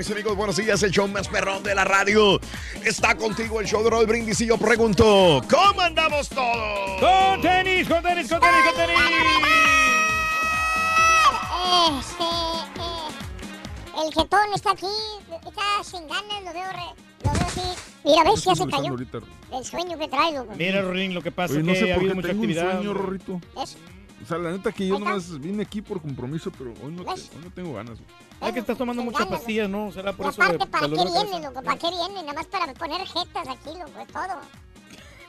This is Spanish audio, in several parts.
Mis amigos. Buenos días, el show más perrón de la radio. Está contigo el show de Raúl Brindis y yo pregunto, ¿cómo andamos todos? Con tenis, con tenis, con tenis, con tenis. Este, eh, el jetón está aquí, está sin ganas, lo veo, re- lo veo así. Mira, ves, ya se cayó. El sueño que traigo. güey. Mira, Rorín, lo que pasa Oye, es no que sé ha por habido qué mucha tengo un actividad. sueño. Rorrito. Eso. O sea, la neta que yo Ahí está. nomás vine aquí por compromiso, pero hoy no, te- ¿Ves? hoy no tengo ganas. güey. Es que estás tomando muchas ganas, pastillas, ¿no? Será Y por eso de aparte, ¿para qué dolor de viene, cabeza. loco? ¿Para qué viene? Nada más para poner jetas aquí, loco, es todo.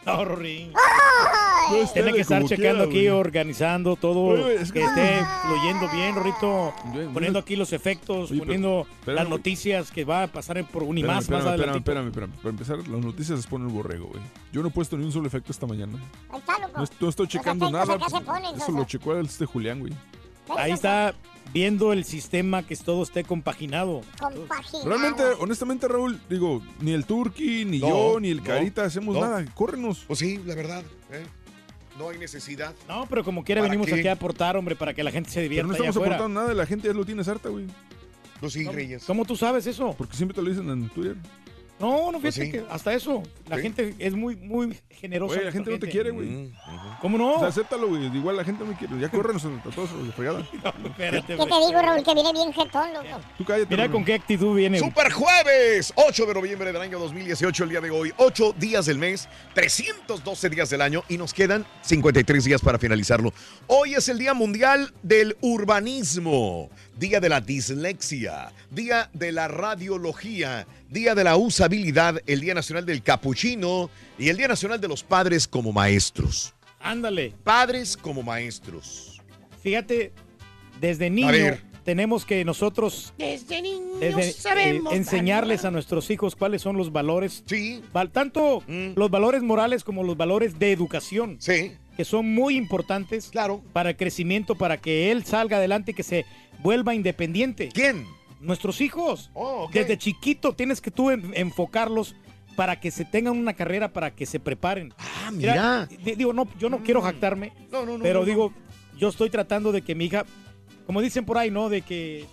No, Rorín. ¡Ay! Tiene que estar checando quiera, aquí, güey. organizando todo, Oye, es que que- esté fluyendo bien, Rorrito. Yo- Poniendo aquí los efectos, Oye, pero- poniendo espérame, las güey. noticias que va a pasar por Espérame, Unimás más espérame, espérame, adelante. espérame, espérame. Para empezar, las noticias las pone el borrego, güey. Yo no he puesto ni un solo efecto esta mañana. Ahí está, loco. No, est- no estoy Los checando efectos nada. acá se pues, ponen, Eso Sosa. lo checó este Julián, güey. ¿Ves, Ahí está viendo el sistema que todo esté compaginado. Compaginado. Realmente, honestamente, Raúl, digo, ni el Turqui, ni No, yo, ni el no, Carita hacemos no. nada. Córrenos. Pues sí, la verdad. ¿eh? No hay necesidad. No, pero como quiera ¿Para venimos qué? aquí a aportar, hombre, para que la gente se Pero divierta no allá estamos afuera. aportando nada, la gente ya lo tiene harta, güey. No, sí, ¿Cómo, Reyes. cómo tú sabes eso? Porque siempre te lo dicen en Twitter. No, no, Pues fíjate sí. que hasta eso. La Sí. gente es muy, muy generosa. Güey, la gente no te quiere, güey. Mm. ¿Cómo no? O sea, acéptalo, güey. Igual la gente no me quiere. Ya córrenos a todos la fregada. Espérate, ¿Qué te digo, Raúl? Que viene bien jetón, loco. Tú cállate. Mira Raúl. con qué actitud viene. güey. Super jueves, 8 de noviembre del año 2018, el día de hoy. 8 días del mes, 312 días del año y nos quedan 53 días para finalizarlo. Hoy es el Día Mundial del Urbanismo, Día de la Dislexia, Día de la Radiología, Día de la Usabilidad, el Día Nacional del Capuchino y el Día Nacional de los Padres como Maestros. Ándale. Padres como maestros. Fíjate, desde niño ver. tenemos que nosotros Desde niños desde, eh, sabemos. enseñarles a nuestros hijos cuáles son los valores, Sí, tanto Mm. los valores morales como los valores de educación, sí, que son muy importantes claro. para el crecimiento, para que él salga adelante y que se vuelva independiente. ¿Quién? Nuestros hijos. Oh. Desde chiquito tienes que tú en- enfocarlos para que se tengan una carrera, para que se preparen. Ah, mira. di- digo, no, yo no quiero jactarme, No, no, no. pero digo, yo estoy tratando de que mi hija, como dicen por ahí, ¿no? De que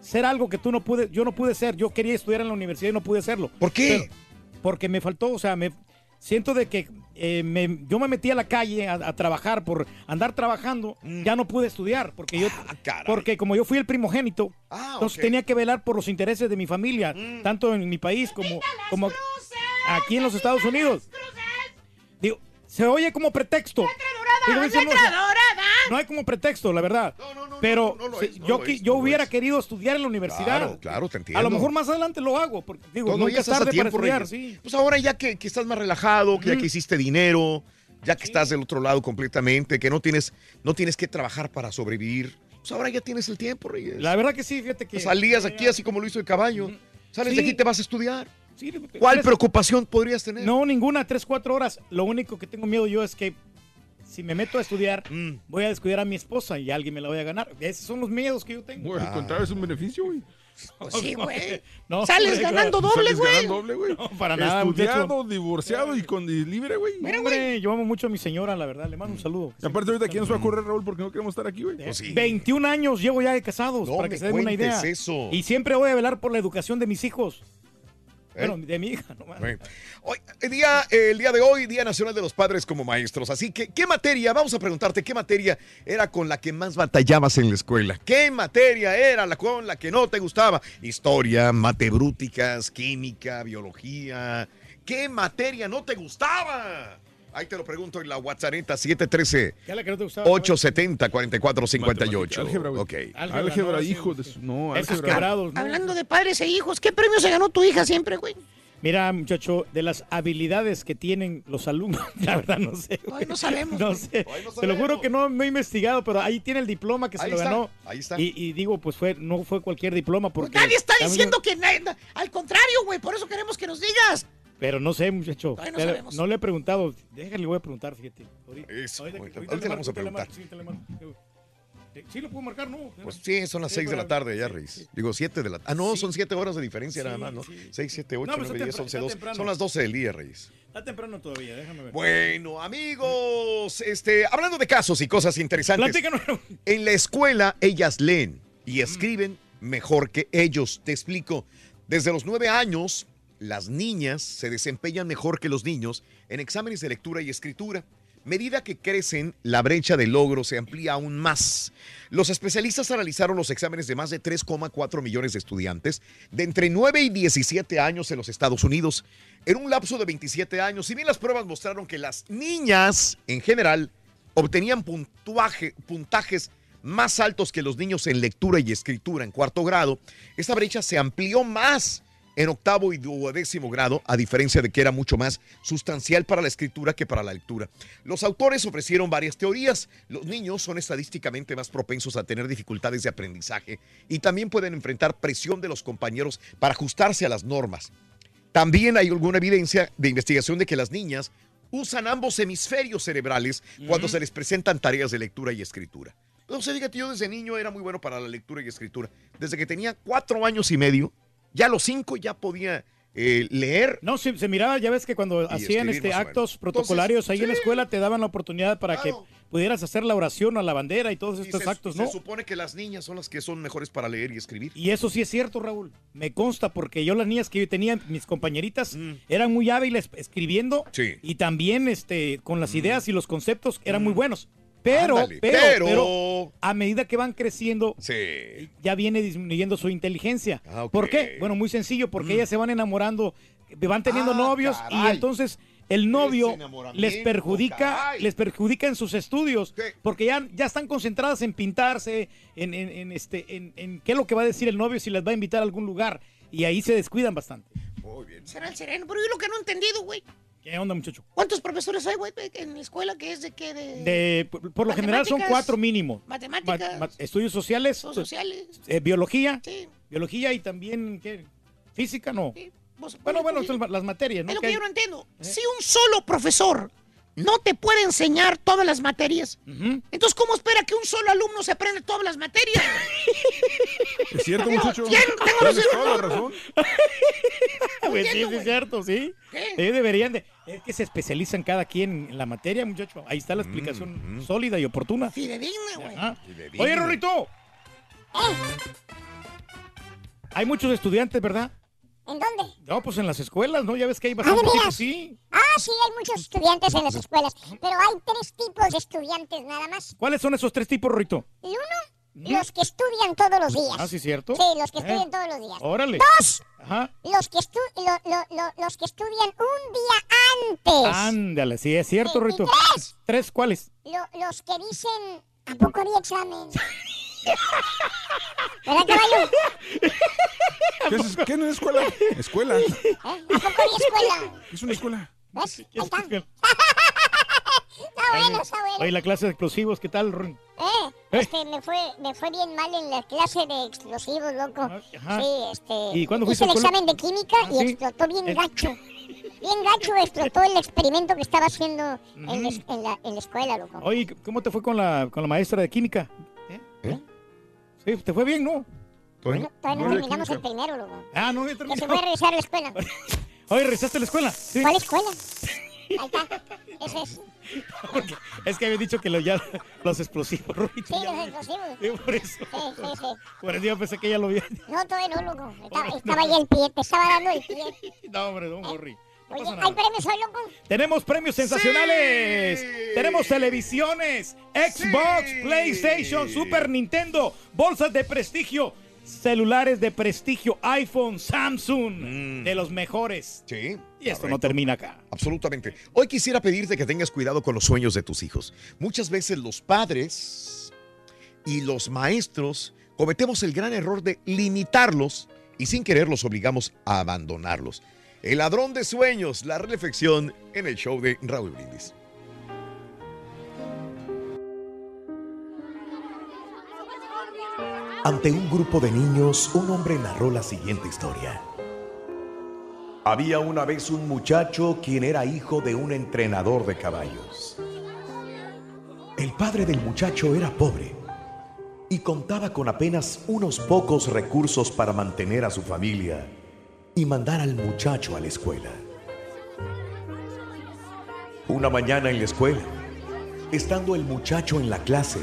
ser algo que tú no pude, yo no pude ser. Yo quería estudiar en la universidad y no pude hacerlo. ¿Por qué? Pero- porque me faltó, o sea, me siento de que eh, me- yo me metí a la calle a, a trabajar por andar trabajando, ya no pude estudiar porque yo, Mm. Ah, porque como yo fui el primogénito, Ah, entonces tenía que velar por los intereses de mi familia, Mm. tanto en mi país como, como aquí en los Estados Unidos. Digo, se oye como pretexto. Digo, no, o sea, no hay como pretexto, la verdad. No, no, no, Pero no, no es, yo, es, yo hubiera querido estudiar en la universidad. Claro, claro, te entiendo. A lo mejor más adelante lo hago, porque digo, Todavía nunca es tarde para tiempo, estudiar, Reyes. sí. Pues ahora ya que, que estás más relajado, que ya que hiciste dinero, ya que estás del otro lado completamente, que no tienes, no tienes que trabajar para sobrevivir, pues ahora ya tienes el tiempo, Reyes. La verdad que sí, fíjate que... Salías aquí así como lo hizo el caballo. Sales de aquí y te vas a estudiar. Sí, ¿Cuál tres- preocupación podrías tener? No, ninguna, tres, cuatro horas. Lo único que tengo miedo yo es que si me meto a estudiar, Mm. voy a descuidar a mi esposa y alguien me la voy a ganar. Esos son los miedos que yo tengo. Güey, al contrario, es un beneficio, güey. Pues sí, güey. No, Sales hombre, ganando claro. doble, Sales güey. ganando doble, güey. No, para nada, Estudiado, muchacho. divorciado y con libre, güey. Mira, Hombre, yo amo mucho a mi señora, la verdad. Le mando un saludo. Y aparte ahorita, ¿quién nos va a correr, Raúl? Porque no queremos estar aquí, güey. Pues sí. 21 años llevo ya de casados, No para que se den una idea. eso. Y siempre voy a velar por la educación de mis hijos. ¿Eh? Bueno, de mi hija, no Bueno. Hoy, el, día, el día de hoy, Día Nacional de los Padres como Maestros. Así que, ¿qué materia? Vamos a preguntarte, ¿qué materia era con la que más batallabas en la escuela? ¿Qué materia era la con la que no te gustaba? Historia, matebrúticas, química, biología. ¿Qué materia no te gustaba? Ahí te lo pregunto en la WhatsApp 713 ¿Qué es la que no te gustaba? 870 4458. Álgebra, güey. Ok. Álgebra, Álgebra, no, hijo de su... No, álgebra. quebrados, ¿no? Hablando de padres e hijos, ¿qué premio se ganó tu hija siempre, güey? Mira, muchacho, de las habilidades que tienen los alumnos, la verdad no sé. Ay, no sabemos, No sé. Te lo juro que no, no he investigado, pero ahí tiene el diploma que se Ahí lo está, ganó. ahí está. Y, y digo, pues fue no fue cualquier diploma Pues porque nadie está también- diciendo que nada. Al contrario, güey. Por eso queremos que nos digas. Pero no sé, muchacho. Todavía no Pero sabemos. no le he preguntado. Déjale, le voy a preguntar, fíjate. Ahorita, Eso, ahorita- ahorita- ahorita ahorita le vamos a preguntar. sí, Sí, lo puedo marcar, ¿no? Pues sí, son las Sí, 6 de la tarde ya, sí, Reis. sí. Digo, 7 de la Ah, no, Sí. son 7 horas de diferencia nada Sí, más, ¿no? sí. 6, 7, 8, pues No, pero 9, está 10, 11, tempra- 12. está temprano. Son las 12 del día, Reis. Está temprano todavía, déjame ver. Bueno, amigos, este, hablando de casos y cosas interesantes. Platícanos. En la escuela ellas leen y escriben mejor que ellos. Te explico. Desde los 9 años, las niñas se desempeñan mejor que los niños en exámenes de lectura y escritura. Medida que crecen, la brecha de logro se amplía aún más. Los especialistas analizaron los exámenes de más de 3,4 millones de estudiantes de entre 9 y 17 años en los Estados Unidos. En un lapso de 27 años, si bien las pruebas mostraron que las niñas, en general, obtenían puntuaje, puntajes más altos que los niños en lectura y escritura en cuarto grado, esta brecha se amplió más en octavo y duodécimo grado, a diferencia de que era mucho más sustancial para la escritura que para la lectura. Los autores ofrecieron varias teorías. Los niños son estadísticamente más propensos a tener dificultades de aprendizaje y también pueden enfrentar presión de los compañeros para ajustarse a las normas. También hay alguna evidencia de investigación de que las niñas usan ambos hemisferios cerebrales cuando se les presentan tareas de lectura y escritura. Diga que yo desde niño era muy bueno para la lectura y escritura. Desde que tenía cuatro años y medio, ya a los cinco ya podía eh, leer. No, se, se miraba, ya ves que cuando hacían este actos protocolarios ahí en la escuela te daban la oportunidad para Claro. que pudieras hacer la oración a la bandera y todos Y estos se, actos, se ¿no? supone que las niñas son las que son mejores para leer y escribir. Y eso sí es cierto, Raúl. Me consta porque yo las niñas que yo tenía, mis compañeritas, Mm. eran muy hábiles escribiendo Sí. y también este con las ideas y los conceptos eran muy buenos. Pero. Ándale, pero, pero- pero, a medida que van creciendo, Sí. ya viene disminuyendo su inteligencia. Ah. ¿Por qué? Bueno, muy sencillo, porque Mm. ellas se van enamorando, van teniendo Ah, novios y entonces el novio les perjudica, caray. les perjudica en sus estudios, porque ya, ya están concentradas en pintarse, en, en- en este, en, en qué es lo que va a decir el novio si les va a invitar a algún lugar y ahí se descuidan bastante. Muy bien. Será el sereno. Pero yo lo que no he entendido, güey. ¿Qué onda, muchacho? ¿Cuántos profesores hay, güey, en la escuela que es de qué? De, De, por, por lo general son cuatro mínimo. matemáticas. Ma- ma- estudios sociales, eh, biología, Sí. biología y también ¿qué? física, no. sí. Pues, Bueno, bueno, son las materias, ¿no? Es lo Que yo no entiendo. Si un solo profesor no te puede enseñar todas las materias, entonces ¿cómo espera que un solo alumno se aprenda todas las materias? Es cierto, muchacho. ¿quién? Tengo Tienes toda la razón. Pues sí, entiendo, sí, es cierto, sí. ¿Qué? Ellos deberían de. Es que se especializan cada quien en la materia, muchacho. Ahí está la explicación sólida y oportuna. Fidedigna, güey. Fidedigna. Oye, Rorrito. Hay muchos estudiantes, ¿verdad? ¿En dónde? No, pues en las escuelas, ¿no? Ya ves que hay ¿Ah, de bastante tipo, veras? sí. Ah, sí, hay muchos estudiantes en las escuelas, pero hay tres tipos de estudiantes nada más. ¿Cuáles son esos tres tipos, Rorrito? El uno, los que estudian todos los días. Ah, sí, cierto. Sí, los que Eh. estudian todos los días. Órale. Dos, Ajá. los que, estu- lo- lo- lo- los que estudian un día antes. Ándale, sí, es cierto, Sí, y Rorrito. tres. ¿Tres cuáles? Lo- los que dicen, ¿a poco había examen? ¿Verdad, caballo? ¿Qué es, ¿Qué no es escuela? Escuela. ¿Eh? ¿A poco había escuela? ¿Qué es una escuela? ¿Ves? Ahí ¿Qué es- está. Está bueno, está bueno. Oye, la clase de explosivos, ¿qué tal, Ron? Eh, Eh. este, me fue, me fue bien mal en la clase de explosivos, loco. Ajá. Sí, este. ¿Y cuándo hice el examen de química Ah, y sí. explotó bien Eh. gacho. bien gacho explotó el experimento que estaba haciendo en, la, es- en la- en la escuela, loco. Oye, ¿cómo te fue con la, con la maestra de química? ¿Eh? Sí, ¿te fue bien, no? Todavía no terminamos el primero, loco. Ah, no, ya Que se fue a regresar a la escuela. Oye, ¿regresaste a la escuela? Sí. ¿Cuál escuela? Ahí está. Ese es. Sí, Porque es que había dicho que lo, ya, los explosivos, Rorito. ya- los explosivos. Sí, por eso. Sí, sí, sí. Por eso yo pensé que ya lo había. No, todavía no, loco. Estaba, estaba ahí el pie, te estaba dando el pie. No, hombre, don Gorri. No Oye. ¿hay premios hoy, loco? Tenemos premios sensacionales. Tenemos televisiones, Xbox, PlayStation, Super Nintendo, bolsas de prestigio, celulares de prestigio, iPhone, Samsung, de los mejores. Sí. Y esto correcto. no termina acá. Absolutamente. Hoy quisiera pedirte que tengas cuidado con los sueños de tus hijos. Muchas veces los padres y los maestros cometemos el gran error de limitarlos y sin querer los obligamos a abandonarlos. El ladrón de sueños, la reflexión en el show de Raúl Brindis. Ante un grupo de niños, un hombre narró la siguiente historia. Había una vez un muchacho quien era hijo de un entrenador de caballos. El padre del muchacho era pobre y contaba con apenas unos pocos recursos para mantener a su familia y mandar al muchacho a la escuela. Una mañana en la escuela, estando el muchacho en la clase,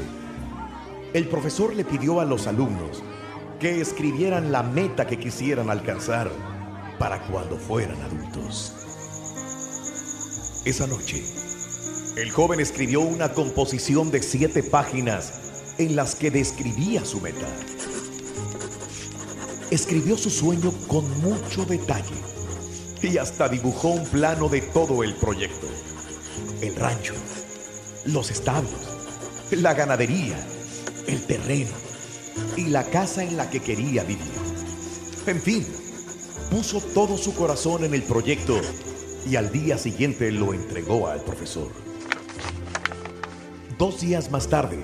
el profesor le pidió a los alumnos que escribieran la meta que quisieran alcanzar para cuando fueran adultos. Esa noche, el joven escribió una composición de siete páginas en las que describía su meta. Escribió su sueño con mucho detalle y hasta dibujó un plano de todo el proyecto. El rancho, los establos, la ganadería, el terreno y la casa en la que quería vivir. En fin, puso todo su corazón en el proyecto y al día siguiente lo entregó al profesor. Dos días más tarde,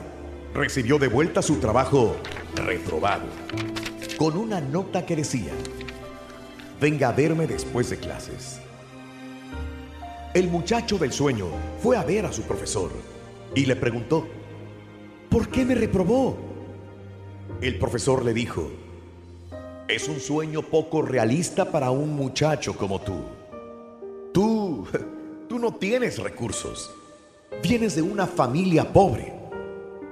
recibió de vuelta su trabajo reprobado, con una nota que decía, venga a verme después de clases. El muchacho del sueño fue a ver a su profesor y le preguntó, ¿por qué me reprobó? El profesor le dijo, es un sueño poco realista para un muchacho como tú. Tú, tú no tienes recursos. Vienes de una familia pobre.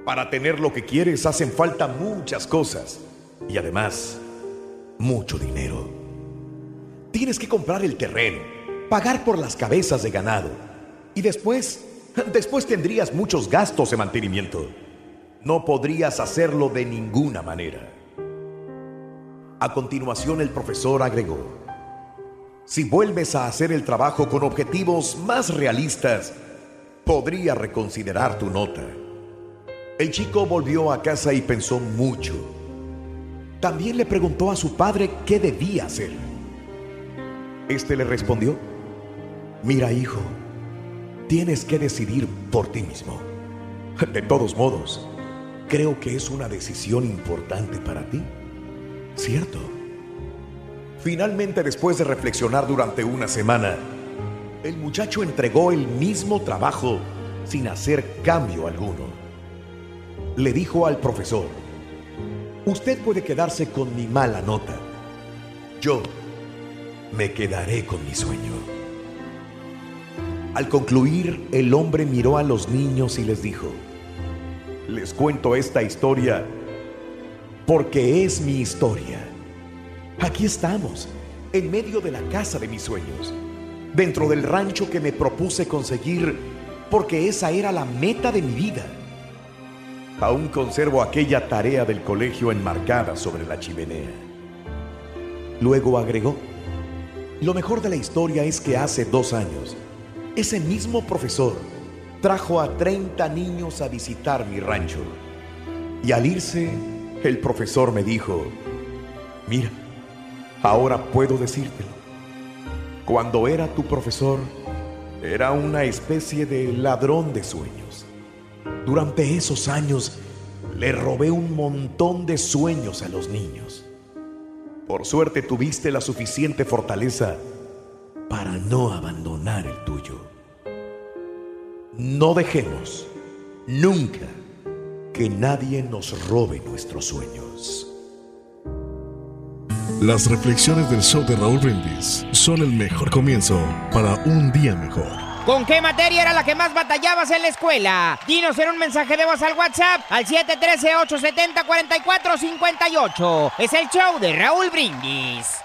Para tener lo que quieres hacen falta muchas cosas y además mucho dinero. Tienes que comprar el terreno, pagar por las cabezas de ganado y después, después tendrías muchos gastos de mantenimiento. No podrías hacerlo de ninguna manera. A continuación el profesor agregó, si vuelves a hacer el trabajo con objetivos más realistas, podría reconsiderar tu nota. El chico volvió a casa y pensó mucho. También le preguntó a su padre qué debía hacer. Este le respondió, mira hijo, tienes que decidir por ti mismo. De todos modos, creo que es una decisión importante para ti. ¿Cierto? Finalmente, después de reflexionar durante una semana, el muchacho entregó el mismo trabajo sin hacer cambio alguno. Le dijo al profesor, usted puede quedarse con mi mala nota. Yo me quedaré con mi sueño. Al concluir, el hombre miró a los niños y les dijo, les cuento esta historia porque es mi historia. Aquí estamos, en medio de la casa de mis sueños, dentro del rancho que me propuse conseguir porque esa era la meta de mi vida. Aún conservo aquella tarea del colegio enmarcada sobre la chimenea. Luego agregó, lo mejor de la historia es que hace dos años, ese mismo profesor trajo a 30 niños a visitar mi rancho. Y al irse, el profesor me dijo, mira, ahora puedo decírtelo. Cuando era tu profesor, era una especie de ladrón de sueños. Durante esos años, le robé un montón de sueños a los niños. Por suerte tuviste la suficiente fortaleza para no abandonar el tuyo. No dejemos nunca que nadie nos robe nuestros sueños. Las reflexiones del show de Raúl Brindis son el mejor comienzo para un día mejor. ¿Con qué materia era la que más batallabas en la escuela? Dinos en un mensaje de voz al WhatsApp al 713-870-4458. Es el show de Raúl Brindis.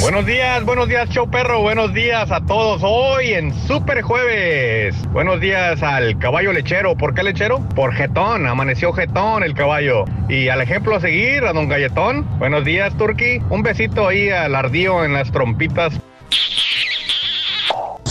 Buenos días, buenos días, show perro. Buenos días a todos hoy en Super Jueves. Buenos días al caballo lechero. ¿Por qué lechero? Por jetón. Amaneció jetón el caballo. Y al ejemplo a seguir, a don Galletón. Buenos días, Turqui. Un besito ahí al ardío en las trompitas.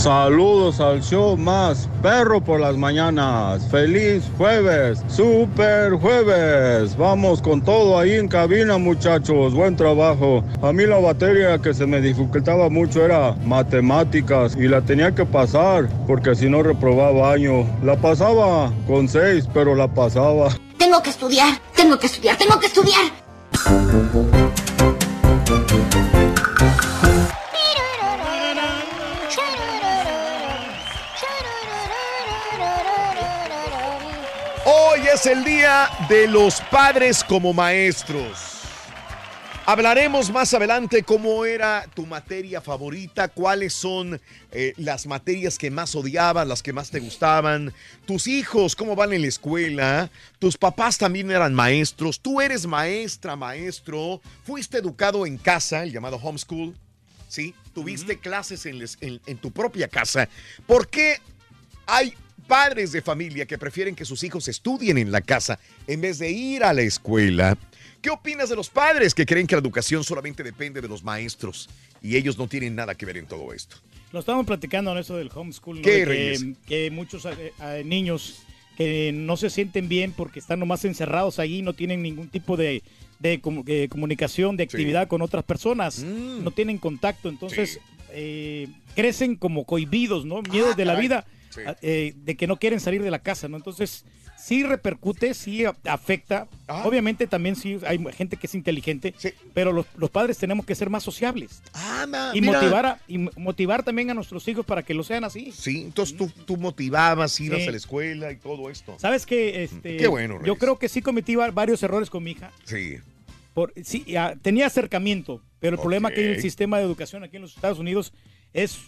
Saludos al show más perro por las mañanas. Feliz jueves, super jueves. Vamos con todo ahí en cabina, muchachos. Buen trabajo. A mí la batería que se me dificultaba mucho era matemáticas y la tenía que pasar porque si no reprobaba año. La pasaba con seis, pero la pasaba. Tengo que estudiar, tengo que estudiar, tengo que estudiar. Es el día de los padres como maestros. Hablaremos más adelante cómo era tu materia favorita, cuáles son eh, las materias que más odiabas, las que más te gustaban, tus hijos, cómo van en la escuela, tus papás también eran maestros, tú eres maestra, maestro, fuiste educado en casa, el llamado homeschool, ¿sí? Tuviste clases en, les- en- en tu propia casa. ¿Por qué hay padres de familia que prefieren que sus hijos estudien en la casa en vez de ir a la escuela? ¿Qué opinas de los padres que creen que la educación solamente depende de los maestros y ellos no tienen nada que ver en todo esto? Lo estábamos platicando en eso del homeschool, ¿no? ¿Qué, De que, que muchos eh, eh, niños que no se sienten bien porque están nomás encerrados ahí, no tienen ningún tipo de, de eh, comunicación, de actividad con otras personas, Mm. no tienen contacto, entonces eh, crecen como cohibidos, ¿no? Miedos Ah, de la caray. vida, Sí. a- eh, de que no quieren salir de la casa, ¿no? Entonces sí repercute, sí afecta. Ah. Obviamente también sí hay gente que es inteligente, pero los, los padres tenemos que ser más sociables. Ah, y mira. motivar a- y mo- motivar también a nuestros hijos para que lo sean así. Sí, entonces tú, tú motivabas, ibas Sí. a la escuela y todo esto. Sabes que este, Qué bueno, yo creo que sí cometí va- varios errores con mi hija. Sí. Por, sí, ya, tenía acercamiento, pero el problema que Ok. el sistema de educación aquí en los Estados Unidos es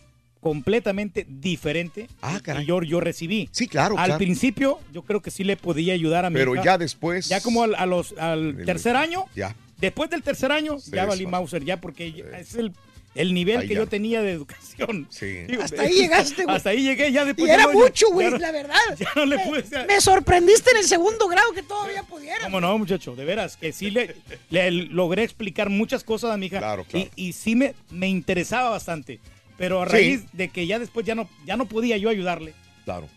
completamente diferente Ah, que yo, yo recibí. Sí, claro. Al claro. principio yo creo que sí le podía ayudar a mi Pero hija. ya después. Ya como al, a los, al El- tercer año, Ya. después del tercer año, Sí, ya valí. Mauser, ya porque es el, el nivel Ahí que ya. yo tenía de educación. Sí. Digo, Hasta ahí llegaste, güey. Hasta ahí llegué, ya después. Y era no- mucho, güey, no- la verdad. Ya no le pude. Me sorprendiste en el segundo grado que todavía pudiera. ¿Cómo no, muchacho? De veras, que sí le, le logré explicar muchas cosas a mi hija. Claro, claro. Y, y sí me, me interesaba bastante. Pero a Sí. raíz de que ya después ya no, ya no podía yo ayudarle, Claro.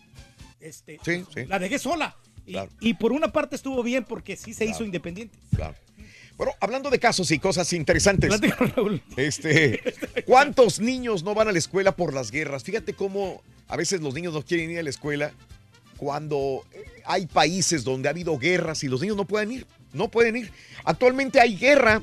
este, Sí, sí. la dejé sola. Y, Claro. y por una parte estuvo bien porque sí se Claro. hizo independiente. Claro. Bueno, hablando de casos y cosas interesantes. Platica, Raúl. Este, ¿cuántos niños no van a la escuela por las guerras? Fíjate cómo a veces los niños no quieren ir a la escuela cuando eh, hay países donde ha habido guerras y los niños no pueden ir, no pueden ir. Actualmente hay guerra,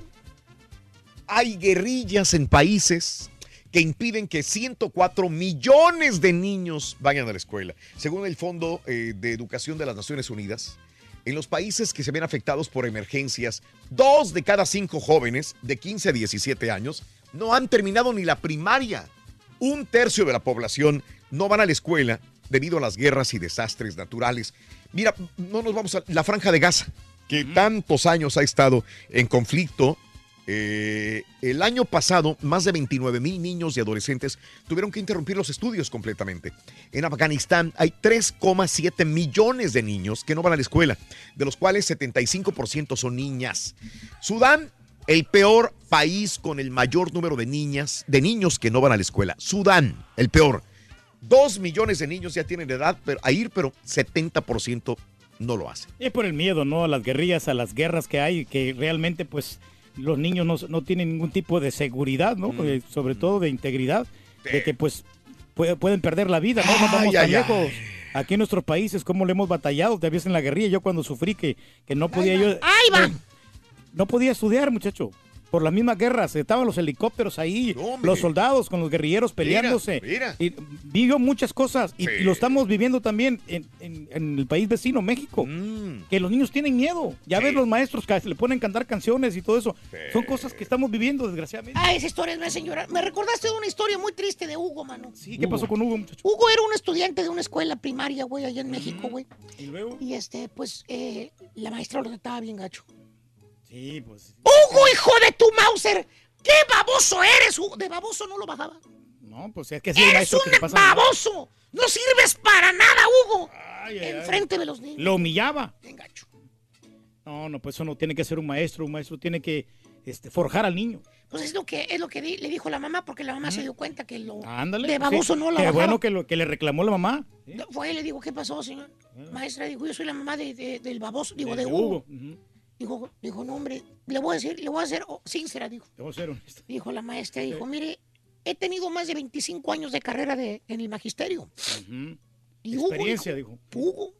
hay guerrillas en países que impiden que 104 millones de niños vayan a la escuela. Según el Fondo eh, de Educación de las Naciones Unidas, en los países que se ven afectados por emergencias, dos de cada cinco jóvenes de 15 a 17 años no han terminado ni la primaria. Un tercio de la población no van a la escuela debido a las guerras y desastres naturales. Mira, no nos vamos a la franja de Gaza, que tantos años ha estado en conflicto. Eh, el año pasado, más de 29 mil niños y adolescentes tuvieron que interrumpir los estudios completamente. En Afganistán hay 3,7 millones de niños que no van a la escuela, de los cuales 75% son niñas. Sudán, el peor país con el mayor número de niñas, de niños que no van a la escuela. Sudán, el peor. Dos millones de niños ya tienen edad a ir, pero 70% no lo hacen. Es por el miedo, ¿no? A las guerrillas, a las guerras que hay, que realmente, pues, los niños no, no tienen ningún tipo de seguridad, ¿no? Eh, sobre todo de integridad, de que pues puede- pueden perder la vida, ¿no? No vamos Ay, tan ay, lejos. Aquí en nuestros países, cómo le hemos batallado, te vez en la guerrilla, yo cuando sufrí que, que no podía yo... ¡Ahí va! No podía estudiar, muchacho. Por las mismas guerras, estaban los helicópteros ahí, los soldados con los guerrilleros peleándose. mira. Y vivió muchas cosas y, y lo estamos viviendo también en, en- en el país vecino, México. Mm. Que los niños tienen miedo. Ya ves los maestros que le ponen a cantar canciones y todo eso. Son cosas que estamos viviendo, desgraciadamente. Ah, esa historia es una señora. Me recordaste de una historia muy triste de Hugo, mano. Sí, ¿qué pasó con Hugo, muchacho? Hugo era un estudiante de una escuela primaria, güey, allá en México, güey. ¿Y luego? Y este, pues, eh, la maestra lo trataba bien gacho. Sí, pues. ¡Hugo, hijo de tu Mauser! ¡Qué baboso eres, Hugo! De baboso no lo bajaba. No, pues es que hay ¡Eres que un baboso! ¡No sirves para nada, Hugo! Ay, ay, ay. Enfrente de los niños. Lo humillaba. No, no, pues eso no tiene que ser un maestro. Un maestro tiene que este, forjar al niño. Pues es lo que, es lo que di- le dijo la mamá, porque la mamá se dio cuenta que lo Ándale. de baboso sí. no la Qué bajaba. bueno que, lo, que le reclamó la mamá. Fue y le digo, ¿qué pasó, señor? Maestra, dijo, yo soy la mamá de, de- del baboso, digo, De de, Hugo. Hugo. Dijo, dijo, no, hombre, le voy a decir, le voy a ser sincera, dijo. Voy a ser honesto. Dijo la maestra, dijo, mire, he tenido más de 25 años de carrera de, en el magisterio. Y Hugo, Experiencia, dijo. Hugo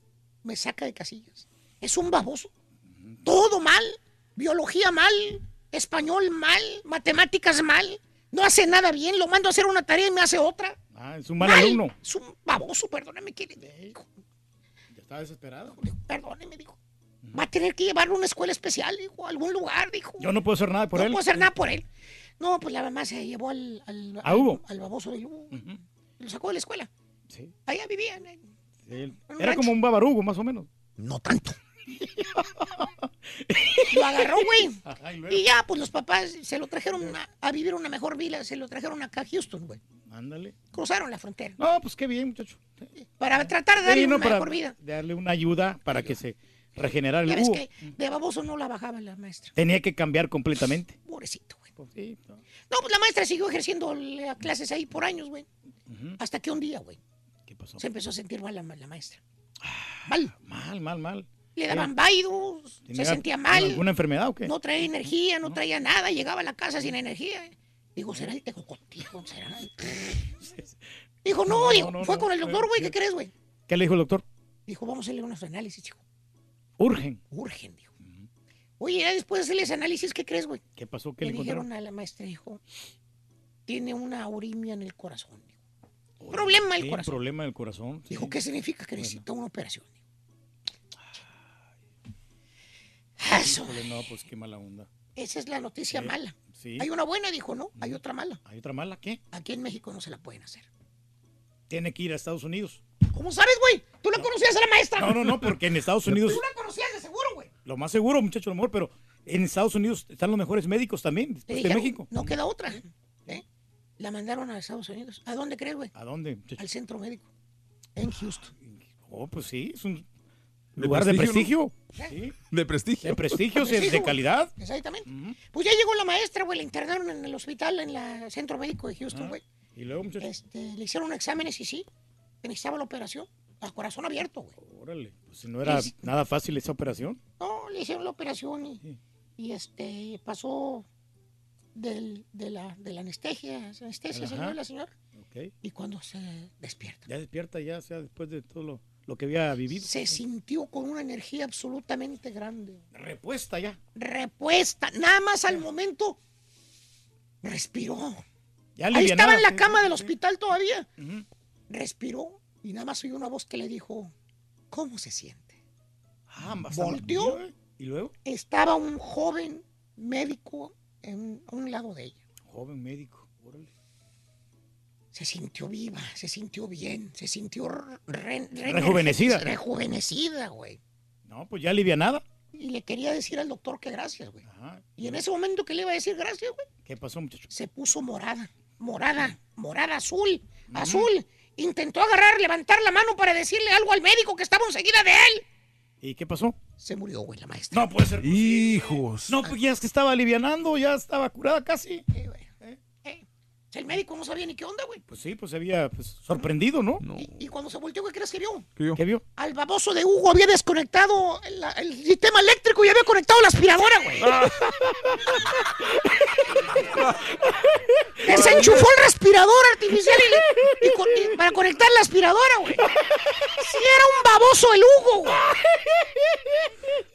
me saca de casillas. Es un baboso. Todo mal. Biología mal. Español mal. Matemáticas mal. No hace nada bien. Lo mando a hacer una tarea y me hace otra. Ah, es un mal alumno. Es un baboso, perdóneme. ¿qué le dijo? Ya estaba desesperado. Perdóneme, dijo. Va a tener que llevarlo a una escuela especial, dijo, a algún lugar, dijo. Yo no puedo hacer nada por no él. puedo hacer nada por él. No, pues la mamá se llevó al, al, ¿A Hugo? al baboso de Hugo. Lo sacó de la escuela. Sí. Allá vivían. eh. Era rancho. como un babarugo, más o menos. No tanto. Lo agarró, güey. Y ya, pues los papás se lo trajeron a, a vivir una mejor vida, se lo trajeron acá a Houston, güey. Ándale. Cruzaron la frontera. No, pues qué bien, muchacho. Para tratar de darle Sí, no, una para mejor vida. darle una ayuda para que se regenerara Ya el ves Hugo. que de baboso no la bajaba la maestra. Tenía que cambiar completamente. Pobrecito, güey. No. Pues la maestra siguió ejerciendo las clases ahí por años, güey. Hasta que un día, güey. ¿Qué pasó? Se empezó a sentir mal la, la maestra. Mal. Mal, mal, mal. Le daban vaidos, se ¿Tenía sentía mal. ¿Alguna enfermedad o qué? No traía energía, no traía nada, llegaba a la casa sin energía. Digo, ¿será el tejocotijo? ¿Será? Dijo, no, No, digo, no, fue con el doctor, güey, ¿qué crees, güey? ¿Qué le dijo el doctor? Dijo, vamos a hacerle unos análisis, chico. Urgen. Urgen, dijo. Oye, ya después de hacerles análisis, ¿qué crees, güey? ¿Qué pasó? ¿Qué Le le dijeron a la maestra, dijo, tiene una urimia en el corazón. dijo. Problema del Sí, corazón. problema del corazón. sí. Dijo, ¿qué significa? Que necesita una operación. Eso. Híjole, no, pues qué mala onda. Esa es la noticia mala. sí. Hay una buena, dijo, ¿no? Hay otra mala. ¿Hay otra mala? ¿Qué? Aquí en México no se la pueden hacer. Tiene que ir a Estados Unidos. ¿Cómo sabes, güey? ¿Tú la conocías a la maestra? No, no, no, porque en Estados Unidos, Tú la conocías de seguro, güey. lo más seguro, muchacho, a lo mejor, pero en Estados Unidos están los mejores médicos también, de dijeron, México. No queda otra. ¿eh? La mandaron a Estados Unidos. ¿A dónde crees, güey? ¿A dónde, muchacho? Al centro médico. En Houston. Oh, pues sí, es un De lugar de prestigio. Sí. De prestigio. De prestigio, de calidad. Exactamente. Pues ya llegó la maestra, güey. La internaron en el hospital, en el centro médico de Houston, Ah, güey. Y luego, muchacho, Este, le hicieron exámenes y sí. Necesitaba la operación. A corazón abierto, güey. órale, pues si no era Es- nada fácil esa operación. No, le hicieron la operación y, y, este pasó del, de, la, de la anestesia, anestesia, señor, la señora. Ok. Y cuando se despierta, Ya despierta, ya sea después de todo lo, lo que había vivido. se sintió con una energía absolutamente grande. Repuesta ya. Repuesta. Nada más al momento respiró. Ya Ahí estaba en la cama del hospital todavía. Ujú. Respiró y nada más oyó una voz que le dijo, ¿cómo se siente? Ah, Volteó. ¿eh? ¿Y luego? Estaba un joven médico en, a un lado de ella. Joven médico, órale. Se sintió viva, se sintió bien, se sintió re- re- Rejuvenecida. Rejuvenecida, güey. No, pues ya alivianada. Y le quería decir al doctor que gracias, güey. Ajá. Y en ese momento que le iba a decir gracias, güey, ¿Qué pasó, muchacho? se puso morada, morada, morada azul, azul. Intentó agarrar, levantar la mano para decirle algo al médico que estaba enseguida de él. ¿Y qué pasó? Se murió, güey, la maestra. No puede ser. Hijos. No, pues ya es que estaba alivianando, ya estaba curada casi. Güey, eh. El médico no sabía ni qué onda, güey. Pues sí, pues se había pues, sorprendido, ¿no? Y cuando se volteó, ¿qué crees que vio? ¿Qué vio? ¿Qué vio? Al baboso de Hugo había desconectado el, el sistema eléctrico y había conectado la aspiradora, güey. Desenchufó el respirador artificial y, le- y con- y para conectar la aspiradora, güey. Si era un baboso el Hugo, güey.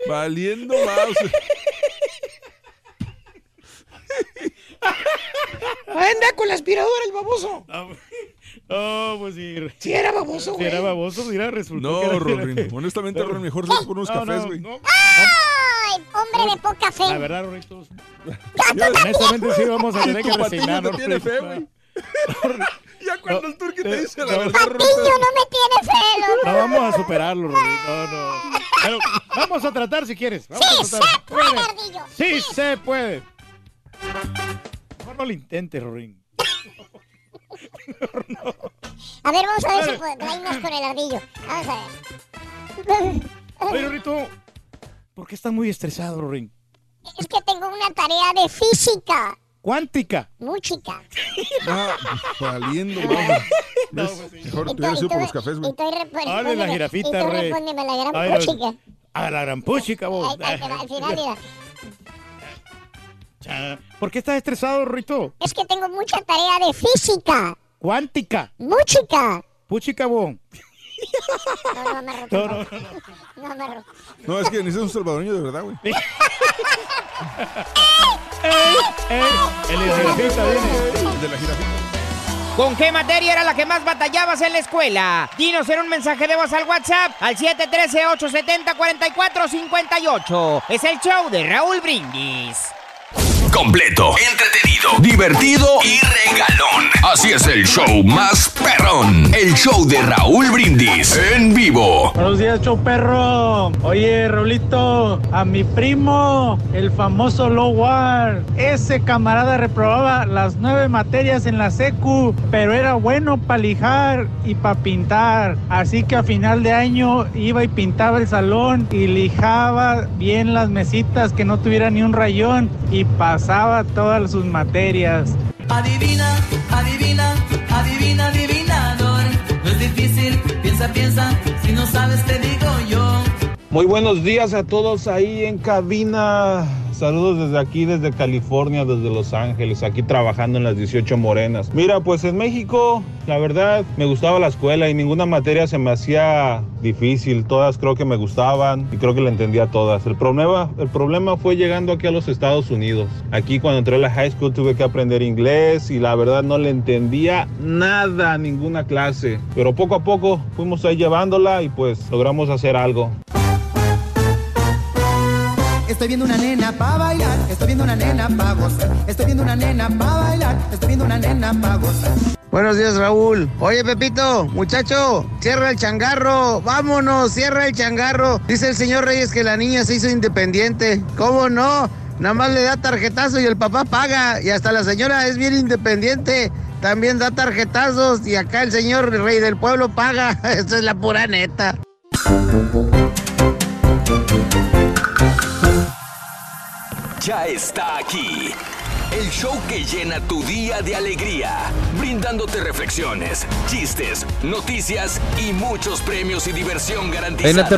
Valiendo mouse. Anda con la aspiradora el baboso. Oh, pues sí. Sí era baboso, Si güey. era baboso, mira, resultó No, que era- Rorín. Honestamente, Rorín, mejor se por unos No, cafés, no, güey. no. ¡Ay, hombre de poca fe! La verdad, Rorrito. Honestamente, sí vamos a tener que resignar. te tiene fe, güey. Ya cuando el turqui te dice la verdad, Patiño no me tiene fe. No vamos a superarlo, Rorrito. No, no. Pero vamos a tratar si quieres. Vamos Sí a tratar. se puede, ardillo. Sí se puede. Mejor no lo intentes, Rorín. A ver, vamos a ver si puede. traemos con el ardillo. Vamos a ver. Oye, Rorrito, ¿por qué estás muy estresado, Rorín? Es que tengo una tarea de física. Cuántica. Muy chica. Ah, valiendo mouse. ¿Ves? Mejor te hubiera sido por los cafés, güey. Dale la jirafita, y tú Rey. respóndeme la gran puchica. A la gran puchica, vos. Al final, mira. ¿Por qué estás estresado, Rorrito? Es que tengo mucha tarea de física. Cuántica. Muy chica. Puchica, vos. No, no me rompo. No, no, No me. No, es que necesitas un salvadoreño de verdad, güey. El de la jirafita viene. El de la jirafita. ¿Con qué materia era la que más batallabas en la escuela? Dinos en un mensaje de voz al WhatsApp al 713-870-4458. Es el show de Raúl Brindis. Completo, entretenido, divertido y regalón. Así es el show más perrón. El show de Raúl Brindis en vivo. Buenos días, show perro. Oye, Raulito, a mi primo, el famoso Lowar, ese camarada reprobaba las nueve materias en la secu, pero era bueno para lijar y para pintar. Así que a final de año iba y pintaba el salón y lijaba bien las mesitas que no tuviera ni un rayón y pasaba todas sus materias. Adivina, adivina, adivina, adivinador. No es difícil, piensa, piensa. Si no sabes, te digo yo. Muy buenos días a todos ahí en cabina. Saludos desde aquí, desde California, desde Los Ángeles, aquí trabajando en las 18 morenas. Mira, pues en México, la verdad, me gustaba la escuela y ninguna materia se me hacía difícil. Todas creo que me gustaban y creo que la entendía todas. El problema, el problema fue llegando aquí a los Estados Unidos. Aquí cuando entré a la high school tuve que aprender inglés y la verdad no le entendía nada ninguna clase. Pero poco a poco fuimos ahí llevándola y pues logramos hacer algo. Estoy viendo una nena pa' bailar, estoy viendo una nena pa'. Estoy viendo una nena pa' bailar, estoy viendo una nena pa'. Buenos días, Raúl. Oye, Pepito, muchacho, cierra el changarro. Vámonos, cierra el changarro. Dice el señor Reyes que la niña se hizo independiente. ¿Cómo no? Nada más le da tarjetazo y el papá paga. Y hasta la señora es bien independiente. También da tarjetazos y acá el señor rey del pueblo paga. Esa es la pura neta. Ya está aquí. El show que llena tu día de alegría, brindándote reflexiones, chistes, noticias y muchos premios y diversión garantizada.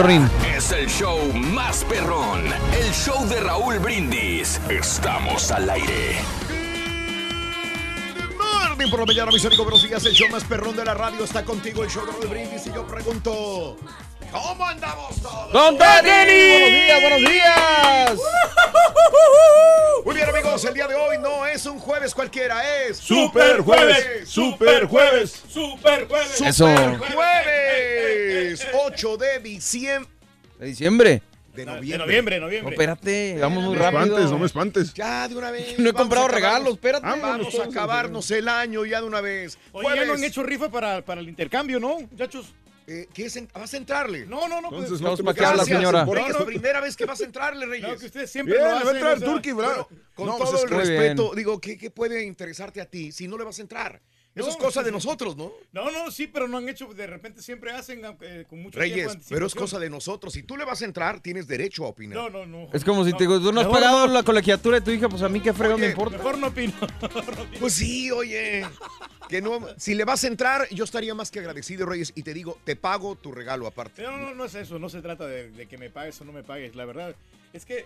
Es el show más perrón, el show de Raúl Brindis. Estamos al aire. Morning por la mañana, mis amigos. Buenos días. El show más perrón de la radio está contigo. El show de Raúl Brindis. Y yo pregunto: ¿Cómo andamos todos? ¡Con Tenis! ¡Buenos días, buenos días! Muy bien, amigos. El día de hoy no es un jueves cualquiera. Es Super jueves, super jueves, super jueves. Super Eso. jueves. 8 de diciembre. ¿De diciembre? De De noviembre. noviembre, No, noviembre. espérate, vamos muy No me rápido. espantes, no me espantes. Ya de una vez. No he comprado regalos, espérate. Vamos a acabarnos el año ya de una vez. Oye, ya no han hecho rifa para, para el intercambio, ¿no, muchachos? Eh, ¿qué es en- ¿Vas a entrarle? No, no, no. Entonces, pues, no Vamos te para la señora. Reyes, No, no. primera vez que vas a entrarle, Reyes. no, que ustedes siempre Bien, lo le va a entrar o el sea, turqui, ¿verdad? Con No, todo pues es el respeto, bien. digo, ¿qué, qué puede interesarte a ti si no le vas a entrar? Eso No, es cosa sí, de nosotros, ¿no? No, no, sí, pero no han hecho, de repente siempre hacen eh, con mucho Reyes, tiempo pero es cosa de nosotros. Si tú le vas a entrar, tienes derecho a opinar. No, no, no. Es como si te digo, tú no has pagado no. la colegiatura de tu hija, pues a mí qué fregón me importa. Mejor no opino. Pues sí, oye. Que no, si le vas a entrar, yo estaría más que agradecido, Reyes, y te digo, te pago tu regalo aparte. No, no, no es eso, no se trata de, de que me pagues o no me pagues, la verdad. Es que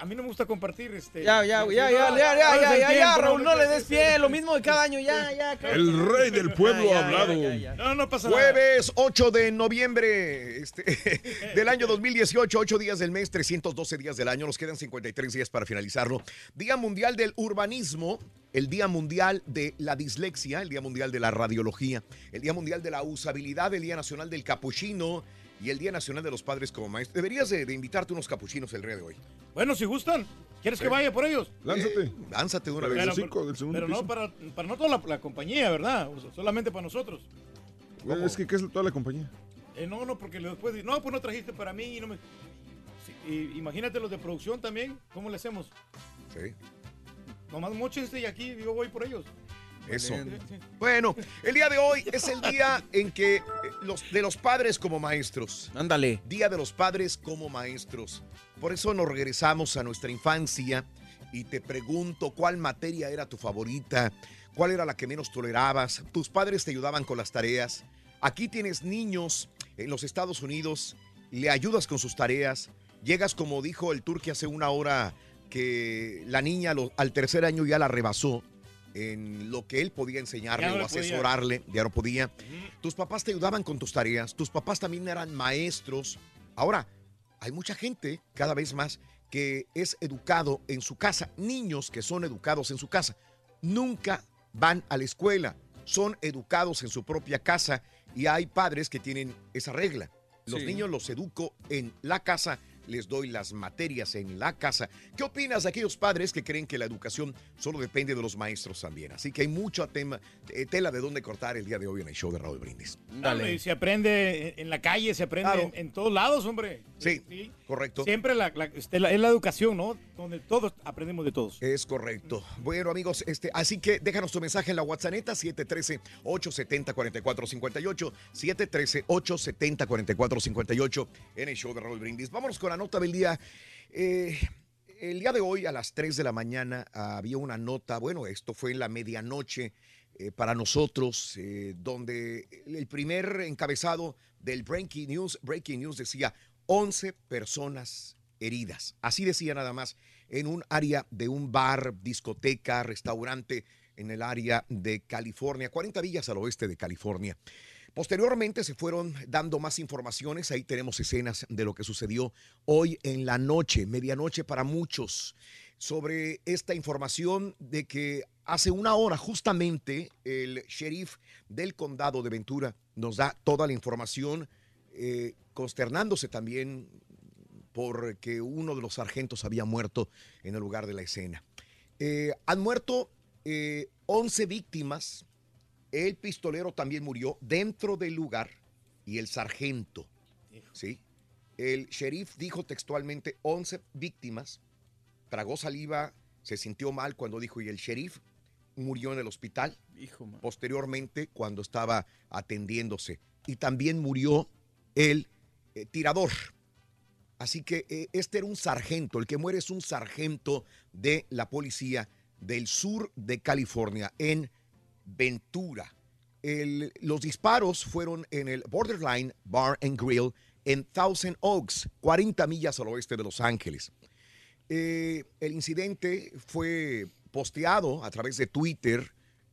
a mí no me gusta compartir este. Ya, ya, ya, ya, ya, ya, ya, el ya, ya, Raúl, no le des pie, lo mismo de cada año, ya, ya. El rey del pueblo ha hablado. No, no pasa nada. Jueves 8 de noviembre este, del año 2018, 8 días del mes, 312 días del año, nos quedan 53 días para finalizarlo. Día Mundial del Urbanismo, el Día Mundial de la Dislexia, el Día Mundial de la Radiología, el Día Mundial de la Usabilidad, el Día Nacional del Capuchino y el Día Nacional de los Padres como Maestros. Deberías de, de invitarte unos capuchinos el día de hoy. Bueno, si gustan, ¿quieres que vaya por ellos? Lánzate. Eh, lánzate de una Pero vez. los cinco del segundo Pero no para, para no toda la, la compañía, ¿verdad? O sea, solamente para nosotros. Güey, Es que, ¿qué es toda la compañía? Eh, no, no, porque después dicen, no, pues no trajiste para mí y no me... Sí, y imagínate los de producción también, ¿cómo le hacemos? Sí. Nomás mochense y aquí yo voy por ellos. Eso. Bueno, el día de hoy es el día en que eh, los de los padres como maestros. Ándale. Día de los padres como maestros. Por eso nos regresamos a nuestra infancia y te pregunto cuál materia era tu favorita, cuál era la que menos tolerabas. Tus padres te ayudaban con las tareas. Aquí tienes niños en los Estados Unidos, le ayudas con sus tareas. Llegas como dijo el turque hace una hora que la niña lo- al tercer año ya la rebasó en lo que él podía enseñarle no o podía. asesorarle, ya no podía. Tus papás te ayudaban con tus tareas, tus papás también eran maestros. Ahora, hay mucha gente, cada vez más, que es educado en su casa, niños que son educados en su casa. Nunca van a la escuela, son educados en su propia casa y hay padres que tienen esa regla. Los Sí. niños los educo en la casa, les doy las materias en la casa. ¿Qué opinas de aquellos padres que creen que la educación solo depende de los maestros también? Así que hay mucho tema, eh, tela de dónde cortar el día de hoy en el show de Raúl Brindis. Y se aprende en- la calle, se aprende Claro. en, en todos lados, hombre. Sí, correcto. Siempre la, la- este, la- es la educación, ¿no? Donde todos aprendemos de todos. Es correcto. Bueno, amigos, este, así que déjanos tu mensaje en la WhatsApp 713-870-4458. 713-870-4458 en el show de Raúl Brindis. Vámonos con la nota del día. Eh, el día de hoy, a las 3 de la mañana, había una nota. Bueno, esto fue en la medianoche eh, para nosotros, eh, donde el primer encabezado del Breaking News, Breaking News decía 11 personas heridas. Así decía nada más, en un área de un bar, discoteca, restaurante en el área de California, 40 villas al oeste de California. Posteriormente se fueron dando más informaciones, ahí tenemos escenas de lo que sucedió hoy en la noche, medianoche para muchos, sobre esta información de que hace una hora justamente el sheriff del condado de Ventura nos da toda la información, eh, consternándose también porque uno de los sargentos había muerto en el lugar de la escena. Eh, han muerto eh, 11 víctimas. El pistolero también murió dentro del lugar y el sargento. ¿sí? El sheriff dijo textualmente 11 víctimas. Tragó saliva, se sintió mal cuando dijo y el sheriff murió en el hospital. Hijo. Posteriormente, cuando estaba atendiéndose. Y también murió el eh, tirador. Así que eh, este era un sargento, el que muere es un sargento de la policía del sur de California, en Ventura. Los disparos fueron en el Borderline Bar and Grill en Thousand Oaks, 40 millas al oeste de Los Ángeles. Eh, el incidente fue posteado a través de Twitter.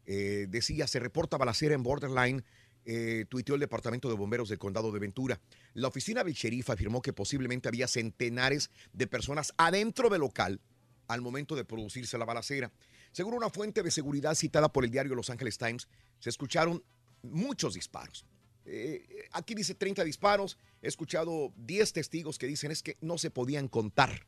eh, decía, se reporta balacera en Borderline, eh, tuiteó el Departamento de Bomberos del Condado de Ventura. La oficina del sheriff afirmó que posiblemente había centenares de personas adentro del local al momento de producirse la balacera. Según una fuente de seguridad citada por el diario Los Angeles Times, se escucharon muchos disparos. Eh, aquí dice 30 disparos. He escuchado 10 testigos que dicen es que no se podían contar.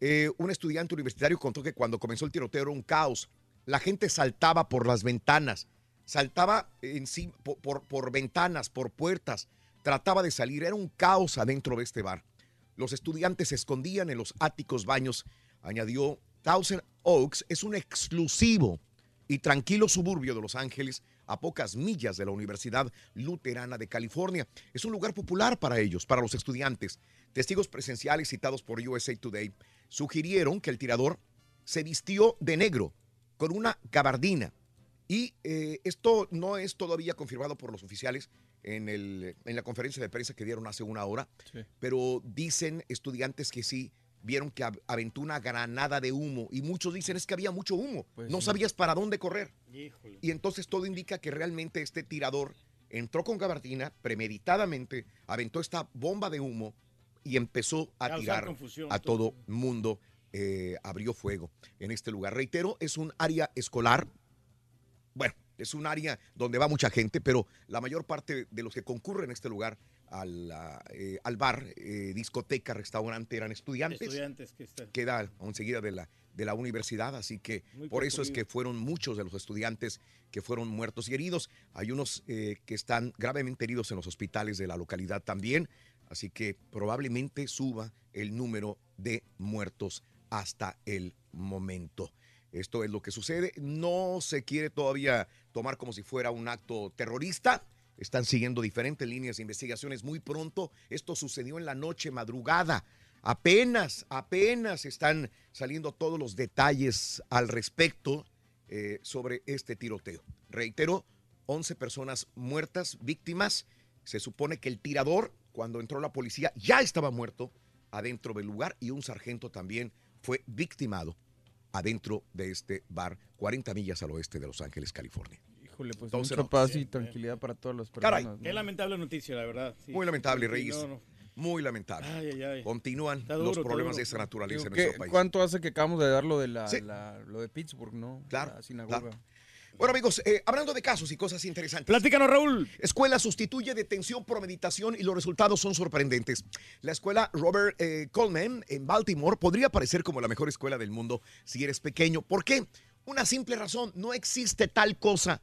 Eh, un estudiante universitario contó que cuando comenzó el tiroteo era un caos. La gente saltaba por las ventanas, saltaba encima, por, por- por ventanas, por puertas, trataba de salir. Era un caos adentro de este bar. Los estudiantes se escondían en los áticos baños, añadió. Thousand Oaks es un exclusivo y tranquilo suburbio de Los Ángeles, a pocas millas de la Universidad Luterana de California. Es un lugar popular para ellos, para los estudiantes. Testigos presenciales citados por USA Today sugirieron que el tirador se vistió de negro con una gabardina. Y eh, esto no es todavía confirmado por los oficiales en, el- en la conferencia de prensa que dieron hace una hora, pero dicen estudiantes que sí vieron que av- aventó una granada de humo y muchos dicen es que había mucho humo, Pues no sí. sabías para dónde correr. Híjole. Y entonces todo indica que realmente este tirador entró con gabardina, premeditadamente, aventó esta bomba de humo y empezó a Causar tirar confusión, a todo mundo. eh, abrió fuego en este lugar. Reitero, es un área escolar. Bueno, es un área donde va mucha gente, pero la mayor parte de los que concurren a este lugar, al, eh, al bar, eh, discoteca, restaurante, eran estudiantes Estudiantes que están. queda enseguida de la, de la universidad, así que Muy por eso es que fueron muchos de los estudiantes que fueron muertos y heridos. Hay unos eh, que están gravemente heridos en los hospitales de la localidad también, así que probablemente suba el número de muertos hasta el momento. Esto es lo que sucede. No se quiere todavía tomar como si fuera un acto terrorista. Están siguiendo diferentes líneas de investigaciones muy pronto. Esto sucedió en la noche madrugada. Apenas, apenas están saliendo todos los detalles al respecto eh, sobre este tiroteo. Reitero, 11 personas muertas, víctimas. Se supone que el tirador, cuando entró la policía, ya estaba muerto adentro del lugar y un sargento también fue victimado adentro de este bar 40 millas al oeste de Los Ángeles, California. Híjole, pues Entonces, mucha no. paz y tranquilidad para las personas. Caray. ¿no? Qué lamentable noticia, la verdad. sí. Muy lamentable, Reyes. no, no. Muy lamentable. Ay, ay, ay. Continúan los problemas de esa naturaleza Digo, en ¿qué- nuestro país. ¿Cuánto hace que acabamos de dar lo de, la, Sí. la- lo de Pittsburgh, no? Claro, La sinagoga. claro. Bueno, amigos, eh, hablando de casos y cosas interesantes. Platícanos, Raúl. Escuela sustituye detención por meditación y los resultados son sorprendentes. La escuela Robert eh, Coleman en Baltimore podría parecer como la mejor escuela del mundo si eres pequeño. ¿Por qué? Una simple razón, no existe tal cosa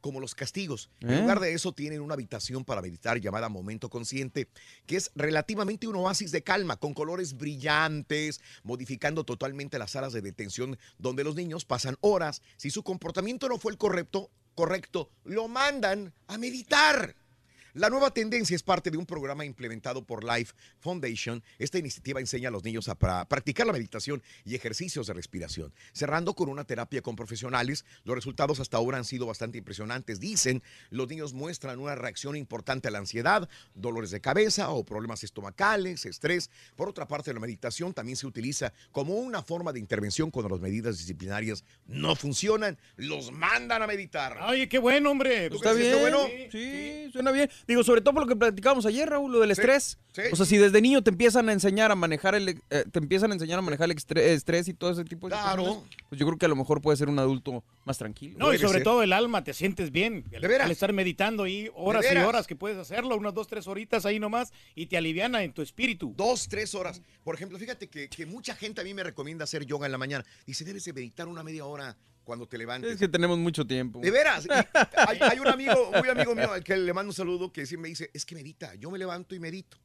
como los castigos. En ¿Eh? lugar de eso tienen una habitación para meditar llamada Momento Consciente, que es relativamente un oasis de calma, con colores brillantes, modificando totalmente las salas de detención donde los niños pasan horas. Si su comportamiento no fue el correcto, correcto, lo mandan a meditar. La nueva tendencia es parte de un programa implementado por Life Foundation. Esta iniciativa enseña a los niños a pra- practicar la meditación y ejercicios de respiración, cerrando con una terapia con profesionales. Los resultados hasta ahora han sido bastante impresionantes. Dicen, los niños muestran una reacción importante a la ansiedad, dolores de cabeza o problemas estomacales, estrés. Por otra parte, la meditación también se utiliza como una forma de intervención cuando las medidas disciplinarias no funcionan. Los mandan a meditar. Oye, qué bueno, hombre. ¿Tú Está bien, está bueno? sí, suena bien. Digo, sobre todo por lo que platicábamos ayer, Raúl, lo del Sí, estrés. sí. O sea, si desde niño te empiezan a enseñar a manejar el, eh, te empiezan a enseñar a manejar el estrés y todo ese tipo de Claro. situaciones, pues yo creo que a lo mejor puede ser un adulto más tranquilo. No, y sobre ser. todo el alma, te sientes bien. ¿De veras? Al estar meditando ahí horas y horas que puedes hacerlo, unas dos, tres horitas ahí nomás, y te aliviana en tu espíritu. Dos, tres horas. Por ejemplo, fíjate que, que mucha gente a mí me recomienda hacer yoga en la mañana. Dice, debes de meditar una media hora cuando te levantes. Es que tenemos mucho tiempo. De veras. Hay, hay un amigo, muy amigo mío, al que le mando un saludo, que sí me dice, es que medita, yo me levanto y medito.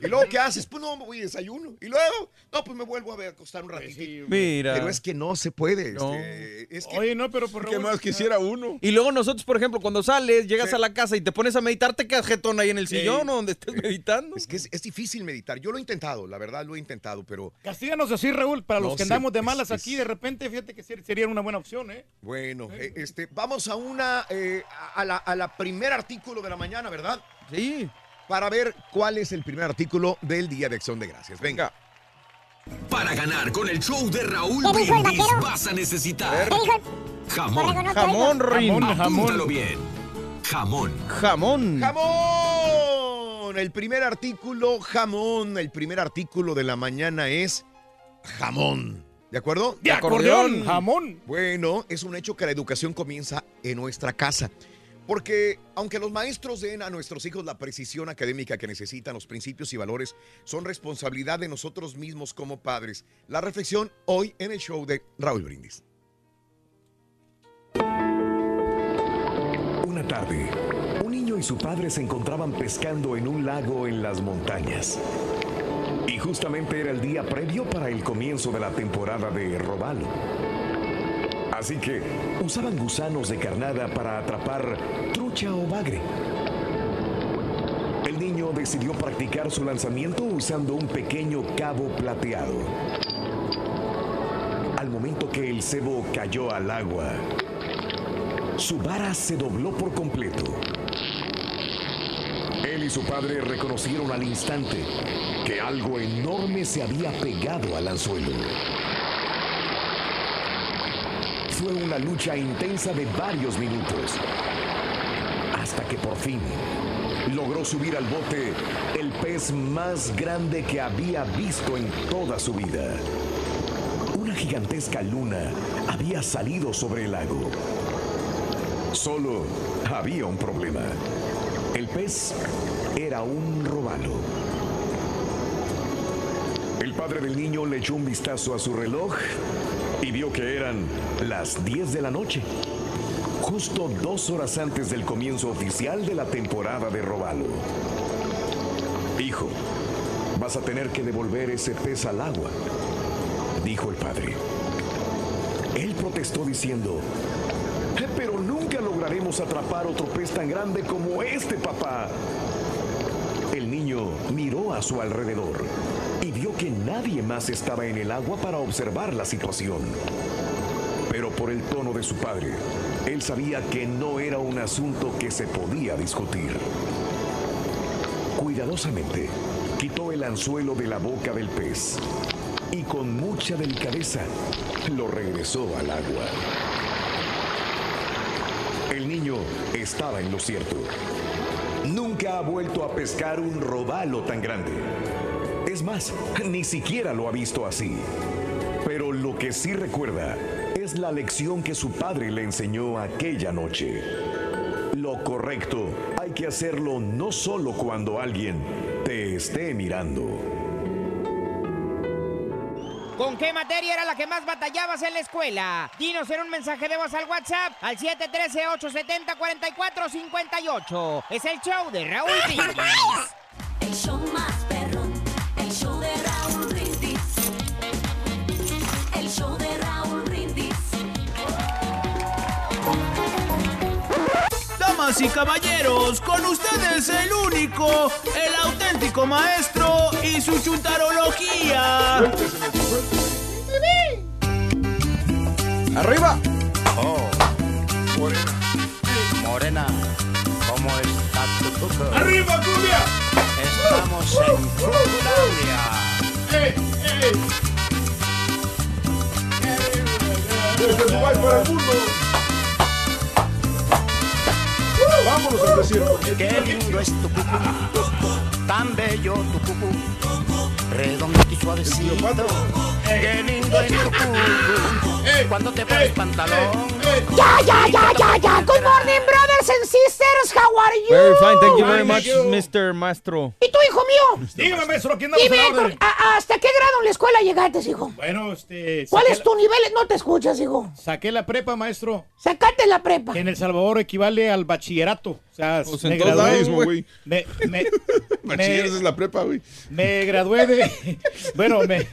Y luego, ¿qué haces? Pues no, me voy y desayuno. Y luego, no, pues me vuelvo a acostar un ratito. Mira. Pero es que no se puede. No. este, es que, Oye, no, pero por ¿Qué Raúl, más quisiera uno? Y luego nosotros, por ejemplo, cuando sales, llegas Sí. a la casa y te pones a meditar, te quedas jetón ahí en el Sí. sillón o donde estés meditando. es que es, es difícil meditar. Yo lo he intentado, la verdad lo he intentado, pero Castíganos así, Raúl, para los No que andamos de malas es- aquí, de repente, fíjate que ser- sería una buena opción, ¿eh? bueno, eh, este, vamos a una, eh, a, la, a la primer artículo de la mañana, ¿verdad? Sí. Para ver cuál es el primer artículo del Día de Acción de Gracias. Venga. Para ganar con el show de Raúl ¿Qué dijo el Brindis vas a necesitar ¿Qué dijo el- jamón. Jamón. Rin. Jamón, jamón. bien. Jamón. Jamón. ¡Jamón! El primer artículo, jamón. El primer artículo de la mañana es jamón. ¿De acuerdo? De acordeón, jamón. Bueno, es un hecho que la educación comienza en nuestra casa. Porque aunque los maestros den a nuestros hijos la precisión académica que necesitan, los principios y valores son responsabilidad de nosotros mismos como padres. La reflexión hoy en el show de Raúl Brindis. Una tarde, un niño y su padre se encontraban pescando en un lago en las montañas. Y justamente era el día previo para el comienzo de la temporada de robalo. Así que usaban gusanos de carnada para atrapar trucha o bagre. El niño decidió practicar su lanzamiento usando un pequeño cabo plateado. Al momento que el cebo cayó al agua, su vara se dobló por completo. Él y su padre reconocieron al instante que algo enorme se había pegado al anzuelo. Fue una lucha intensa de varios minutos, hasta que por fin logró subir al bote el pez más grande que había visto en toda su vida. Una gigantesca luna había salido sobre el lago. Solo había un problema. El pez era un robalo. El padre del niño le echó un vistazo a su reloj y vio que eran las 10 de la noche, justo dos horas antes del comienzo oficial de la temporada de robalo. Hijo, vas a tener que devolver ese pez al agua, dijo el padre. Él protestó diciendo, "Eh, pero nunca lograremos atrapar otro pez tan grande como este, papá. El niño miró a su alrededor que nadie más estaba en el agua para observar la situación. Pero por el tono de su padre, él sabía que no era un asunto que se podía discutir. Cuidadosamente, quitó el anzuelo de la boca del pez y con mucha delicadeza lo regresó al agua. El niño estaba en lo cierto. Nunca ha vuelto a pescar un robalo tan grande. Es más, ni siquiera lo ha visto así. Pero lo que sí recuerda es la lección que su padre le enseñó aquella noche. Lo correcto hay que hacerlo no solo cuando alguien te esté mirando. ¿Con qué materia era la que más batallabas en la escuela? Dinos en un mensaje de voz al WhatsApp al 713-870-4458. Es el show de Raúl Brindis. Damas y caballeros, con ustedes el único, el auténtico maestro y su chuntarología. ¡Arriba! Oh, morena. Morena, ¿cómo está tu cuco? ¡Arriba, cumbia! Estamos en. ¡Eh, eh! Desde Dubái para el mundo. Vámonos al desierto. Qué lindo es tu cucú, tan bello tu cucú, redondito y suavecito. Qué lindo es tu cucú, cuando te pones pantalón. Ya, ya, ya, ya, ya. Good morning, brothers and sisters. How are you? Very fine, thank you very much, Mr. Maestro. ¿Y tu hijo mío? Dígame, maestro, ¿quién andamos Dime, ¿hasta qué grado en la escuela llegaste, hijo? Bueno, este... ¿Cuál es la- tu nivel? No te escuchas, hijo. Saqué la prepa, maestro. Sacate la prepa. En El Salvador equivale al bachillerato. O sea, Pues me gradué. lados, güey. Me, me, Bachiller, esa es la prepa, güey. me gradué de... Bueno, me,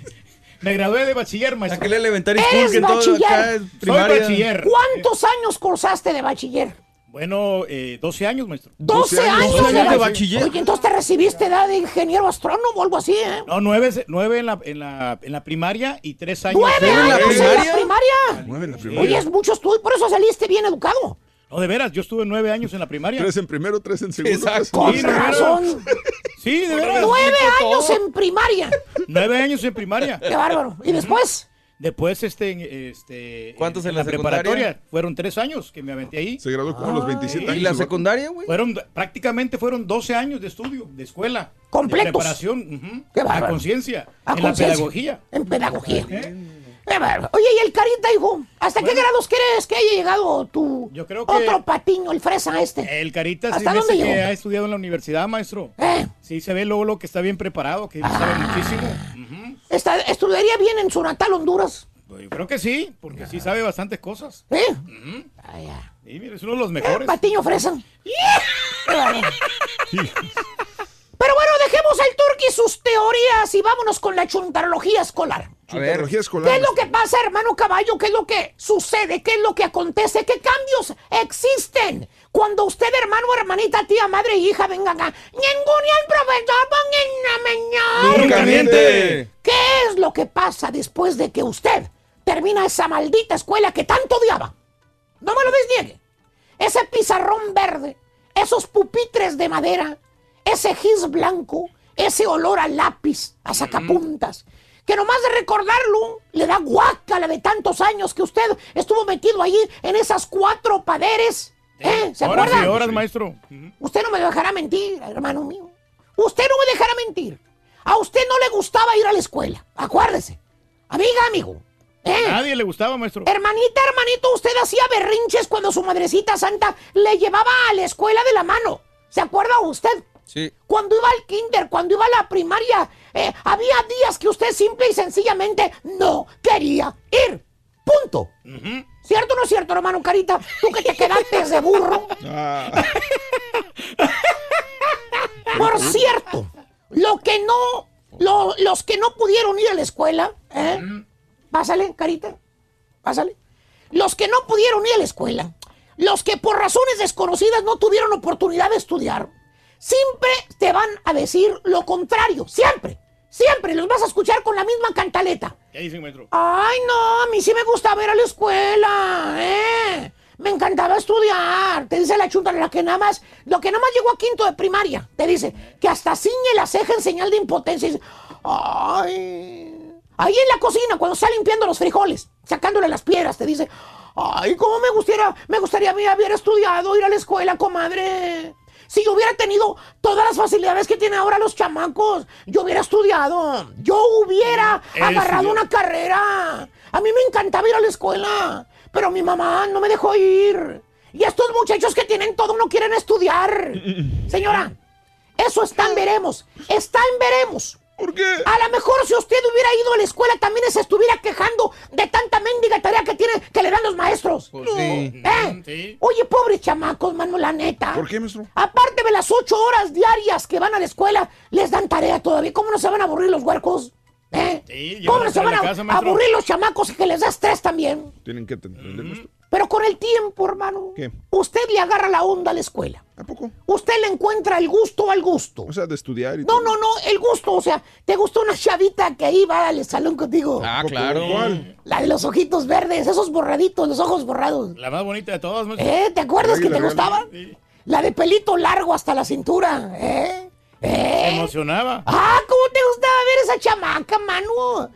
me gradué de bachiller, maestro. Saqué la elementary Eres bachiller. Soy bachiller. ¿Cuántos años cursaste de bachiller? Bueno, eh, 12 años, maestro. 12, años, de bachiller. Oye, entonces te recibiste edad de ingeniero astrónomo o algo así, ¿eh? No, nueve, nueve en, la, en, la, en la primaria y tres años. ¡Nueve años en la primaria! Nueve en la Oye, primaria. es mucho estudio, por eso saliste bien educado. No, de veras, yo estuve nueve años en la primaria. Tres en primero, tres en segundo. Exacto. Con Sí, razón. Sí, de. Nueve años en primaria. Nueve años en primaria. Qué bárbaro. ¿Y después? Después, este, en- este... ¿Cuántos en la preparatoria? Fueron tres años que me aventé ahí. Se graduó como a los 27 años. ¿Y la secundaria, güey? Fueron, prácticamente fueron 12 años de estudio, de escuela. Completos. De preparación. ujú, Qué A conciencia. En la pedagogía. En pedagogía. Bárbaro. Oye, ¿y el carita, hijo? ¿Hasta qué grados crees que haya llegado tu Yo creo que- otro patiño, el fresa este? El Carita sí ¿Hasta me dónde que ha estudiado en la universidad, maestro. ¿Eh? Sí, se ve luego lo que está bien preparado, que Ah. sabe muchísimo. Está- ¿Estudiaría bien en su natal Honduras? Pues Yo creo que sí, porque sí sabe bastantes cosas. ¿Eh? Sí, mira, es uno de los mejores. Patiño fresa. Qué bárbaro. Pero bueno, dejemos al turqui sus teorías y vámonos con la chuntarología escolar. Chuntarología escolar. ¿Qué es lo que pasa, hermano caballo? ¿Qué es lo que sucede? ¿Qué es lo que acontece? ¿Qué cambios existen? Cuando usted, hermano, hermanita, tía, madre, hija, venga acá. Ningún el profesor, pongan ¡Nunca miente! ¿Qué es lo que pasa después de que usted termina esa maldita escuela que tanto odiaba? No me lo desniegue. Ese pizarrón verde, esos pupitres de madera, ese gis blanco, ese olor a lápiz, a sacapuntas, que nomás de recordarlo le da guácala de tantos años que usted estuvo metido allí en esas cuatro paderes. ¿Eh? ¿Se Horas acuerdan? y horas, maestro. Usted no me dejará mentir, hermano mío. Usted no me dejará mentir. A usted no le gustaba ir a la escuela. Acuérdese. Amiga, amigo. ¿eh? A nadie le gustaba, maestro. Hermanita, hermanito, usted hacía berrinches cuando su madrecita santa le llevaba a la escuela de la mano. ¿Se acuerda usted? Sí. Cuando iba al kinder, cuando iba a la primaria, eh, había días que usted simple y sencillamente no quería ir. Punto. ¿Cierto o no es cierto, hermano Carita? Tú que te quedaste de burro. Por cierto, lo que no, lo- los que no pudieron ir a la escuela, ¿eh? Pásale, Carita, pásale. Los que no pudieron ir a la escuela, los que por razones desconocidas no tuvieron oportunidad de estudiar, siempre te van a decir lo contrario, siempre, siempre los vas a escuchar con la misma cantaleta. ¿Qué dicen, maestro? Ay, no, a mí sí me gustaba ir a la escuela, ¿eh? Me encantaba estudiar. Te dice la chunta, la que nada más, lo que nada más llegó a quinto de primaria. Te dice que hasta ciñe la ceja en señal de impotencia. Y dice, ay. Ahí en la cocina, cuando está limpiando los frijoles, sacándole las piedras, te dice, ay, cómo me gustaría, me gustaría a mí haber estudiado, ir a la escuela, comadre. Si yo hubiera tenido todas las facilidades que tienen ahora los chamacos, yo hubiera estudiado, yo hubiera agarrado una carrera. A mí me encantaba ir a la escuela, pero mi mamá no me dejó ir. Y estos muchachos que tienen todo no quieren estudiar. Señora, eso está en veremos. Está en veremos. ¿Por qué? A lo mejor si usted hubiera ido a la escuela también se estuviera quejando de tanta mendiga tarea que tiene que le dan los maestros. Pues sí. ¿Eh? Oye, pobres chamacos, mano, la neta. ¿Por qué, maestro? Aparte de las ocho horas diarias que van a la escuela, les dan tarea todavía. ¿Cómo no se van a aburrir los huercos? ¿Eh? Sí, ¿Cómo no se van a casa, aburrir los chamacos y que les da estrés también? Tienen que entender, maestro. Pero con el tiempo, hermano, ¿Qué? usted le agarra la onda a la escuela. ¿A poco? Usted le encuentra el gusto al gusto. O sea, de estudiar y No, todo. no, no, el gusto. O sea, ¿te gustó una chavita que iba al salón contigo? Ah, claro. ¿Cuál? La de los ojitos verdes, esos borraditos, los ojos borrados. La más bonita de todas, maestro. ¿Eh? ¿Te acuerdas que te gustaba? La de pelito largo hasta la cintura. ¿Eh? Se ¿Eh? emocionaba. Ah, ¿cómo te gustaba ver esa chamaca, Manu?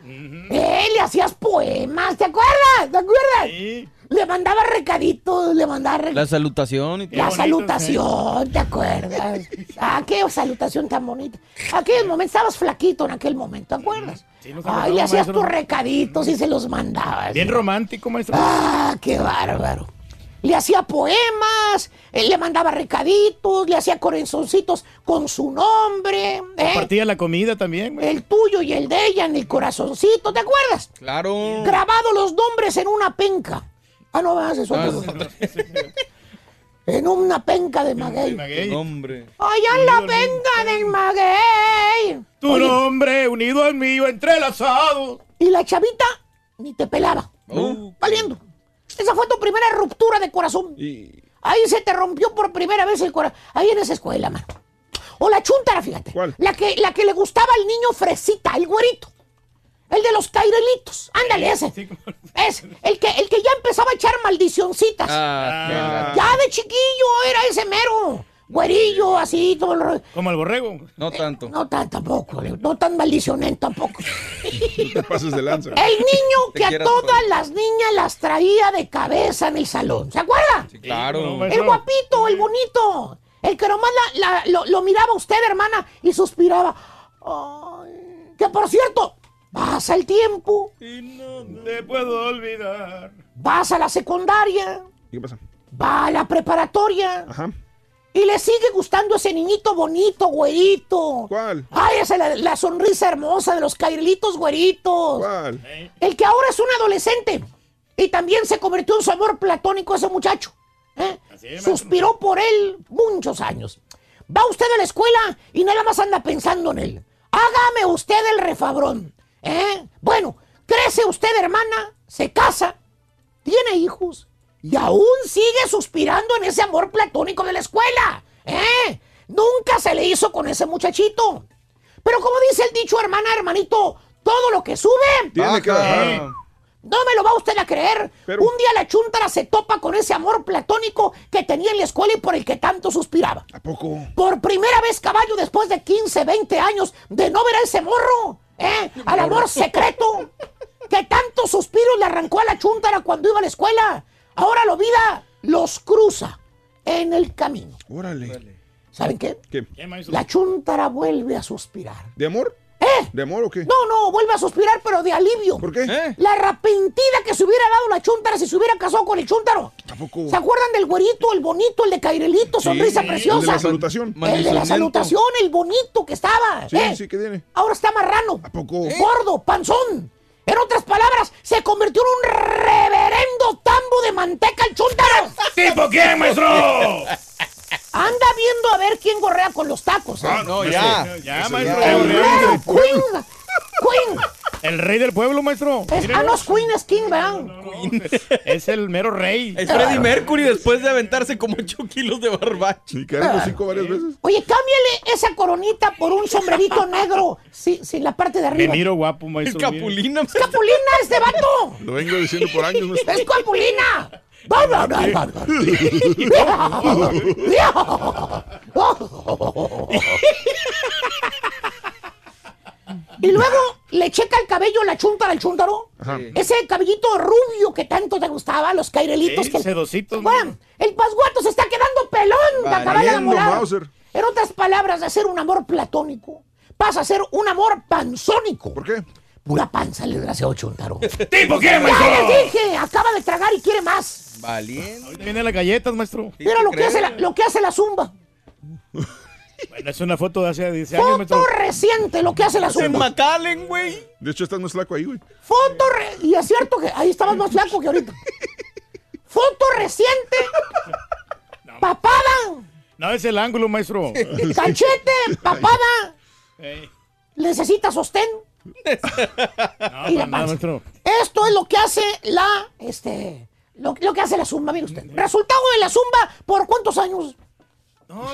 Eh, le hacías poemas, ¿te acuerdas? ¿Te acuerdas? Sí. Le mandaba recaditos, le mandaba La recaditos. salutación y todo. La bonito, salutación, ¿te acuerdas? Ah, qué salutación tan bonita. Aquel momento estabas flaquito en aquel momento, ¿te acuerdas? Sí, nos Ay, le hacías maestro. tus recaditos y se los mandabas. Bien romántico, maestro. Ah, qué bárbaro. Le hacía poemas, él le mandaba recaditos, le hacía corazoncitos con su nombre, ¿eh? Compartía la comida también, maestro. el tuyo y el de ella en el corazoncito, ¿te acuerdas? Claro. Grabado los nombres en una penca. Ah, no, vas, eso Ah, otro. En una penca de maguey. Maguey. Hombre. Allá en la penca del maguey. Tu Oye, nombre unido al mío, entrelazado. y la chavita ni te pelaba. Oh. Valiendo. Esa fue tu primera ruptura de corazón. Y... Ahí se te rompió por primera vez el corazón. Ahí en esa escuela, mano. O la chuntara, fíjate. ¿Cuál? La que, la que le gustaba al niño fresita, el güerito. El de los cairelitos. Ándale, ese. Sí, como- Es el que, el que ya empezaba a echar maldicioncitas. Ah, gato. Ya de chiquillo era ese mero. Güerillo, así, todo el rollo. Como el borrego. No tanto. No tan tampoco, no tan maldicionento tampoco. No te pases de lanza. El niño que a todas las niñas las traía de cabeza en el salón. ¿Se acuerda? Sí, claro. No, El guapito, el bonito. El que nomás la- la- lo, lo miraba a usted, hermana, y suspiraba. Que por cierto, pasa el tiempo, Y no te puedo olvidar. vas a la secundaria, ¿Qué pasa? va a la preparatoria, Ajá. y le sigue gustando ese niñito bonito, güerito. ¿Cuál? Ay, esa la, la sonrisa hermosa de los cairelitos güeritos. ¿Cuál? El que ahora es un adolescente. Y también se convirtió en su amor platónico ese muchacho. ¿eh? Así es. Suspiró por él muchos años. Va usted a la escuela y nada más anda pensando en él. Hágame usted el refabrón. ¿Eh? Bueno, Crece usted, hermana, se casa, tiene hijos y aún sigue suspirando en ese amor platónico de la escuela. ¿Eh? Nunca se le hizo con ese muchachito. Pero como dice el dicho, hermana, hermanito, todo lo que sube... Tiene que bajar. No me lo va usted a creer. Un día la chuntara se topa con ese amor platónico que tenía en la escuela y por el que tanto suspiraba. ¿A poco? Por primera vez, caballo, después de 15, 20 años de no ver a ese morro, ¿eh? Al amor secreto. Que tanto suspiros le arrancó a la chuntara cuando iba a la escuela. Ahora lo vida los cruza en el camino. Órale. ¿Saben qué? ¿Qué? La chuntara vuelve a suspirar. ¿De amor? ¿Eh? ¿De amor o qué? No, no, vuelve a suspirar, pero de alivio. ¿Por qué? La arrepentida que se hubiera dado la chuntara si se hubiera casado con el chúntaro. Tampoco. ¿Se acuerdan del güerito, el bonito, el de Cairelito, sonrisa preciosa? el de la salutación. El de la salutación, el bonito que estaba. Sí, ¿eh? sí, ¿qué tiene? Ahora está marrano. ¿A poco? Gordo, panzón. En otras palabras, se convirtió en un reverendo tambo de manteca el chúntaro. ¿Tipo quién, maestro? Anda viendo a ver quién gorrea con los tacos. ¿eh? Ah, no, ya. Ya, maestro. El El rey, rey. Queen. Queen. El rey del pueblo, maestro. Es, ah, no, es Queen, es King, ¿verdad? Es el mero rey. Es Freddie Mercury después de aventarse como 8 kilos de barbacha. Y quedaron los cinco varias veces. Oye, cámbiale esa coronita por un sombrerito negro sin, sin la parte de Me arriba. miro guapo, maestro. El Capulina. ¡Es Capulina este vato! Lo vengo diciendo por años. maestro. ¡Es Capulina! Y luego le checa el cabello la chunta al chúntaro. Ajá. Ese cabellito rubio que tanto te gustaba, los cairelitos Sí, que. sedositos, Bueno, el pasguato se está quedando pelón de acabar de enamorar. En otras palabras, de ser un amor platónico, pasa a ser un amor panzónico. ¿Por qué? Pura panza el desgraciado chuntaro. ¿Tipo quién, ¡Ya maestro? les dije! Acaba de tragar y quiere más. Valiente. Ahorita vienen las galletas, maestro. Mira lo que, hace la, lo que hace la zumba. Bueno, es una foto de hace 10 años, maestro. Foto reciente lo que hace la En zumba. McAllen, güey. De hecho, estás más flaco ahí, güey. Foto re- Y es cierto que ahí estabas más flaco que ahorita. Foto reciente. Papada. No, es el ángulo, maestro. Cachete. Papada. Necesita sostén. No, Y la para nada, maestro. Esto es lo que hace la, este, lo, lo que hace la zumba, mire usted. Resultado de la zumba, ¿por cuántos años?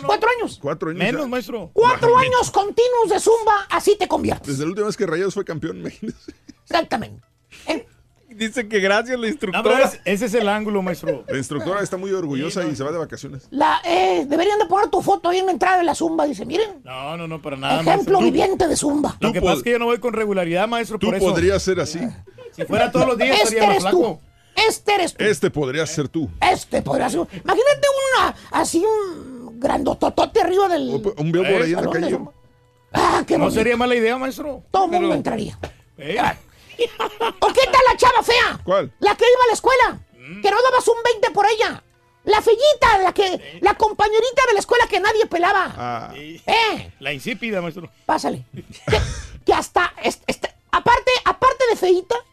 ¿Cuatro años? Cuatro años. Menos, ya. maestro. Cuatro años continuos de zumba, así te conviertes. Desde la última vez que Rayados fue campeón, imagínese. Exactamente. Eh, Dice que gracias la No, instructora. es- ese es el ángulo, maestro. La instructora está muy orgullosa y se va de vacaciones. la, eh, deberían de poner tu foto ahí en la entrada de la zumba. Dice, miren, No, no, no, para nada. ejemplo maestro. viviente de zumba. Lo que pasa es que yo no voy con regularidad, maestro, Tú por eso. podrías ser así. Si fuera todos los días, Este estaría más eres tú. Este eres tú. Este podría ser tú. Este podría ser. Imagínate una, así un grandototote arriba del. Un billboard ahí en la calle. Ah, qué No sería mala idea, maestro. Todo el mundo entraría. Eh, ¿O qué tal la chava fea? ¿Cuál? La que iba a la escuela. Que no dabas un 20 por ella. La fellita, la que, la compañerita de la escuela que nadie pelaba. Ah, Eh, La insípida, maestro. pásale. Que, que hasta, est- est- aparte, aparte de feíta, eh,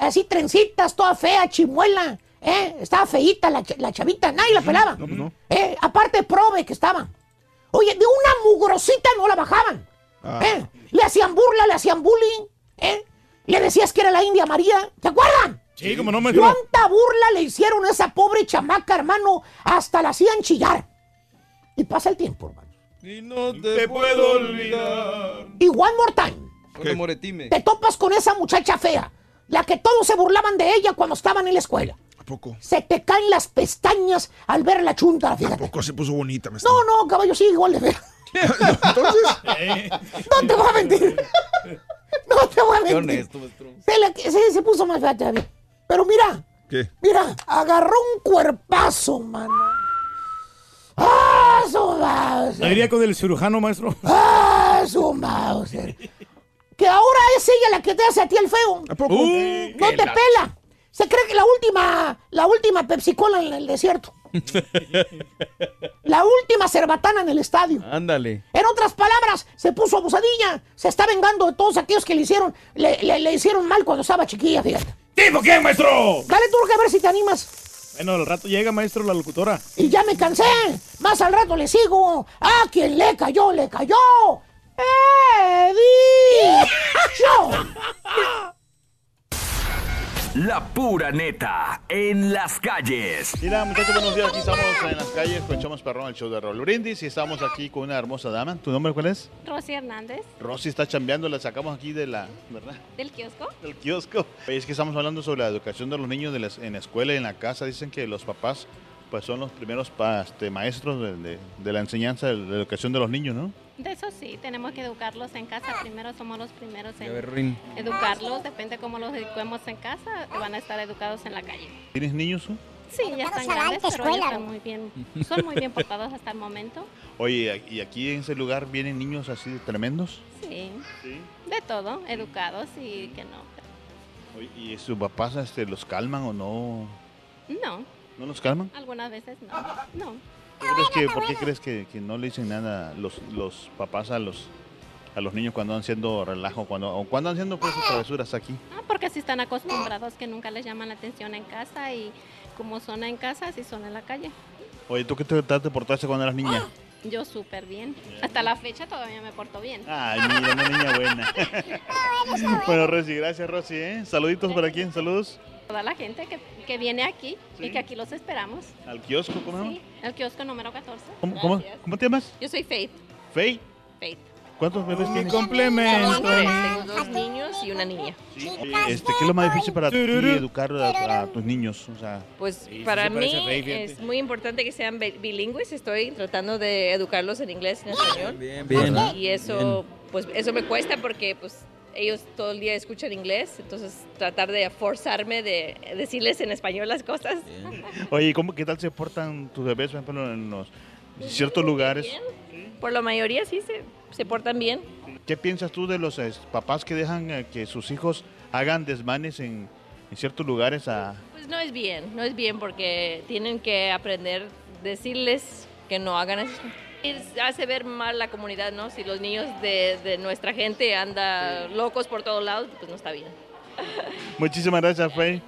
así trencitas, toda fea, chimuela, eh, estaba feíta la, la chavita, nadie la pelaba. no, pues no. Eh, aparte prove que estaba. Oye, de una mugrosita no la bajaban. Ah. Eh, le hacían burla, le hacían bullying, eh. Le decías que era la India María. ¿Se acuerdan? Sí, como no, maestro. ¿Cuánta burla le hicieron a esa pobre chamaca, hermano? Hasta la hacían chillar. Y pasa el tiempo, hermano. Y no te, puedo olvidar. Y one more time. Te topas con esa muchacha fea, la que todos se burlaban de ella cuando estaban en la escuela. ¿A poco? Se te caen las pestañas al ver la chunta, ¿A fíjate. poco se puso bonita, maestro? No, no, caballo, sí, igual de fea. Entonces, Eh, No te voy a mentir. No te voy a Qué mentir. honesto, maestro. Se, le- se- se puso más fea todavía. Pero mira, ¿qué? mira, agarró un cuerpazo, mano. ¡Ah, su ¿No Mauser! iría con el cirujano, maestro? ¡Ah, su Mauser! Que ahora es ella la que te hace a ti el feo. ¿A poco? Uh, No te la- pela. Se cree que la última, la última Pepsi Cola en el desierto. La última cerbatana en el estadio. Ándale. En otras palabras, se puso abusadilla. Se está vengando de todos aquellos que le hicieron, le, le- le hicieron mal cuando estaba chiquilla, fíjate. ¿Tipo quién, maestro? Dale tú que a ver si te animas. Bueno, al rato llega, maestro, la locutora. Y ya me cansé. Más al rato le sigo. A quien le cayó, le cayó. ¡Eddie! ¡Show! La pura neta en las calles. Mira, muchachos, buenos días. Aquí estamos en las calles con Chomas Perrón, el show de Rol Brindis. Y estamos aquí con una hermosa dama. ¿Tu nombre cuál es? Rosy Hernández, Rosy está chambeando, la sacamos aquí de la, ¿verdad? del kiosco. Del kiosco. Es que estamos hablando sobre la educación de los niños de las- en la escuela y en la casa. Dicen que los papás pues son los primeros este, maestros de, de- de la enseñanza, de la educación de los niños, ¿no? De eso sí, tenemos que educarlos en casa. Primero somos los primeros en educarlos. Depende cómo los eduquemos en casa, van a estar educados en la calle. ¿Tienes niños? Sí, ya están grandes, pero ellos están muy bien, son muy bien portados hasta el momento. Oye, y aquí en ese lugar vienen niños así de tremendos. Sí, de todo, educados y que no. Oye, ¿Y sus papás este, los calman o no? No, ¿No los calman? algunas veces no. No, ¿Por qué crees que, por qué crees que, que no le dicen nada los, los papás a los a los niños cuando andan haciendo relajo, cuando, o cuando andan haciendo pues sus travesuras aquí? Ah, porque así están acostumbrados que nunca les llaman la atención en casa y como son en casa, así son en la calle. Oye, ¿tú qué te trataste de portarse cuando eras niña? Yo súper bien. Hasta la fecha todavía me porto bien. Ay, mira, una niña buena. bueno, Rosy, gracias, Rosy. ¿eh? Saluditos para quién, saludos. Toda la gente que, que viene aquí y que aquí los esperamos. Al kiosco, ¿cómo se llama? Sí, el kiosco número 14. ¿Cómo, cómo, cómo te llamas? Yo soy Faith. Faye. Faith. ¿Cuántos bebés tienes? Tres, tengo dos niños y una niña. Este, ¿Qué es lo más difícil para ti educar a, a tus niños? O sea, Pues Sí, sí para mí es muy importante que sean bi- bilingües. Estoy tratando de educarlos en inglés y en español. Bien, bien. Y eso, pues eso me cuesta porque pues ellos todo el día escuchan inglés, entonces tratar de forzarme de decirles en español las cosas. oye, ¿cómo, ¿qué tal se portan tus bebés, por ejemplo, en los en ciertos lugares? Por la mayoría sí se, se portan bien. ¿Qué piensas tú de los papás que dejan eh, que sus hijos hagan desmanes en, en ciertos lugares a, Pues no es bien, no es bien porque tienen que aprender, decirles que no hagan eso. Hace ver mal la comunidad, ¿no? Si los niños de, de nuestra gente andan locos por todos lados, pues no está bien. Muchísimas gracias, Faye.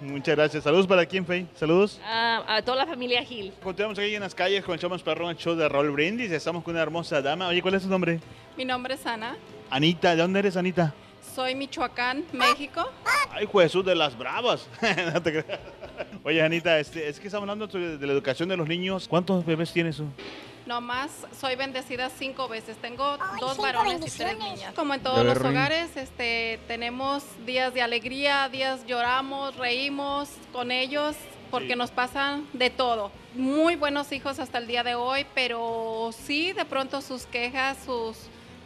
Muchas gracias. Saludos para quién, Faye. Saludos. Ah, a toda la familia Gil. Continuamos aquí en las calles con más perrón, el show de Roll Brindis. Estamos con una hermosa dama. Oye, ¿cuál es tu nombre? Mi nombre es Ana, Anita. ¿De dónde eres, Anita? soy Michoacán, México. Ay, Jesús de las bravas. No te creas. Oye, Anita, este, es que estamos hablando de, de la educación de los niños. ¿Cuántos bebés tienes tú? Nomás soy bendecida cinco veces. Tengo dos varones y tres niñas. Como en todos los hogares, este, tenemos días de alegría, días lloramos, reímos con ellos porque nos pasan de todo. Muy buenos hijos hasta el día de hoy, pero sí de pronto sus quejas, sus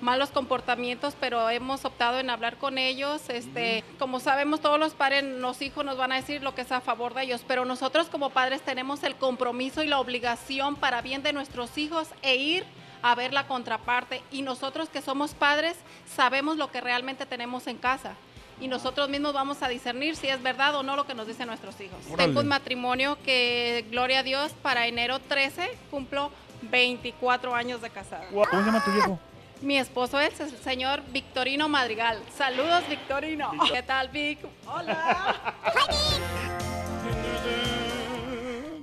malos comportamientos, pero hemos optado en hablar con ellos. Este, como sabemos todos los padres, los hijos nos van a decir lo que es a favor de ellos, pero nosotros como padres tenemos el compromiso y la obligación para bien de nuestros hijos e ir a ver la contraparte y nosotros que somos padres sabemos lo que realmente tenemos en casa. Y nosotros mismos vamos a discernir si es verdad o no lo que nos dicen nuestros hijos. Tengo un matrimonio que, gloria a Dios, para enero 13 cumplo 24 años de casada. ¿Cómo se llama tu viejo? Mi esposo es el señor Victorino Madrigal. Saludos, Victorino. ¿Qué tal, Vic? Hola.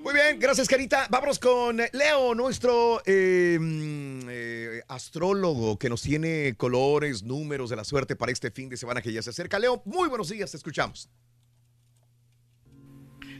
Muy bien, gracias, Carita. Vámonos con Leo, nuestro eh, mm, eh, astrólogo que nos tiene colores, números de la suerte para este fin de semana que ya se acerca. Leo, muy buenos días, te escuchamos.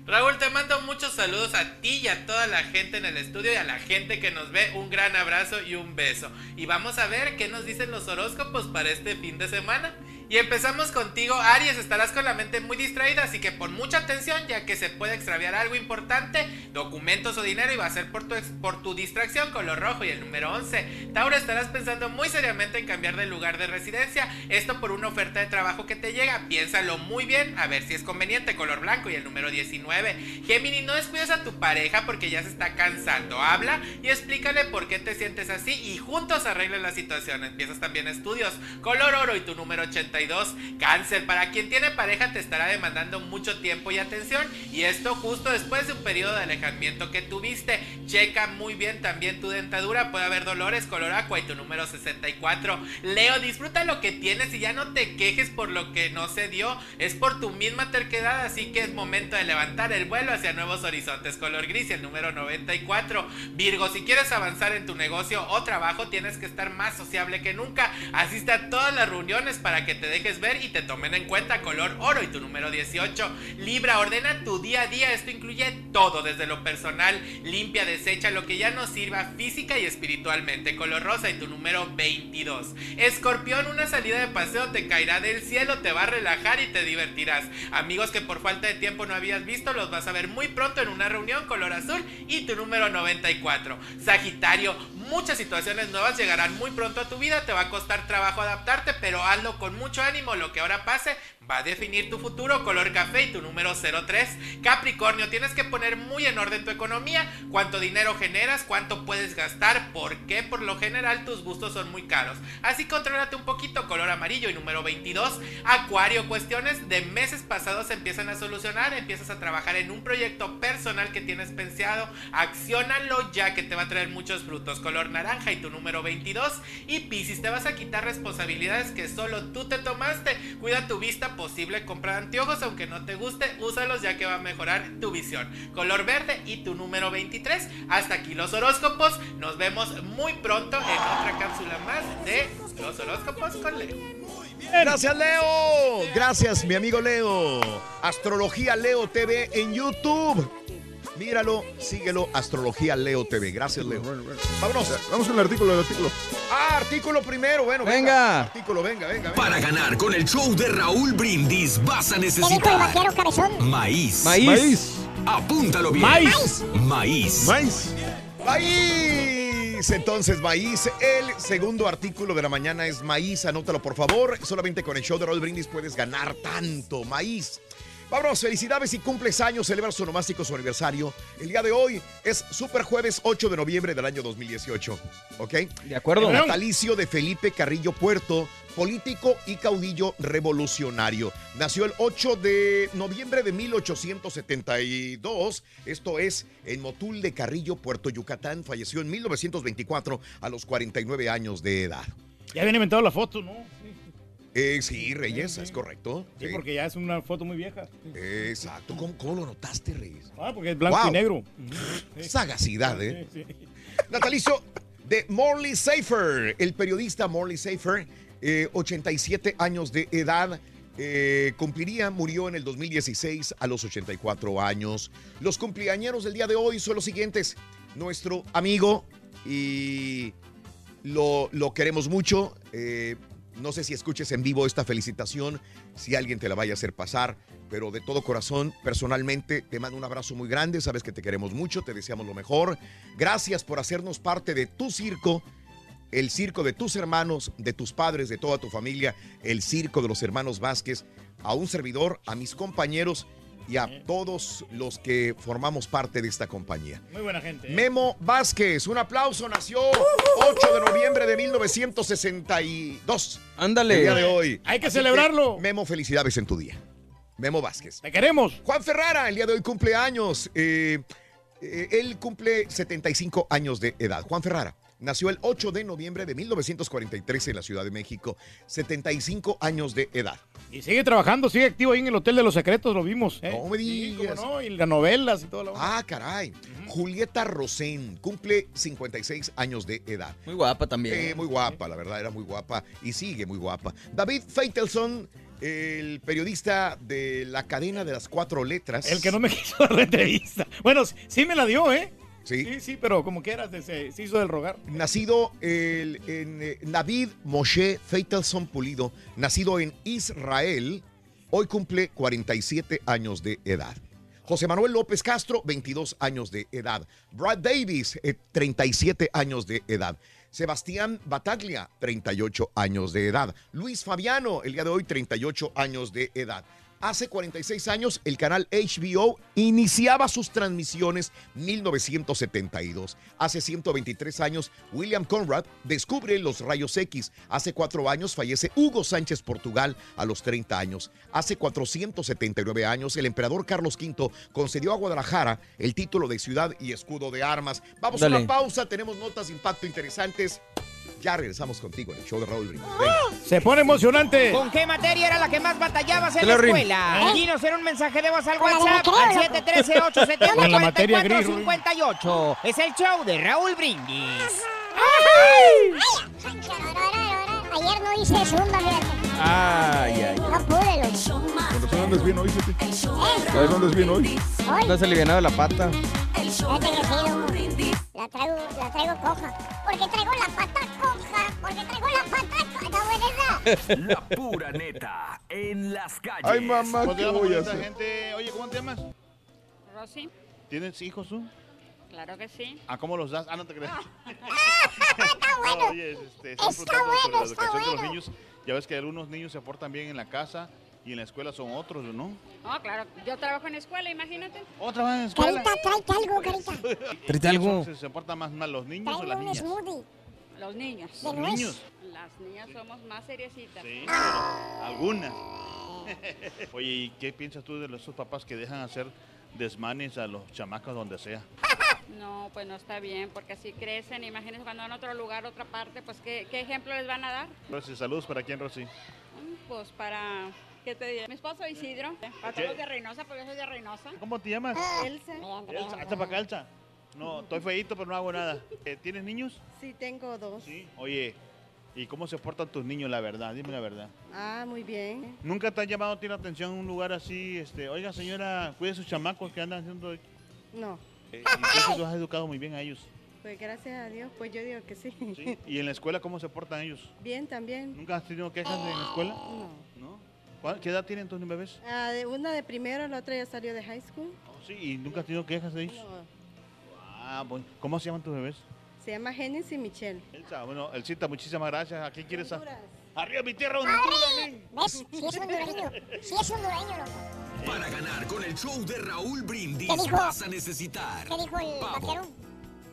Raúl, te mando muchos saludos a ti y a toda la gente en el estudio y a la gente que nos ve. Un gran abrazo y un beso. Y vamos a ver qué nos dicen los horóscopos para este fin de semana. Y empezamos contigo, Aries. Estarás con la mente muy distraída, así que pon mucha atención ya que se puede extraviar algo importante, documentos o dinero y va a ser por tu, por tu distracción, color rojo y el número 11. Tauro, estarás pensando muy seriamente en cambiar de lugar de residencia. Esto por una oferta de trabajo que te llega. Piénsalo muy bien, a ver si es conveniente, color blanco y el número 19. Gemini, no descuides a tu pareja porque ya se está cansando. Habla y explícale por qué te sientes así y juntos arreglen la situación. Empiezas también estudios. Color oro y tu número 82. Cáncer, para quien tiene pareja te estará demandando mucho tiempo y atención. Y esto justo después de un periodo de alejamiento que tuviste. Checa muy bien también tu dentadura. Puede haber dolores, color aqua y tu número 64. Leo, disfruta lo que tienes y ya no te quejes por lo que no se dio. Es por tu misma terquedad, así que es momento de levantar el vuelo hacia nuevos horizontes. Color gris y el número 94. Virgo, si quieres avanzar en tu negocio o trabajo, tienes que estar más sociable que nunca. Asiste a todas las reuniones para que te dejes ver y te tomen en cuenta color oro y tu número 18. Libra, ordena tu día a día, esto incluye todo, desde lo personal, limpia, desecha lo que ya no sirva física y espiritualmente, color rosa y tu número 22. Escorpión, una salida de paseo te caerá del cielo, te va a relajar y te divertirás. Amigos que por falta de tiempo no habías visto, los vas a ver muy pronto en una reunión color azul y tu número 94. Sagitario, muchas situaciones nuevas llegarán muy pronto a tu vida, te va a costar trabajo adaptarte, pero hazlo con mucho ánimo, lo que ahora pase va a definir tu futuro, color café y tu número 03. Capricornio, tienes que poner muy en orden tu economía, cuánto dinero generas, cuánto puedes gastar, por qué por lo general tus gustos son muy caros. Así contrólate un poquito, color amarillo y número 22. Acuario, cuestiones de meses pasados empiezan a solucionar, empiezas a trabajar en un proyecto personal que tienes pensado, acciónalo ya que te va a traer muchos frutos, color naranja y tu número 22. Y Piscis, te vas a quitar responsabilidades que solo tú te tomaste, cuida tu vista posible comprar anteojos, aunque no te guste, úsalos ya que va a mejorar tu visión. Color verde y tu número 23. Hasta aquí los horóscopos. Nos vemos muy pronto en otra cápsula más de los horóscopos con Leo. Gracias, Leo. Gracias, mi amigo Leo. Astrología Leo TV en YouTube. Míralo, síguelo, Astrología Leo TV. Gracias, Leo. Vámonos. Vamos con el artículo, el artículo. Ah, artículo primero. Bueno, Venga. Artículo, venga, venga. venga. Para ganar con el show de Raúl Brindis vas a ¿Qué dijo el necesitar vaquero cabezón? maíz. Maíz. Maíz. Apúntalo bien. Maíz. Maíz. Maíz. Maíz. Entonces, maíz. El segundo artículo de la mañana es maíz. Anótalo, por favor. Solamente con el show de Raúl Brindis puedes ganar tanto. Maíz. Vámonos, felicidades y cumples años, celebra su nomástico su aniversario. El día de hoy es Super Jueves 8 de noviembre del año 2018. ¿Ok? De acuerdo. El natalicio de Felipe Carrillo Puerto, político y caudillo revolucionario. Nació el 8 de noviembre de 1872. Esto es en Motul de Carrillo, Puerto Yucatán. Falleció en 1924 a los 49 años de edad. Ya habían inventado la foto, ¿no? Eh, sí, Reyes, es correcto. Sí, porque ya es una foto muy vieja. Exacto. ¿Cómo, cómo lo notaste, Reyes? Ah, porque es blanco Wow. y negro. Sagacidad, ¿eh? Sí, sí. Natalicio de Morley Safer, el periodista Morley Safer, eh, 87 años de edad. eh, cumpliría, murió en el 2016 a los 84 años. Los cumpleañeros del día de hoy son los siguientes. Nuestro amigo y lo, lo queremos mucho. eh, no sé si escuches en vivo esta felicitación, si alguien te la vaya a hacer pasar, pero de todo corazón, personalmente, te mando un abrazo muy grande, sabes que te queremos mucho, te deseamos lo mejor. Gracias por hacernos parte de tu circo, el circo de tus hermanos, de tus padres, de toda tu familia, el circo de los hermanos Vázquez, a un servidor, a mis compañeros y a todos los que formamos parte de esta compañía. Muy buena gente. ¿eh? Memo Vázquez, un aplauso, nació 8 de noviembre de 1962. Ándale. El día de hoy. Hay que Así celebrarlo. Memo, felicidades en tu día. Memo Vázquez. Te queremos. Juan Ferrara, el día de hoy cumple años. Eh, eh, él cumple 75 años de edad. Juan Ferrara. Nació el 8 de noviembre de 1943 en la Ciudad de México. 75 años de edad. Y sigue trabajando, sigue activo ahí en el Hotel de los Secretos, lo vimos. ¿eh? No me Sí, digas. cómo no, y las novelas y todo lo Ah, caray. Julieta Rosén cumple 56 años de edad. Muy guapa también. Eh, muy guapa, la verdad, era muy guapa y sigue muy guapa. David Feitelson, el periodista de la cadena de las cuatro letras. El que no me quiso dar la entrevista. Bueno, sí- sí me la dio, ¿eh? Sí. Sí, sí, pero como quieras, se, se hizo del rogar. Nacido el- en eh, David Moshe Feitelson Pulido, nacido en Israel, hoy cumple 47 años de edad. José Manuel López Castro, 22 años de edad. Brad Davis, eh, 37 años de edad. Sebastián Bataglia, 38 años de edad. Luis Fabiano, el día de hoy, 38 años de edad. Hace 46 años, el canal HBO iniciaba sus transmisiones 1972. Hace 123 años, William Conrad descubre los rayos X. Hace cuatro años fallece Hugo Sánchez Portugal a los 30 años. Hace 479 años, el emperador Carlos V concedió a Guadalajara el título de ciudad y escudo de armas. Vamos a una pausa, tenemos notas de impacto interesantes. Ya regresamos contigo en el show de Raúl Brindis. Venga. Se pone emocionante. ¿Con qué materia era la que más batallabas en la escuela? ¿Eh? Dinos en un mensaje de voz al de WhatsApp al loco. 713 Con la materia gris, 870 Es el show de Raúl Brindis. ayer no hice zumba, fíjate. Ay, ay. No pude, razón andas bien hoy. ¿Sabes dónde andas bien hoy? No has alivianado la pata. Fíjate que sí. La traigo, la traigo coja. Porque traigo la pata coja. Porque traigo la pata. No, buena La pura neta en las calles. Ay, mamá, ¿Cómo te ¿qué llamas, voy a hacer? gente? Oye, ¿cómo te llamas? Rosy, ¿Tienes hijos tú? claro que sí. ¿A cómo los das? Ah, no te creas. Está bueno. No, oye, este, Está bueno, la está educación de los bueno. niños. Ya ves que algunos niños se portan bien en la casa y en la escuela son otros, ¿no? No, claro, yo trabajo en escuela, imagínate. ¿Otra vez en escuela? Carita, tráete algo, carita. Tráete algo. ¿Se, se portan más mal los niños o las un niñas? smoothie. Los niños. Los niños. Las niñas somos más seriecitas. Sí, pero algunas. Oye, ¿y qué piensas tú de los- esos papás que dejan hacer desmanes a los chamacos donde sea? No, pues no está bien, porque así crecen. Imagínense cuando van a otro lugar, otra parte, pues ¿qué, qué ejemplo les van a dar? Rosy, saludos para quién, Rosy. Mm, Pues para, ¿qué te diré? Mi esposo Isidro, para todos de Reynosa, porque yo soy de Reynosa. ¿Cómo te llamas? Elsa. Elsa, alza para acá, Elsa. No, estoy feíto, pero no hago nada. Eh, ¿Tienes niños? Sí, tengo dos. Sí. Oye, ¿y cómo se portan tus niños, la verdad? Dime la verdad. Ah, muy bien. ¿Nunca te han llamado a ti la atención un lugar así? Este, Oiga, señora, cuide a sus chamacos que andan haciendo... No, Eh, y entonces los has educado muy bien a ellos. pues gracias a Dios, pues yo digo que sí. ¿sí? ¿Y en la escuela cómo se portan ellos? Bien también. ¿Nunca has tenido quejas en la escuela? No. ¿No? ¿Cuál- ¿Qué edad tienen tus bebés? Ah, una de primero, la otra ya salió de high school. Oh, sí, ¿y nunca has tenido quejas de ellos? No, Ah, bueno. ¿Cómo se llaman tus bebés? se llama Genesis y Michelle. Elsa, bueno, Elcita, muchísimas gracias. ¿A quién quieres? a- Honduras. Arriba mi tierra, Honduras. ¿Ves? Sí es hondureño. Sí es hondureño, loco. Para ganar con el show de Raúl Brindis ¿Qué dijo? vas a necesitar ¿Qué dijo el vaquero?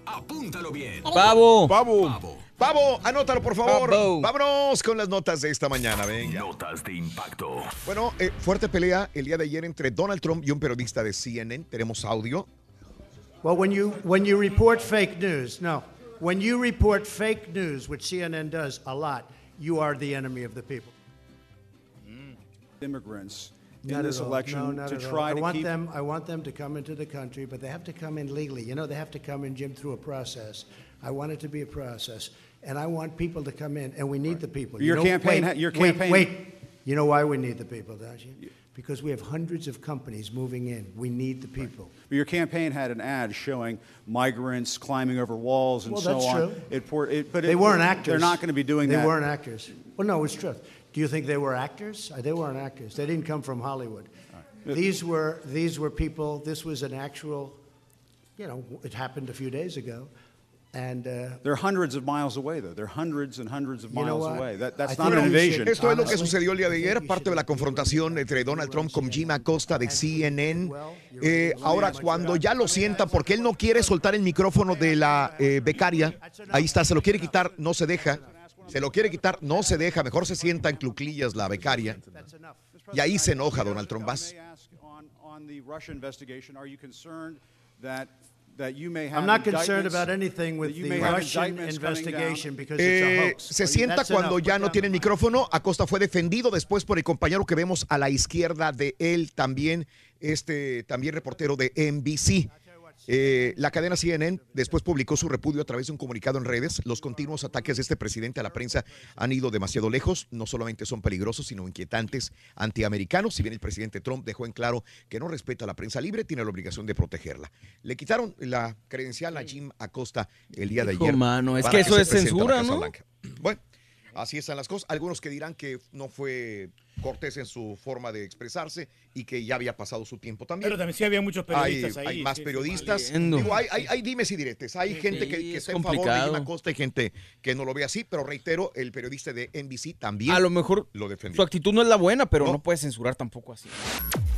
Apúntalo bien. Pavo. Pavo. Pavo, anótalo por favor. Pavo. Vámonos con las notas de esta mañana, venga. Notas de impacto. Bueno, eh, fuerte pelea el día de ayer entre Donald Trump y un periodista de CNN. Tenemos audio. Well, when you when you report fake news, no, when you report fake news, which CNN does a lot, you are the enemy of the people. Hmm. immigrants in Not this all. election no, to try I to want keep them. I want them to come into the country, but they have to come in legally. You know, they have to come in, Jim, through a process. I want it to be a process, and I want people to come in, and we need the people. Your you know, campaign Wait, ha- your campaign- Wait. You know why we need the people, don't you? Because we have hundreds of companies moving in. We need the people. Your campaign had an ad showing migrants climbing over walls and Well, so that's on. true. It, pour- it, but they it- weren't actors. They're not going to be doing they that. They weren't actors. Well, no, it's true. Do you think they were actors? Uh, They weren't actors. They didn't come from Hollywood. These were these were people. This was an actual. You know, it happened a few days ago, and uh, They're hundreds of miles away, though. They're hundreds and hundreds of miles away. That, that's not an invasion. Esto es lo que sucedió el día de ayer, parte de la confrontación entre Donald Trump con Jim Acosta de CNN. Eh, ahora, cuando ya lo sienta, porque él no quiere soltar el micrófono de la eh, becaria, ahí está, se lo quiere quitar, no se deja. Se lo quiere quitar, no se deja, mejor se sienta en cluclillas la becaria. Y ahí se enoja Donald Trump. Vas. I'm not concerned about anything with the Russian investigation because it's a Eh, hoax. se sienta cuando ya no tiene micrófono. Acosta fue defendido después por el compañero que vemos a la izquierda de él también, este también reportero de NBC. Eh, la cadena CNN después publicó su repudio a través de un comunicado en redes. Los continuos ataques de este presidente a la prensa han ido demasiado lejos. No solamente son peligrosos, sino inquietantes antiamericanos. Si bien el presidente Trump dejó en claro que no respeta a la prensa libre, tiene la obligación de protegerla. Le quitaron la credencial a Jim Acosta el día de Hijo, ayer. mano, es que eso es censura, ¿no? Blanca. Bueno, así están las cosas. Algunos que dirán que no fue cortés en su forma de expresarse y que ya había pasado su tiempo también. Pero también sí había muchos periodistas hay, ahí. Hay más sí, periodistas. Digo, hay, hay, hay dimes y diretes. Hay Sí, gente que, sí, que es está en favor de complicado. Jim Acosta y gente que no lo ve así, pero reitero, el periodista de NBC también A lo mejor lo defendió. su actitud no es la buena, pero No. no, puedes censurar tampoco así.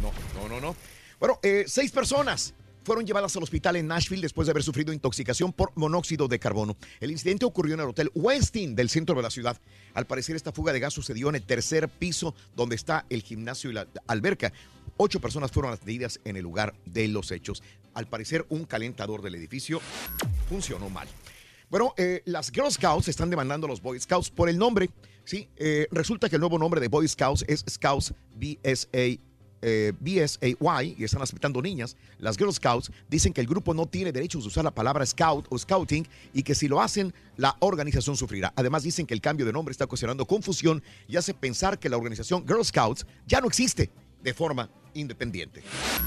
No, no, no, no. Bueno, eh, seis personas fueron llevadas al hospital en Nashville después de haber sufrido intoxicación por monóxido de carbono. El incidente ocurrió en el hotel Westin del centro de la ciudad. Al parecer, esta fuga de gas sucedió en el tercer piso donde está el gimnasio y la alberca. Ocho personas fueron atendidas en el lugar de los hechos. Al parecer, un calentador del edificio funcionó mal. Bueno, eh, las Girl Scouts están demandando a los Boy Scouts por el nombre. Sí, Eh, resulta que el nuevo nombre de Boy Scouts es Scouts BSA eh, BSAY y están aceptando niñas, las Girl Scouts dicen que el grupo no tiene derechos de usar la palabra scout o scouting y que si lo hacen, la organización sufrirá. Además dicen que el cambio de nombre está ocasionando confusión y hace pensar que la organización Girl Scouts ya no existe de forma independiente.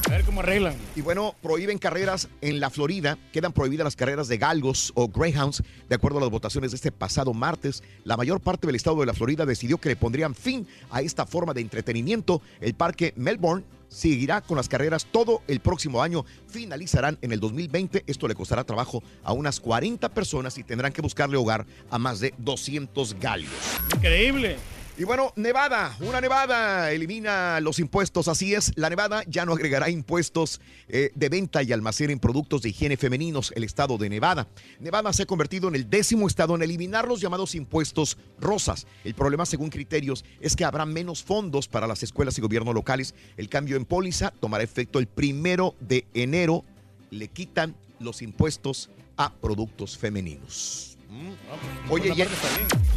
A ver cómo arreglan. Y bueno, prohíben carreras en la Florida. Quedan prohibidas las carreras de galgos o greyhounds. De acuerdo a las votaciones de este pasado martes, la mayor parte del estado de la Florida decidió que le pondrían fin a esta forma de entretenimiento. El parque Melbourne seguirá con las carreras todo el próximo año. Finalizarán en el 2020. Esto le costará trabajo a unas 40 personas y tendrán que buscarle hogar a más de 200 galgos. Increíble. Y bueno, Nevada, una Nevada elimina los impuestos. Así es, la Nevada ya no agregará impuestos eh, de venta y almacén en productos de higiene femeninos, el estado de Nevada. Nevada se ha convertido en el décimo estado en eliminar los llamados impuestos rosas. El problema, según criterios, es que habrá menos fondos para las escuelas y gobiernos locales. El cambio en póliza tomará efecto el primero de enero. Le quitan los impuestos a productos femeninos. Mm. Oye, y en,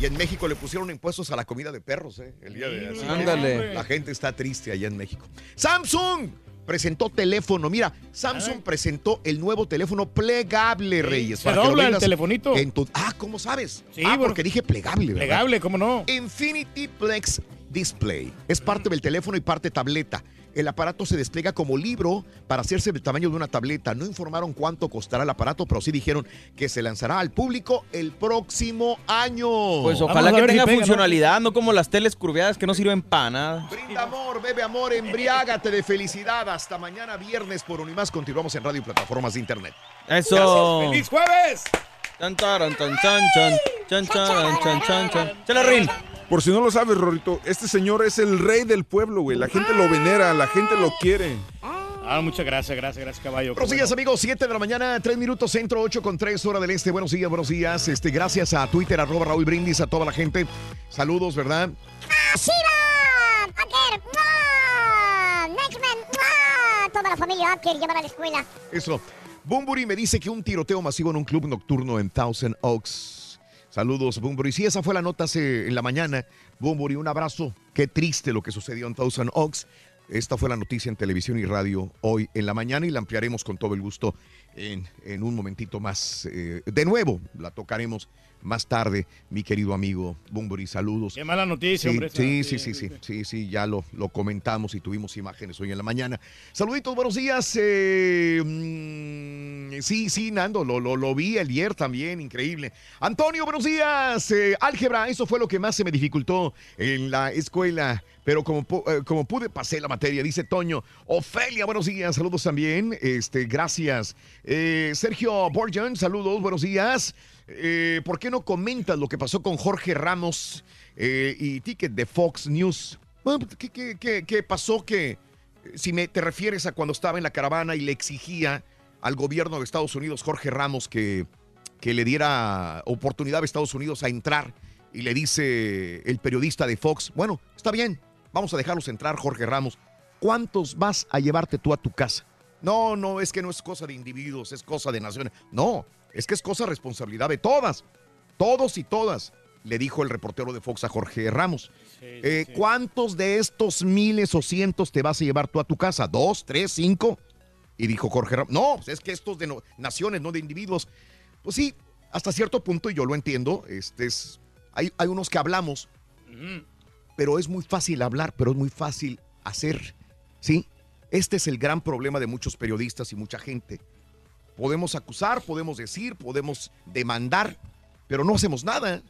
y en México le pusieron impuestos a la comida de perros, ¿eh? El día de Ándale. La gente está triste allá en México. Samsung presentó teléfono. Mira, Samsung presentó el nuevo teléfono plegable, Reyes. se para que lo dobla el telefonito. en tu- ah, ¿cómo sabes? Sí, ah, bueno. porque dije plegable, ¿verdad? Plegable, ¿cómo no? Infinity Plex Display. Es parte del teléfono y parte tableta. El aparato se despliega como libro para hacerse del tamaño de una tableta. No informaron cuánto costará el aparato, pero sí dijeron que se lanzará al público el próximo año. Pues ojalá que tenga funcionalidad, ¿no? como las teles curveadas que no sirven para nada. Brinda amor, bebe amor, embriágate de felicidad. Hasta mañana viernes por Unimás. Continuamos en radio y plataformas de internet. Eso. Gracias. ¡Feliz jueves! Chan, taran, tan, chan, chan, chan, chan, chan, chan, chan. Por si no lo sabes, Rorito, este señor es el rey del pueblo, güey. La gente lo venera, la gente lo quiere. Ah, muchas gracias, gracias, gracias, caballo. Buenos días, amigos. 7 de la mañana, 3 minutos centro, 8 con 3 hora del este. Buenos días, buenos días. Este, gracias a Twitter, arroba Raúl Brindis, a toda la gente. Saludos, ¿verdad? Toda la familia Aker lleva a la escuela. Eso. Bumburi me dice que un tiroteo masivo en un club nocturno en Thousand Oaks. Saludos, Bumburi. Sí, esa fue la nota en la mañana. Bumburi, un abrazo. Qué triste lo que sucedió en Thousand Oaks. Esta fue la noticia en televisión y radio hoy en la mañana y la ampliaremos con todo el gusto en, en un momentito más. Eh, de nuevo, la tocaremos más tarde, mi querido amigo Bumburi. Saludos. Qué mala noticia, Sí, hombre. Sí, sí, sí, sí, sí, sí, ya lo, lo comentamos y tuvimos imágenes hoy en la mañana. Saluditos, buenos días. eh, mm, sí, sí, Nando, lo, lo, lo vi ayer también, increíble. Antonio, buenos días. eh, álgebra, eso fue lo que más se me dificultó en la escuela. Pero como, eh, como pude, pasé la materia, dice Toño. Ofelia, buenos días, saludos también. Este, gracias. Eh, Sergio Borjan, saludos, buenos días. Eh, ¿Por qué no comentas lo que pasó con Jorge Ramos eh, y Ticket de Fox News? Bueno, ¿qué, qué- qué- qué pasó que, eh, si me, te refieres a cuando estaba en la caravana y le exigía al gobierno de Estados Unidos, Jorge Ramos, que, que le diera oportunidad a Estados Unidos a entrar y le dice el periodista de Fox, bueno, está bien, vamos a dejarlos entrar, Jorge Ramos. ¿Cuántos vas a llevarte tú a tu casa? No, no, es que no es cosa de individuos, es cosa de naciones. No, es que es cosa de responsabilidad de todas, todos y todas, le dijo el reportero de Fox a Jorge Ramos. Eh, ¿Cuántos de estos miles o cientos te vas a llevar tú a tu casa? ¿Dos, tres, cinco? Y dijo Jorge Ramos, no, pues es que estos de no- naciones, no de individuos. Pues sí, hasta cierto punto, y yo lo entiendo, este es, hay, hay unos que hablamos, pero es muy fácil hablar, pero es muy fácil hacer, ¿sí? Este es el gran problema de muchos periodistas y mucha gente. Podemos acusar, podemos decir, podemos demandar, pero no hacemos nada.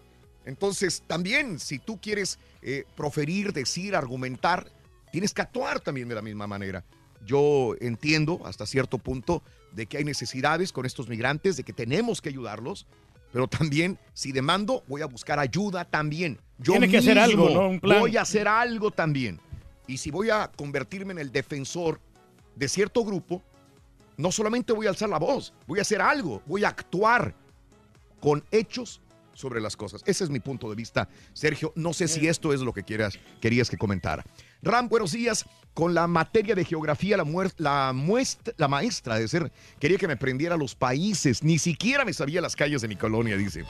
Entonces, también, si tú quieres eh, proferir, decir, argumentar, tienes que actuar también de la misma manera. Yo entiendo hasta cierto punto de que hay necesidades con estos migrantes, de que tenemos que ayudarlos, pero también si demando, voy a buscar ayuda también. Yo Tiene que hacer algo, ¿no? Un plan. Voy a hacer algo también. Y si voy a convertirme en el defensor de cierto grupo, no solamente voy a alzar la voz, voy a hacer algo, voy a actuar con hechos sobre las cosas. Ese es mi punto de vista, Sergio. No sé si esto es lo que quieras, querías que comentara. Ram, buenos días. Con la materia de geografía, la, la, muestra, la maestra de ser quería que me aprendiera los países. Ni siquiera me sabía las calles de mi colonia, dice.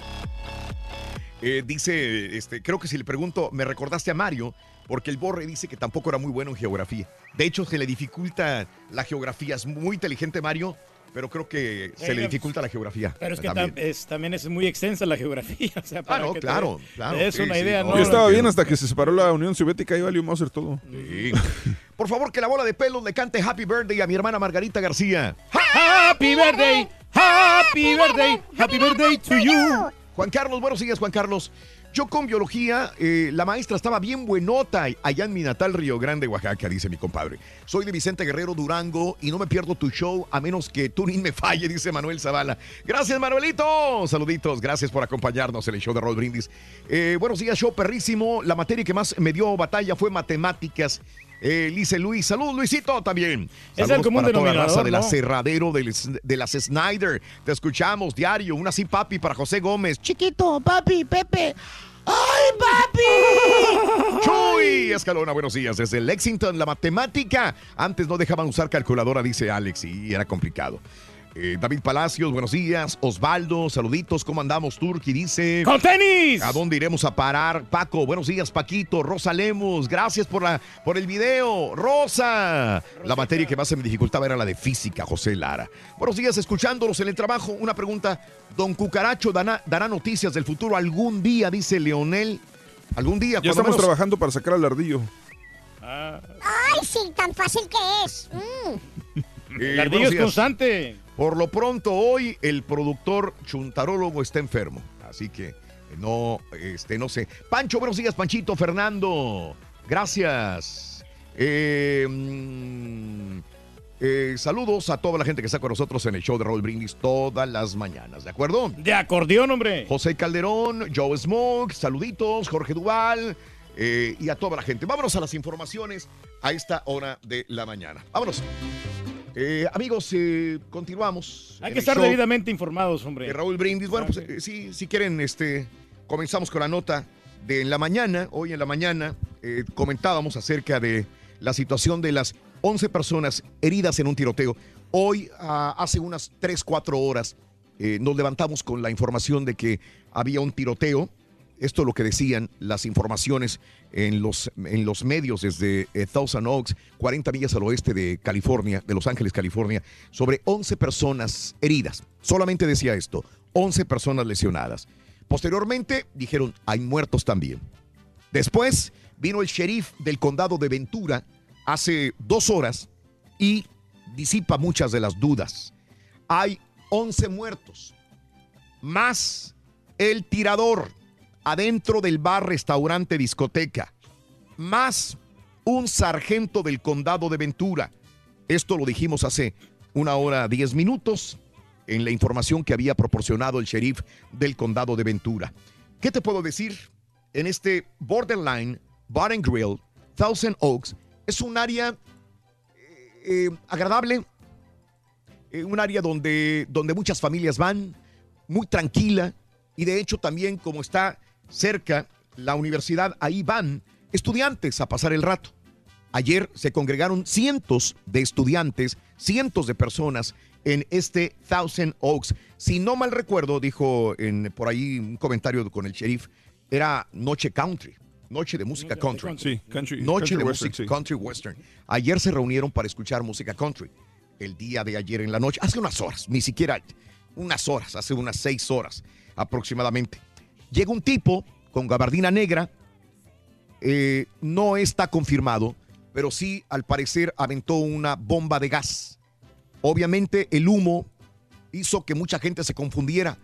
Eh, dice, este, creo que si le pregunto, me recordaste a Mario, porque el Borre dice que tampoco era muy bueno en geografía. De hecho, se le dificulta la geografía. Es muy inteligente Mario, pero creo que se le Bueno, dificulta la geografía. Pero es que también. tam- es- también es muy extensa la geografía. O sea, para Ah, no, que te- claro, te claro, sí, una idea, no, ¿no? Yo estaba bien hasta que se separó la Unión Soviética y valió Mauser todo. Sí. Por favor, que la bola de pelos le cante Happy Birthday a mi hermana Margarita García. Happy birthday, happy birthday, happy birthday to you. Juan Carlos, buenos días, Juan Carlos. Yo con biología, eh, la maestra estaba bien buenota allá en mi natal Río Grande, Oaxaca, dice mi compadre. Soy de Vicente Guerrero Durango y no me pierdo tu show a menos que tú ni me falle, dice Manuel Zavala. Gracias, Manuelito. Saluditos, gracias por acompañarnos en el show de Roll Brindis. Eh, buenos días, show perrísimo. La materia que más me dio batalla fue matemáticas. Eh, dice Luis, salud Luisito también. Es el común para toda la raza del- de las Snyder. Te escuchamos diario. Una así, papi, para José Gómez. Chiquito, papi, Pepe. ¡Ay, papi! Chuy Escalona, buenos días. Desde Lexington, la matemática. Antes no dejaban usar calculadora, dice Alex, y era complicado. Eh, David Palacios, buenos días. Osvaldo, saluditos. ¿Cómo andamos? Turki dice. ¡Con tenis! ¿A dónde iremos a parar? Paco, buenos días, Paquito. Rosa Lemos, gracias por, la, por el video. Rosa. La materia que más se me dificultaba era la de física, José Lara. Buenos días, escuchándolos en el trabajo. Una pregunta. Don Cucaracho dará, dará noticias del futuro algún día, dice Leonel. Algún día. Ya estamos menos- trabajando para sacar al ardillo. Ay, sí, tan fácil que es. Mm. Eh, El ardillo buenos es constante. Por lo pronto, hoy el productor chuntarólogo está enfermo. Así que eh, no, este, no sé. Pancho, buenos días, Panchito, Fernando. Gracias. Eh, mm, eh, saludos a toda la gente que está con nosotros en el show de Roll Brindis todas las mañanas, ¿de acuerdo? De acordeón, hombre. José Calderón, Joe Smoke, saluditos, Jorge Duval eh, y a toda la gente. Vámonos a las informaciones a esta hora de la mañana. Vámonos. Eh, amigos, eh, continuamos. Hay que estar debidamente informados, hombre. de Raúl Brindis. Bueno, pues eh, sí, si quieren, este, comenzamos con la nota de en la mañana. Hoy en la mañana eh, comentábamos acerca de la situación de las 11 personas heridas en un tiroteo. Hoy, ah, hace unas 3, 4 horas, eh, nos levantamos con la información de que había un tiroteo. Esto es lo que decían las informaciones en los, en los medios desde eh, Thousand Oaks, 40 millas al oeste de California, de Los Ángeles, California, sobre 11 personas heridas. Solamente decía esto, 11 personas lesionadas. Posteriormente dijeron, hay muertos también. Después vino el sheriff del condado de Ventura hace dos horas y disipa muchas de las dudas. Hay 11 muertos, más el tirador adentro del bar, restaurante, discoteca, más un sargento del condado de Ventura. Esto lo dijimos hace una hora, diez minutos, en la información que había proporcionado el sheriff del condado de Ventura. ¿Qué te puedo decir? En este borderline, Bar and Grill, Thousand Oaks, es un área eh, eh, agradable, eh, un área donde, donde muchas familias van, muy tranquila, y de hecho también como está cerca la universidad, ahí van estudiantes a pasar el rato. Ayer se congregaron cientos de estudiantes, cientos de personas en este Thousand Oaks. Si no mal recuerdo, dijo en, por ahí un comentario con el sheriff, era Noche Country, Noche de Música Country. Sí, country. Noche country de western, música sí. country western. Ayer se reunieron para escuchar música country. El día de ayer en la noche, hace unas horas, ni siquiera unas horas, hace unas seis horas aproximadamente. Llega un tipo con gabardina negra, eh, no está confirmado, pero sí al parecer aventó una bomba de gas. Obviamente el humo hizo que mucha gente se confundiera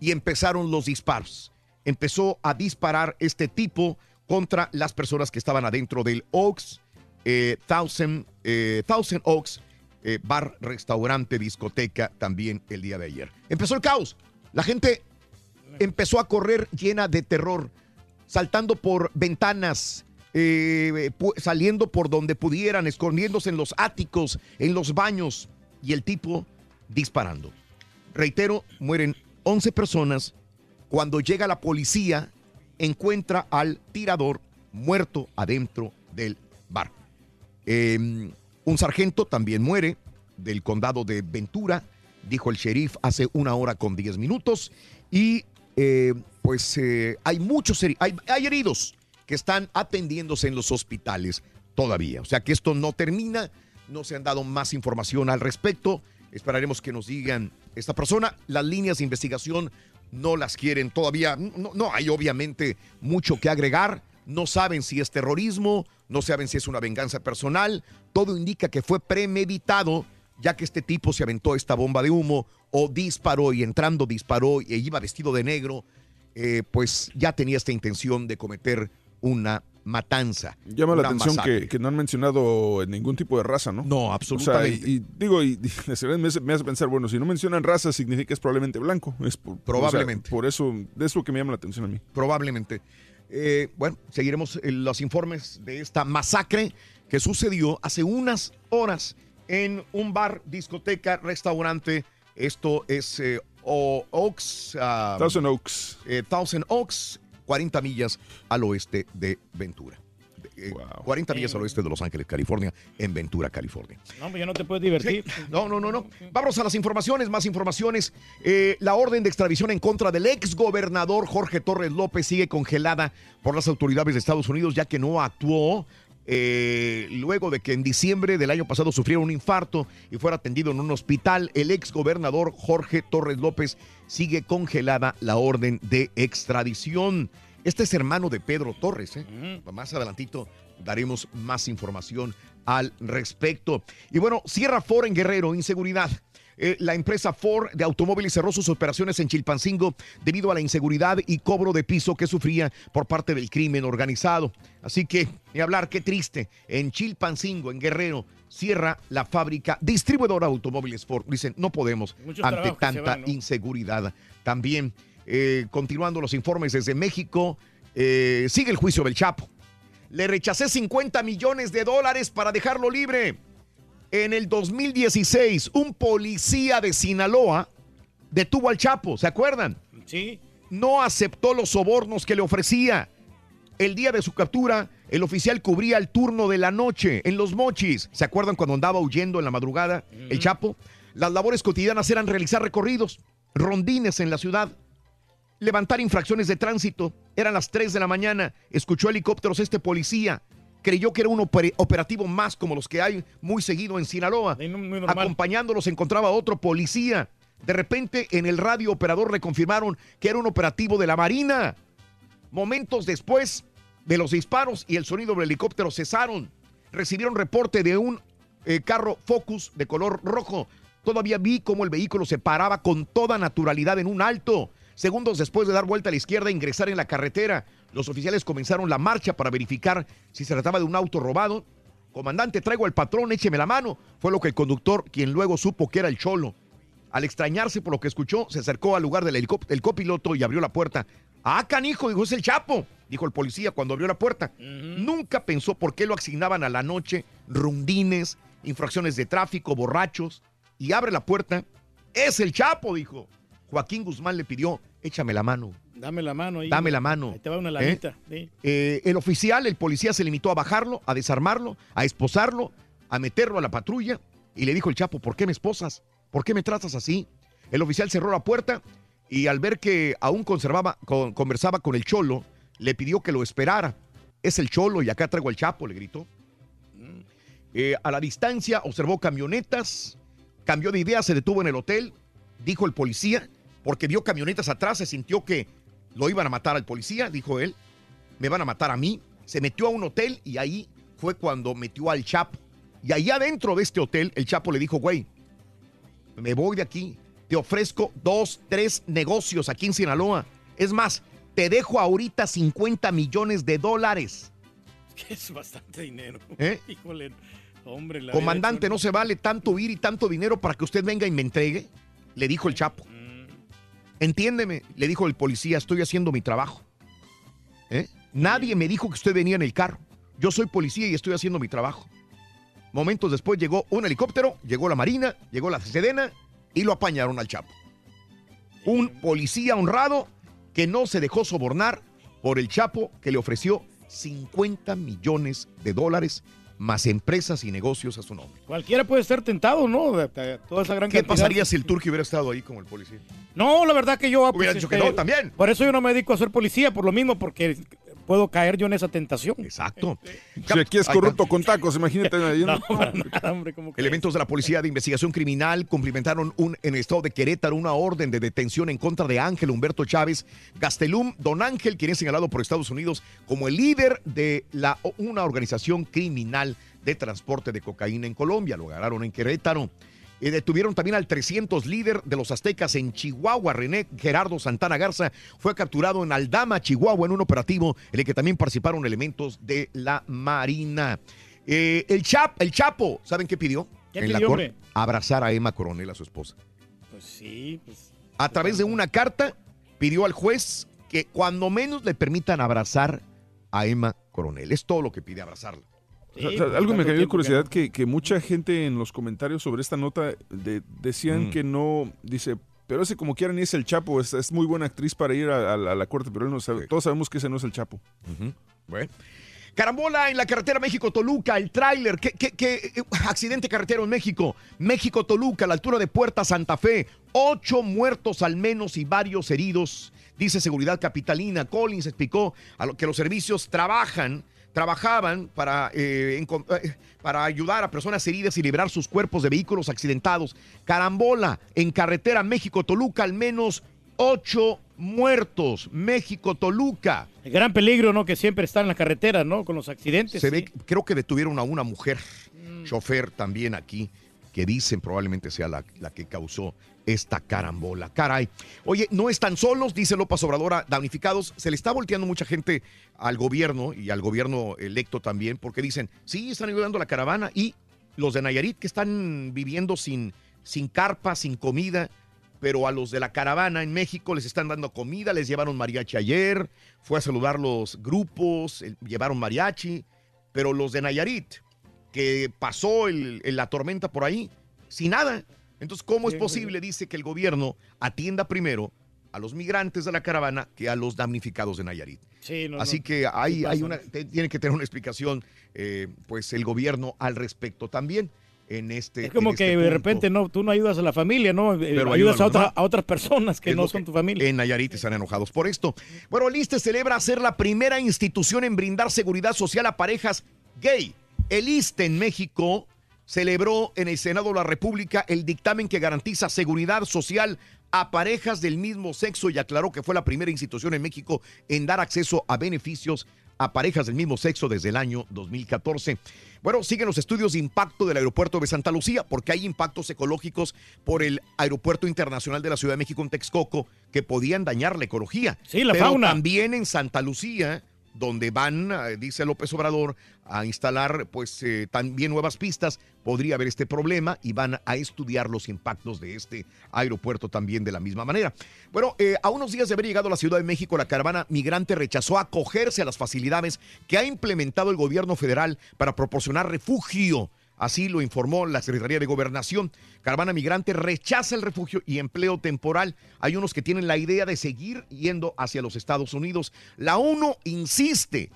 y empezaron los disparos. Empezó a disparar este tipo contra las personas que estaban adentro del Oaks, eh, Thousand, eh, Thousand Oaks, eh, bar, restaurante, discoteca también el día de ayer. Empezó el caos. La gente empezó a correr llena de terror, saltando por ventanas, eh, saliendo por donde pudieran, escondiéndose en los áticos, en los baños, y el tipo disparando. Reitero, mueren 11 personas. Cuando llega la policía, encuentra al tirador muerto adentro del bar. Eh, un sargento también muere del condado de Ventura, dijo el sheriff hace una hora con 10 minutos. Y eh, pues eh, hay muchos heri- hay, hay heridos que están atendiéndose en los hospitales todavía. O sea que esto no termina, no se han dado más información al respecto. Esperaremos que nos digan esta persona. Las líneas de investigación no las quieren todavía. No, no hay obviamente mucho que agregar. No saben si es terrorismo, no saben si es una venganza personal. Todo indica que fue premeditado, ya que este tipo se aventó esta bomba de humo o disparó y entrando disparó e iba vestido de negro, eh, pues ya tenía esta intención de cometer una matanza. Llama la atención que, que no han mencionado ningún tipo de raza, ¿no? No, absolutamente. O sea, y, y digo, y, y me, hace, me hace pensar, bueno, si no mencionan raza, significa que es probablemente blanco. Es por- Probablemente. o sea, por eso, de eso que me llama la atención a mí. Probablemente. Eh, bueno, seguiremos eh, los informes de esta masacre que sucedió hace unas horas en un bar, discoteca, restaurante. Esto es eh, O- Oaks. ah, Thousand Oaks. eh, Thousand Oaks, 40 millas al oeste de Ventura. Eh, 40 millas al oeste de Los Ángeles, California, en Ventura, California. No, pues ya no te puedes divertir. No, no, no, no. Vamos a las informaciones, más informaciones. Eh, la orden de extradición en contra del ex gobernador Jorge Torres López sigue congelada por las autoridades de Estados Unidos, ya que no actuó. Eh, luego de que en diciembre del año pasado sufriera un infarto y fuera atendido en un hospital, el ex gobernador Jorge Torres López sigue congelada la orden de extradición. Este es hermano de Pedro Torres. ¿eh? Más adelantito daremos más información al respecto. Y bueno, cierra Ford en Guerrero, inseguridad. Eh, la empresa Ford de automóviles cerró sus operaciones en Chilpancingo debido a la inseguridad y cobro de piso que sufría por parte del crimen organizado. Así que, ni hablar, qué triste. En Chilpancingo, en Guerrero, cierra la fábrica distribuidora de automóviles Ford. Dicen, no podemos Muchos ante tanta van, ¿no? inseguridad. También, eh, continuando los informes desde México, eh, sigue el juicio del Chapo. Le rechacé 50 millones de dólares para dejarlo libre. En el 2016, un policía de Sinaloa detuvo al Chapo, ¿se acuerdan? Sí. No aceptó los sobornos que le ofrecía. El día de su captura, el oficial cubría el turno de la noche en Los Mochis. ¿Se acuerdan cuando andaba huyendo en la madrugada el Chapo? Las labores cotidianas eran realizar recorridos, rondines en la ciudad, levantar infracciones de tránsito. Eran las 3 de la mañana, escuchó helicópteros este policía. Creyó que era un oper- operativo más como los que hay muy seguido en Sinaloa. Acompañándolo se encontraba otro policía. De repente en el radio operador le confirmaron que era un operativo de la Marina. Momentos después de los disparos y el sonido del helicóptero cesaron. Recibieron reporte de un eh, carro Focus de color rojo. Todavía vi cómo el vehículo se paraba con toda naturalidad en un alto. Segundos después de dar vuelta a la izquierda e ingresar en la carretera, los oficiales comenzaron la marcha para verificar si se trataba de un auto robado. Comandante, traigo al patrón, écheme la mano. Fue lo que el conductor, quien luego supo que era el cholo. Al extrañarse por lo que escuchó, se acercó al lugar del helicóptero, el copiloto y abrió la puerta. Ah, canijo, dijo, es el Chapo, dijo el policía cuando abrió la puerta. Nunca pensó por qué lo asignaban a la noche, rundines, infracciones de tráfico, borrachos. Y abre la puerta. Es el Chapo, dijo. Joaquín Guzmán le pidió, échame la mano. Dame la mano ahí. Dame la mano. Ahí te va una ¿Eh? lanita. sí. Eh, el oficial, el policía, se limitó a bajarlo, a desarmarlo, a esposarlo, a meterlo a la patrulla y le dijo el Chapo, ¿por qué me esposas? ¿Por qué me tratas así? El oficial cerró la puerta y al ver que aún conservaba, con- conversaba con el cholo, le pidió que lo esperara. Es el cholo y acá traigo al Chapo, le gritó. Eh, a la distancia observó camionetas, cambió de idea, se detuvo en el hotel, dijo el policía, porque vio camionetas atrás, se sintió que lo iban a matar al policía, dijo él, me van a matar a mí. Se metió a un hotel y ahí fue cuando metió al Chapo. Y ahí adentro de este hotel, el Chapo le dijo, güey, me voy de aquí, te ofrezco dos, tres negocios aquí en Sinaloa. Es más, te dejo ahorita 50 millones de dólares. Que es bastante dinero. ¿Eh? Híjole, hombre. la Comandante, no se vale tanto ir y tanto dinero para que usted venga y me entregue, le dijo el Chapo. Entiéndeme, le dijo el policía, estoy haciendo mi trabajo. ¿Eh? Nadie me dijo que usted venía en el carro. Yo soy policía y estoy haciendo mi trabajo. Momentos después llegó un helicóptero, llegó la Marina, llegó la Sedena y lo apañaron al Chapo. Un policía honrado que no se dejó sobornar por el Chapo que le ofreció 50 millones de dólares más empresas y negocios a su nombre. Cualquiera puede ser tentado, ¿no? De- de toda esa gran ¿Qué cantidad. pasaría si el turco hubiera estado ahí como el policía? No, la verdad que yo... pues, Hubiera dicho que no, también. Por eso yo no me dedico a ser policía, por lo mismo, porque puedo caer yo en esa tentación. Exacto. Si aquí es corrupto con tacos, imagínate. Elementos de la Policía de Investigación Criminal cumplimentaron un, en el estado de Querétaro una orden de detención en contra de Ángel Humberto Chávez Gastelum. Don Ángel, quien es señalado por Estados Unidos como el líder de la, una organización criminal de transporte de cocaína en Colombia. Lo agarraron en Querétaro. Eh, detuvieron también al 300 líder de los aztecas en Chihuahua. René Gerardo Santana Garza fue capturado en Aldama, Chihuahua, en un operativo en el que también participaron elementos de la Marina. Eh, el, Chap, el Chapo, ¿saben qué pidió? ¿Qué en la pidió, corte? hombre? Abrazar a Emma Coronel, a su esposa. Pues sí, pues... A través de una carta, pidió al juez que cuando menos le permitan abrazar a Emma Coronel. Es todo lo que pide, abrazarla. O sea, o sea, algo me cayó de curiosidad que, que mucha gente en los comentarios sobre esta nota de- decían Mm. que no, dice, pero ese como quieran es el Chapo, es, es muy buena actriz para ir a, a la- a la corte, pero él no sabe, todos sabemos que ese no es el Chapo. Bueno. Carambola en la carretera México-Toluca, el tráiler, ¿qué, qué, qué, accidente carretero en México? México-Toluca, a la altura de Puerta Santa Fe, ocho muertos al menos y varios heridos, dice Seguridad Capitalina. Collins explicó a lo que los servicios trabajan, trabajaban para, eh, eh, para ayudar a personas heridas y liberar sus cuerpos de vehículos accidentados. Carambola en carretera México-Toluca, al menos ocho muertos. México-Toluca. El gran peligro, ¿no? Que siempre está en la carretera, ¿no? Con los accidentes. Se sí. ve, creo que detuvieron a una mujer, chofer también aquí, que dicen probablemente sea la, la que causó esta carambola. Caray. Oye, no están solos, dice López Obrador, a damnificados. Se le está volteando mucha gente al gobierno y al gobierno electo también, porque dicen, sí, están ayudando a la caravana y los de Nayarit que están viviendo sin, sin carpa, sin comida, pero a los de la caravana en México les están dando comida, les llevaron mariachi ayer, fue a saludar los grupos, llevaron mariachi, pero los de Nayarit, que pasó el- el- la tormenta por ahí, sin nada. Entonces, ¿cómo es posible, dice, que el gobierno atienda primero a los migrantes de la caravana que a los damnificados de Nayarit? Sí, no, Así no. que hay, hay una, tiene que tener una explicación, eh, pues, el gobierno al respecto también en este Es como en este que de repente no, tú no ayudas a la familia, ¿no? Eh, Pero ayudas ayuda a, otra- a otras personas que Es no son que tu familia. En Nayarit están enojados por esto. Bueno, el ISTE celebra ser la primera institución en brindar seguridad social a parejas gay. El ISTE en México celebró en el Senado de la República el dictamen que garantiza seguridad social a parejas del mismo sexo y aclaró que fue la primera institución en México en dar acceso a beneficios a parejas del mismo sexo desde el año 2014. Bueno, siguen los estudios de impacto del aeropuerto de Santa Lucía porque hay impactos ecológicos por el aeropuerto internacional de la Ciudad de México en Texcoco que podían dañar la ecología. Sí, la Pero fauna. También en Santa Lucía, donde van, eh, dice López Obrador, a instalar pues eh, también nuevas pistas, podría haber este problema y van a estudiar los impactos de este aeropuerto también de la misma manera. Bueno, eh, a unos días de haber llegado a la Ciudad de México, la caravana migrante rechazó acogerse a las facilidades que ha implementado el gobierno federal para proporcionar refugio. Así lo informó la Secretaría de Gobernación. Caravana Migrante rechaza el refugio y empleo temporal. Hay unos que tienen la idea de seguir yendo hacia los Estados Unidos. La ONU insiste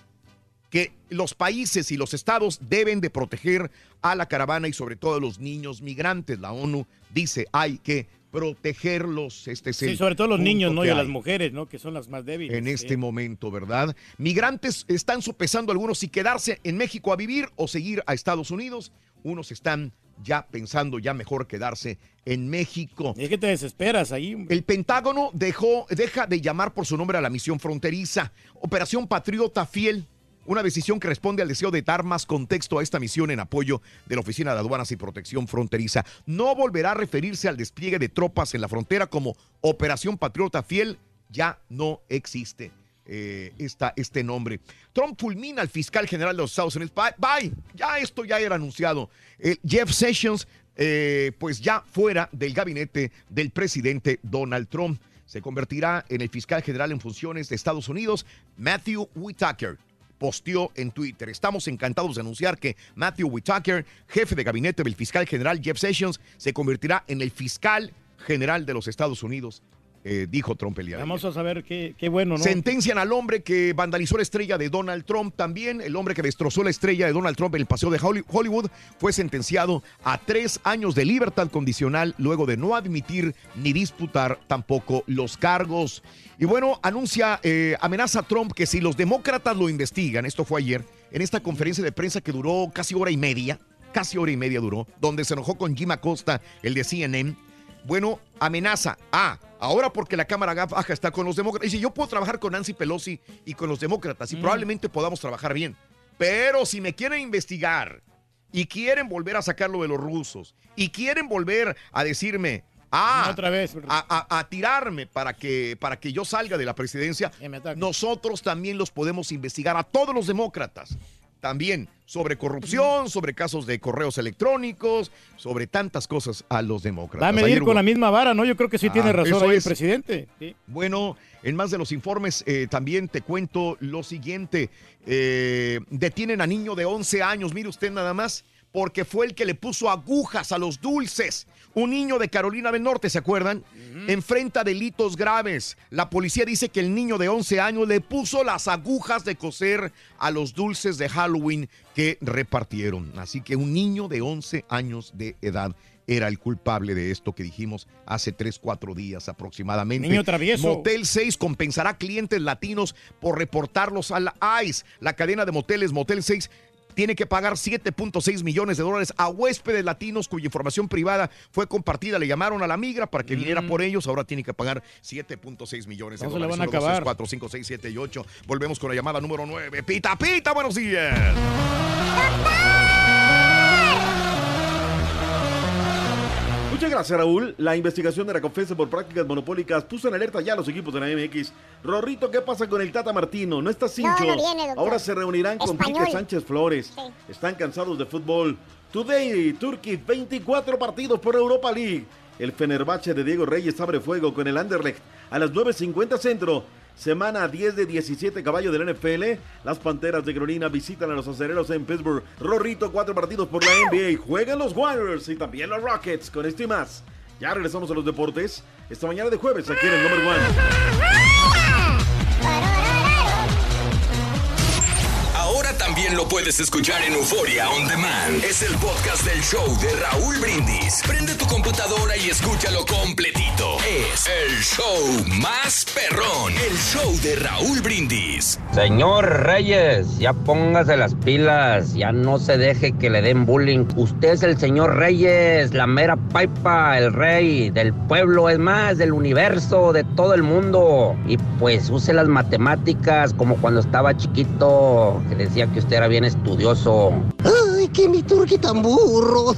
que los países y los estados deben de proteger a la caravana y sobre todo a los niños migrantes. La ONU dice hay que protegerlos. Este es Sí, sobre todo los niños, ¿no? Y a las mujeres, ¿no? Que son las más débiles. en sí. este momento, ¿verdad? Migrantes están sopesando algunos si quedarse en México a vivir o seguir a Estados Unidos. Unos están ya pensando ya mejor quedarse en México. Es que te desesperas ahí. El Pentágono dejó, deja de llamar por su nombre a la misión fronteriza. Operación Patriota Fiel. Una decisión que responde al deseo de dar más contexto a esta misión en apoyo de la Oficina de Aduanas y Protección Fronteriza. No volverá a referirse al despliegue de tropas en la frontera como Operación Patriota Fiel. Ya no existe eh, esta, este nombre. Trump fulmina al fiscal general de los Estados Unidos. Bye, bye. ya esto ya era anunciado. Jeff Sessions, eh, pues ya fuera del gabinete del presidente Donald Trump. Se convertirá en el fiscal general en funciones de Estados Unidos, Matthew Whitaker. Posteó en Twitter. Estamos encantados de anunciar que Matthew Whitaker, jefe de gabinete del fiscal general Jeff Sessions, se convertirá en el fiscal general de los Estados Unidos eh, dijo Trump el día de ayer. Vamos a saber qué, qué bueno, ¿no? Sentencian al hombre que vandalizó la estrella de Donald Trump también. El hombre que destrozó la estrella de Donald Trump en el paseo de Holly- Hollywood fue sentenciado a tres años de libertad condicional luego de no admitir ni disputar tampoco los cargos. Y bueno, anuncia, eh, amenaza a Trump que si los demócratas lo investigan, esto fue ayer, en esta conferencia de prensa que duró casi hora y media, casi hora y media duró, donde se enojó con Jim Acosta, el de CNN. Bueno, amenaza. Ah, ahora porque la Cámara Baja está con los demócratas. Dice, yo puedo trabajar con Nancy Pelosi y con los demócratas y probablemente podamos trabajar bien. Pero si me quieren investigar y quieren volver a sacarlo de los rusos y quieren volver a decirme, ah, Otra vez. a, a- a tirarme para que, para que yo salga de la presidencia, nosotros también los podemos investigar a todos los demócratas. También sobre corrupción, sobre casos de correos electrónicos, sobre tantas cosas a los demócratas. Va a medir Ayer con hubo- la misma vara, ¿no? Yo creo que sí tiene razón ahí el es. presidente. Sí. Bueno, en más de los informes, eh, también te cuento lo siguiente. Eh, detienen a niño de 11 años, mire usted nada más, porque fue el que le puso agujas a los dulces. Un niño de Carolina del Norte, ¿se acuerdan? Enfrenta delitos graves. La policía dice que el niño de 11 años le puso las agujas de coser a los dulces de Halloween que repartieron. Así que un niño de 11 años de edad era el culpable de esto que dijimos hace 3, 4 días aproximadamente. Niño travieso. Motel 6 compensará clientes latinos por reportarlos a la ICE. La cadena de moteles Motel 6 tiene que pagar 7.6 millones de dólares a huéspedes latinos cuya información privada fue compartida. Le llamaron a la migra para que viniera por ellos. Ahora tiene que pagar 7.6 millones de No se le dólares. van a 1, 2, 3, acabar. 4, 5, 6, 7 y 8. Volvemos con la llamada número 9. Pita, pita, buenos días. Muchas gracias, Raúl. La investigación de la confesa por prácticas monopólicas puso en alerta ya a los equipos de la MX. Rorrito, ¿qué pasa con el Tata Martino? No está cincho. no viene, doctor. Ahora se reunirán con. Quique Sánchez Flores. Están cansados de fútbol. Today, Turkey, 24 partidos por Europa League. El Fenerbahce de Diego Reyes abre fuego con el Anderlecht a las 9.50 centro. Semana 10 de 17 caballos del NFL. Las Panteras de Carolina visitan a los acereros en Pittsburgh. Rorrito, cuatro partidos por la NBA. Juegan los Warriors y también los Rockets. Con esto y más. Ya regresamos a los deportes. Esta mañana de jueves aquí en el Number One. Lo puedes escuchar en Euforia On Demand. Es el podcast del show de Raúl Brindis. Prende tu computadora y escúchalo completito. Es el show más perrón. El show de Raúl Brindis. Señor Reyes, ya póngase las pilas, ya no se deje que le den bullying. Usted es el señor Reyes, la mera paipa, el rey del pueblo, es más, del universo, de todo el mundo. Y pues use las matemáticas como cuando estaba chiquito, que decía que usted era bien estudioso. Ay, que mi turqui tan burro.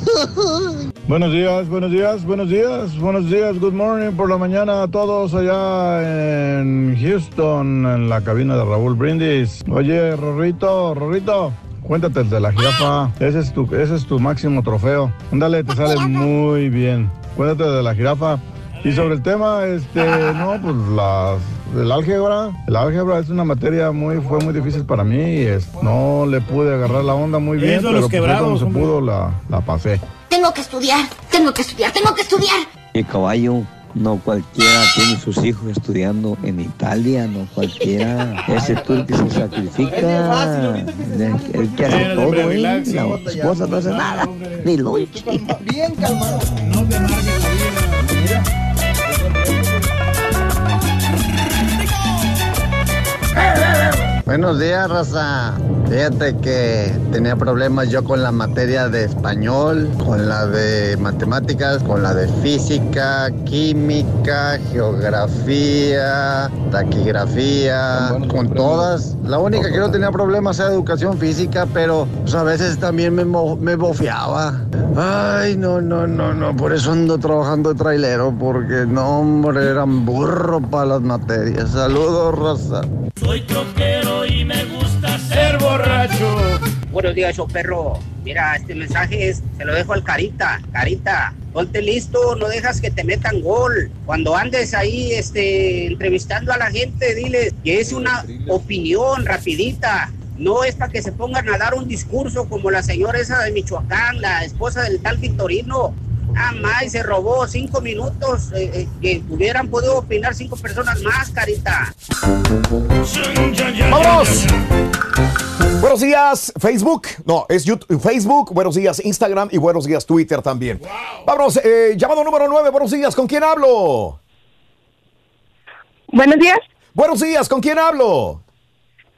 Buenos días, buenos días, buenos días, buenos días, good morning por la mañana a todos allá en Houston, en la cabina de Raúl Brindis. Oye, Rorrito, Rorrito, cuéntate el de la jirafa, ese es tu, ese es tu máximo trofeo. Ándale, te sale muy bien. Cuéntate de la jirafa. Y sobre el tema, este, no, pues las, el álgebra, el álgebra es una materia muy, fue muy difícil para mí y es- no le pude agarrar la onda muy bien, Eso, pero los pues, quebrados, como se pudo la, la pasé. Tengo que estudiar, tengo que estudiar, tengo que estudiar. Y caballo, no cualquiera tiene sus hijos estudiando en Italia, no cualquiera. Ese tú el que se sacrifica, el, el que hace todo, ¿eh? La esposa no hace nada, ni lonche. Bien calmado. Buenos días, raza. Fíjate que tenía problemas yo con la materia de español, con la de matemáticas, con la de física, química, geografía, taquigrafía, con todas. La única que no tenía problemas era educación física, pero pues, a veces también me, me bofeaba. Ay, no, no, no, no. Por eso ando trabajando de trailero, porque no, hombre, eran burro para las materias. Saludos, raza. Soy troquero y me gusta ser borracho. Buenos días, show perro. Mira, este mensaje es, se lo dejo al Carita. Carita, ponte listo, no dejas que te metan gol. Cuando andes ahí este, entrevistando a la gente, dile que es una opinión rapidita. No es para que se pongan a dar un discurso como la señora esa de Michoacán, la esposa del tal Victorino. Ah, más, se robó cinco minutos eh, eh, que hubieran podido opinar cinco personas más, carita. ¡Vámonos! Buenos días, Facebook. No, es YouTube, Facebook. Buenos días, Instagram. Y buenos días, Twitter también. Vámonos, eh, llamado número 9. Buenos días, ¿con quién hablo? Buenos días. Buenos días, ¿con quién hablo?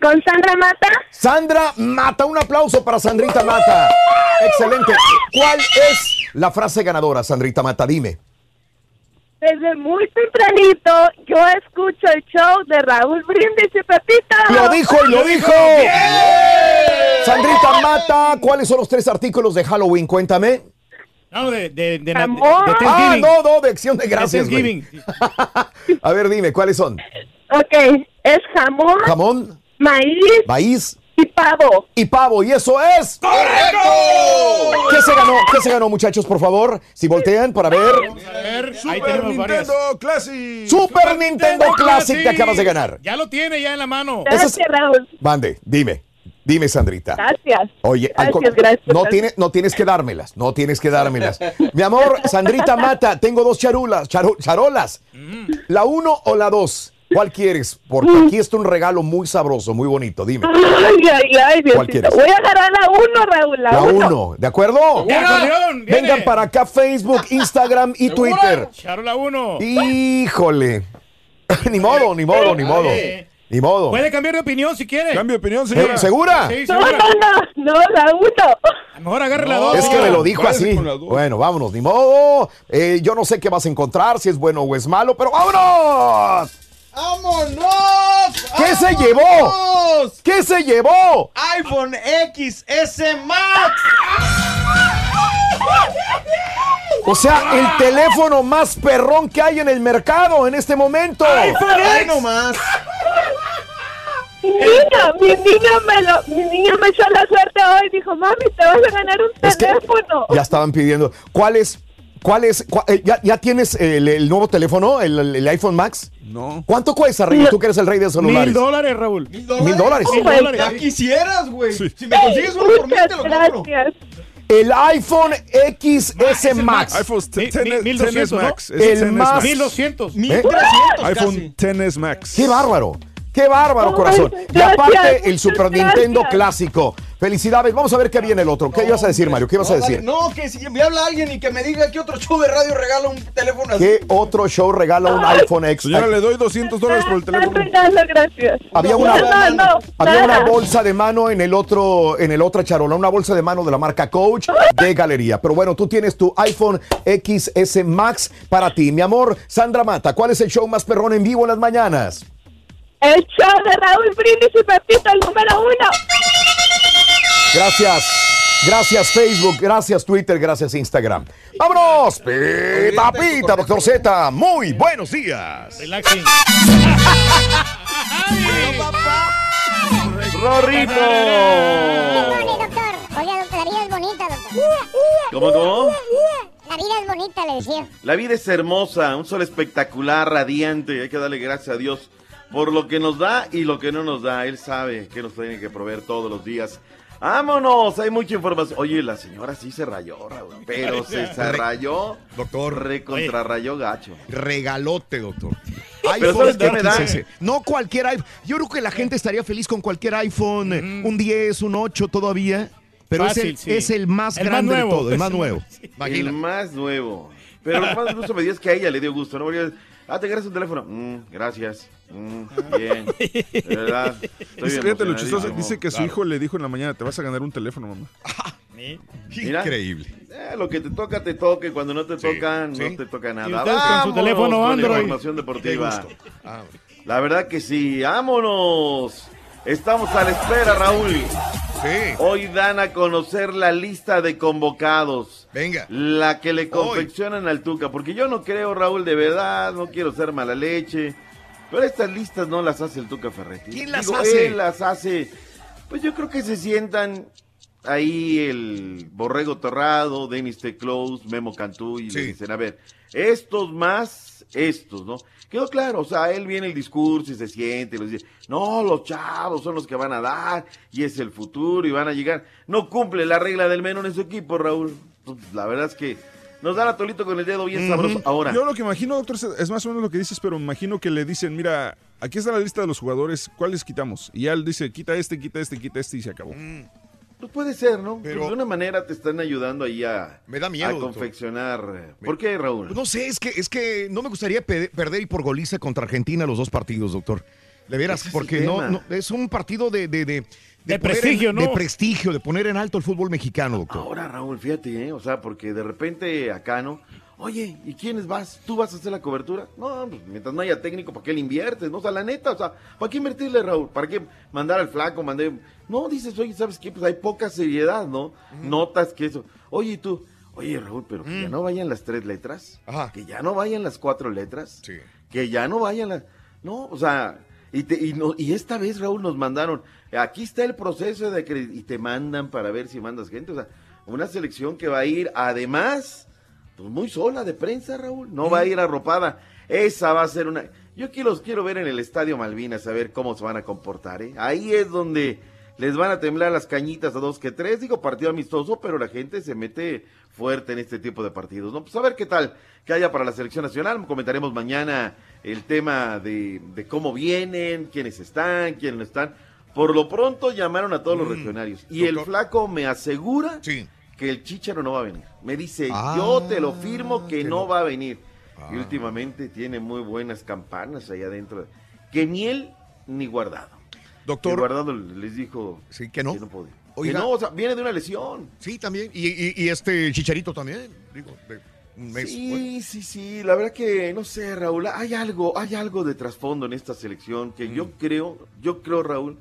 Con Sandra Mata. Sandra Mata, un aplauso para Sandrita Mata. Excelente. ¿Cuál es la frase ganadora, Sandrita Mata? Dime. Desde muy tempranito yo escucho el show de Raúl Brindis y Pepito. Lo dijo y lo dijo. Sandrita Mata, ¿cuáles son los tres artículos de Halloween? Cuéntame. No, de, de, de, de, Ah, no, no, de acción de gracias. A ver, dime, ¿cuáles son? Ok, es jamón, Jamón, maíz maíz y pavo. y pavo. Y eso es. ¡Correcto! ¿Qué se ganó? ¿Qué se ganó, muchachos, por favor? Si voltean para ver. Ahí tenemos varias. Nintendo Classic. Super Nintendo Classic que acabas de ganar. Ya lo tiene ya en la mano. Gracias, Raúl. Mande, dime. Dime, Sandrita. Gracias. Oye, al Gracias, con- gracias. no, tiene, no tienes que dármelas, no tienes que dármelas. Mi amor, Sandrita Mata, tengo dos charulas, charo- charolas. ¿La uno o la dos? ¿Cuál quieres? Porque aquí está un regalo muy sabroso, muy bonito. Dime. Ay, ay, ay, ¿Cuál Diosito. quieres? Voy a agarrar la uno, Raúl. La, La uno. uno, ¿de acuerdo? Viene. Vengan para acá, Facebook, Instagram y Twitter. Charola 1. Híjole. ni modo, ni modo, ni modo. Ni modo. Puede cambiar de opinión si quiere. Cambio de opinión, señora. ¿Segura? Sí, No, segura. no, no, no, la uno. Mejor agarre la dos. Es que me lo dijo así. Bueno, vámonos, ni modo. Eh, yo no sé qué vas a encontrar, si es bueno o es malo, pero ¡vámonos! ¡Vámonos! ¿Qué se llevó? ¿Qué se llevó? iPhone XS Max. O sea, el teléfono más perrón que hay en el mercado en este momento. Ay, nomás. Mi niña, mi niña me lo, mi niña me echó la suerte hoy. Dijo, mami, te vas a ganar un Es que teléfono. ya estaban pidiendo. ¿Cuál es? ¿Cuál es? cua- eh, ya, ya tienes el, el nuevo teléfono, el, el- iPhone Max? No. ¿Cuánto cuesta, Rey? Tú que eres el rey de celulares. Mil dólares, Raúl. Mil Mil dólares. Mil dólares. my Ya quisieras, güey. Si me consigues uno por mí, te lo compro. Gracias. El iPhone XS Max. iPhone Mi- 10 mi- 10 1200, ¿no? Max. El 10 más- Max. 1200. ¿Eh? 1300 iPhone casi. 10 Max. ¡Qué bárbaro! ¡Qué bárbaro, corazón! Y aparte, el Super Nintendo clásico. Felicidades. Vamos a ver qué viene el otro. ¿Qué ibas a decir, Mario? ¿Qué ibas a No, decir? No, que si me habla alguien y que me diga que otro show de radio regala un teléfono así. ¿Qué otro show regala un iPhone X? Señora, le doy 200 dólares por el teléfono. regalo, gracias. Había No, una, no, no, había una bolsa de mano en el otro, en el otra charola, una bolsa de mano de la marca Coach de galería. Pero bueno, tú tienes tu iPhone XS Max para ti. Mi amor, Sandra Mata, ¿cuál es el show más perrón en vivo en las mañanas? El show de Raúl Brindis y Pepito, el número uno. Gracias. Gracias Facebook, gracias Twitter, gracias Instagram. ¡Vámonos! Pita, pita, doctor Z. Muy buenos días. Relaxing. Oye, ¡Rorrito! Oiga, doctor, la vida es bonita, doctor. ¿Cómo, cómo? La vida es bonita, le decía. La vida es hermosa, un sol espectacular, radiante. Hay que darle gracias a Dios por lo que nos da y lo que no nos da. Él sabe que nos tiene que proveer todos los días. ¡Vámonos! Hay mucha información. Oye, la señora sí se rayó, Raúl, pero se, se rayó. Doctor. Recontrarrayó gacho. Regalote, doctor. Pero ¿sabes qué me da? No cualquier iPhone. Yo creo que la gente estaría feliz con cualquier iPhone, un 10, un 8 todavía. Pero es, Fácil, el, sí. es el más El más grande de todo, el más nuevo. El Imagínate. más nuevo. Pero lo más gusto me dio es que a ella le dio gusto, ¿no? Ah, te ganas un teléfono. Mm, gracias. Mm, bien. De verdad. Estoy Dice, fíjate lo chistoso, dice que su hijo le dijo en la mañana, te vas a ganar un teléfono, mamá. Mira, Increíble. eh, lo que te toca, te toca. y Cuando no te toca, no te toca nada. Y ustedes con su Vámonos teléfono con Android. información deportiva. Qué gusto. Ah, La verdad que sí. ¡Vámonos! Estamos a la espera, Raúl. sí. Hoy dan a conocer la lista de convocados. Venga. La que le confeccionan al Tuca. Porque yo no creo, Raúl, de verdad, no quiero ser mala leche. Pero estas listas no las hace el Tuca Ferretti. ¿Quién las Digo, hace? Él las hace. Pues yo creo que se sientan ahí el Borrego Torrado, Denis Teclous, Memo Cantú y Sí. le dicen, a ver, estos más estos, ¿no? Quedó claro, o sea, él viene el discurso y se siente y les dice, no, los chavos son los que van a dar y es el futuro y van a llegar. No cumple la regla del menú en su equipo, Raúl. Pues, la verdad es que nos dan a Tolito con el dedo bien sabroso. Ahora, Yo lo que imagino, doctor, es- más o menos lo que dices, pero imagino que le dicen, mira, aquí está la lista de los jugadores, ¿cuáles quitamos? Y él dice, quita este, quita este, quita este y se acabó. Pues puede ser, ¿no? Pero- Pues de una manera te están ayudando ahí a, Me da miedo, a doctor. confeccionar. ¿Por qué, Raúl? No sé, es que, es que no me gustaría pe- perder y por goliza contra Argentina los dos partidos, doctor. De veras, porque no, no- es un partido de, de, de, De en- prestigio, ¿no? De prestigio, de poner en alto el fútbol mexicano, doctor. Ahora, Raúl, fíjate, ¿eh? O sea, porque de repente acá, ¿no? Oye, ¿y quiénes vas? ¿Tú vas a hacer la cobertura? No, pues mientras no haya técnico, ¿para qué le inviertes? No, o sea, la neta, o sea, ¿para qué invertirle, Raúl? ¿Para qué mandar al flaco? Mandé... No, dices, oye, ¿sabes qué? Pues hay poca seriedad, ¿no? Notas que eso. Oye, ¿y tú? Oye, Raúl, pero que ya no vayan las tres letras. Que ya no vayan las cuatro letras. Que ya no vayan las... No, o sea, y, te- y, no, y esta vez, Raúl, nos mandaron, aquí está el proceso de acredit- y te mandan para ver si mandas gente. O sea, una selección que va a ir, además, pues muy sola de prensa, Raúl. No va a ir arropada. Esa va a ser una... Yo aquí los quiero ver en el Estadio Malvinas, a ver cómo se van a comportar, ¿eh? Ahí es donde les van a temblar las cañitas a dos que tres. Digo, partido amistoso, pero la gente se mete fuerte en este tipo de partidos, ¿no? Pues a ver qué tal que haya para la selección nacional. Comentaremos mañana el tema de, de cómo vienen, quiénes están, quiénes no están. Por lo pronto llamaron a todos los regionarios. Y el flaco me asegura que el Chicharo no va a venir. Me dice, Ah, yo te lo firmo que que no no. va a venir. Y últimamente tiene muy buenas campanas allá adentro. Que ni él ni guardado. Doctor. Guardado les dijo Sí, que no. que no podía. Oiga. Que no, o sea, viene de una lesión. Sí, también. Y, y- y este Chicharito también. Digo, de un mes. Sí, bueno. sí, sí, la verdad que no sé, Raúl, hay algo, hay algo de trasfondo en esta selección que Mm. yo creo, yo creo, Raúl,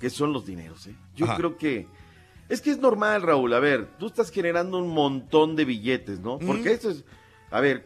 que son los dineros, ¿eh? Yo Ajá. creo que es que es normal, Raúl, a ver, tú estás generando un montón de billetes, ¿no? Porque Mm. eso es a ver,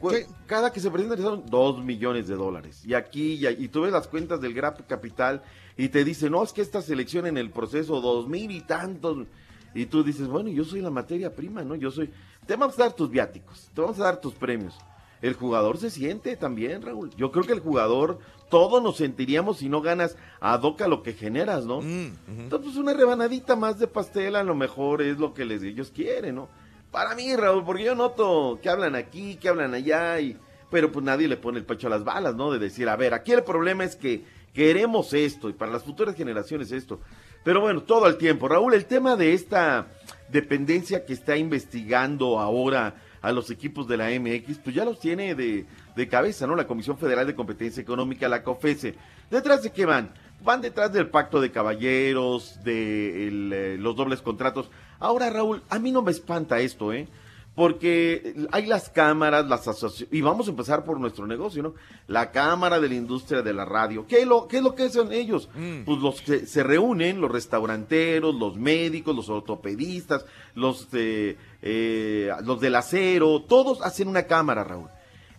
cada que se presenta son dos millones de dólares. Y aquí, y, y tú ves las cuentas del Grap Capital y te dice, no, es que esta selección en el proceso dos mil y tantos. Y tú dices, bueno, yo soy la materia prima, ¿no? Yo soy... Te vamos a dar tus viáticos, te vamos a dar tus premios. El jugador se siente también, Raúl. Yo creo que el jugador, todos nos sentiríamos si no ganas a doca lo que generas, ¿no? Entonces, pues, una rebanadita más de pastel a lo mejor es lo que les, ellos quieren, ¿no? Para mí, Raúl, porque yo noto que hablan aquí, que hablan allá, y pero pues nadie le pone el pecho a las balas, ¿no? De decir, a ver, aquí el problema es que queremos esto y para las futuras generaciones esto. Pero bueno, todo al tiempo. Raúl, el tema de esta dependencia que está investigando ahora a los equipos de la MX, pues ya los tiene de, de cabeza, ¿no? La Comisión Federal de Competencia Económica, la COFESE. ¿Detrás de qué van? Van detrás del pacto de caballeros, de eh, los dobles contratos. Ahora, Raúl, a mí no me espanta esto, ¿eh? Porque hay las cámaras, las asociaciones, y vamos a empezar por nuestro negocio, ¿no? La Cámara de la Industria de la Radio. ¿Qué es lo, qué es, lo que son ellos? Pues los que se reúnen, los restauranteros, los médicos, los ortopedistas, los, de, eh, los del acero, todos hacen una cámara, Raúl.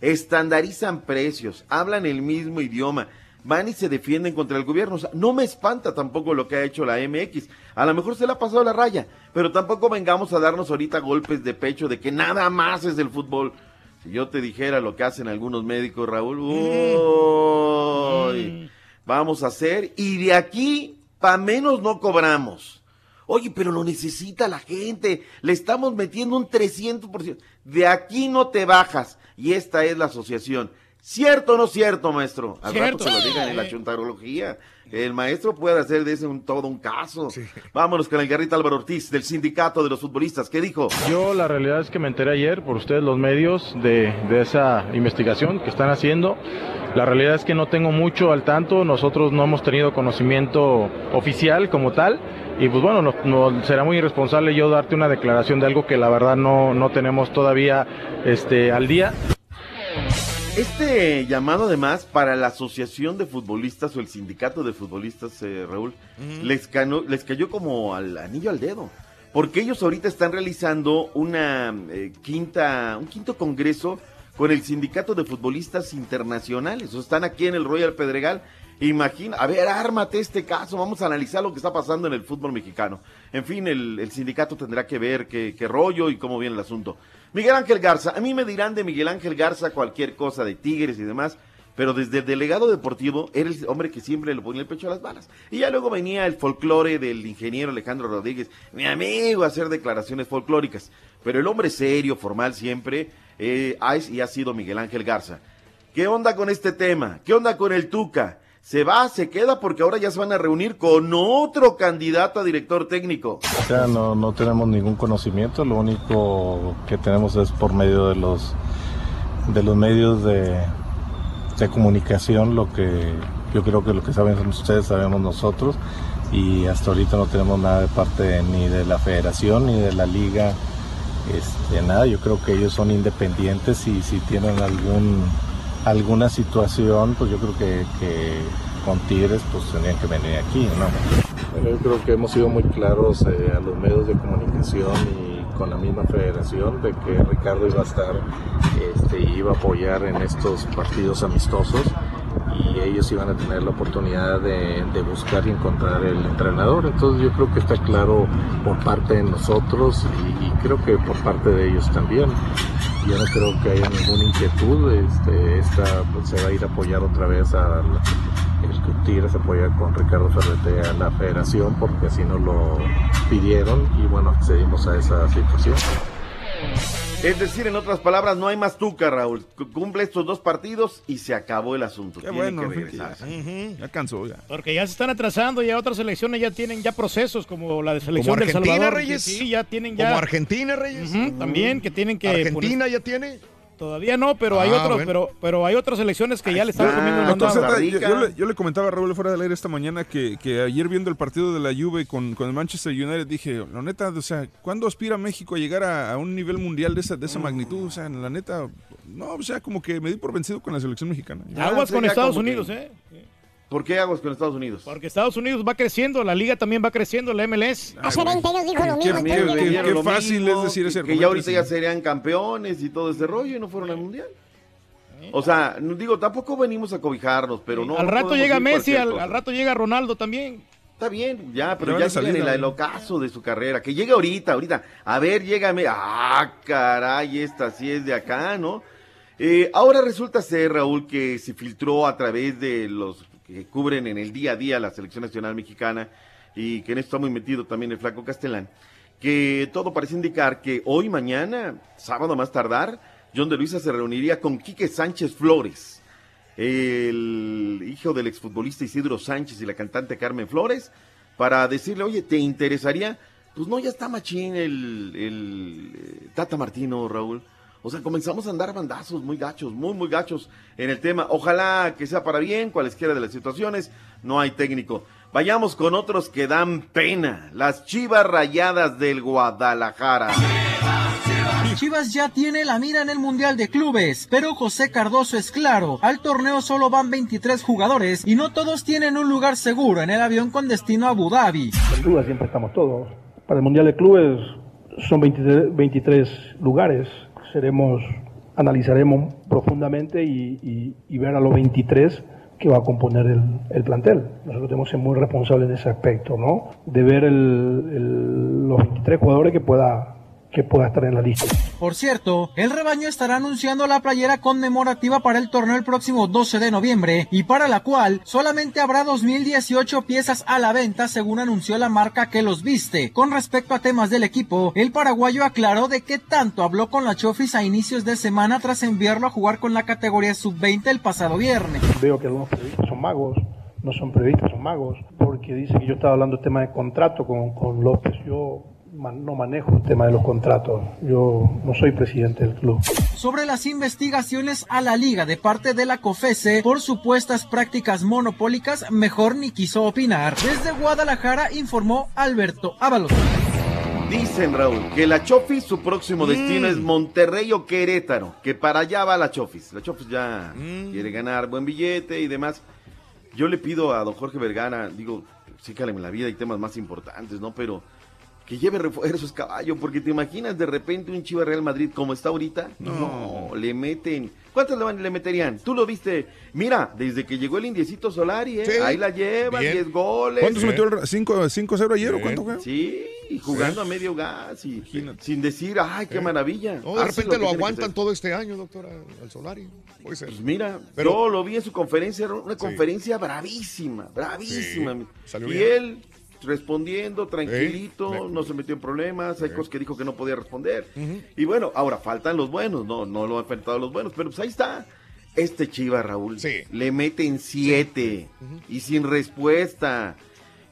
Estandarizan precios, hablan el mismo idioma van y se defienden contra el gobierno. O sea, no me espanta tampoco lo que ha hecho la MX. A lo mejor se le ha pasado la raya, pero tampoco vengamos a darnos ahorita golpes de pecho de que nada más es del fútbol. Si yo te dijera lo que hacen algunos médicos, Raúl, uy, vamos a hacer, y de aquí pa' menos no cobramos. Oye, pero lo necesita la gente, le estamos metiendo un 300%. De aquí no te bajas, y esta es la asociación. ¿Cierto o no cierto, maestro? Al rato Cierto. que lo digan en la chuntarología. El maestro puede hacer de ese un, todo un caso. Vámonos con el Garrita Álvaro Ortiz, del sindicato de los futbolistas. ¿Qué dijo? Yo la realidad es que me enteré ayer por ustedes los medios de, de esa investigación que están haciendo. La realidad es que no tengo mucho al tanto, nosotros no hemos tenido conocimiento oficial como tal y pues bueno, no, no- será muy irresponsable yo darte una declaración de algo que la verdad no, no tenemos todavía este, al día. Este llamado además para la Asociación de Futbolistas o el Sindicato de Futbolistas, eh, Raúl, les, cano- les cayó como al anillo al dedo. Porque ellos ahorita están realizando una eh, quinta, un quinto congreso con el Sindicato de Futbolistas Internacionales. O sea, están aquí en el Royal Pedregal. Imagina, a ver, ármate este caso, vamos a analizar lo que está pasando en el fútbol mexicano. En fin, el, el sindicato tendrá que ver qué, qué rollo y cómo viene el asunto. Miguel Ángel Garza, a mí me dirán de Miguel Ángel Garza cualquier cosa de Tigres y demás, pero desde el delegado deportivo era el hombre que siempre le ponía el pecho a las balas. Y ya luego venía el folclore del ingeniero Alejandro Rodríguez, mi amigo, a hacer declaraciones folclóricas. Pero el hombre serio, formal siempre, eh, es y ha sido Miguel Ángel Garza. ¿Qué onda con este tema? ¿Qué onda con el Tuca? ¿Se va, se queda? Porque ahora ya se van a reunir con otro candidato a director técnico. O sea, no, no tenemos ningún conocimiento, lo único que tenemos es por medio de los, de los medios de, de comunicación, lo que yo creo que lo que saben ustedes sabemos nosotros y hasta ahorita no tenemos nada de parte ni de la federación ni de la liga, este, nada, yo creo que ellos son independientes y si tienen algún alguna situación, pues yo creo que, con Tigres pues tendrían que venir aquí, ¿no? Yo creo que hemos sido muy claros eh, a los medios de comunicación y con la misma federación de que Ricardo iba a estar, este, iba a apoyar en estos partidos amistosos y ellos iban a tener la oportunidad de, buscar y encontrar el entrenador. Entonces yo creo que está claro por parte de nosotros y, creo que por parte de ellos también. Yo no creo que haya ninguna inquietud. Este, esta pues, se va a ir a apoyar otra vez a el que Tigres apoya con Ricardo Ferrete a la federación porque así nos lo pidieron y bueno, accedimos a esa situación. Es decir, en otras palabras, no hay más tuca, Raúl. C- Cumple estos dos partidos y se acabó el asunto. Qué Tiene bueno, que regresar. Ya cansó, ya. Porque ya se están atrasando, ya otras selecciones ya tienen ya procesos como la de selección del Argentina, Salvador. Reyes? Sí, ya tienen ya. Como Argentina, Reyes. También que tienen que Argentina poner- ya tiene. Todavía no, pero hay Ah, otros, bueno. pero, pero hay otras selecciones que ya le están comiendo el. Zeta, yo, yo le, yo le comentaba a Raúl fuera del aire esta mañana que, que ayer viendo el partido de la Juve con, con el Manchester United dije, la neta, o sea, ¿cuándo aspira México a llegar a, a un nivel mundial de esa, de esa magnitud? O sea, la neta, no, o sea, como que me di por vencido con la selección mexicana. Aguas con Estados que- Unidos, ¿eh? ¿Por qué aguas con Estados Unidos? Porque Estados Unidos va creciendo, la liga también va creciendo, la MLS. Hace 20 años dijo lo mismo. Qué lo fácil mismo, es decir ese que- ya ahorita ya serían campeones y todo ese rollo y no fueron al mundial. O sea, digo, tampoco venimos a cobijarnos, pero no. al rato llega Messi, al, rato llega Ronaldo también. Está bien, ya, pero ya a salir, tienen el, el ocaso de su carrera. Que llegue ahorita, ahorita. A ver, llégame. Ah, caray, esta sí es de acá, ¿no? Eh, ahora resulta ser, Raúl, que se filtró a través de los que cubren en el día a día la selección nacional mexicana y que en esto está muy metido también el flaco Castelán, que todo parece indicar que hoy, mañana, sábado más tardar, John de Luisa se reuniría con Quique Sánchez Flores, el hijo del exfutbolista Isidro Sánchez y la cantante Carmen Flores, para decirle, oye, ¿te interesaría? Pues no, ya está machín el, el eh, Tata Martino, Raúl. O sea, comenzamos a andar bandazos muy gachos, muy, muy gachos en el tema. Ojalá que sea para bien, cualesquiera de las situaciones, no hay técnico. Vayamos con otros que dan pena. Las chivas rayadas del Guadalajara. Chivas ya tiene la mira en el Mundial de Clubes, pero José Cardoso es claro, al torneo solo van 23 jugadores y no todos tienen un lugar seguro en el avión con destino a Abu Dhabi. En duda siempre estamos todos. Para el Mundial de Clubes son 23, 23 lugares. Seremos, analizaremos profundamente y, y- y ver a los 23 que va a componer el, el plantel. Nosotros tenemos que ser muy responsables en ese aspecto, ¿no? De ver el- los 23 jugadores que pueda, que pueda estar en la lista. Por cierto, el rebaño estará anunciando la playera conmemorativa para el torneo el próximo 12 de noviembre y para la cual solamente habrá 2018 piezas a la venta según anunció la marca que los viste. Con respecto a temas del equipo, el paraguayo aclaró de qué tanto habló con la Chofis a inicios de semana tras enviarlo a jugar con la categoría sub-20 el pasado viernes. Veo que algunos periodistas son magos, no son periodistas, son magos, porque dicen que yo estaba hablando del tema de contrato con, con López. Yo no manejo el tema de los contratos, yo no soy presidente del club. sobre las investigaciones a la liga de parte de la COFESE por supuestas prácticas monopólicas, mejor ni quiso opinar. Desde Guadalajara informó Alberto Ábalos. Dicen, Raúl, que la Chofis, su próximo destino es Monterrey o Querétaro, que para allá va la Chofis. La Chofis ya quiere ganar buen billete y demás. Yo le pido a don Jorge Vergara, digo, sí, en la vida hay temas más importantes, ¿no? Pero que lleve refuerzos, caballo, porque te imaginas de repente un Chivas Real Madrid como está ahorita. No, le meten. ¿Cuántos le, le meterían? Tú lo viste. Mira, desde que llegó el Indiecito Solari, ¿eh? Sí. ahí la lleva, Bien. 10 goles. ¿Cuántos metió el 5-0 ayer o cuánto fue? Sí, y jugando a medio gas y sin decir, ay, qué maravilla. No, de repente lo aguantan todo este año, doctora, al Solari. Puede ser. Pues mira, Pero- yo lo vi en su conferencia, era una conferencia bravísima, bravísima. Y él respondiendo, tranquilito, no se metió en problemas, hay cosas que dijo que no podía responder. Y bueno, ahora faltan los buenos, no, no lo han enfrentado los buenos, pero pues ahí está. Este Chivas, Raúl, le meten siete y sin respuesta.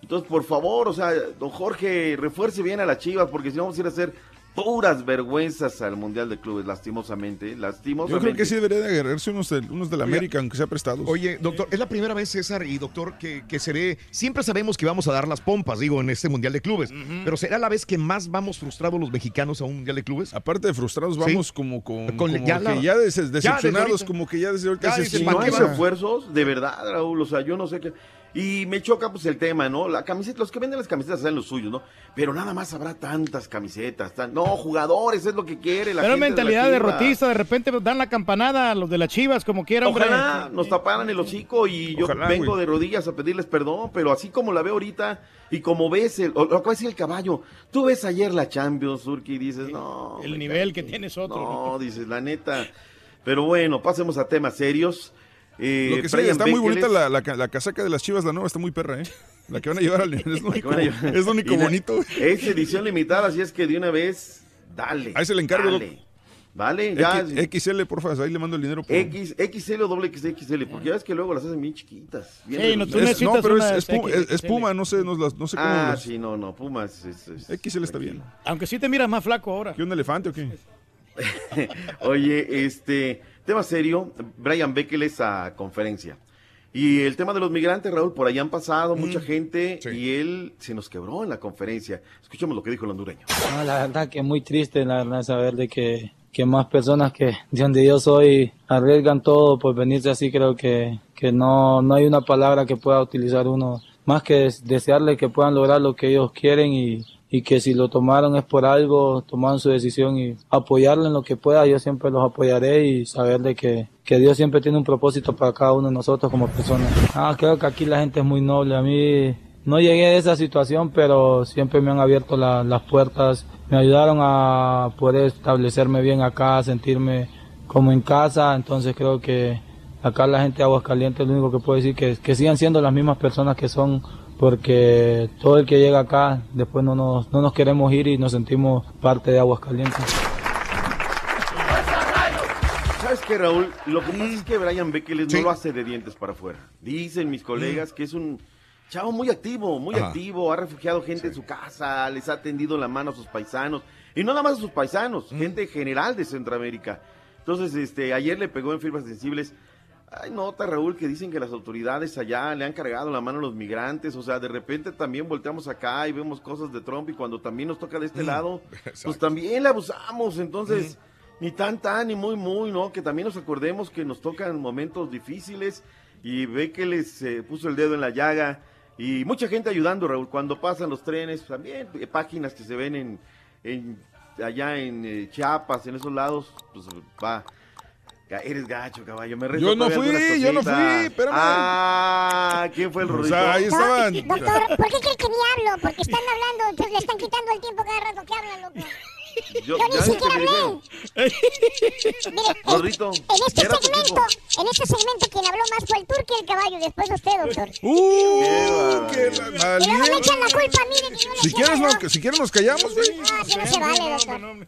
Entonces, por favor, o sea, don Jorge, refuerce bien a la Chivas, porque si no vamos a ir a hacer puras vergüenzas al Mundial de Clubes, lastimosamente, lastimosamente. Yo creo que sí debería de agarrarse unos de, unos de la Oiga, América, aunque sea prestados. Oye, doctor, es la primera vez, César y doctor, que, que se ve. Siempre sabemos que vamos a dar las pompas, digo, en este Mundial de Clubes. Pero ¿será la vez que más vamos frustrados los mexicanos a un Mundial de Clubes? Aparte de frustrados, vamos como con, Con- como ya que la- ya des- decepcionados, como que ya desde ahorita Ya se no hay refuerzos, de verdad, Raúl, o sea, yo no sé qué. Y me choca pues el tema, ¿no? La camiseta, los que venden las camisetas saben los suyos, ¿no? Pero nada más habrá tantas camisetas, tan... no, jugadores es lo que quiere la Pero gente mentalidad de la derrotista, de repente dan la campanada a los de las chivas, como quiera, hombre. Ojalá nos taparan el hocico y yo Ojalá, vengo güey. de rodillas a pedirles perdón, pero así como la veo ahorita y como ves, el, o lo que va a decir el caballo, tú ves ayer la Champions, Surki, y dices, no. El nivel que tienes otro. No, dices, la neta. Pero bueno, pasemos a temas serios. Eh, Lo que sí, Brian está muy bonita la, la, ca- la casaca de las chivas, la nueva, está muy perra, ¿eh? La que van a llevar al es lo único, es lo único la- bonito. Es edición limitada, así es que de una vez, dale. Ahí se le encargo, Dale. Vale, ya. X- XL, porfa, ahí le mando el dinero. por- X, XL o doble XXL, porque ya ves que luego las hacen bien chiquitas. Bien no, tú. Es- no, pero es- es Puma- es- Puma, no sé, no, no sé cómo Ah, las- sí, no, no, Puma es... es- es- XL está bien. Aunque sí te miras más flaco ahora. ¿Qué un elefante o qué? Oye, este, tema serio, Brian Bekeles a conferencia. Y el tema de los migrantes, Raúl, por ahí han pasado mucha gente y él se nos quebró en la conferencia. Escuchemos lo que dijo el hondureño. No, la verdad que es muy triste, la verdad, saber de que, que más personas que de donde yo soy arriesgan todo por venirse así. Creo que, que no, no hay una palabra que pueda utilizar uno más que des- desearle que puedan lograr lo que ellos quieren y, y que si lo tomaron es por algo, tomaron su decisión y apoyarlo en lo que pueda. Yo siempre los apoyaré y saber de que, que Dios siempre tiene un propósito para cada uno de nosotros como personas. Ah, creo que aquí la gente es muy noble. A mí no llegué a esa situación, pero siempre me han abierto la- las puertas, me ayudaron a poder establecerme bien acá, sentirme como en casa, entonces creo que acá la gente de Aguascalientes lo único que puedo decir que, que sigan siendo las mismas personas que son, porque todo el que llega acá después no nos, no nos queremos ir y nos sentimos parte de Aguascalientes. ¿Sabes qué, Raúl? Lo que pasa es que Brian Bekeles Sí. no lo hace de dientes para afuera. Dicen mis colegas que es un chavo muy activo, muy Ajá. activo, ha refugiado gente en su casa, les ha tendido la mano a sus paisanos. Y no nada más a sus paisanos, gente general de Centroamérica. Entonces, este, ayer le pegó en firmas sensibles. Hay nota, Raúl, que dicen que las autoridades allá le han cargado la mano a los migrantes. O sea, de repente también volteamos acá y vemos cosas de Trump y cuando también nos toca de este lado, pues también le abusamos. Entonces, ni tan tan, ni muy muy, ¿no? Que también nos acordemos que nos tocan momentos difíciles y ve que les eh, puso el dedo en la llaga. Y mucha gente ayudando, Raúl, cuando pasan los trenes, también eh, páginas que se ven en, en- allá en eh, Chiapas, en esos lados, pues va. Eres gacho, caballo. Me Yo no fui, yo no fui, espérame. Ah, ¿quién fue el O rorrito? sea, ahí estaban. Doctor, ¿por qué cree que ni hablo? Porque están hablando, entonces le están quitando el tiempo cada rato que hablan, loco. Yo, Yo ni siquiera hablé. Mire, en, en este segmento, en este segmento quien habló más fue el turco y el caballo, después usted, doctor. ¡Uh! ¡Qué Y luego me echan la culpa a mí de que no le Si quieres, no, si quieres nos callamos, güey. No, así no se vale, doctor.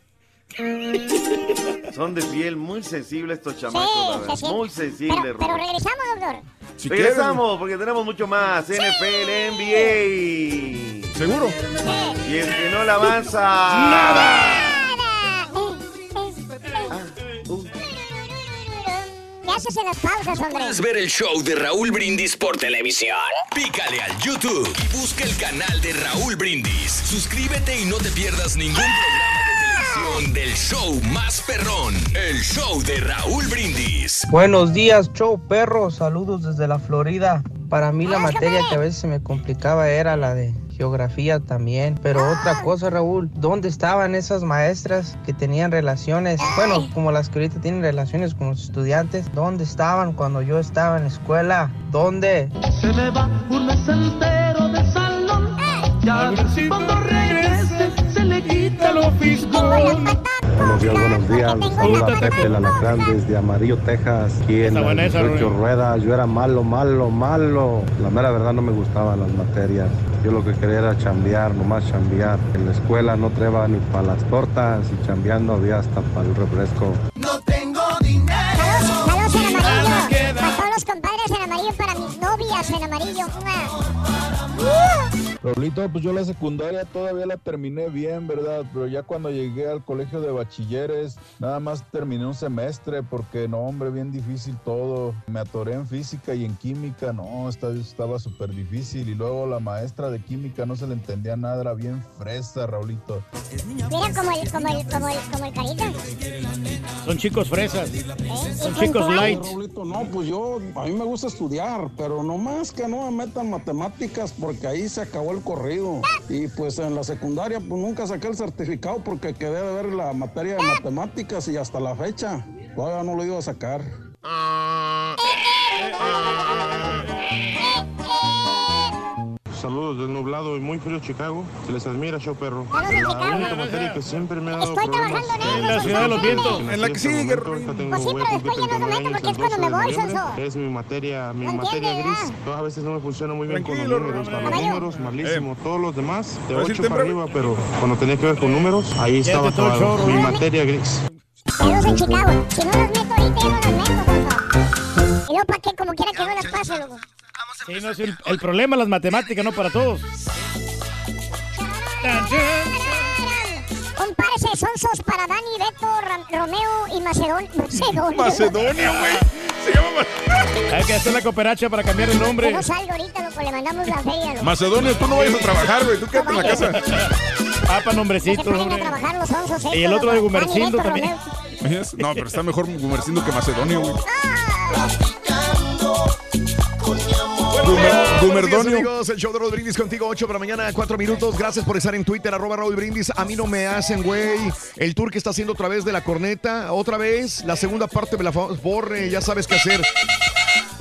Son de piel muy sensible estos chamacos, Sí, la verdad. siente. Muy sensible, Pero, pero regresamos, doctor. Si Regresamos porque tenemos mucho más. NFL, NBA. ¿Seguro? Y el que no le avanza. ¡Nada! Las pausas, hombre. ¿Quieres ver el show de Raúl Brindis por televisión? Pícale al YouTube y busca el canal de Raúl Brindis. Suscríbete y no te pierdas ningún programa de televisión del show más perrón. El show de Raúl Brindis. Buenos días, show perro. Saludos desde la Florida. Para mí la materia que a veces se me complicaba era la de geografía también. Pero otra cosa, Raúl, ¿dónde estaban esas maestras que tenían relaciones? Bueno, como las que ahorita tienen relaciones con los estudiantes. ¿Dónde estaban cuando yo estaba en la escuela? ¿Dónde? Se me va un mes entero del salón. Ya Buenos días, buenos días. Saluda Pepe el Alacrán desde Amarillo, Texas. Aquí en Está buena el esa, 18 Rubén. ruedas. Yo era malo, malo, malo. La mera verdad no me gustaban las materias. Yo lo que quería era chambear, nomás chambear. En la escuela no treba ni para las tortas y chambeando había hasta para el refresco. No tengo dinero. Saludos, saludos en amarillo. Para todos los compadres en amarillo, para mis novias en amarillo. ¡Mua! Rolito, pues yo la secundaria todavía la terminé bien, ¿verdad? Pero ya cuando llegué al colegio de bachilleres, nada más terminé un semestre porque no, hombre, bien difícil todo. Me atoré en física y en química, no, estaba súper difícil. Y luego la maestra de química no se le entendía nada, era bien fresa, Raulito. Mira como el, como el, como el, como el carita. Son chicos fresas. Son ¿Y chicos light. Raulito, no, pues yo, a mí me gusta estudiar, pero no más que no me metan matemáticas porque ahí se acabó el corrido. Y pues en la secundaria pues nunca saqué el certificado porque quedé de ver la materia de matemáticas y hasta la fecha todavía no lo iba a sacar. Saludos del nublado y muy frío Chicago. Se les admira, show perro. La única materia que siempre me ha dado Estoy problemas trabajando en En la ciudad de los vientos. En la que sigue, Pues sí, pero después cumplir ya no lo 39 meto porque es cuando me 12 de voy. Sonso. Es mi materia, mi materia gris. A veces no me funciona muy bien con los números. Para los números, malísimo. Todos los demás, de ¿Vas a ir 8 para arriba, pero cuando tenía que ver con números, ahí estaba todo. Mi materia gris. Saludos en Chicago. Si no los meto ahorita, ya no los meto, Sonso. Y luego, ¿para qué? Como quiera que no las pase, loco. Sí, no, es el, el problema es las matemáticas, no para todos. Compárese sonsos para Dani, Beto, Ram- Romeo y Macedón. Macedonia. Macedonia, güey. Se llama Hay que hacer la cooperacha para cambiar el Que nombre. no salga ahorita, loco. Le mandamos la feria, loco. Macedonio, tú no vayas a trabajar, güey. Tú quédate en la casa. Ah, para Que nombrecito, se a hombre. trabajar los sonsos. Y el otro de Gumercindo Dani, Beto, también. Romeo. ¿Ves? No, pero está mejor Gumercindo que Macedonio, güey. Días, Gumerdonio. amigos. El show de Raúl Brindis contigo, 8 para mañana, 4 minutos. Gracias por estar en Twitter, arroba Raúl Brindis. A mí no me hacen, güey. El tour que está haciendo otra vez de la corneta. Otra vez, la segunda parte me la borre. Ya sabes qué hacer.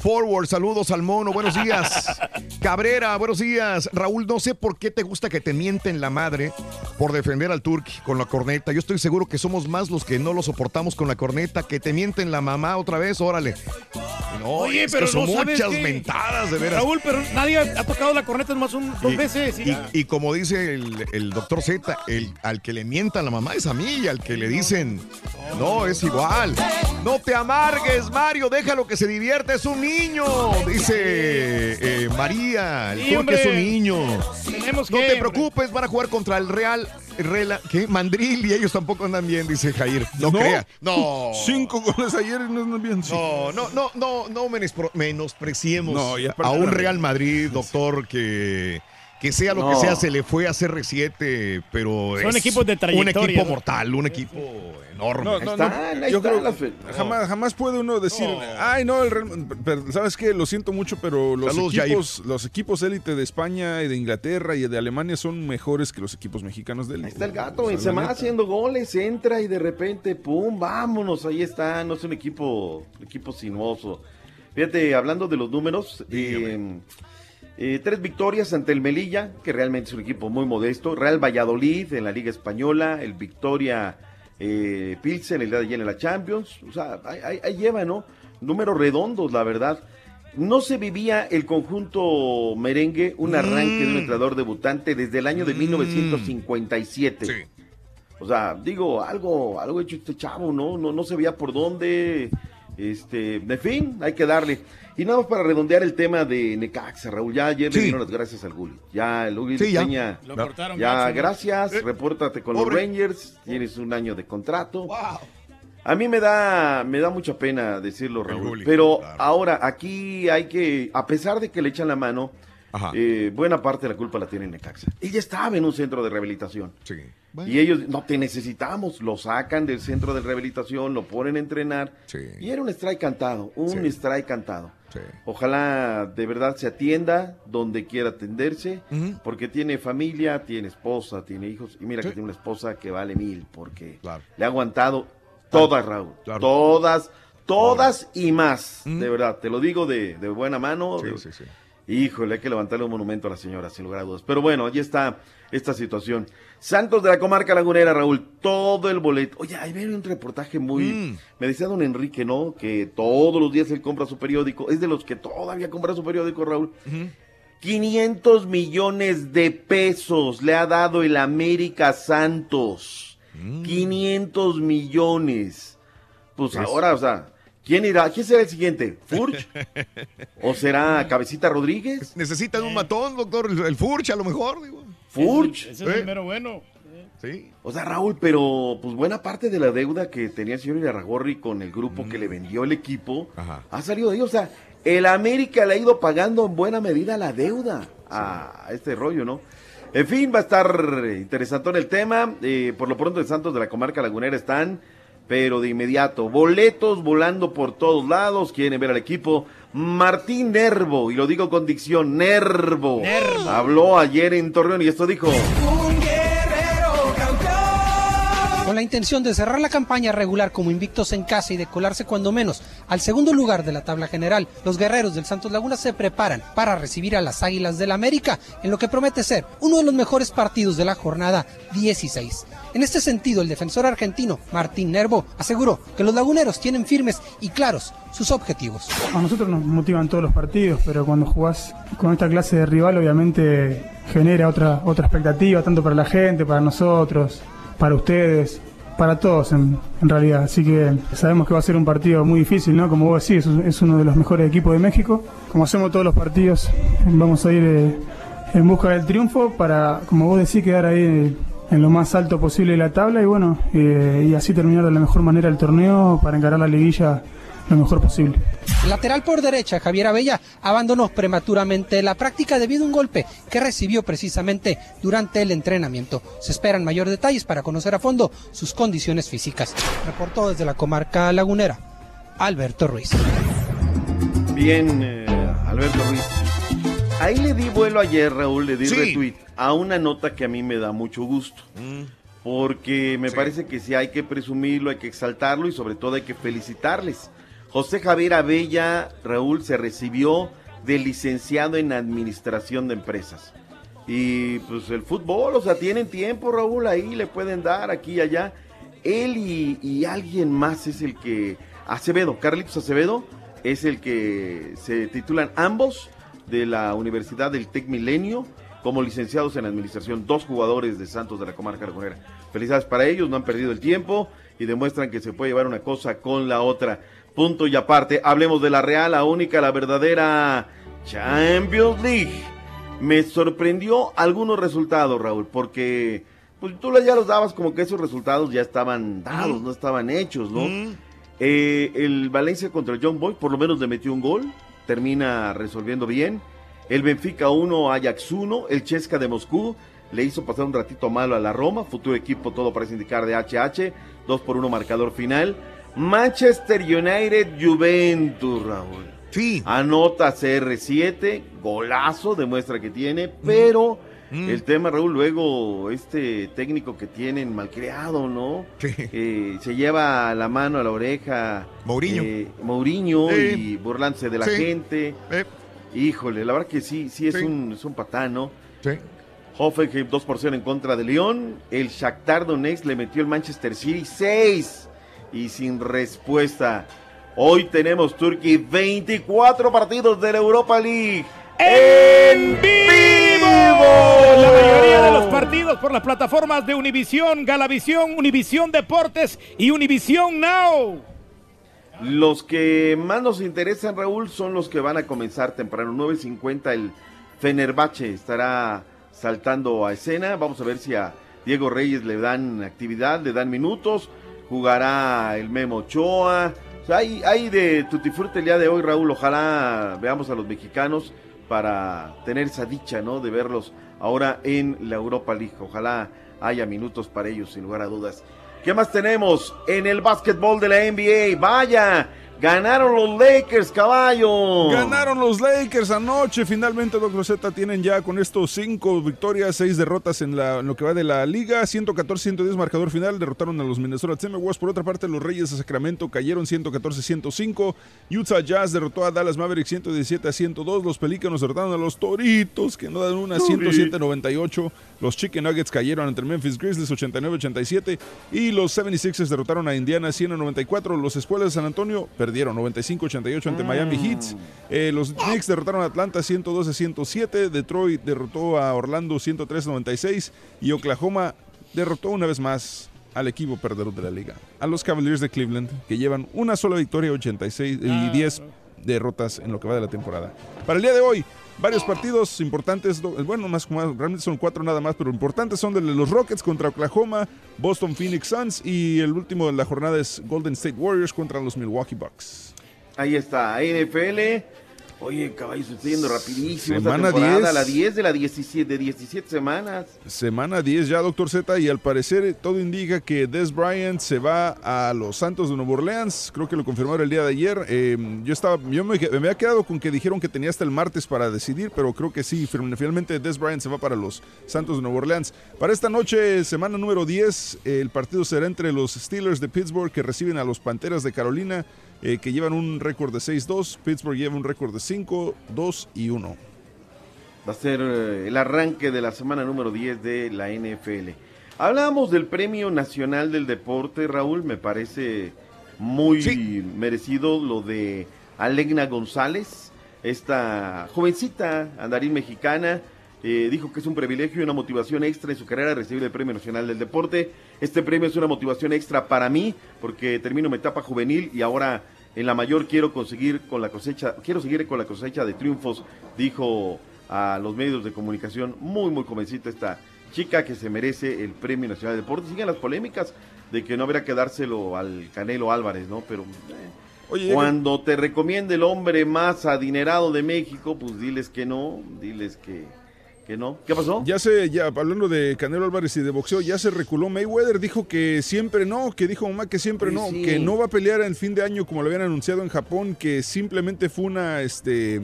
Forward, saludos al mono, buenos días. Cabrera, buenos días. Raúl, no sé por qué te gusta que te mienten la madre por defender al Turk con la corneta. Yo estoy seguro que somos más los que no lo soportamos con la corneta, que te mienten la mamá otra vez, órale. No, Oye, pero son no muchas mentadas, de veras. Raúl, pero nadie ha tocado la corneta nomás un, dos Y- veces. y- Y, y como dice el, el doctor Z, el, al que le mientan la mamá es a mí, y al que le dicen, no, es igual. No te amargues, Mario, déjalo que se divierta, es un niño, dice eh, María, el Sí, turco hombre. es un niño. Tenemos No que, te preocupes, van a jugar contra el Real, Rela- ¿qué? Mandril y ellos tampoco andan bien, dice Jair. No, No. crea. No. Cinco goles ayer y no andan bien. No, no, no, no, no menospro- menospreciemos No, y a un Real Madrid, doctor, que, que sea lo No. que sea, se le fue a CR7, pero Son es equipos de un trayectoria, equipo ¿no? mortal, un equipo enorme. No, no, no. Yo creo que jamás, jamás puede uno decir, ay, no, el Real- pero, ¿sabes qué? Lo siento mucho, pero los Saludos, equipos, los equipos élite de España y de Inglaterra y de Alemania son mejores que los equipos mexicanos de élite. Está el gato, O sea, Benzema la neta. haciendo goles, entra y de repente, pum, vámonos, ahí está, no es un equipo, equipo sinuoso. Fíjate, hablando de los números, eh, eh, tres victorias ante el Melilla, que realmente es un equipo muy modesto, Real Valladolid en la Liga Española, el Victoria eh, Pilsen el día de ayer en la Champions, o sea, ahí, lleva, ¿no? Números redondos, la verdad. No se vivía el conjunto merengue un arranque de un entrenador debutante desde el año de 1957. O sea, digo, algo, algo hecho este chavo, ¿no? No, no se veía por dónde. Este, en fin, hay que darle. Y nada más para redondear el tema de Necaxa, Raúl. Ya ayer Sí. le dieron las gracias al Gulli. Ya, el Gulli Sí, ya. Peña, Lo cortaron Ya, gracias. Eh, Repórtate con pobre. los Rangers. Tienes un año de contrato. A mí me da, me da mucha pena decirlo, Raúl. Gulli, pero ahora, aquí hay que, a pesar de que le echan la mano, eh, buena parte de la culpa la tiene Necaxa. Él ya estaba en un centro de rehabilitación. Y ellos, no te necesitamos, lo sacan del centro de rehabilitación, lo ponen a entrenar. Y era un strike cantado, un strike cantado. Ojalá de verdad se atienda donde quiera atenderse, porque tiene familia, tiene esposa, tiene hijos. Y mira que tiene una esposa que vale mil, porque le ha aguantado todas, Raúl. Claro. Todas, todas y más. De verdad, te lo digo de, de buena mano. de- Híjole, hay que levantarle un monumento a la señora, sin lugar a dudas. Pero bueno, allí está esta situación. Santos de la comarca lagunera, Raúl, todo el boleto. Oye, ahí viene un reportaje muy... Mm. Me decía don Enrique, ¿no? Que todos los días él compra su periódico. Es de los que todavía compra su periódico, Raúl. 500 millones de pesos le ha dado el América Santos. Mm. 500 millones. Pues Es- ahora, o sea, ¿quién irá? ¿Quién será el siguiente? ¿Furch? ¿O será Cabecita Rodríguez? Necesitan un matón, doctor, el, el Furch a lo mejor. Digo. ¿Furch? Ese es el mero bueno. Sí. O sea, Raúl, pero pues buena parte de la deuda que tenía el señor Irarragorri con el grupo que le vendió el equipo ha salido de ahí. O sea, el América le ha ido pagando en buena medida la deuda a este rollo, ¿no? En fin, va a estar interesante el tema. Eh, por lo pronto, en Santos de la Comarca Lagunera están, pero de inmediato, boletos volando por todos lados. Quieren ver al equipo. Martín Nervo, y lo digo con dicción, Nervo. Habló ayer en Torreón y esto dijo. Con la intención de cerrar la campaña regular como invictos en casa y de colarse cuando menos al segundo lugar de la tabla general, los guerreros del Santos Laguna se preparan para recibir a las Águilas del América en lo que promete ser uno de los mejores partidos de la jornada 16. En este sentido, el defensor argentino Martín Nervo aseguró que los laguneros tienen firmes y claros sus objetivos. A nosotros nos motivan todos los partidos, pero cuando jugás con esta clase de rival obviamente genera otra, otra expectativa, tanto para la gente, para nosotros, para ustedes, para todos en, realidad. Así que sabemos que va a ser un partido muy difícil, ¿no? Como vos decís, es, uno de los mejores equipos de México. Como hacemos todos los partidos, vamos a ir eh, en busca del triunfo para, como vos decís, quedar ahí en lo más alto posible de la tabla y bueno, eh, y así terminar de la mejor manera el torneo para encarar la liguilla lo mejor posible. Lateral por derecha, Javier Abella, abandonó prematuramente la práctica debido a un golpe que recibió precisamente durante el entrenamiento. Se esperan mayor detalles para conocer a fondo sus condiciones físicas. Reportó desde la comarca lagunera, Alberto Ruiz. Bien, eh, Alberto Ruiz. Ahí le di vuelo ayer, Raúl, le di Sí. retweet a una nota que a mí me da mucho gusto. Mm. Porque me parece que sí hay que presumirlo, hay que exaltarlo y sobre todo hay que felicitarles. José Javier Abella, Raúl, se recibió de licenciado en administración de empresas. Y pues el fútbol, o sea, tienen tiempo, Raúl, ahí le pueden dar aquí y allá. Él y, y alguien más es el que, Acevedo, Carlitos Acevedo, es el que se titulan ambos de la Universidad del Tec Milenio como licenciados en administración, dos jugadores de Santos de la comarca lagunera. Felicidades para ellos, no han perdido el tiempo y demuestran que se puede llevar una cosa con la otra. Punto y aparte, hablemos de la Real, la única, la verdadera Champions League. Me sorprendió algunos resultados, Raúl, porque pues tú ya los dabas como que esos resultados ya estaban dados, no estaban hechos, ¿no? Eh, el Valencia contra el John Boy por lo menos le metió un gol, termina resolviendo bien. El Benfica 1, Ajax 1, el Chesca de Moscú le hizo pasar un ratito malo a la Roma, futuro equipo todo parece indicar de HH, 2 por 1 marcador final. Manchester United Juventus, Raúl. Sí. Anota CR7, golazo, demuestra que tiene, pero el tema, Raúl, luego este técnico que tienen malcriado, ¿no? Eh, se lleva la mano a la oreja. Mourinho. eh, Mourinho Sí. y burlándose de la Sí. gente. Híjole, la verdad que sí, sí es, Sí. Un, es un patán, ¿no? Sí. Hoffenheim 2 por 0 en contra de León. El Shakhtar Donetsk le metió el Manchester City 6 y sin respuesta. Hoy tenemos Turquía 24 partidos de la Europa League. ¡En vivo! La mayoría de los partidos por las plataformas de Univisión, Galavisión, Univisión Deportes y Univisión Now. Los que más nos interesan, Raúl, son los que van a comenzar temprano. 9.50 el Fenerbahce estará saltando a escena. Vamos a ver si a Diego Reyes le dan actividad, le dan minutos. Jugará el Memo Ochoa. O sea, hay, hay de tutifurte el día de hoy, Raúl. Ojalá veamos a los mexicanos para tener esa dicha, ¿no? De verlos ahora en la Europa League. Ojalá haya minutos para ellos, sin lugar a dudas. ¿Qué más tenemos en el básquetbol de la NBA? Vaya, Ganaron los Lakers, caballo. Ganaron los Lakers anoche. Finalmente, Doctor Z tienen ya con estos cinco victorias, seis derrotas en, lo que va de la liga. 114-110 marcador final. Derrotaron a los Minnesota Timberwolves. Por otra parte, los Reyes de Sacramento cayeron 114-105. Utah Jazz derrotó a Dallas Mavericks 117-102. Los Pelícanos derrotaron a los Toritos, que no dan una 107-98. Los Chicken Nuggets cayeron ante Memphis Grizzlies 89-87. Y los 76ers derrotaron a Indiana 100-94. Los Espuelas de San Antonio perdieron 95-88 ante Miami Heat. Eh, los Knicks derrotaron a Atlanta 112-107. Detroit derrotó a Orlando 103-96. Y Oklahoma derrotó una vez más al equipo perdedor de la liga, a los Cavaliers de Cleveland, que llevan una sola victoria 86 y 10 derrotas en lo que va de la temporada. Para el día de hoy, varios partidos importantes, bueno, más, más realmente son cuatro nada más, pero importantes son de los Rockets contra Oklahoma, Boston Phoenix Suns y el último de la jornada es Golden State Warriors contra los Milwaukee Bucks. Ahí está, NFL. Oye, caballo, se está yendo rapidísimo Semana esta temporada, 10. la 10 de la 17, de 17 semanas. Semana 10 ya, Doctor Z, y al parecer todo indica que Des Bryant se va a los Santos de Nueva Orleans. Creo que lo confirmaron el día de ayer. Eh, yo estaba, yo me, me había quedado con que dijeron que tenía hasta el martes para decidir, pero creo que sí. fin- Finalmente Des Bryant se va para los Santos de Nueva Orleans. Para esta noche, semana número 10, eh, el partido será entre los Steelers de Pittsburgh que reciben a los Panteras de Carolina, eh, que llevan un récord de 6-2. Pittsburgh lleva un récord de 5-2 y 1. Va a ser eh, el arranque de la semana número 10 de la NFL. Hablábamos del Premio Nacional del Deporte, Raúl, me parece muy merecido lo de Alegna González, esta jovencita andarín mexicana, eh, dijo que es un privilegio y una motivación extra en su carrera recibir el Premio Nacional del Deporte. Este premio es una motivación extra para mí porque termino mi etapa juvenil y ahora en la mayor quiero conseguir con la cosecha, quiero seguir con la cosecha de triunfos, dijo a los medios de comunicación, muy muy convencida esta chica que se merece el Premio Nacional del Deporte. Siguen las polémicas de que no habrá que dárselo al Canelo Álvarez, ¿no? Pero eh, Oye, cuando te recomiende el hombre más adinerado de México, pues diles que no, diles que, que no. ¿Qué pasó? Ya se, ya hablando de Canelo Álvarez y de boxeo, ya se reculó Mayweather, dijo que siempre no, que dijo mamá que siempre Sí, no, sí. que no va a pelear en fin de año como lo habían anunciado en Japón, que simplemente fue una, este,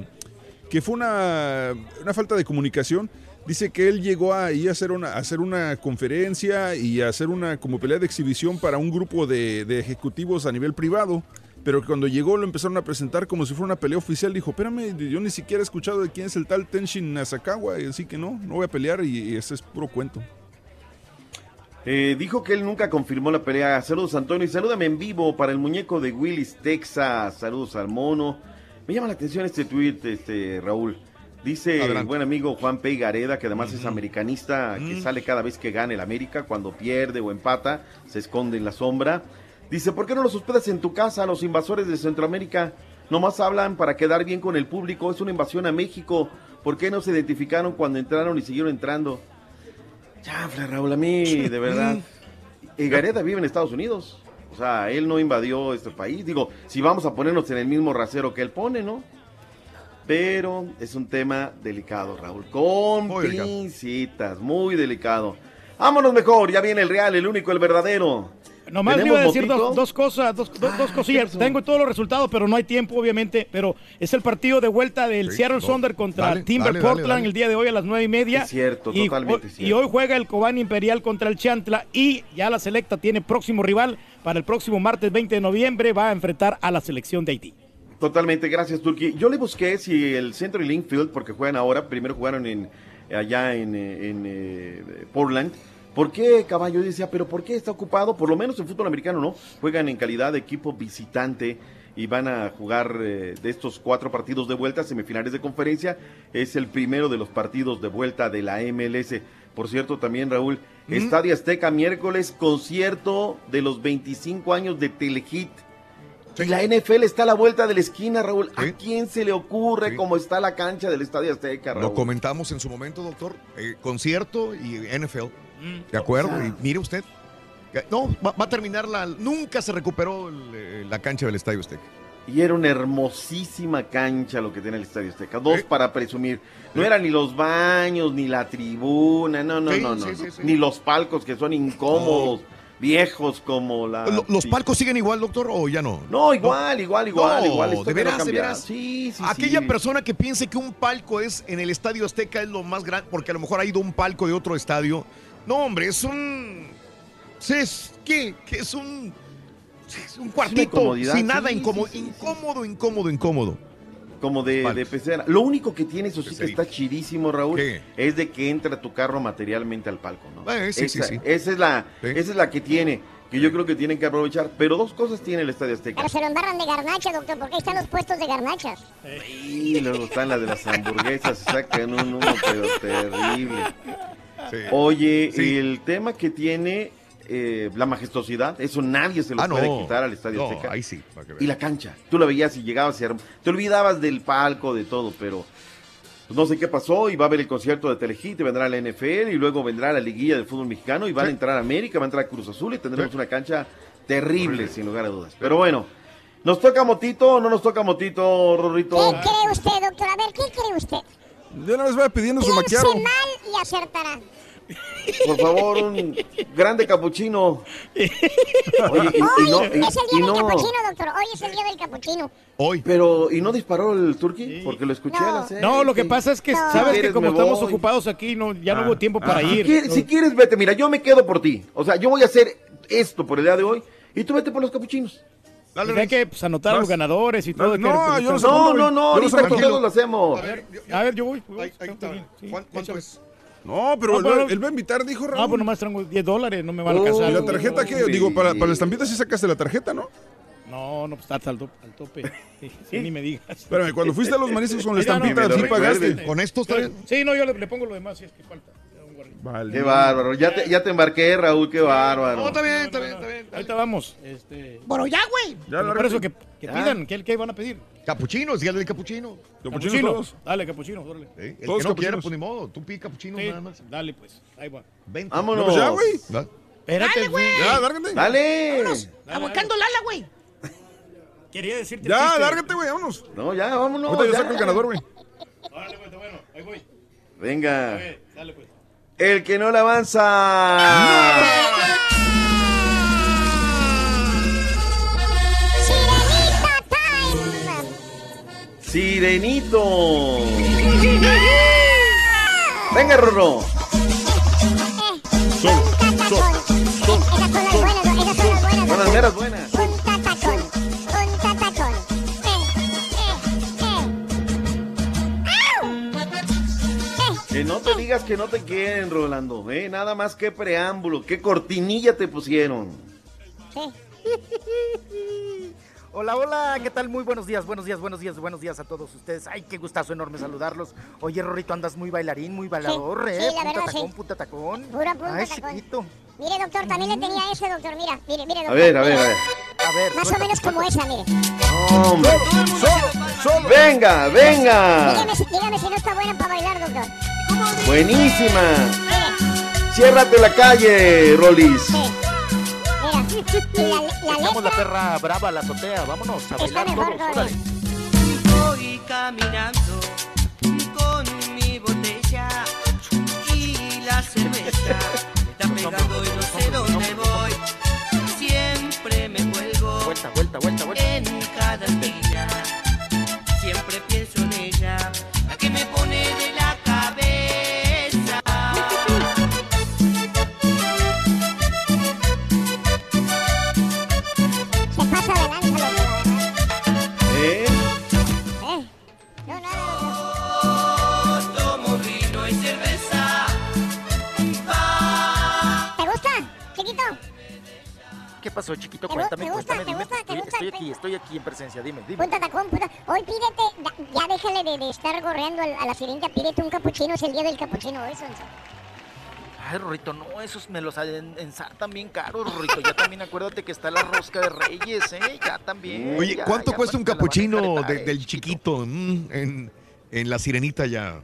que fue una, una falta de comunicación. Dice que él llegó ahí a hacer una, a hacer una conferencia y a hacer una como pelea de exhibición para un grupo de, de ejecutivos a nivel privado. Pero cuando llegó lo empezaron a presentar como si fuera una pelea oficial. Dijo, espérame, yo ni siquiera he escuchado de quién es el tal Tenshin Nasakawa. Y así que no, no voy a pelear y, y ese es puro cuento. Eh, dijo que él nunca confirmó la pelea. Saludos, Antonio. Y salúdame en vivo para el muñeco de Willis, Texas. Saludos al mono. Me llama la atención este tweet, este, Raúl. Dice el buen amigo Juan P. Gareda, que además es americanista, que sale cada vez que gana el América, cuando pierde o empata, se esconde en la sombra. Dice, ¿por qué no los hospedas en tu casa a los invasores de Centroamérica? Nomás hablan para quedar bien con el público, es una invasión a México. ¿Por qué no se identificaron cuando entraron y siguieron entrando? Chafla, Raúl, a mí, de verdad. Y Gareda vive en Estados Unidos. O sea, él no invadió este país. Digo, si vamos a ponernos en el mismo rasero que él pone, ¿no? Pero es un tema delicado, Raúl. Con Muy delicado. muy delicado. Vámonos mejor, ya viene el real, el único, el verdadero. Nomás le ¿Tenemos iba a decir dos, dos cosas, dos, dos- dos cosillas. Tengo todos los resultados, pero no hay tiempo, obviamente. Pero es el partido de vuelta del Sí, Seattle. Sonder contra Dale, Timber dale, Portland dale. el día de hoy a las nueve y media. Es cierto, y, totalmente hoy- cierto. Y hoy juega el Cobán Imperial contra el Chantla. Y ya la selecta tiene próximo rival para el próximo martes 20 de noviembre. Va a enfrentar a la selección de Haití. Totalmente, gracias Turki. Yo le busqué si el Centro y Linkfield, porque juegan ahora, primero jugaron en allá en, en, eh, Portland. ¿Por qué, caballo? Yo decía, pero ¿por qué está ocupado? Por lo menos en fútbol americano, ¿no? Juegan en calidad de equipo visitante y van a jugar eh, de estos cuatro partidos de vuelta, semifinales de conferencia. Es el primero de los partidos de vuelta de la MLS. Por cierto, también, Raúl, Mm. Estadio Azteca, miércoles, concierto de los 25 años de Telehit. Y la NFL está a la vuelta de la esquina, Raúl. ¿A quién se le ocurre Sí. cómo está la cancha del Estadio Azteca, Raúl? Lo comentamos en su momento, doctor. Eh, concierto y NFL. De acuerdo. O sea- y mire usted. No, va, va a terminar la. Nunca se recuperó el, eh, la cancha del Estadio Azteca. Y era una hermosísima cancha lo que tiene el Estadio Azteca. Dos para presumir. No eran ni los baños, ni la tribuna, no, no, Sí, no, no. sí, no. sí, sí. Ni los palcos que son incómodos. viejos como la... Lo- ¿Los palcos siguen igual, doctor, o ya no? No, igual, igual, igual, No, igual. esto de veras, de cambia. veras. Sí, sí, Aquella sí. persona que piense que un palco es en el Estadio Azteca es lo más grande, porque a lo mejor ha ido un palco de otro estadio. No, hombre, es un. Es, ¿Qué? ¿Qué es un. Es un cuartito incomodidad, sin nada sí, incómodo, sí, sí, sí. incómodo, incómodo, incómodo. Como de, Vale. de pecera. Lo único que tiene, eso sí que está chidísimo, Raúl, ¿Qué? es de que entra tu carro materialmente al palco, ¿no? Eh, sí, sí, esa, sí. esa es la, Sí. esa es la que tiene, que yo creo que tienen que aprovechar. Pero dos cosas tiene el Estadio Azteca. Pero se lo embarran de garnacha, doctor, porque ahí están los puestos de garnachas. Y luego están las de las hamburguesas, sacan un uno pero terrible. Oye, Sí. el tema que tiene eh, la majestuosidad, eso nadie se lo Ah, puede no. quitar al Estadio No, Azteca. ahí sí, para que veas. Y la cancha, tú la veías y llegabas y te olvidabas del palco, de todo, pero pues, no sé qué pasó y va a haber el concierto de Telehit y vendrá la NFL y luego vendrá la liguilla del fútbol mexicano y van a entrar a América, va a entrar Cruz Azul y tendremos una cancha terrible, sin lugar a dudas. Pero bueno, ¿nos toca Motito o no nos toca Motito, Rorrito? ¿Qué cree usted, doctor? A ver, ¿qué cree usted? De una vez va pidiendo su maquiaro. mal y acertará. Por favor, un grande capuchino. Oye, y, y Hoy no, y- es el y día no- del capuchino, doctor. Hoy es el día del capuchino. Hoy. Pero, ¿y no disparó el turqui? Porque lo escuché a las seis. No, lo que pasa es que No. sabes Si que quieres, como me estamos voy. ocupados aquí, no, ya no Ah. hubo tiempo para Ah. ir. Si quieres, si quieres, vete. Mira, yo me quedo por ti. O sea, yo voy a hacer esto por el día de hoy y tú vete por los capuchinos. Dale, Pues hay que pues, anotar a los ganadores y todo. No, que no, yo los No, no, no, los ahorita todos lo hacemos. A ver, yo- A ver, yo voy. voy, ahí, ahí está está. bien, sí, ¿Cuán- ¿Cuánto es? No, pero No, él, pero- va, él va a invitar, dijo Raúl. Ah, pues nomás traigo 10 dólares, no me van a Oh. alcanzar. ¿Y la tarjeta qué? Digo, para, para la estampita sí sacaste la tarjeta, ¿no? No, no, pues está al, to- al tope. Sí, sí, ni me digas. Espérame, cuando fuiste a los mariscos con la no, estampita, sí pagaste. Con esto está bien. Sí, no, yo le, le pongo lo demás si es que falta. Vale. Qué bárbaro. Ya te, ya te embarqué, Raúl, qué bárbaro. No, está bien, está bien, está bien. Ahorita vamos. Este, Pero ya, güey. Ya, por eso que, que Ya. pidan, ¿qué, ¿qué van a pedir? Capuchino, dígale del capuchino. Capuchinos todos. Dale, capuchino, órale. ¿eh? El Todos que no quiera, pues ni modo. Tú pide capuchino Sí, nada más. dale, pues. Ahí va. Vente. Vámonos. No, pues ya, güey. ¿Va? Espérate, Dale, güey. Ya, lárgate. Dale. Aguacando Lala, güey. Quería decirte el Ya, chiste. lárgate, güey, vámonos. No, ya, vámonos. Ahorita yo ya. saco el ganador, güey. Dale, pues, está bueno. Ahí voy. Venga. Dale, pues. El que no le avanza. Sirenito. Venga, Rorro. Solo, solo, Esas son las buenas, buenas. Te digas que no te quieren, Rolando. ¿eh? Nada más que preámbulo. Qué cortinilla te pusieron. Sí. Hola, hola, ¿qué tal? Muy buenos días, buenos días, buenos días, buenos días a todos ustedes. Ay, qué gustazo enorme saludarlos. Oye, Rorrito, andas muy bailarín, muy bailador, Sí, ¿eh? sí, la punta verdad, tacón, sí. punta tacón. Pura punta Ay, tacón. chiquito. Mire, doctor, también le tenía ese, doctor. Mira, mire, mire, A doctor. ver, a ver, a ver. A ver, Más o suelta, menos como suelta. esa, mire. Hombre. Venga, venga. Dígame, si- dígame si no está buena para bailar, doctor. Buenísima. Ciérrate la calle, Rolis. la, perra brava a la azotea, vámonos a bailar mejor, todos, órale. Voy caminando con mi botella y la cerveza me está pegando y no sé dónde voy. Siempre me cuelgo Vuelta, vuelta, vuelta, vuelta. en cada esquina. ¿Qué pasó, chiquito? ¿Te gu- Cuéntame, te gusta, cuéntame, te dime. gusta, te Estoy, gusta estoy el aquí, estoy aquí en presencia, dime, dime. Punta tacón, punta. Hoy pídete, ya déjale de, de estar gorreando a la sirenita, pídete un capuchino, es el día del capuchino, eso. Ay, Rorrito, no, esos me los en- ensartan bien caros, Rorrito. Ya también acuérdate que está la rosca de reyes, ¿eh? Ya también. Oye, ya, ¿cuánto ya cuesta un capuchino de- eh, del chiquito mm, en, en la sirenita ya?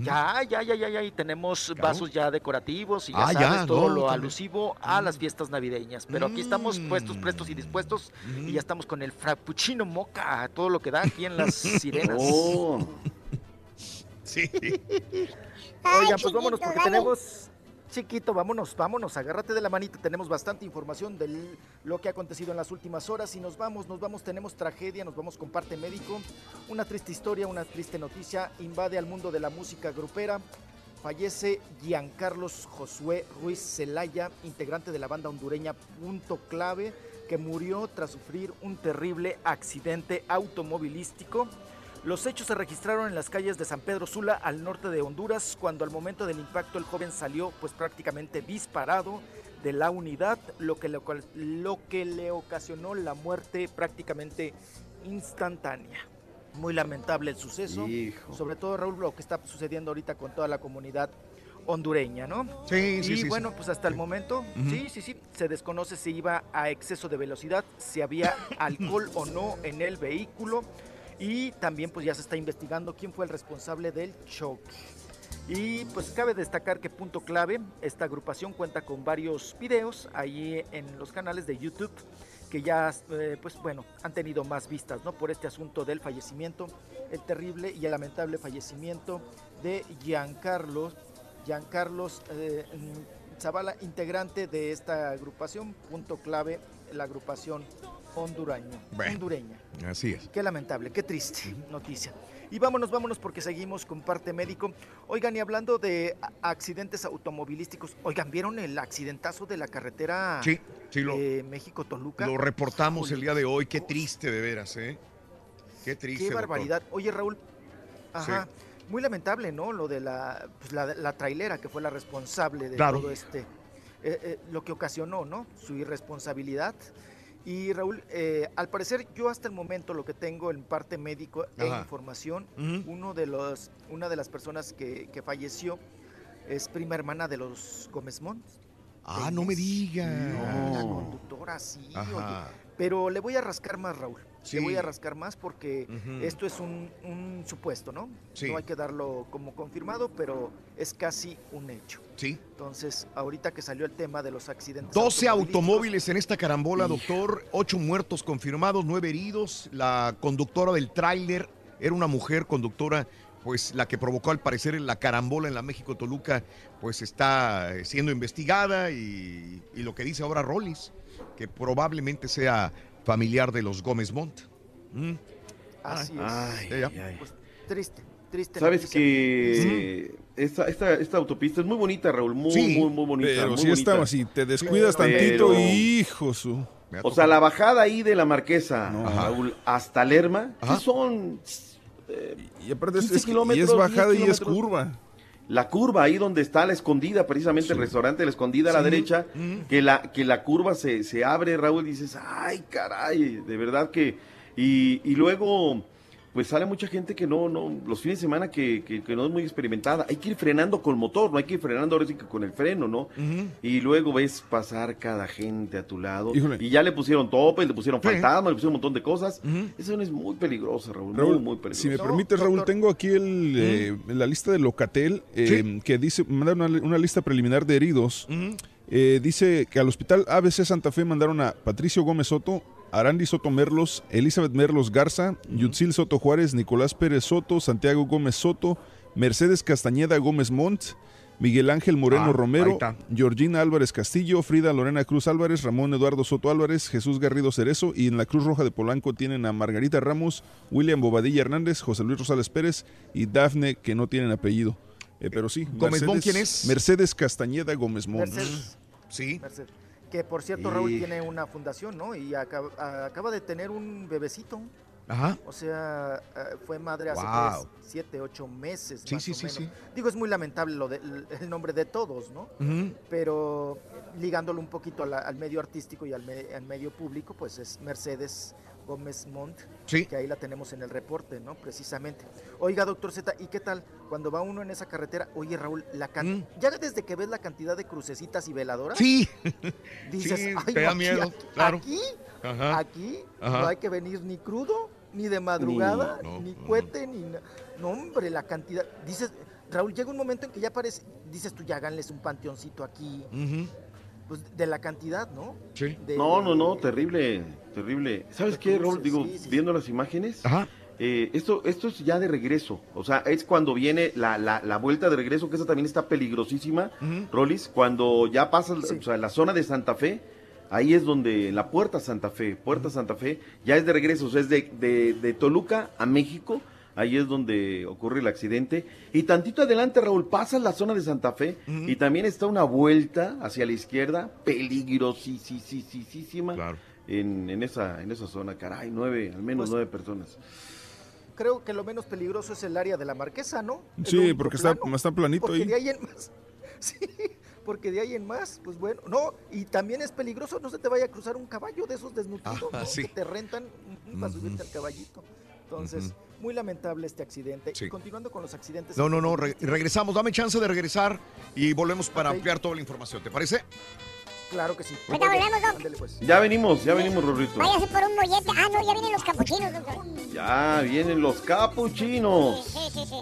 Ya, ya, ya, ya, ya, y tenemos vasos ya decorativos y ya Ah, ya, sabes, todo no, lo también. alusivo a las fiestas navideñas. Pero aquí estamos Mm. puestos, prestos y dispuestos y ya estamos con el frappuccino moca, todo lo que da aquí en las sirenas. Oh. Sí. Oigan, pues vámonos porque tenemos Chiquito, vámonos, vámonos, agárrate de la manita. Tenemos bastante información de lo que ha acontecido en las últimas horas. Y nos vamos, nos vamos, tenemos tragedia, nos vamos con parte médico. Una triste historia, una triste noticia. Invade al mundo de la música grupera. Fallece Giancarlos Josué Ruiz Celaya, integrante de la banda hondureña Punto Clave, que murió tras sufrir un terrible accidente automovilístico. Los hechos se registraron en las calles de San Pedro Sula, al norte de Honduras, cuando al momento del impacto el joven salió pues prácticamente disparado de la unidad, lo que le, lo que le ocasionó la muerte prácticamente instantánea. Muy lamentable el suceso, sobre todo Raúl, lo que está sucediendo ahorita con toda la comunidad hondureña, ¿no? Sí, sí, y sí, bueno, sí. pues hasta el momento, sí, sí, sí, se desconoce si iba a exceso de velocidad, si había alcohol o no en el vehículo y también pues ya se está investigando quién fue el responsable del choque. Y pues cabe destacar que Punto Clave, esta agrupación cuenta con varios videos ahí en los canales de YouTube que ya, eh, pues bueno, han tenido más vistas, ¿no? Por este asunto del fallecimiento, el terrible y el lamentable fallecimiento de Giancarlos, Giancarlos eh, Zavala, integrante de esta agrupación, Punto Clave, la agrupación hondureña. Bueno. hondureña. Así es. Qué lamentable, qué triste noticia. Y vámonos, vámonos porque seguimos con parte médico. Oigan, y hablando de accidentes automovilísticos, oigan, ¿vieron el accidentazo de la carretera Sí, sí, lo- de México-Toluca? Lo reportamos el día de hoy. Qué triste, de veras, ¿eh? Qué triste. Qué doctor. barbaridad. Oye, Raúl, ajá, muy lamentable, ¿no? Lo de la, pues, la, la trailera que fue la responsable de Claro. todo este, eh, eh, lo que ocasionó, ¿no? Su irresponsabilidad. Y Raúl, eh, al parecer yo hasta el momento lo que tengo en parte médico e información, uno de los, una de las personas que, que falleció es prima hermana de los Gómez Montt. Ah, no me digas. La conductora, sí, oye. Pero le voy a rascar más, Raúl. Sí. Le voy a rascar más porque esto es un, un supuesto, ¿no? Sí. No hay que darlo como confirmado, pero es casi un hecho. Sí. Entonces, ahorita que salió el tema de los accidentes. 12 automovilísticos, automóviles en esta carambola, doctor. 8 muertos confirmados, 9 heridos. La conductora del tráiler era una mujer conductora, pues la que provocó al parecer la carambola en la México-Toluca, pues está eh, siendo investigada y, y lo que dice ahora Rollis, que probablemente sea familiar de los Gómez Montt. Mm. Así es. Ay, Ya, ya. ay, ay. Pues, triste, triste. Sabes noticia. que esta, esta, esta autopista es muy bonita, Raúl, muy, Sí, muy, muy bonita. pero muy sí bonita. estaba así, te descuidas Pero- tantito hijo su. O sea, la bajada ahí de la Marquesa. Raúl, hasta Lerma, sí son Y aparte es, 15 es- y kilómetros, es bajada 10 y es kilómetros. curva. La curva ahí donde está la escondida, precisamente el restaurante la escondida a la Sí. derecha, Mm. que la que la curva se, se abre, Raúl, y dices, ay, caray, de verdad que... Y, y luego, pues sale mucha gente que no, no, los fines de semana que, que, que no es muy experimentada. Hay que ir frenando con el motor, no hay que ir frenando ahora sí que con el freno, ¿no? Y luego ves pasar cada gente a tu lado. Híjole. Y ya le pusieron tope, le pusieron Sí. fantasma, le pusieron un montón de cosas. Esa es muy peligrosa, Raúl, Raúl, muy, muy peligrosa. si me permites, Raúl, tengo aquí el, eh, la lista de Locatel eh, que dice, mandaron una, una lista preliminar de heridos. Eh, dice que al hospital ABC Santa Fe mandaron a Patricio Gómez Soto, Arandi Soto Merlos, Elizabeth Merlos Garza, Yutzil Soto Juárez, Nicolás Pérez Soto, Santiago Gómez Soto, Mercedes Castañeda Gómez Montt, Miguel Ángel Moreno Ah, Romero. Georgina Álvarez Castillo, Frida Lorena Cruz Álvarez, Ramón Eduardo Soto Álvarez, Jesús Garrido Cerezo y en la Cruz Roja de Polanco tienen a Margarita Ramos, William Bobadilla Hernández, José Luis Rosales Pérez y Dafne que no tienen apellido. Eh, pero sí. ¿Gómez Mercedes- quién es? Mercedes Castañeda Gómez Mont. Mercedes. Sí. Mercedes. Que por cierto, Raúl tiene una fundación, ¿no? Y acaba, acaba de tener un bebecito. Ajá. O sea, eh, fue madre hace Wow. tres, siete, ocho meses. Sí, más sí, o sí, menos. sí. Digo, es muy lamentable lo de, el, nombre de todos, ¿no? Pero ligándolo un poquito la- al medio artístico y al, me- al medio público, pues es Mercedes Gómez Montt, Sí. que ahí la tenemos en el reporte, ¿no? Precisamente. Oiga, doctor Z, ¿y qué tal cuando va uno en esa carretera? Oye, Raúl, la can- ya desde que ves la cantidad de crucecitas y veladoras, Mm. Sí. dices, Sí, ay, te no, da aquí- miedo, aquí, claro. aquí, Ajá. aquí Ajá. no hay que venir ni crudo, ni de madrugada, No, no, ni no. cohete, ni... No, hombre, la cantidad... Dices, Raúl, llega un momento en que ya parece... Dices tú, ya háganles un panteoncito aquí. Pues de la cantidad, ¿no? Sí. De- No, no, no, terrible, terrible. ¿Sabes qué, Raúl? Digo, sí, sí, viendo las imágenes, Eh, esto, esto es ya de regreso, o sea, es cuando viene la, la, la vuelta de regreso, que esa también está peligrosísima, Rolis, cuando ya pasas o sea, la zona de Santa Fe, ahí es donde la puerta Santa Fe, puerta Santa Fe, ya es de regreso, o sea, es de, de, de Toluca a México, ahí es donde ocurre el accidente. Y tantito adelante, Raúl, pasas la zona de Santa Fe y también está una vuelta hacia la izquierda, peligrosísima, en, en, esa, en esa zona, caray, nueve, al menos Pues, nueve personas. Creo que lo menos peligroso es el área de la Marquesa, ¿no? Sí, porque está, está planito Porque ahí. de ahí en más. Sí, porque de ahí en más, pues bueno, no, y también es peligroso, no se te vaya a cruzar un caballo de esos desnutridos, Ah, ¿no? sí. que te rentan para subirte al caballito. Entonces, muy lamentable este accidente. Sí. Y continuando con los accidentes. No, no, no, re- regresamos. Dame chance de regresar y volvemos para ampliar toda la información. ¿Te parece? Claro que sí. Ahorita volvemos, Doc. Ándale, pues. Ya venimos, ya venimos, Rorrito. Váyase por un mollete. Ah, no, ya vienen los capuchinos, doctor. Ya vienen los capuchinos. Sí, sí, sí.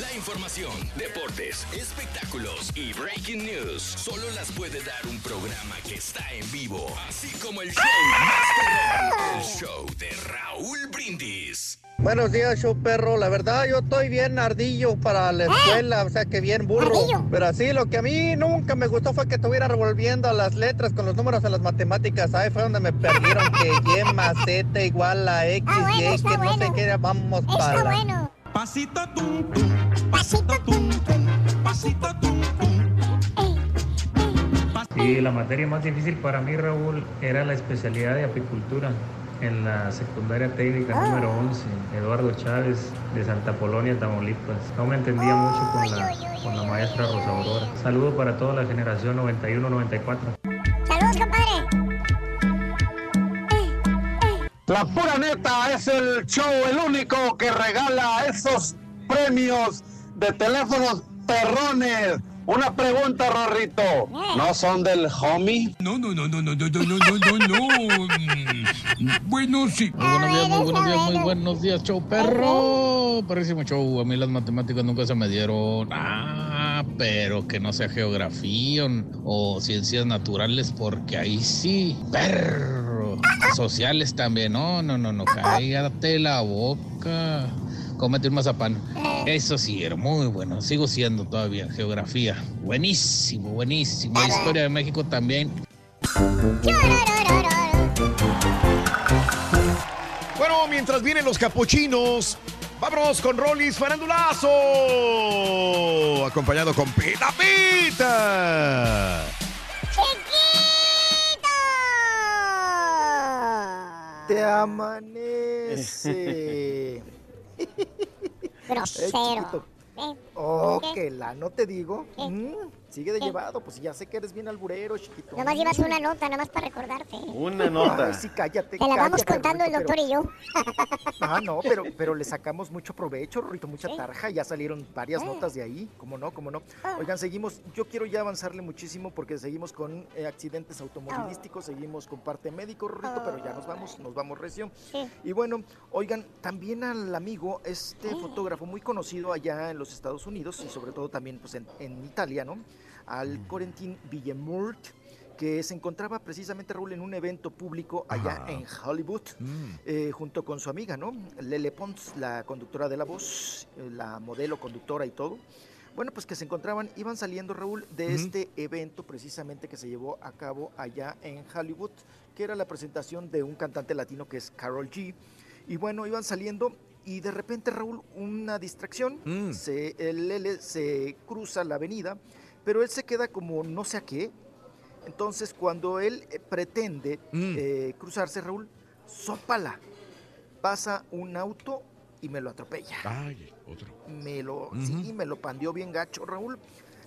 La información, deportes, espectáculos y breaking news solo las puede dar un programa que está en vivo, así como el show más perrón, el show de Raúl Brindis. Buenos días, show perro. La verdad, yo estoy bien ardillo para la escuela, o sea que bien burro. Pero así, lo que a mí nunca me gustó fue que estuviera revolviendo las letras con los números en las matemáticas. Ahí fue donde me perdieron que y más z igual a x, y que no sé qué, vamos para. Está bueno. Pasito tum tum, pasito tum tum, pasito tum Sí, la materia más difícil para mí, Raúl, era la especialidad de apicultura en la secundaria técnica número 11, Eduardo Chávez, de Santa Polonia, Tamaulipas. No me entendía mucho con la, con la maestra Rosa Aurora. Saludo para toda la generación 91-94. Saludos, compadre. La pura neta es el show, el único que regala esos premios de teléfonos perrones. Una pregunta, Rorrito. ¿No son del homie? No, no, no, no, no, no, no, no, no, no, no. Mm, Bueno, sí. Muy buenos días, muy buenos días, muy buenos días, show perro. Parísimo show. A mí las matemáticas nunca se me dieron. Ah, pero que no sea geografía o, o ciencias naturales, porque ahí sí, perro. Sociales también. No, no, no, no. Cállate la boca. Cómete un mazapán. Eso sí, era muy bueno. Sigo siendo todavía. Geografía. Buenísimo, buenísimo. Historia de México también. Bueno, mientras vienen los capuchinos, vámonos con Rollis Farandulazo. Acompañado con Pita Pita. Te amanece. Grosero. Eh, Oh, ¿qué? que la no te digo. Mm, sigue de llevado, pues ya sé que eres bien alburero, chiquito. Nomás llevas una nota, nada más para recordarte. Una nota. Ay, sí, cállate. Te la vamos cállate, contando el doctor y yo. Ah, no, pero, pero le sacamos mucho provecho, Rorrito, mucha tarja. Ya salieron varias Ah. notas de ahí. ¿Cómo no? ¿Cómo no? Oigan, seguimos. Yo quiero ya avanzarle muchísimo porque seguimos con eh, accidentes automovilísticos, seguimos con parte médico, Rorrito, pero ya nos vamos, nos vamos recio. Y bueno, oigan, también al amigo, este fotógrafo muy conocido allá en los Estados Unidos y sobre todo también pues en, en Italia, ¿no? Al Corentin Villemurt, que se encontraba precisamente, Raúl, en un evento público allá Ajá. en Hollywood, Mm. eh, junto con su amiga, ¿no? Lele Pons, la conductora de La Voz, eh, la modelo, conductora y todo. Bueno, pues que se encontraban, iban saliendo, Raúl, de este evento precisamente que se llevó a cabo allá en Hollywood, que era la presentación de un cantante latino que es Carol G. Y bueno, iban saliendo y de repente, Raúl, una distracción, Mm. se, el Lele se cruza la avenida, pero él se queda como no sé a qué. Entonces, cuando él eh, pretende Mm. eh, cruzarse, Raúl, sópala. Pasa un auto y me lo atropella. Ay, otro. Me lo, Ujú. sí, me lo pandeó bien gacho, Raúl.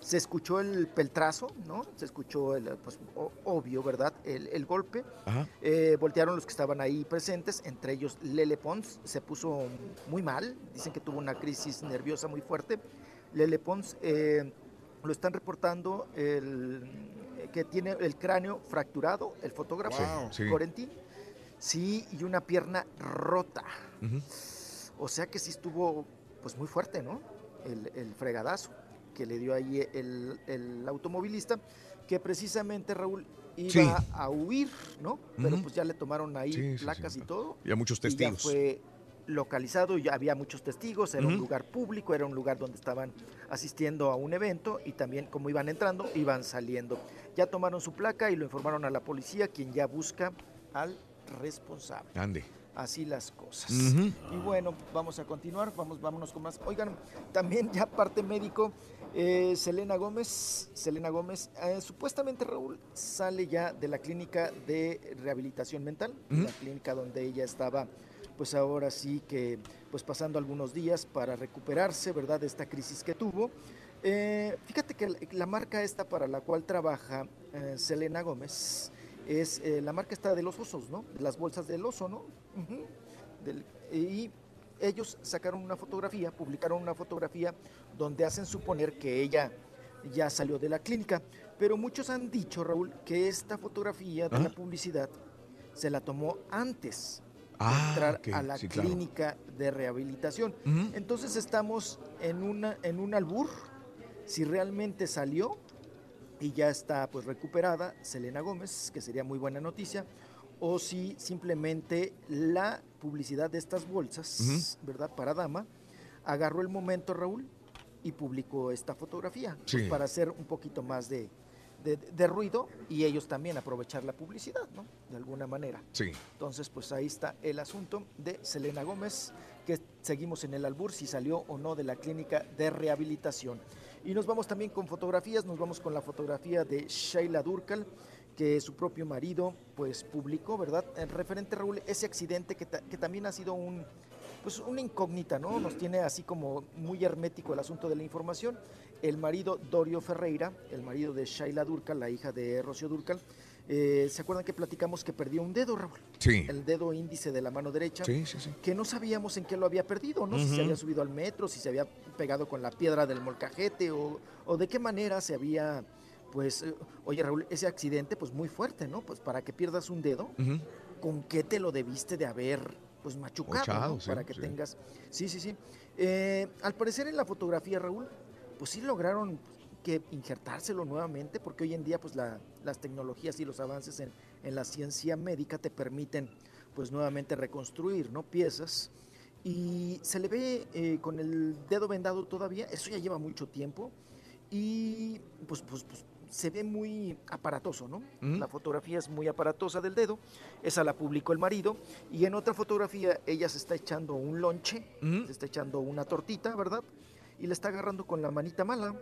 Se escuchó el peltrazo, ¿no? Se escuchó el, pues, o- obvio, ¿verdad? El, el golpe. Ajá. Eh, voltearon los que estaban ahí presentes, entre ellos Lele Pons, se puso muy mal, dicen que tuvo una crisis nerviosa muy fuerte. Lele Pons eh, lo están reportando el, que tiene el cráneo fracturado, el fotógrafo Wow, sí. Corentín, sí, y una pierna rota. O sea que sí estuvo pues muy fuerte, ¿no? El, el fregadazo. que le dio ahí el, el automovilista, que precisamente Raúl iba Sí. a huir, ¿no? Pero pues ya le tomaron ahí Sí, placas y todo. Y a muchos y ya testigos. fue localizado, ya había muchos testigos, era un lugar público, era un lugar donde estaban asistiendo a un evento y también como iban entrando, iban saliendo. Ya tomaron su placa y lo informaron a la policía, quien ya busca al responsable. Ande. Así las cosas. Y bueno, vamos a continuar, vamos, vámonos con más. Oigan, también ya parte médico, eh, Selena Gómez, Selena Gómez, eh, supuestamente Raúl sale ya de la clínica de rehabilitación mental, la clínica donde ella estaba, pues ahora sí que, pues pasando algunos días para recuperarse, ¿verdad? De esta crisis que tuvo. Eh, fíjate que la, la marca esta para la cual trabaja eh, Selena Gómez es eh, la marca esta de los osos, ¿no? Las bolsas del oso, ¿no? Del- y ellos sacaron una fotografía, publicaron una fotografía donde hacen suponer que ella ya salió de la clínica, pero muchos han dicho, Raúl, que esta fotografía de la Ah. publicidad se la tomó antes Ah, entrar a la sí, claro. clínica de rehabilitación. Entonces estamos en, una, en un albur, si realmente salió y ya está pues recuperada Selena Gómez, que sería muy buena noticia, o si simplemente la publicidad de estas bolsas, ¿verdad? Para dama, agarró el momento Raúl y publicó esta fotografía pues, para hacer un poquito más de, de- de ruido y ellos también aprovechar la publicidad, ¿no? De alguna manera. Sí. Entonces, pues ahí está el asunto de Selena Gómez, que seguimos en el albur si salió o no de la clínica de rehabilitación. Y nos vamos también con fotografías, nos vamos con la fotografía de Sheila Durkal, que su propio marido pues publicó, ¿verdad? En referente, Raúl, ese accidente que, ta- que también ha sido un, pues una incógnita, ¿no? Nos tiene así como muy hermético el asunto de la información. El marido Dorio Ferreira, el marido de Shaila Durcal, la hija de Rocío Durcal, eh, ¿se acuerdan que platicamos que perdió un dedo, Raúl? Sí. El dedo índice de la mano derecha. Sí, sí, sí. Que no sabíamos en qué lo había perdido, ¿no? Si se había subido al metro, si se había pegado con la piedra del molcajete o, o de qué manera se había, pues, eh, oye Raúl, ese accidente pues muy fuerte, ¿no? Pues para que pierdas un dedo. ¿con qué te lo debiste de haber pues machucado, Ochado, ¿no? sí, para que sí. tengas... Sí, sí, sí. Eh, al parecer en la fotografía, Raúl, pues sí lograron que injertárselo nuevamente, porque hoy en día pues la- las tecnologías y los avances en, en la ciencia médica te permiten pues nuevamente reconstruir, ¿no? Piezas. Y se le ve eh, con el dedo vendado todavía, eso ya lleva mucho tiempo, y pues, pues, pues se ve muy aparatoso, ¿no? Ujú. La fotografía es muy aparatosa del dedo, esa la publicó el marido, y en otra fotografía ella se está echando un lonche, se está echando una tortita, ¿verdad? Y le está agarrando con la manita mala.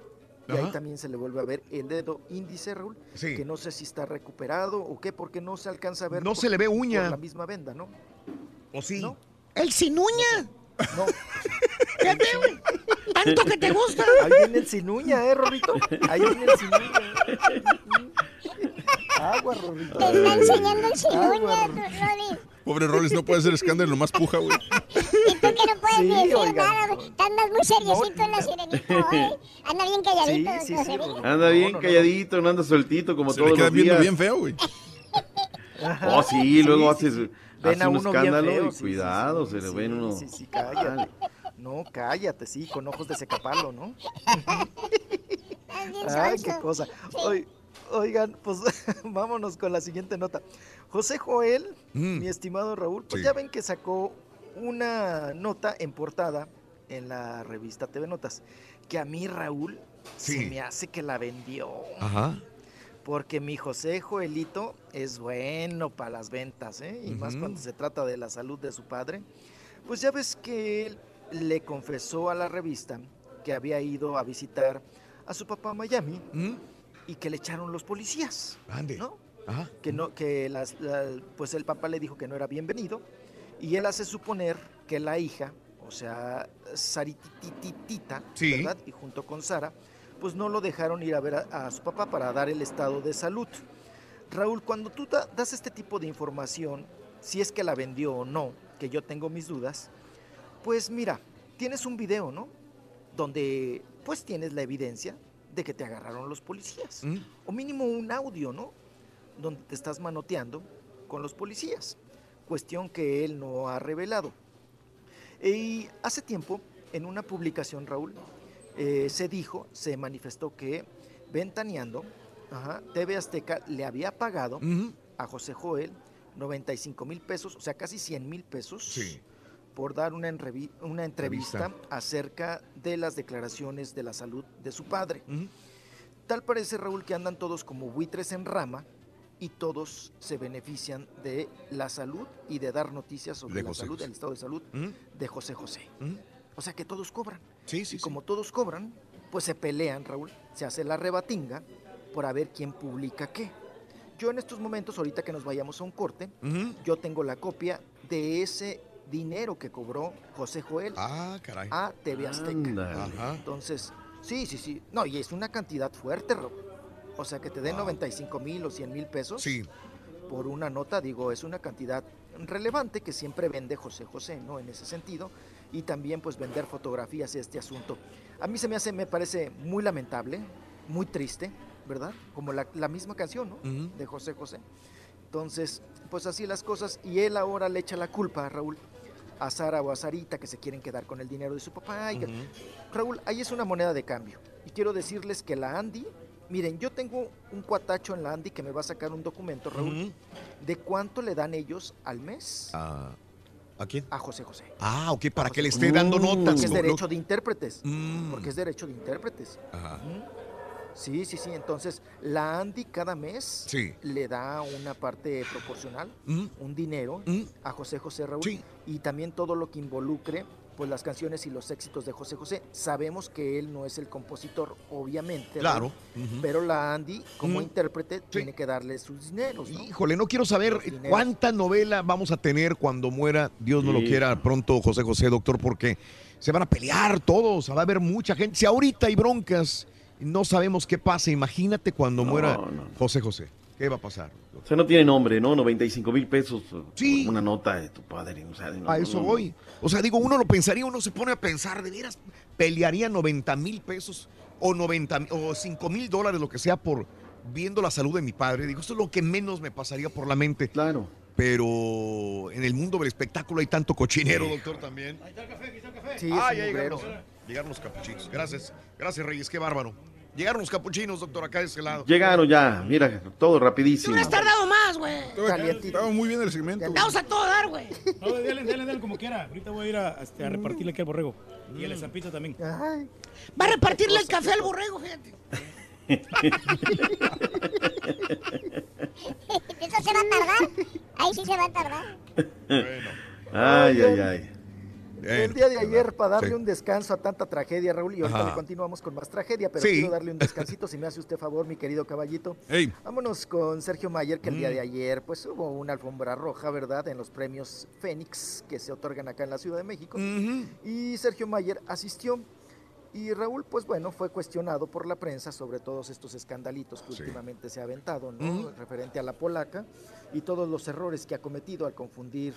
Y ahí también se le vuelve a ver el dedo índice, Raúl, Sí. que no sé si está recuperado o qué, porque no se alcanza a ver. No por- se le ve uña. por la misma venda, ¿no? ¿O sí? ¿No? El sin uña. No. Tanto que te gusta. Ahí viene el sin uña, ¿eh, Rorrito? Ahí viene el sin uña. Agua, Rorrito. Te está enseñando el sin Agua, uña, Rorrito. Pobre Roles, no puede hacer escándalo, nomás puja, güey. Y tú que no puedes Sí, decir oigan. nada, güey. Más muy seriecito en la sirenita, ¿eh? Anda bien calladito, Sí, sí. Anda bien calladito, no anda sueltito como Se todos le queda los viendo días. bien feo, güey. Oh, sí, luego sí, haces, sí. hace Ven a un escándalo feo, y cuidado, sí, se le sí, ven uno. Sí, sí, cállate. No, cállate, sí, con ojos de secapalo, ¿no? Ay, qué cosa. Oi- oigan, pues vámonos con la siguiente nota. José Joel, Mm. mi estimado Raúl, pues Sí. ya ven que sacó una nota en portada en la revista TV Notas, que a mí Raúl se me hace que la vendió. Ajá. Porque mi José Joelito es bueno para las ventas, ¿eh? Y más cuando se trata de la salud de su padre. Pues ya ves que él le confesó a la revista que había ido a visitar a su papá a Miami ¿Mm? y que le echaron los policías, Ande. ¿no? Ajá. Que no, que las, la- pues el papá le dijo que no era bienvenido y él hace suponer que la hija, o sea, Saritititita, Sí. ¿verdad? Y junto con Sara, pues no lo dejaron ir a ver a, a su papá para dar el estado de salud. Raúl, cuando tú da- das este tipo de información, si es que la vendió o no, que yo tengo mis dudas, pues mira, tienes un video, ¿no? Donde pues tienes la evidencia de que te agarraron los policías. ¿Mm? O mínimo un audio, ¿no? Donde te estás manoteando con los policías. Cuestión que él no ha revelado. Y hace tiempo, en una publicación, Raúl, eh, se dijo, se manifestó que Ventaneando, ajá, TV Azteca le había pagado a José Joel 95 mil pesos, o sea, casi 100 mil pesos, por dar una, enrevi- una entrevista Entrevista. acerca de las declaraciones de la salud de su padre. Tal parece, Raúl, que andan todos como buitres en rama y todos se benefician de la salud y de dar noticias sobre De la José salud, José. el estado de salud Ujú. de José José. Ujú. O sea que todos cobran. Sí, sí, y como todos cobran, pues se pelean, Raúl, se hace la rebatinga por a ver quién publica qué. Yo en estos momentos, ahorita que nos vayamos a un corte, yo tengo la copia de ese dinero que cobró José Joel Ah, caray. a TV Azteca. Entonces, sí, sí, sí. No, y es una cantidad fuerte, Raúl. O sea, que te den 95 mil o 100 mil pesos Sí. por una nota, digo, es una cantidad relevante que siempre vende José José, ¿no? En ese sentido. Y también, pues, vender fotografías de este asunto. A mí se me hace, me parece muy lamentable, muy triste, ¿verdad? Como la, la misma canción, ¿no? De José José. Entonces, pues así las cosas. Y él ahora le echa la culpa a Raúl, a Sara o a Sarita, que se quieren quedar con el dinero de su papá. y que- Raúl, ahí es una moneda de cambio. Y quiero decirles que la Andy, miren, yo tengo un cuatacho en la Andy que me va a sacar un documento, Raúl, de cuánto le dan ellos al mes Ah, ¿A quién? a José José. Ah, ok, para que le esté dando notas. Porque es derecho de intérpretes. Mm. Porque es derecho de intérpretes. Ajá. Sí, sí, sí. Entonces, la Andy cada mes Sí. le da una parte proporcional, Mm. un dinero Mm. a José José Raúl. Y también todo lo que involucre pues las canciones y los éxitos de José José. Sabemos que él no es el compositor, obviamente. Claro. Pero la Andy, como Mm. intérprete, tiene que darle sus dineros. ¿no? Híjole, no quiero saber cuánta novela vamos a tener cuando muera, Dios no lo quiera pronto, José José, doctor, porque se van a pelear todos, va a haber mucha gente. Si ahorita hay broncas, no sabemos qué pasa, imagínate cuando muera José José. ¿Qué va a pasar? O sea, no tiene nombre, ¿no? 95 mil pesos. Sí. Una nota de tu padre. O sea, no, A eso no, no. voy. O sea, digo, uno lo pensaría, uno se pone a pensar, de veras, pelearía 90 mil pesos o 90 o 5 mil dólares, lo que sea, por viendo la salud de mi padre. Digo, esto es lo que menos me pasaría por la mente. Claro. Pero en el mundo del espectáculo hay tanto cochinero, doctor, también. Sí, ah, ya llegaron, llegaron los capuchinos. Gracias. Gracias, Reyes, qué bárbaro. Llegaron los capuchinos, doctor, acá de ese lado. Llegaron ya, mira, todo rapidísimo. Hubieras tardado más, güey. Estaba muy bien el segmento. Vamos a todo dar, güey. No, dale, dale, dale como quiera. Ahorita voy a ir a, este, a repartirle aquí al borrego. Y a la zampita también. Va a repartirle el café al borrego, fíjate. ¿Eso se va a tardar? Ahí sí se va a tardar. Ay, ay, ay. El día de ayer, para darle Sí. un descanso a tanta tragedia, Raúl, y ahorita Ajá. le continuamos con más tragedia, pero Sí. quiero darle un descansito, si me hace usted favor, mi querido caballito. Ey. Vámonos con Sergio Mayer, que el día Mm. de ayer, pues hubo una alfombra roja, ¿verdad?, en los premios Fénix, que se otorgan acá en la Ciudad de México. Y Sergio Mayer asistió. Y Raúl, pues bueno, fue cuestionado por la prensa sobre todos estos escandalitos que últimamente se ha aventado, ¿no? Referente a la polaca y todos los errores que ha cometido al confundir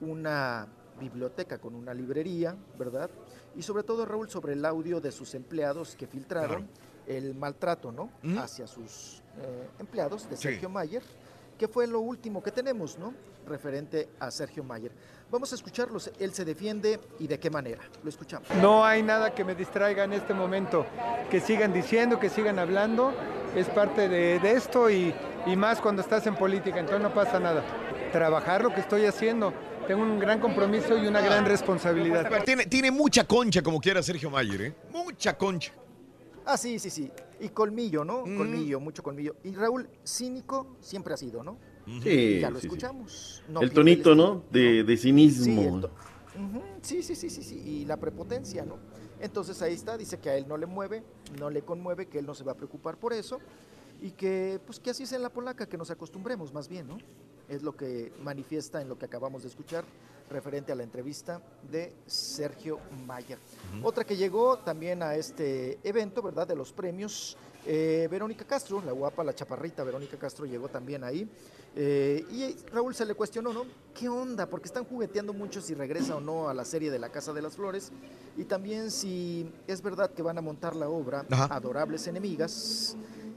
una biblioteca con una librería, ¿verdad? Y sobre todo, Raúl, sobre el audio de sus empleados que filtraron el maltrato, ¿no? Hacia sus eh, empleados de Sí. Sergio Mayer, que fue lo último que tenemos, ¿no? Referente a Sergio Mayer. Vamos a escucharlos. Él se defiende y de qué manera. Lo escuchamos. No hay nada que me distraiga en este momento. Que sigan diciendo, que sigan hablando. Es parte de, de esto y, y más cuando estás en política, entonces no pasa nada. Trabajar lo que estoy haciendo. Tengo un gran compromiso y una gran responsabilidad. Tiene, tiene mucha concha, como quiera Sergio Mayer, ¿eh? Mucha concha. Ah, sí, sí, sí. Y colmillo, ¿no? Mm. Colmillo, mucho colmillo. Y Raúl, cínico siempre ha sido, ¿no? Sí, Ya lo sí, sí. escuchamos. No el tonito. ¿no? De, de cinismo. to- sí, sí, sí, sí, sí. Y la prepotencia, ¿no? Entonces ahí está, dice que a él no le mueve, no le conmueve, que él no se va a preocupar por eso. Y que, pues que así es en la polaca, que nos acostumbremos más bien, ¿no? Es lo que manifiesta en lo que acabamos de escuchar referente a la entrevista de Sergio Mayer. Otra que llegó también a este evento, ¿verdad? De los premios, eh, Verónica Castro, la guapa, la chaparrita Verónica Castro llegó también ahí. Eh, y Raúl se le cuestionó, ¿no? ¿Qué onda? Porque están jugueteando mucho si regresa o no a la serie de La Casa de las Flores. Y también si es verdad que van a montar la obra Ajá. Adorables Enemigas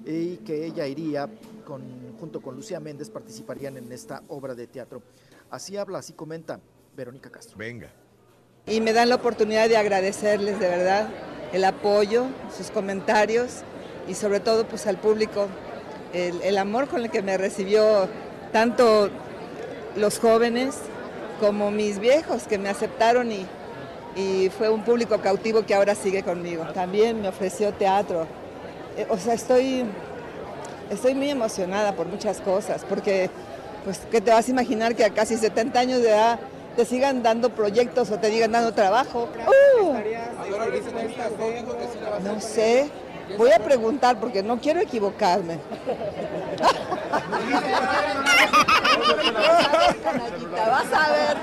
y que ella iría con, junto con Lucía Méndez, participarían en esta obra de teatro. Así habla, así comenta Verónica Castro. Venga. y me dan la oportunidad de agradecerles de verdad el apoyo, sus comentarios y sobre todo pues al público, el, el amor con el que me recibió tanto los jóvenes como mis viejos que me aceptaron y, y fue un público cautivo que ahora sigue conmigo. También me ofreció teatro. Eh, O sea, estoy, estoy muy emocionada por muchas cosas, porque pues que te vas a imaginar que a casi 70 años de edad te sigan dando proyectos o te digan dando trabajo. ¡Uh! No sé, voy a preguntar porque no quiero equivocarme. Vas a ver.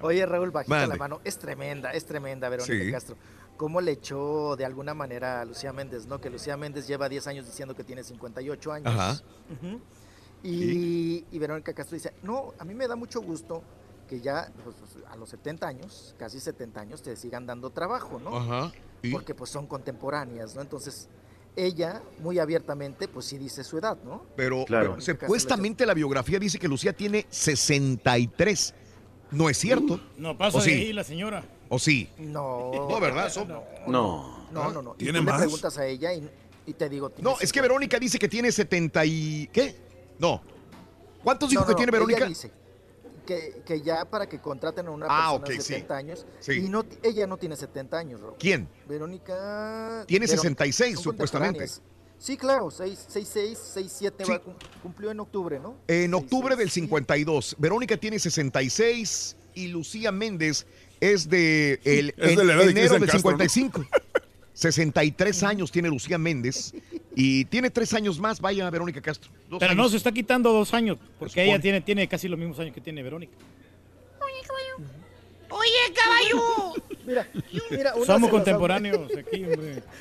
Oye, Raúl, bajita Mande. la mano. Es tremenda, es tremenda, Verónica Sí. Castro. ¿Cómo le echó de alguna manera a Lucía Méndez, no? Que Lucía Méndez lleva 10 años diciendo que tiene 58 años. Ajá. Y, y Verónica Castro dice, no, a mí me da mucho gusto que ya pues, a los 70 años, casi 70 años, te sigan dando trabajo, ¿no? Ajá. ¿Y? Porque pues son contemporáneas, ¿no? Entonces, ella, muy abiertamente, pues sí dice su edad, ¿no? Pero, Claro. pero supuestamente la biografía dice que Lucía tiene 63. ¿No es cierto? No pasa ¿O de sí? ahí la señora. ¿O sí? No. No, ¿verdad? eso No. No. No, no, no. Y ¿Tiene tú le más? preguntas a ella y, y te digo... No, es que Verónica dice que tiene 70 y... ¿Qué? No. ¿Cuántos dijo No, que no, tiene ella Verónica? dice que, que ya para que contraten a una Ah, persona de ok, sí. 70 años. Sí. Y no, ella no tiene 70 años, Raúl. ¿Quién? Verónica. Tiene Verónica, 66 son supuestamente. Sí, claro, 6, 6, 6, 6 7 Sí. cumplió en octubre, ¿no? En octubre del 52. Verónica tiene 66 y Lucía Méndez es de el, Es en- de la edad de enero del Castro, ¿no? 55. 63 años tiene Lucía Méndez y tiene tres años más. Vaya Verónica Castro. Dos Pero años. no, se está quitando dos años, porque ella tiene, tiene casi los mismos años que tiene Verónica. Oye, caballo. Mira, mira, una se Somos contemporáneos aquí, hombre.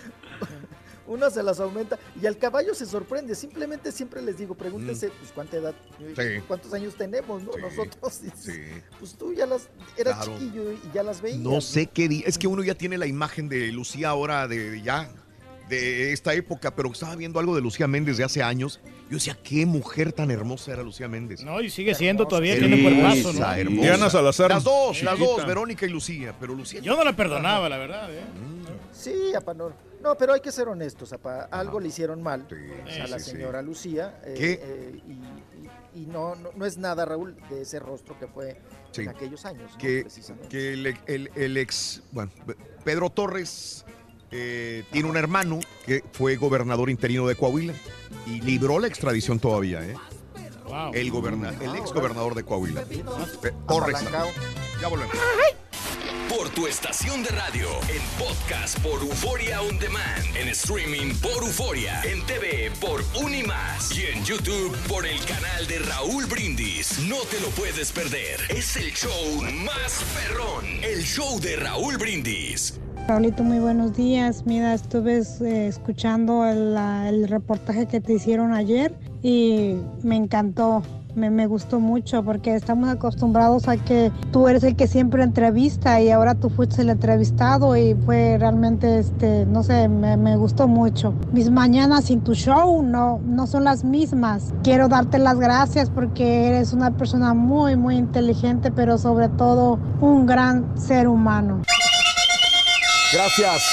Una se las aumenta y al caballo se sorprende. Simplemente siempre les digo, pregúntense, pues cuánta edad, Mm. Sí. cuántos años tenemos, ¿no? Sí, Nosotros. y- sí. Pues tú ya las eras Claro. chiquillo y ya las veías. No sé qué día. Es que uno ya tiene la imagen de Lucía ahora de ya de esta época, pero estaba viendo algo de Lucía Méndez de hace años. Yo decía, qué mujer tan hermosa era Lucía Méndez. No, y sigue siendo todavía, Sí, tiene cuerpazo, ¿no? esa hermosa. Diana Salazar, Las dos, las dos, Verónica y Lucía, pero Lucía. Yo no la perdonaba, la verdad, ¿eh? Sí, apa, no. No, pero hay que ser honestos, apa. Algo le hicieron mal a la sí, sí. señora Lucía. eh, ¿Qué? eh, y y- y no, no, no es nada, Raúl, de ese rostro que fue Sí. en aquellos años. que, Precisamente. que el, el- el ex, bueno, Pedro Torres eh, tiene un hermano que fue gobernador interino de Coahuila y libró la extradición todavía, ¿eh? Wow. El, goberna, el ex gobernador de Coahuila. Torres. Ya volvemos. Por tu estación de radio, en podcast por Euforia On Demand, en streaming por Euforia, en TV por Unimás y en YouTube por el canal de Raúl Brindis. No te lo puedes perder. Es el show más perrón, el show de Raúl Brindis. Raulito, muy buenos días. Mira, estuve eh, escuchando el reportaje que te hicieron ayer y me encantó. Me, gustó mucho porque estamos acostumbrados a que tú eres el que siempre entrevista y ahora tú fuiste el entrevistado y fue realmente, este, no sé, me, me gustó mucho. Mis mañanas sin tu show no, no son las mismas. Quiero darte las gracias porque eres una persona muy, muy inteligente, pero sobre todo un gran ser humano. Gracias,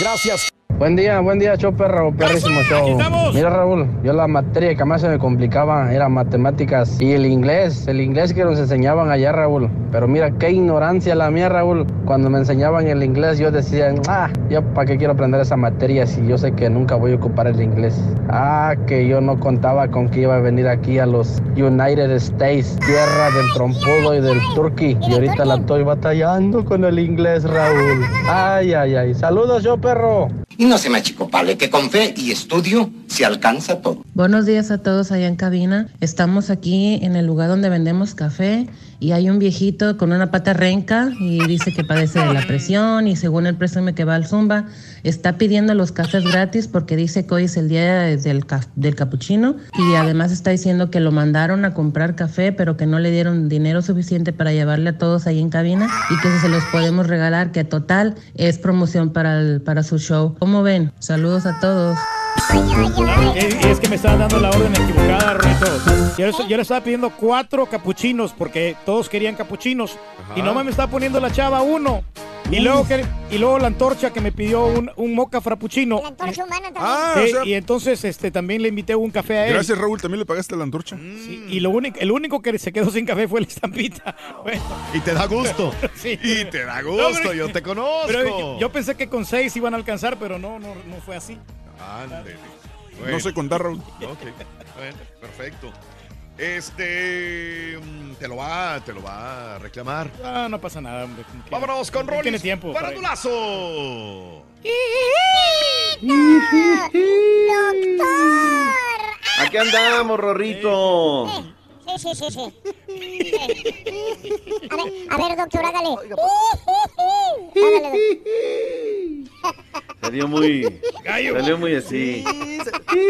gracias. Buen día, buen día, show perro, perrísimo show. Mira Raúl, yo la materia que más se me complicaba era matemáticas y el inglés, el inglés que nos enseñaban allá Raúl. Pero mira qué ignorancia la mía Raúl. Cuando me enseñaban el inglés yo decía, ah, yo para qué quiero aprender esa materia si yo sé que nunca voy a ocupar el inglés. Ah, que yo no contaba con que iba a venir aquí a los United States, tierra del trompudo y del turkey. Y ahorita la estoy batallando con el inglés Raúl. Ay, ay, ay. Saludos, show perro. Y no se me achicopale, que con fe y estudio se alcanza todo. Buenos días a todos allá en cabina. Estamos aquí en el lugar donde vendemos café y hay un viejito con una pata renca y dice que padece de la presión y según el presume que va al Zumba, está pidiendo los cafés gratis porque dice que hoy es el día del, del capuchino y además está diciendo que lo mandaron a comprar café pero que no le dieron dinero suficiente para llevarle a todos ahí en cabina y que si se los podemos regalar, que total es promoción para, el- para su show. ¿Cómo ven? Saludos a todos. Es, es que me estaban dando la orden equivocada, Rito. Yo, yo le estaba pidiendo cuatro capuchinos porque todos querían capuchinos. Y nomás me estaba poniendo la chava uno. Y luego, que, y luego la antorcha que me pidió un, un moca frappuccino. La antorcha humana también. Ah, Sí, o sea- y entonces este, también le invité un café a él. Gracias, Raúl. ¿También le pagaste la antorcha? Sí, y lo único, el único que se quedó sin café fue la estampita. Bueno. Y te da gusto. Sí. Y te da No, gusto, pero- yo te conozco. Pero yo, pensé que con seis iban a alcanzar, pero no, no, no fue así. Ándele. No sé contar, Raúl. Ok, bueno, perfecto. Este mm, te lo va, te lo va a reclamar. Ah, no pasa nada, hombre. Vámonos con Rolis. tiene tiempo. para- ¡Farandulazo! Aquí andamos, Rorrito. Sí, sí, sí, sí. A ver, a ver, doctor, hágale. Hágale. Salió muy. Gallo. Salió muy así.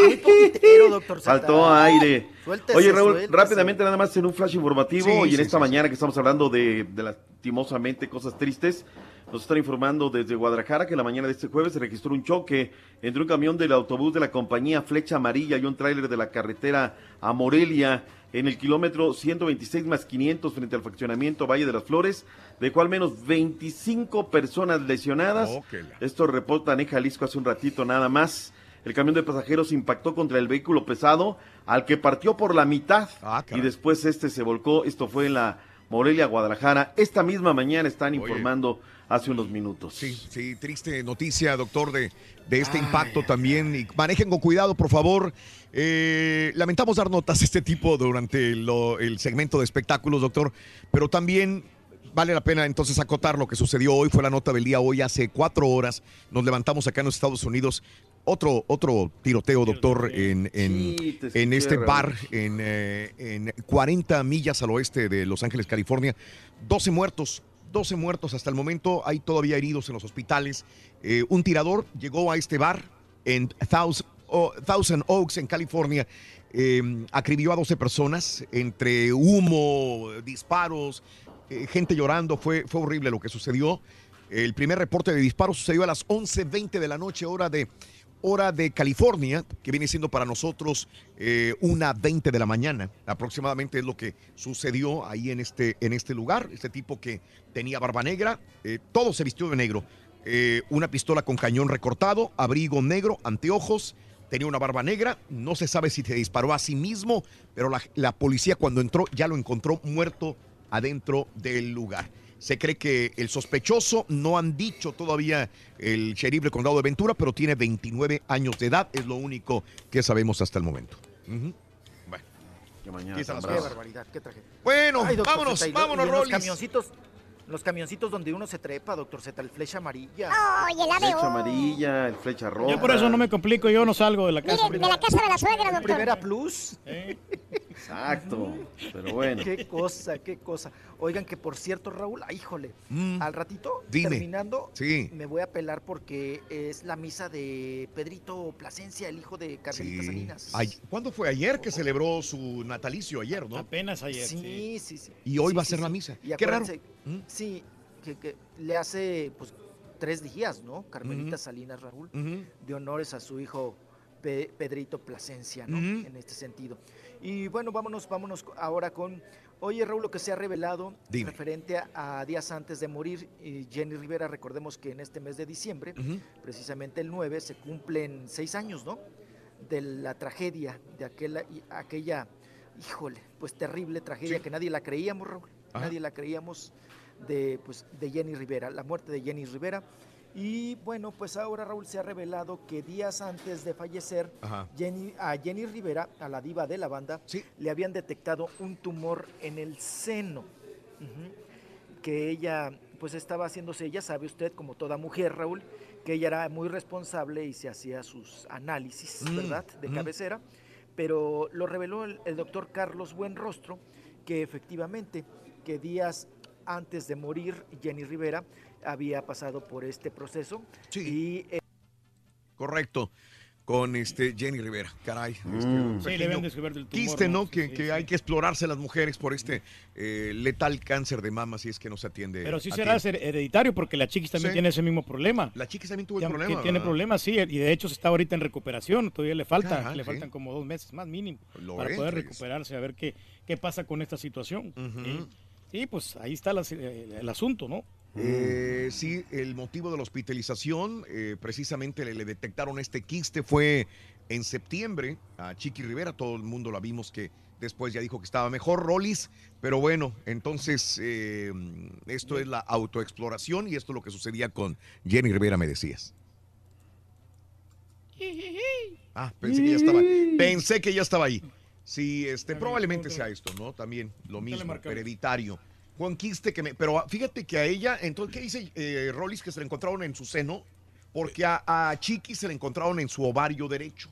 Muy poquitero, doctor. Faltó aire. Suéltese, Oye, Raúl, suéltese. rápidamente nada más en un flash informativo Sí, y en sí, esta sí, mañana que estamos hablando de, de lastimosamente cosas tristes, nos están informando desde Guadalajara que la mañana de este jueves se registró un choque entre un camión del autobús de la compañía Flecha Amarilla y un tráiler de la carretera a Morelia en el kilómetro 126 más 500 frente al fraccionamiento Valle de las Flores, de cual menos 25 personas lesionadas. Oh, la- Esto reportan en Jalisco hace un ratito nada más. El camión de pasajeros impactó contra el vehículo pesado, al que partió por la mitad. Ah, y después este se volcó. Esto fue en la Morelia, Guadalajara. Esta misma mañana están Oye. informando hace unos minutos. Sí, sí, triste noticia, doctor, de, de este impacto también. Y manejen con cuidado, por favor. Eh, lamentamos dar notas de este tipo durante lo- el segmento de espectáculos, doctor, pero también vale la pena entonces acotar lo que sucedió hoy. Fue la nota del día hoy, hace cuatro horas. Nos levantamos acá en los Estados Unidos. Otro, otro tiroteo, doctor, en, en, Sí, en este bar en, eh, en 40 millas al oeste de Los Ángeles, California. 12 muertos, 12 muertos hasta el momento. Hay todavía heridos en los hospitales. Eh, un tirador llegó a este bar en Thousand, Thousand Oaks, en California. Eh, acribió a 12 personas entre humo, disparos, eh, gente llorando. Fue, fue horrible lo que sucedió. El primer reporte de disparos sucedió a las 11.20 de la noche, hora de, hora de California, que viene siendo para nosotros eh, una 20 de la mañana. Aproximadamente es lo que sucedió ahí en este, en este lugar. Este tipo que tenía barba negra, eh, todo se vistió de negro. Una pistola con cañón recortado, abrigo negro, anteojos, tenía una barba negra. No se sabe si se disparó a sí mismo, pero la, la policía cuando entró ya lo encontró muerto adentro del lugar. Se cree que el sospechoso no han dicho todavía el sheriff del condado de Ventura, pero tiene 29 años de edad. Es lo único que sabemos hasta el momento. Bueno. Que mañana Qué barbaridad, qué tragedia. Bueno, Ay, doctor vámonos, vámonos, Rolis. camioncitos, los camioncitos donde uno se trepa, doctor Z, el flecha amarilla. Oye, el Flecha amarilla, el flecha roja. Yo por eso no me complico, yo no salgo de la casa. Mire, de la casa de la suegra, doctor. Primera Plus. Exacto. Pero bueno. Qué cosa, qué cosa. Oigan que por cierto, Raúl, ah, híjole, Mm. al ratito, Dime. terminando, Sí. me voy a pelar porque es la misa de Pedrito Plasencia, el hijo de Carmelita Sí. Salinas. Ay, ¿Cuándo fue ayer que celebró su natalicio? Ayer, ¿no? Apenas ayer. Sí, sí, sí. Y hoy Sí, va a sí, ser la misa. Y Qué raro. acuérdense, Sí, que, que le hace pues tres días, ¿no? Carmelita Salinas Raúl, Ujú. de honores a su hijo Pe- Pedrito Plasencia, ¿no? En este sentido. Y bueno, vámonos, vámonos ahora con, oye Raúl, lo que se ha revelado Dime. referente a, a días antes de morir, y Jenny Rivera, recordemos que en este mes de diciembre, precisamente el 9, se cumplen seis años, ¿no? De la tragedia, de aquella, y- aquella híjole, pues terrible tragedia Sí. que nadie la creíamos, Raúl. Ajá. Nadie la creíamos de, pues, de Jenny Rivera, la muerte de Jenny Rivera. Y bueno, pues ahora Raúl se ha revelado que días antes de fallecer. Jenny, a Jenny Rivera, a la diva de la banda, le habían detectado un tumor en el seno. Que ella, pues estaba haciéndose, ya sabe usted, como toda mujer, Raúl, que ella era muy responsable y se hacía sus análisis, Mm, ¿verdad? De mm. cabecera. Pero lo reveló el, el doctor Carlos Buenrostro, que efectivamente, que días antes de morir, Jenny Rivera había pasado por este proceso. Y eh, Correcto. Con este Jenny Rivera, caray. este, Mm. un Sí, le pequeño habían descubierto el tumor. Quiste, ¿no? Sí, que sí, que sí. hay que explorarse las mujeres por este eh, letal cáncer de mama si es que no se atiende. Pero sí será tiempo. hereditario porque la chiquis también Sí. tiene ese mismo problema. La chiquis también tuvo el Ya- que problema. tiene ¿verdad? problemas, sí, y de hecho está ahorita en recuperación, todavía le falta, Caray, le sí. faltan como dos meses más mínimo Lo para es, poder pues. recuperarse, a ver qué, qué pasa con esta situación. Ujú. sí. Sí, pues ahí está las- eh, el asunto, ¿no? Eh, sí, el motivo de la hospitalización, eh, precisamente le, le detectaron este quiste, fue en septiembre a Chiqui Rivera, todo el mundo la vimos que después ya dijo que estaba mejor, Rollis, pero bueno, entonces eh, esto es la autoexploración y esto es lo que sucedía con Jenny Rivera, me decías. Ah, pensé que ya estaba, pensé que ya estaba ahí. Sí, este, probablemente sea esto, ¿no? También lo mismo, hereditario. Juan Quiste, que me, pero fíjate que a ella, entonces, ¿qué dice eh, Rollis? Que se le encontraron en su seno, porque a, a Chiqui se le encontraron en su ovario derecho.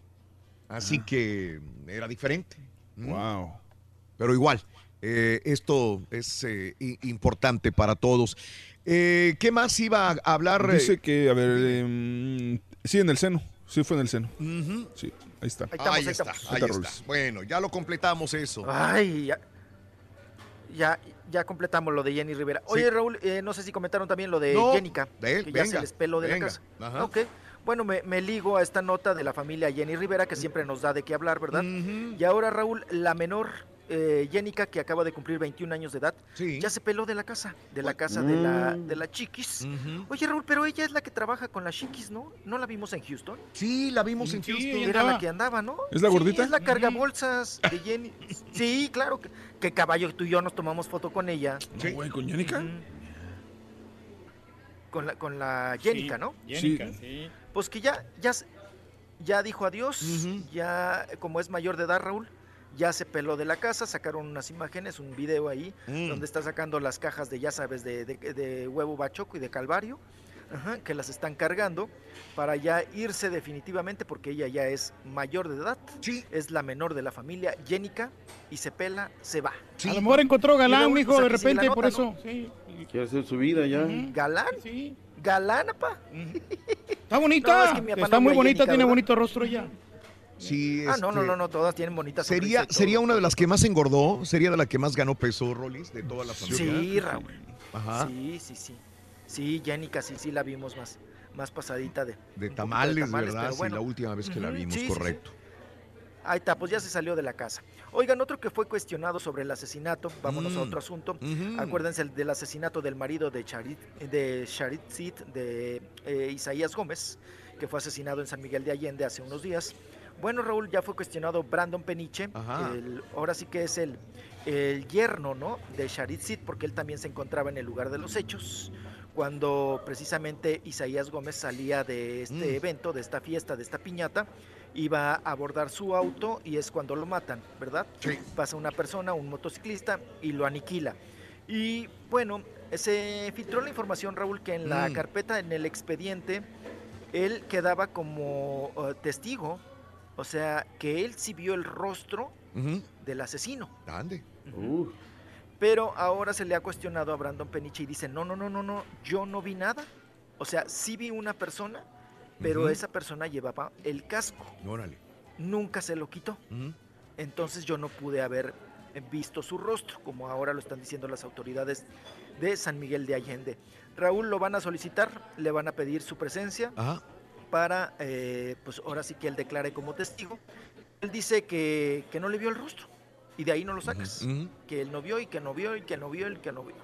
Así que era diferente. Wow. Pero igual, eh, esto es eh, importante para todos. Eh, ¿Qué más iba a hablar? eh? Dice que, a ver, em, sí, en el seno. Sí, fue en el seno. Sí, ahí está. Ahí está, ahí Ahí está. Bueno, ya lo completamos eso. Ay, ya, ya, ya completamos lo de Jenny Rivera. Oye, Sí. Raúl, eh, no sé si comentaron también lo de No, Jenica, de- que ya se les peló de venga, la casa. ajá. Ok. Bueno, me, me ligo a esta nota de la familia Jenny Rivera, que siempre nos da de qué hablar, ¿verdad? Y ahora, Raúl, la menor, eh, Jenica, que acaba de cumplir 21 años de edad, ya se peló de la casa, de la casa de la, de la Chiquis. Oye, Raúl, pero ella es la que trabaja con las Chiquis, ¿no? ¿No la vimos en Houston? Sí, la vimos en Houston. Era andaba. la que andaba, ¿no? ¿Es la Sí, gordita? es la cargabolsas de Jenny. Sí, claro. Que, que caballo, tú y yo nos tomamos foto con ella. No, güey, ¿Con Jenica? Con la, con la Jenica, ¿no? Jenica, sí. Pues que ya, ya, ya dijo adiós, ya como es mayor de edad, Raúl, ya se peló de la casa, sacaron unas imágenes, un video ahí, Mm. donde está sacando las cajas de, ya sabes, de, de- de huevo bachoco y de calvario, ajá, que las están cargando para ya irse definitivamente porque ella ya es mayor de edad, es la menor de la familia, Jenica, y se pela, se va. A lo mejor encontró galán, pues de repente, por eso. ¿no? Sí. Quiere hacer su vida ya. ¿Galán? Sí. ¿Galán, apa? Está bonita. No, es que mi papá Está muy bonita, Jenica, tiene ¿verdad? bonito rostro ya. Sí, Ah, no, no, este, no, no, todas tienen bonitas Sería, sería una de las que más engordó, sería de la que más ganó peso, Rollis, de toda la familia. Sí, Raúl. Ajá. Sí, sí, sí. Sí, Jenica, sí, sí la vimos más, más pasadita de, De tamales, tamales, ¿verdad? pero Sí, la última vez que la vimos, sí, sí, sí. correcto. Ahí está, pues ya se salió de la casa. Oigan, otro que fue cuestionado sobre el asesinato, vámonos a Mm. otro asunto. Ujú. Acuérdense el del asesinato del marido de Charit, de Charit Sid, de eh, Isaías Gómez, que fue asesinado en San Miguel de Allende hace unos días. Bueno, Raúl, ya fue cuestionado Brandon Peniche, el- ahora sí que es el, el yerno, ¿no? De Charit Sid, porque él también se encontraba en el lugar de los hechos cuando precisamente Isaías Gómez salía de este Mm. evento, de esta fiesta, de esta piñata, iba a abordar su auto y es cuando lo matan, ¿verdad? Pasa una persona, un motociclista, y lo aniquila. Y bueno, se filtró la información, Raúl, que en la Mm. carpeta, en el expediente, él quedaba como eh, testigo, o sea, que él sí vio el rostro del asesino. Ande. Pero ahora se le ha cuestionado a Brandon Peniche y dice, no, no, no, no, no, yo no vi nada. O sea, sí vi una persona, pero esa persona llevaba el casco. Órale. Nunca se lo quitó. Entonces yo no pude haber visto su rostro, como ahora lo están diciendo las autoridades de San Miguel de Allende. Raúl lo van a solicitar, le van a pedir su presencia Ajá. Para, eh, pues ahora sí que él declare como testigo. Él dice que, que no le vio el rostro y de ahí no lo sacas. Que él no vio y que no vio y que no vio y que no vio.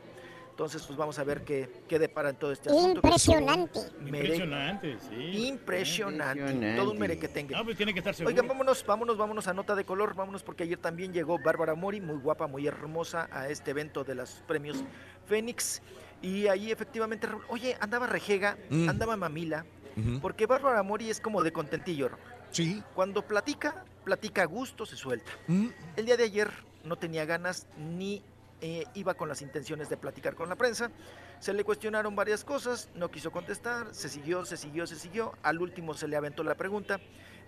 Entonces, pues vamos a ver qué, qué depara en todo este asunto. Impresionante. mere- Impresionante, sí. Impresionante. Impresionante. Todo un merequetengue. No, pues tiene que estar seguro. Oigan, vámonos, vámonos, vámonos a nota de color, vámonos porque ayer también llegó Bárbara Mori, muy guapa, muy hermosa, a este evento de los premios Fénix. Y ahí efectivamente, oye, andaba rejega, Mm. andaba mamila, Ujú. porque Bárbara Mori es como de contentillo. Sí. Cuando platica, platica a gusto, se suelta. Mm. El día de ayer no tenía ganas ni eh, iba con las intenciones de platicar con la prensa. Se le cuestionaron varias cosas, no quiso contestar, se siguió, se siguió, se siguió. Al último se le aventó la pregunta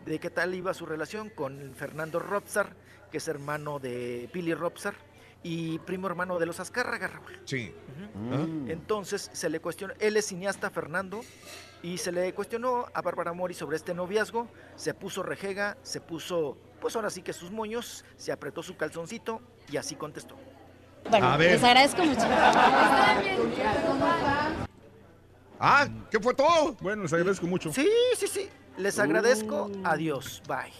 de qué tal iba su relación con Fernando Robsar, que es hermano de Billy Robsar y primo hermano de los Azcárraga, Raúl. Sí. Ujú. Entonces se le cuestionó, él es cineasta Fernando, y se le cuestionó a Bárbara Mori sobre este noviazgo, se puso rejega, se puso, pues ahora sí que sus moños, se apretó su calzoncito y así contestó. Bueno, A ver. les agradezco mucho. Ah, ¿qué fue todo? Bueno, les agradezco mucho. Sí, sí, sí, les agradezco, adiós, bye.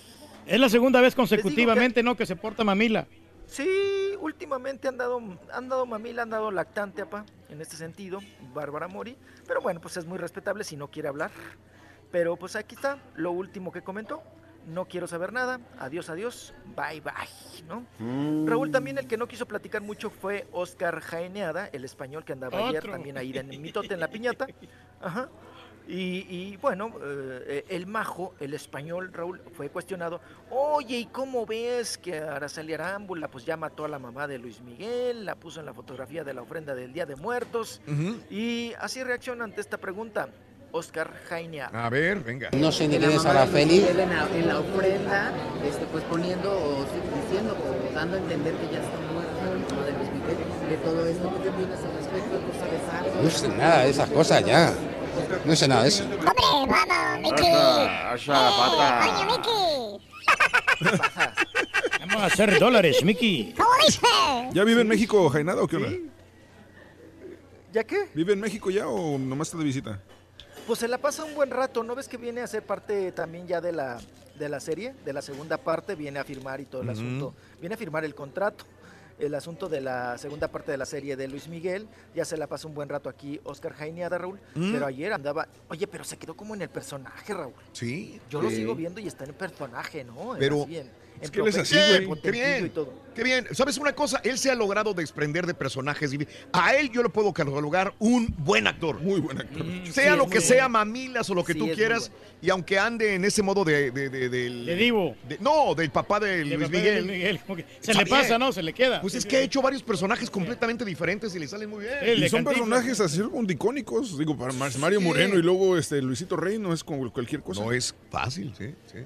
Es la segunda vez consecutivamente, ¿no? Que se porta mamila. Sí, últimamente han dado, han dado mamila, han dado lactante, apa, en este sentido, Bárbara Mori. Pero bueno, pues es muy respetable si no quiere hablar. Pero pues aquí está lo último que comentó. No quiero saber nada. Adiós, adiós. Bye, bye. ¿no? Mm. Raúl también el que no quiso platicar mucho fue Oscar Jaeneada, el español que andaba ayer Otro. también ahí en mitote en la piñata. Ajá. Y, y, bueno, eh, el majo, el español, Raúl, fue cuestionado. Oye, ¿y cómo ves que Araceli Arámbula pues ya mató a la mamá de Luis Miguel? La puso en la fotografía de la ofrenda del Día de Muertos. Y así reacciona ante esta pregunta Oscar Jaeneada. A ver, venga. No sé ni quién es Araceli. En la, en la ofrenda, este, pues poniendo o diciendo o dando a entender que ya está muerto el mamá de Luis Miguel. De todo esto, ¿qué opinas al respecto? ¿Tú sabes algo? No sé nada de esas cosas ya. No sé nada de eso. ¡Hombre, vamos, Mickey! Asha, Eh, pata. ¡Coño, Mickey! Vamos a hacer dólares, Mickey. ¿Cómo dice? ¿Ya vive en México, Jainada, o qué onda? ¿Ya qué? ¿Vive en México ya o nomás está de visita? Pues se la pasa un buen rato, ¿no ves que viene a ser parte también ya de la, de la serie? De la segunda parte, viene a firmar y todo el asunto. Viene a firmar el contrato. El asunto de la segunda parte de la serie de Luis Miguel, ya se la pasa un buen rato aquí Oscar Jaineada, Raúl. Mm. Pero ayer andaba, oye, pero se quedó como en el personaje, Raúl. Sí. Yo lo Sí. sigo viendo y está en el personaje, ¿no? Pero es que él es así, güey. Qué bien. todo. Qué bien. ¿Sabes una cosa? Él se ha logrado desprender de personajes. y A él yo le puedo catalogar un buen actor. Muy buen actor. sea sí, lo que sea, bueno. mamilas o lo que Sí, tú quieras. Y aunque ande en ese modo de... De, de, del- De divo. de- no, del papá de De Luis papá de Miguel. Se le pasa. ¿no? Se le queda. Pues es que ha hecho varios personajes completamente diferentes y le salen muy bien. El Y son personajes así como icónicos. Digo, para Mar- Mario Moreno y luego este Luisito Rey no es como cualquier cosa. No es fácil, sí. sí.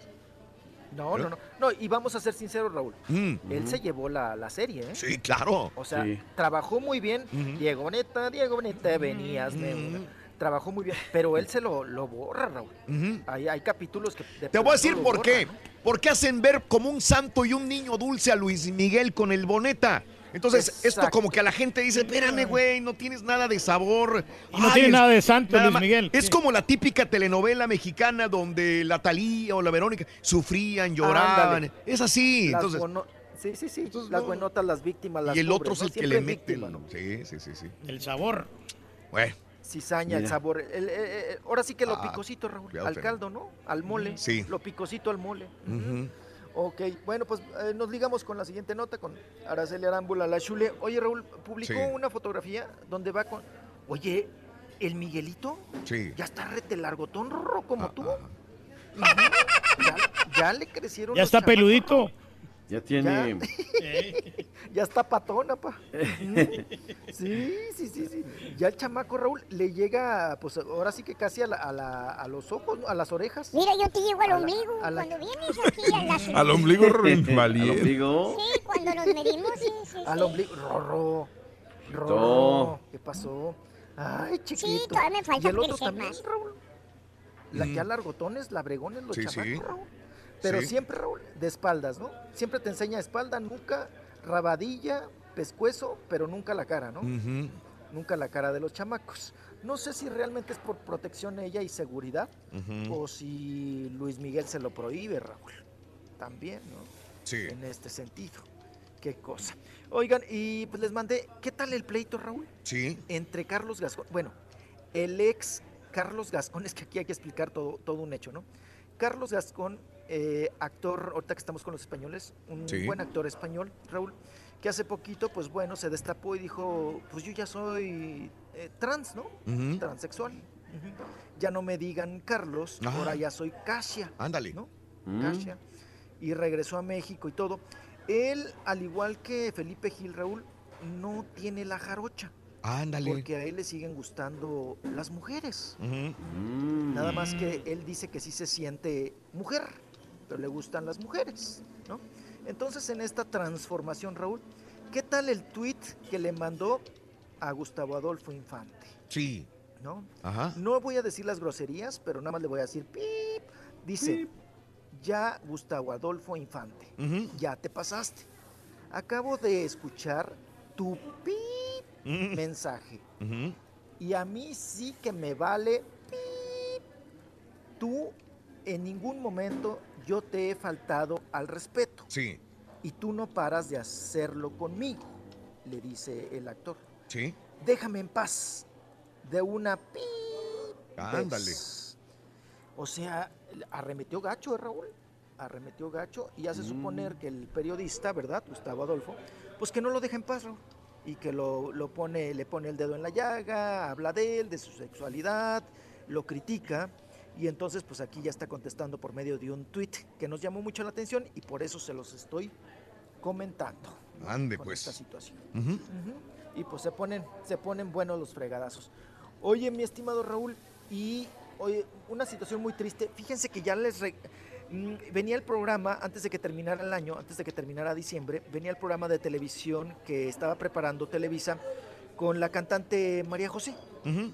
No, no, no. No, y vamos a ser sinceros, Raúl. Mm. Él se llevó la, la serie, ¿eh? Sí, claro. O sea, Sí. trabajó muy bien. Diego Neta, Diego Neta, venías de. Trabajó muy bien, pero él se lo, lo borra, Raúl. hay, hay capítulos que... de Te voy a decir por borra, qué. ¿no? Porque hacen ver como un santo y un niño dulce a Luis Miguel con el boneta. Entonces, esto como que a la gente dice, espérame, güey, no tienes nada de sabor. Y no tiene es- nada de santo, nada Luis más". Miguel. Es Sí. como la típica telenovela mexicana donde la Talía o la Verónica sufrían, lloraban. Es así. Las Entonces, bono- Sí, sí, sí. las buenotas, las víctimas, las y el otro es ¿no? el que le mete. ¿no? Sí, sí, sí, sí. El sabor. Bueno, Cizaña, el sabor. el- eh, eh, ahora sí que lo Ah, picosito, Raúl. Al caldo, ¿no? Al mole. Sí. Lo picosito al mole. ujú. Ok, bueno, pues eh, nos ligamos con la siguiente nota, con Araceli Arámbula, la Chule. Oye, Raúl, publicó Sí. una fotografía donde va con... Oye, ¿el Miguelito? Sí. Ya está rete largotón, rorro, como tú. Ujú. ya, ya le crecieron Ya los está chamacos, peludito. Ya tiene. Ya está patona, pa. Sí, sí, sí, sí. Ya el chamaco Raúl le llega, pues ahora sí que casi a, la- a, la- a los ojos, a las orejas. Mira, yo te llego al A ombligo la- cuando vienes aquí a la Al ombligo Al ombligo. Sí, cuando nos medimos, sí, sí, Al sí. ombligo. Rorro. Rorro. ¿Qué pasó? Ay, chiquito. Sí, todavía me falta y el otro también. Raúl. La Mm. que a largotones, labregones, los Sí, sí. chamacos, Raúl. Pero Sí. siempre, Raúl, de espaldas, ¿no? Siempre te enseña espalda, nuca, rabadilla, pescuezo, pero nunca la cara, ¿no? Nunca la cara de los chamacos. No sé si realmente es por protección ella y seguridad o si Luis Miguel se lo prohíbe, Raúl. También, ¿no? Sí. En este sentido. Qué cosa. Oigan, y pues les mandé, ¿qué tal el pleito, Raúl? Sí. Entre Carlos Gascón, bueno, el ex Carlos Gascón, es que aquí hay que explicar todo, todo un hecho, ¿no? Carlos Gascón, eh, actor, ahorita que estamos con los españoles, un Sí. buen actor español, Raúl, que hace poquito, pues bueno, se destapó y dijo, pues yo ya soy eh, trans, ¿no? Ujú. Transexual. Ya no me digan Carlos, Ajá. ahora ya soy Casia. Ándale. ¿no? Mm. Casia. Y regresó a México y todo. Él, al igual que Felipe Gil Raúl, no tiene la jarocha. Ándale. Porque a él le siguen gustando las mujeres. Mm. Nada más que él dice que sí se siente mujer, pero le gustan las mujeres, ¿no? Entonces, en esta transformación, Raúl, ¿qué tal el tweet que le mandó a Gustavo Adolfo Infante? Sí. ¿No? Ajá. No voy a decir las groserías, pero nada más le voy a decir pip. Dice, ya Gustavo Adolfo Infante, ya te pasaste. Acabo de escuchar tu pip mensaje. Y a mí sí que me vale. pip. Tú en ningún momento yo te he faltado al respeto. Sí. y tú no paras de hacerlo conmigo, le dice el actor. Sí. Déjame en paz. De una pi. Ándale. vez. O sea, arremetió gacho, ¿eh, Raúl. Arremetió gacho y hace Mm. suponer que el periodista, ¿verdad? Gustavo Adolfo, pues que no lo deja en paz, Raúl. Y que lo, lo pone, le pone el dedo en la llaga, habla de él, de su sexualidad, lo critica. Y entonces, pues aquí ya está contestando por medio de un tuit que nos llamó mucho la atención y por eso se los estoy comentando. Ande, Con pues. esta situación. Y pues se ponen, se ponen buenos los fregadazos. Oye, mi estimado Raúl, y oye, una situación muy triste. Fíjense que ya les re- mm, venía el programa antes de que terminara el año, antes de que terminara diciembre, venía el programa de televisión que estaba preparando Televisa con la cantante María José. Ujú.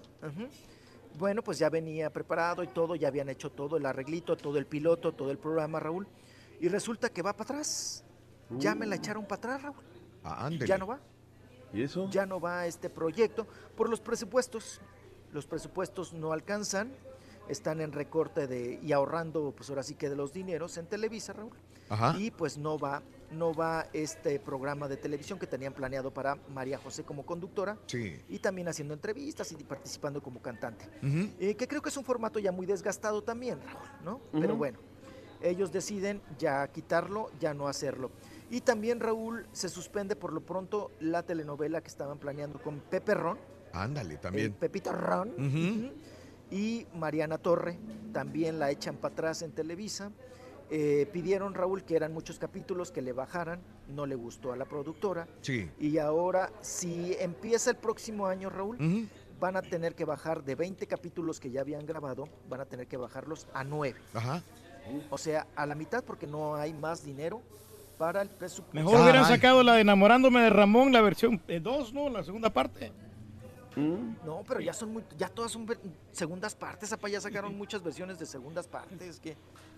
Bueno, pues ya venía preparado y todo, ya habían hecho todo, el arreglito, todo el piloto, todo el programa, Raúl. Y resulta que va para atrás. Ya me la echaron para atrás, Raúl. Ah. Ya no va. ¿Y eso? Ya no va este proyecto por los presupuestos. Los presupuestos no alcanzan, están en recorte de y ahorrando, pues ahora sí que de los dineros en Televisa, Raúl. Ajá. Y pues no va, no va este programa de televisión que tenían planeado para María José como conductora Sí. y también haciendo entrevistas y participando como cantante. Eh, que creo que es un formato ya muy desgastado también, Raúl, ¿no? Pero bueno, ellos deciden ya quitarlo, ya no hacerlo. Y también, Raúl, se suspende por lo pronto la telenovela que estaban planeando con Pepe Ron, Ándale, también. Pepito Ron, y Mariana Torre, también la echan para atrás en Televisa. Eh, pidieron, Raúl, que eran muchos capítulos, que le bajaran, no le gustó a la productora. Sí. Y ahora, si empieza el próximo año, Raúl, van a tener que bajar de 20 capítulos que ya habían grabado, van a tener que bajarlos a 9. Ajá. O sea, a la mitad porque no hay más dinero para el presupuesto. Mejor hubieran sacado la de enamorándome de Ramón, la versión 2, ¿no? La segunda parte. No, pero ya son muy, ya todas son segundas partes, apa, ya sacaron muchas versiones de segundas partes que,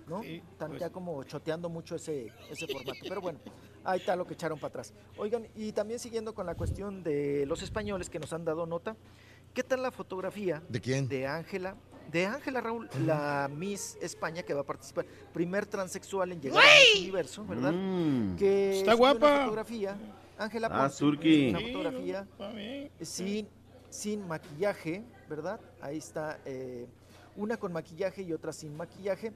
¿no? Están pues. ya como choteando mucho ese, ese formato. Pero bueno, ahí está lo que echaron para atrás. Oigan, y también siguiendo con la cuestión de los españoles que nos han dado nota, ¿qué tal la fotografía? ¿De quién? De Ángela. De Ángela Raúl, la Miss España que va a participar, primer transexual en llegar a Miss Universo, ¿verdad? Mm. Que Está subió una guapa. fotografía, Ángela Ah, Ponce. Una fotografía sin, sin maquillaje, ¿verdad? Ahí está, eh, una con maquillaje y otra sin maquillaje.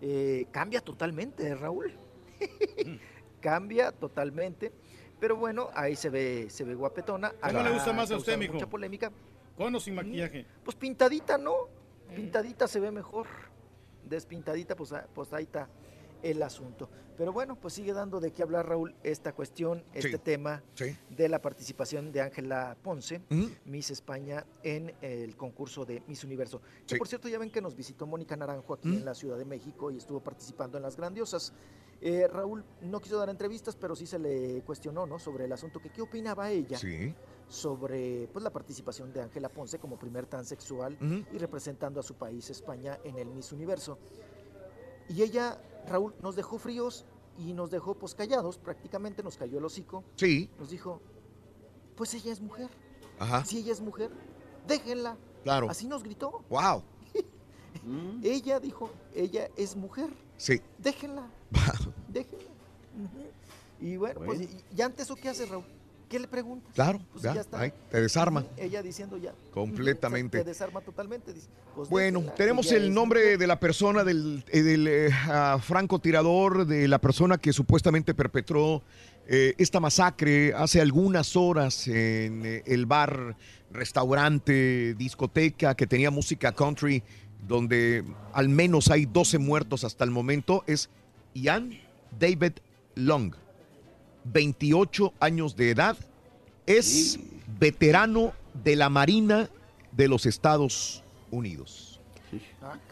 Eh, cambia totalmente, Raúl. cambia totalmente. Pero bueno, ahí se ve, se ve guapetona. ¿Cómo le gusta más a usted, mijo? Mucha polémica. ¿Con o sin maquillaje? Pues pintadita, ¿no? Pintadita se ve mejor. Despintadita, pues, ah, pues ahí está el asunto. Pero bueno, pues sigue dando de qué hablar, Raúl, esta cuestión, este Sí. tema Sí. de la participación de Ángela Ponce. Miss España, en el concurso de Miss Universo. Que por cierto, ya ven que nos visitó Mónica Naranjo aquí en la Ciudad de México y estuvo participando en las grandiosas. Eh, Raúl no quiso dar entrevistas, pero sí se le cuestionó, ¿no? Sobre el asunto, que qué opinaba ella Sí. sobre pues, la participación de Ángela Ponce como primer transexual y representando a su país, España, en el Miss Universo. Y ella, Raúl, nos dejó fríos y nos dejó pues callados, prácticamente nos cayó el hocico. Sí. Nos dijo, pues ella es mujer. Ajá. Si ella es mujer, déjenla. Claro. Así nos gritó. Wow. Ella dijo, ella es mujer, Sí. déjenla. déjenla. Y bueno, pues, Bueno. y, y ante eso, ¿qué hace Raúl? ¿Qué le preguntas? Claro, Pues ya, ya está. ahí, te desarma. Ella diciendo ya. Completamente. Te desarma totalmente. dice, pues Bueno, tenemos el nombre de la persona, del, eh, del eh, francotirador, de la persona que supuestamente perpetró eh, esta masacre hace algunas horas en eh, el bar, restaurante, discoteca que tenía música country, donde al menos hay 12 muertos hasta el momento, es Ian David Long, 28 años de edad, es veterano de la Marina de los Estados Unidos.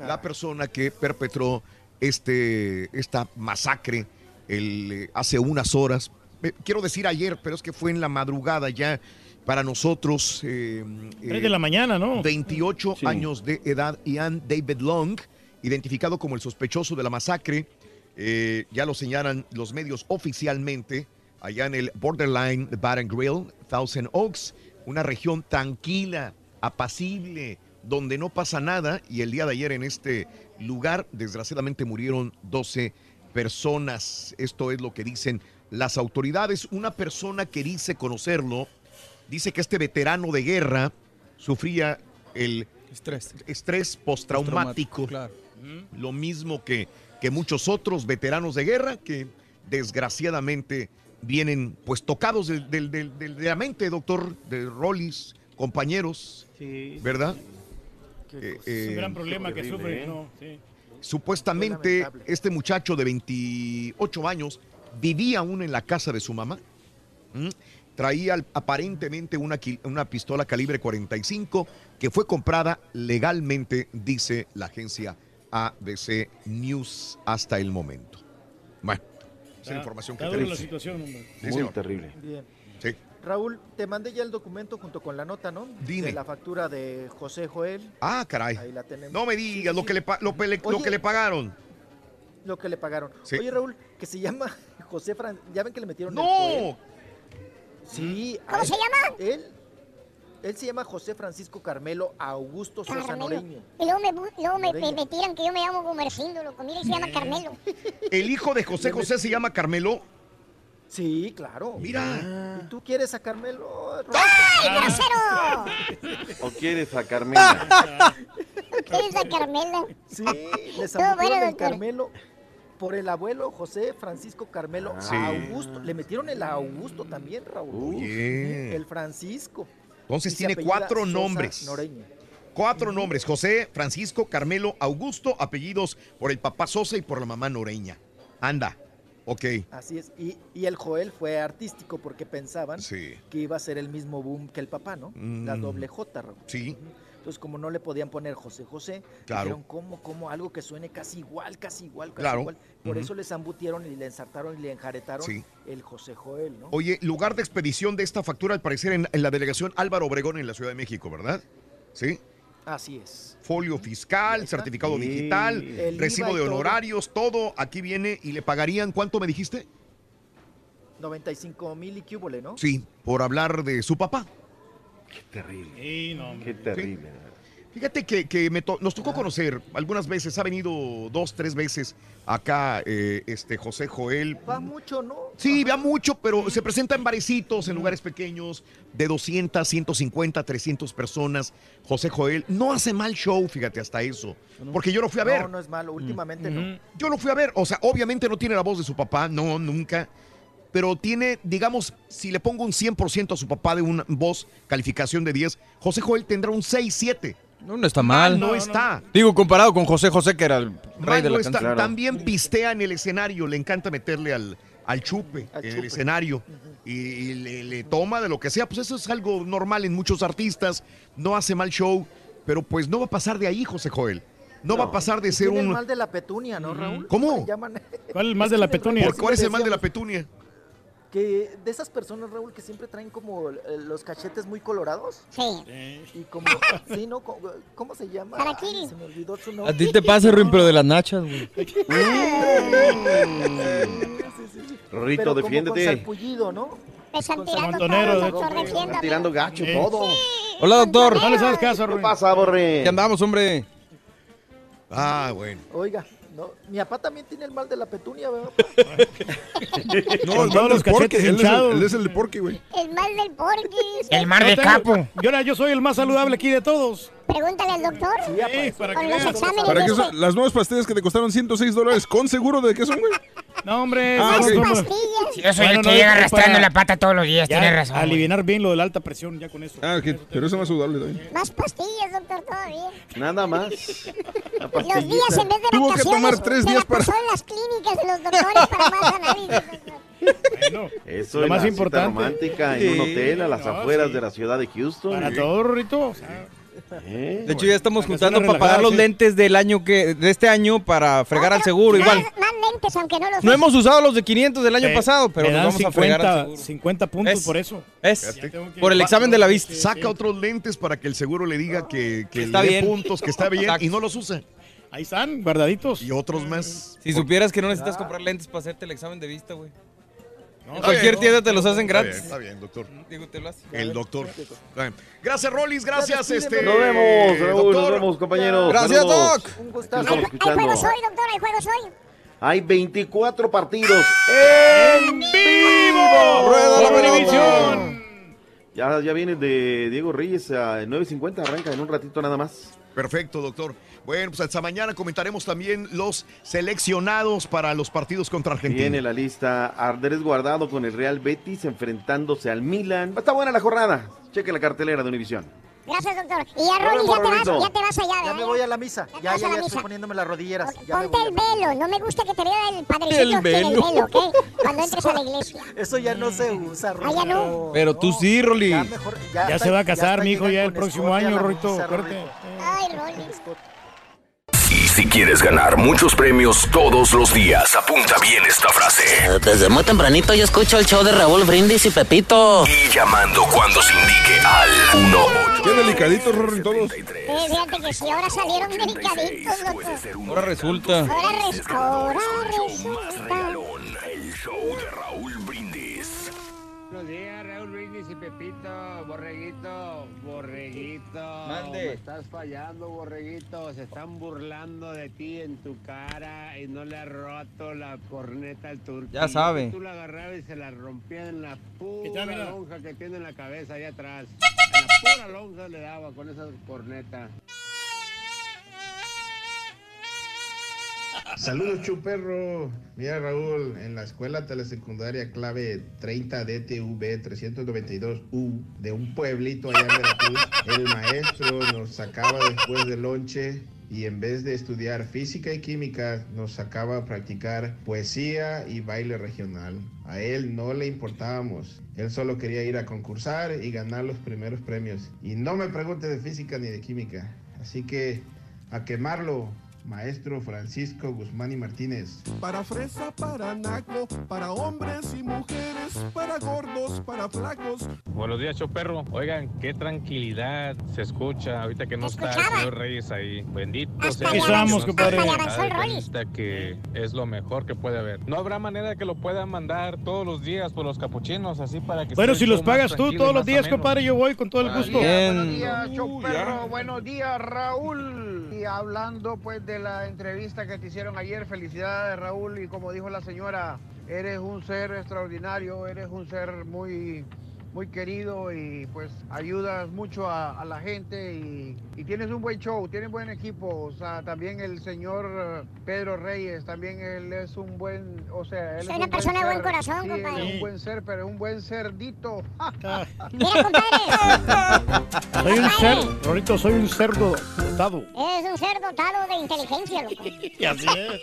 La persona que perpetró este, esta masacre el, eh, hace unas horas, eh, quiero decir ayer, pero es que fue en la madrugada ya para nosotros. eh, Tres de la mañana, ¿no? 28 Sí. años de edad, Ian David Long, identificado como el sospechoso de la masacre. eh, ya lo señalan los medios oficialmente, allá en el borderline de Bar and Grill, Thousand Oaks, una región tranquila, apacible, donde no pasa nada. Y el día de ayer en este lugar, desgraciadamente, murieron 12 personas. Esto es lo que dicen las autoridades. Una persona que dice conocerlo dice que este veterano de guerra sufría el estrés, estrés postraumático. Claro. Lo mismo que, que muchos otros veteranos de guerra que desgraciadamente vienen pues tocados del- del- del- del- de la mente, doctor, de Rollis, compañeros, ¿verdad? Eh, Es un eh, gran problema que ¿eh? sufre. ¿no? Sí. Supuestamente este muchacho de 28 años vivía aún en la casa de su mamá. Traía aparentemente una, una pistola calibre 45 que fue comprada legalmente, dice la agencia ABC News hasta el momento. Bueno, la Está- información que dura la tenemos. situación, hombre. Muy señor. terrible. Bien. Sí. Raúl, te mandé ya el documento junto con la nota, ¿no? Dime. De la factura de José Joel. Ah, caray. Ahí la tenemos. No me digas lo, que le, lo, que le pagaron. Lo que le pagaron. Sí. Oye, Raúl, que se llama José Fran... ¿Ya ven que le metieron el ¡No! Joel? Sí. ¿Cómo él- se llama? Él, él se llama José Francisco Carmelo Augusto Sosa Carmelo. Noreño. Y luego me, luego me, Noreño. me tiran que yo me llamo Gumercindo, loco. Mira, y se llama Carmelo. El hijo de José José se llama Carmelo. Sí, claro. Mira. ¿Y tú quieres a Carmelo? ¡Ay, grosero! ¿O quieres a Carmela? ¿Quieres a Carmela? Sí, le Estuvo bueno, el. Carmelo por el abuelo José Francisco Carmelo Sí. Augusto. Le metieron el Augusto también, Raúl. El Francisco. Entonces tiene cuatro Sosa nombres. Cuatro nombres, José, Francisco, Carmelo, Augusto, apellidos por el papá Sosa y por la mamá Noreña. Anda, ok. Así es. Y, y el Joel fue artístico porque pensaban Sí. que iba a ser el mismo boom que el papá, ¿no? La Mm. doble J, Raúl. Sí. Entonces, como no le podían poner José José, Claro. dijeron, ¿cómo, cómo? Algo que suene casi igual, casi igual, casi Claro. igual. Por eso les embutieron y le ensartaron y le enjaretaron Sí. el José Joel, ¿no? Oye, lugar de expedición de esta factura al parecer en, en la delegación Álvaro Obregón en la Ciudad de México, ¿verdad? Sí. Así es. Folio fiscal, certificado Sí. digital, El recibo de todo. honorarios, todo aquí viene y le pagarían, ¿cuánto me dijiste? 95 mil y cúbole, ¿no? Sí, por hablar de su papá. Qué terrible. Sí, no, hombre. Qué terrible. Fíjate que, que me to- nos tocó conocer algunas veces, ha venido dos, tres veces acá eh, este José Joel. Va mucho, ¿no? Sí, vea mucho, pero se presenta en barecitos, en lugares pequeños, de 200, 150, 300 personas. José Joel no hace mal show, fíjate, hasta eso. Porque yo lo fui a ver. No, no es malo. Últimamente no. Yo lo fui a ver. O sea, obviamente no tiene la voz de su papá, no, nunca. Pero tiene, digamos, si le pongo un 100% a su papá de una voz, calificación de 10, José Joel tendrá un 6, 7. No, no está mal. no está. Digo, comparado con José José, que era el rey Mal de no la está. También pistea en el escenario, le encanta meterle al, al chupe Al en el escenario y, y le, le toma de lo que sea. Pues eso es algo normal en muchos artistas, no hace mal show, pero pues no va a pasar de ahí, José Joel. No, va a pasar de ser tiene el un... mal de la petunia, ¿no, Raúl? ¿Cómo? ¿Cuál es el más de la petunia? ¿Por cuál es el mal de la petunia? Que de esas personas, Raúl, que siempre traen como eh, los cachetes muy colorados. Sí. Y como, sí, ¿no? ¿Cómo, cómo se llama? Harakiri. Ay, se me olvidó su nombre. A ti te pasa, Ruin, pero de las nachas, güey. Rorrito, Pero como defiéndete. Con salpullido, ¿no? Me están tirando todo, Están tirando gacho Sí. todo. Hola, doctor. No les hagas caso, ¿Qué Ruin. pasa, Borre? ¿Qué andamos, hombre? Ah, bueno. Oiga, no, mi papá también tiene el mal de la petunia, ¿verdad? No, el mal los del porqui. Él es el, él es el de porqui, güey. El mal del porquis. El mar de tengo- capo. Yo, era- yo soy el más saludable aquí de todos. Pregúntale al doctor. Sí, para que Con los veas. exámenes ¿Para qué son las nuevas pastillas que te costaron 106 dólares? ¿Con seguro de qué son, güey? No, hombre. Ah, ok. pastillas. Yo soy el no, que llega arrastrando para- la pata todos los días, tiene razón. güey. aliviar bien lo de la alta presión, ya con eso. Ah, ok, pero eso es más saludable también. Más pastillas, doctor, todavía. Nada más. Los días en vez de Tuvo que vacaciones, tomar tres días para- pasó en las clínicas de los doctores para más análisis. Bueno, Eso Lo es más la cita importante. romántica en un hotel a las no, afueras sí. de la ciudad de Houston. para todo, Rorrito. o sea, ¿Eh? De hecho, ya estamos juntando para pagar los lentes del año que de este año para fregar al seguro más, igual. Más lentes, aunque no los No hemos usado los de 500 del año pasado, pero nos vamos a fregar al 50, seguro. 50 puntos Es- por eso. Es que- por el examen de la vista. Saca otros lentes para que el seguro le diga que, que Está le bien. puntos, que está bien Exacto. y no los usa. Ahí están, guardaditos. Y otros más. Si supieras que no necesitas comprar lentes para hacerte el examen de vista, güey. No, En cualquier bien, tienda te los hacen Está gratis. bien, está bien, doctor. Digo, te lo haces. El doctor. Está bien. Gracias, Rolis. Gracias, este. Nos vemos, Raúl. Nos doctor. vemos, compañeros. Gracias, Saludos. Doc. Un gustazo. hoy, doctor, hay juegos hoy. Hay 24 partidos en vivo. ¡Rueda la televisión! Ya, ya viene de Diego Reyes a 9.50, arranca en un ratito nada más. Perfecto, doctor. Bueno, pues hasta mañana comentaremos también los seleccionados para los partidos contra Argentina. Viene la lista Arderes Guardado con el Real Betis enfrentándose al Milan. Está buena la jornada. Cheque la cartelera de Univisión. Gracias, doctor. Y ya, Rolly, ya te, vas, ya te vas allá, Ya ¿verdad? me voy a la misa. Ya te Ya, ya, a la ya misa. estoy poniéndome las rodilleras. Ya me Ponte el velo. No me gusta que te vea el padrecito El sin el velo. velo, ¿ok? Cuando entres a la iglesia. Eso ya no se usa, Ah, ya no. Pero tú sí, Rolly. Ya Ya, está- se va a casar, mi hijo, ya el próximo año, acuérdate. Ay, Rolly. Si quieres ganar muchos premios todos los días, apunta bien esta frase. Desde muy tempranito yo escucho el show de Raúl Brindis y Pepito. Y llamando cuando se indique al 1 Qué delicaditos, Rory, todos. Eh, fíjate que si ahora salieron delicaditos, loco. Ahora resulta. Ahora, res- ahora resulta. El show de Raúl Pepito, Borreguito, Borreguito. Mande. Me estás fallando, Borreguito. Se están burlando de ti en tu cara y no le ha roto la corneta al turco. Ya sabe. Tú la agarrabas y se la rompía en la pura lonja que tiene en la cabeza allá atrás. En la pura lonja le daba con esa corneta. Saludos, chuperro. Mira, Raúl, en la escuela telesecundaria clave 30 DTV 392U de un pueblito allá en Veracruz, el maestro nos sacaba después del lonche y en vez de estudiar física y química, nos sacaba a practicar poesía y baile regional. A él no le importábamos. Él solo quería ir a concursar y ganar los primeros premios. Y no me pregunte de física ni de química. Así que a quemarlo, maestro Francisco Guzmán y Martínez. Para fresa, para naco, para hombres y mujeres, para gordos, para flacos. Buenos días, perro. Oigan, qué tranquilidad se escucha ahorita que no está el señor Reyes ahí. Bendito sea no compadre. Hasta que es lo mejor que puede haber. No habrá manera de que lo puedan mandar todos los días por los capuchinos, así para que Bueno, si los pagas tú todos los días, compadre, yo voy con todo el gusto. Buenos días, show Uy, perro. ya. Buenos días, Raúl. Y hablando pues de la entrevista que te hicieron ayer, felicidades, Raúl. Y como dijo la señora, eres un ser extraordinario, eres un ser muy muy querido y pues ayudas mucho a, a la gente y, y tienes un buen show, tienes buen equipo, o sea, también el señor Pedro Reyes, también él es un buen, o sea, él Soy es una un persona de buen ser. corazón, Sí, compadre. es un buen ser, pero es un buen cerdito. Mira, compadre. Soy un cerdo, Rorito, soy un cerdo dotado. Eres un ser dotado de inteligencia, loco. Y así es.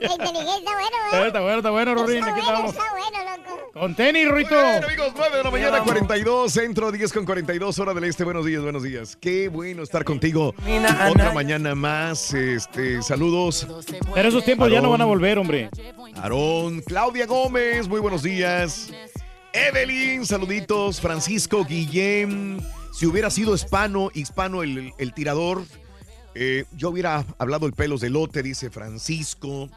La inteligencia está bueno, ¿eh? Está bueno, está bueno, Rorín, Está bueno, estamos. está bueno, loco. Con tenis, Rorito. Bueno, amigos, 9 de la mañana, vamos. 42, centro, 10 con 42, hora del este. Buenos días, buenos días. Qué bueno estar contigo. Otra Ana. mañana más. Este, saludos. Pero esos tiempos ya no van a volver, hombre. Aarón, Claudia Gómez, muy buenos días. Evelyn, saluditos. Francisco, Guillem. Si hubiera sido hispano, hispano el, el tirador, eh, yo hubiera hablado el pelos de lote, dice Francisco.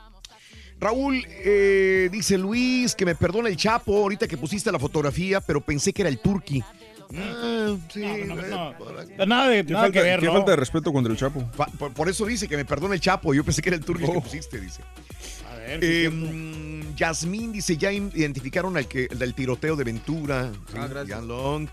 Raúl, eh, dice Luis, que me perdona el Chapo ahorita que pusiste la fotografía, pero pensé que era el Turqui. Ah, sí, No, no, eh, no. Nada, de, nada falta, que ver, qué ¿no? falta de respeto contra el Chapo. Fa- Por, por eso dice que me perdona el Chapo. Yo pensé que era el Turqui el que pusiste, dice. A ver, Eh, mm, Yasmín dice, ya identificaron al que el del tiroteo de Ventura. Sí, Ah, gracias. Jan Long.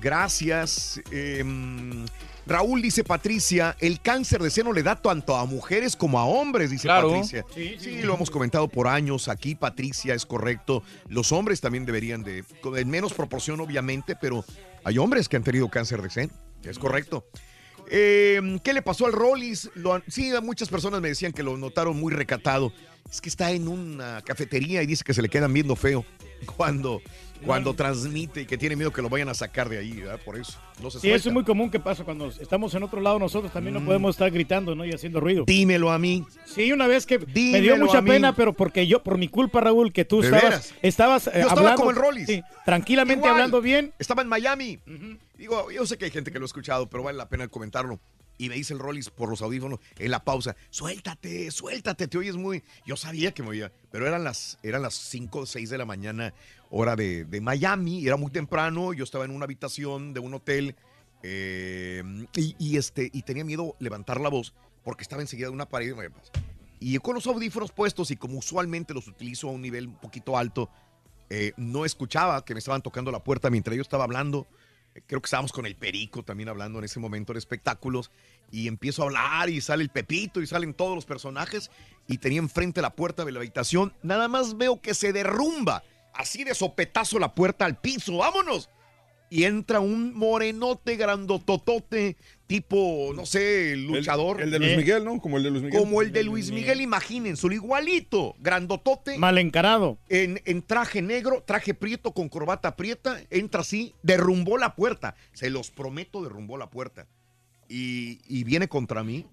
Gracias. Eh, mm, Raúl dice, Patricia, el cáncer de seno le da tanto a mujeres como a hombres, dice Claro. Patricia. Sí, lo hemos comentado por años aquí, Patricia, es correcto. Los hombres también deberían de, con- en menos proporción obviamente, pero hay hombres que han tenido cáncer de seno, es correcto. Eh, ¿Qué le pasó al Rollis? Lo han- sí, muchas personas me decían que lo notaron muy recatado. Es que está en una cafetería y dice que se le quedan viendo feo cuando, cuando transmite y que tiene miedo que lo vayan a sacar de ahí, ¿verdad? Por eso. No se Sí, eso es muy común que pasa cuando estamos en otro lado nosotros también no Mm. podemos estar gritando, ¿no? Y haciendo ruido. Dímelo a mí. Sí, una vez que me dio mucha pena, pero porque yo, por mi culpa, Raúl, que tú ¿De estabas, estabas eh, Yo estaba hablando, como el Rollis. sí, tranquilamente Igual. hablando bien. Estaba en Miami. Digo, yo sé que hay gente que lo ha escuchado, pero vale la pena comentarlo. Y me dice el Rollis por los audífonos en la pausa, suéltate, suéltate, te oyes muy... Yo sabía que me oía, pero eran las, eran las 5 o 6 de la mañana, hora de, de Miami, era muy temprano, yo estaba en una habitación de un hotel eh, y, este, y tenía miedo levantar la voz porque estaba enseguida de una pared. y con los audífonos puestos y como usualmente los utilizo a un nivel un poquito alto, eh, no escuchaba que me estaban tocando la puerta mientras yo estaba hablando. Eh, Creo que estábamos con el Perico también hablando en ese momento de espectáculos. Y empiezo a hablar y sale el Pepito y salen todos los personajes. Y tenía enfrente la puerta de la habitación. Nada más veo que se derrumba. Así de sopetazo la puerta al piso. ¡Vámonos! y entra un morenote grandototote, tipo, no sé, luchador. El de Luis Eh, Miguel, ¿no? Como el de Luis Miguel. Como el de Luis Miguel, imagínense, igualito, grandotote. Mal encarado. En, en traje negro, traje prieto con corbata prieta, entra así, derrumbó la puerta. Se los prometo, derrumbó la puerta. Y, y viene contra mí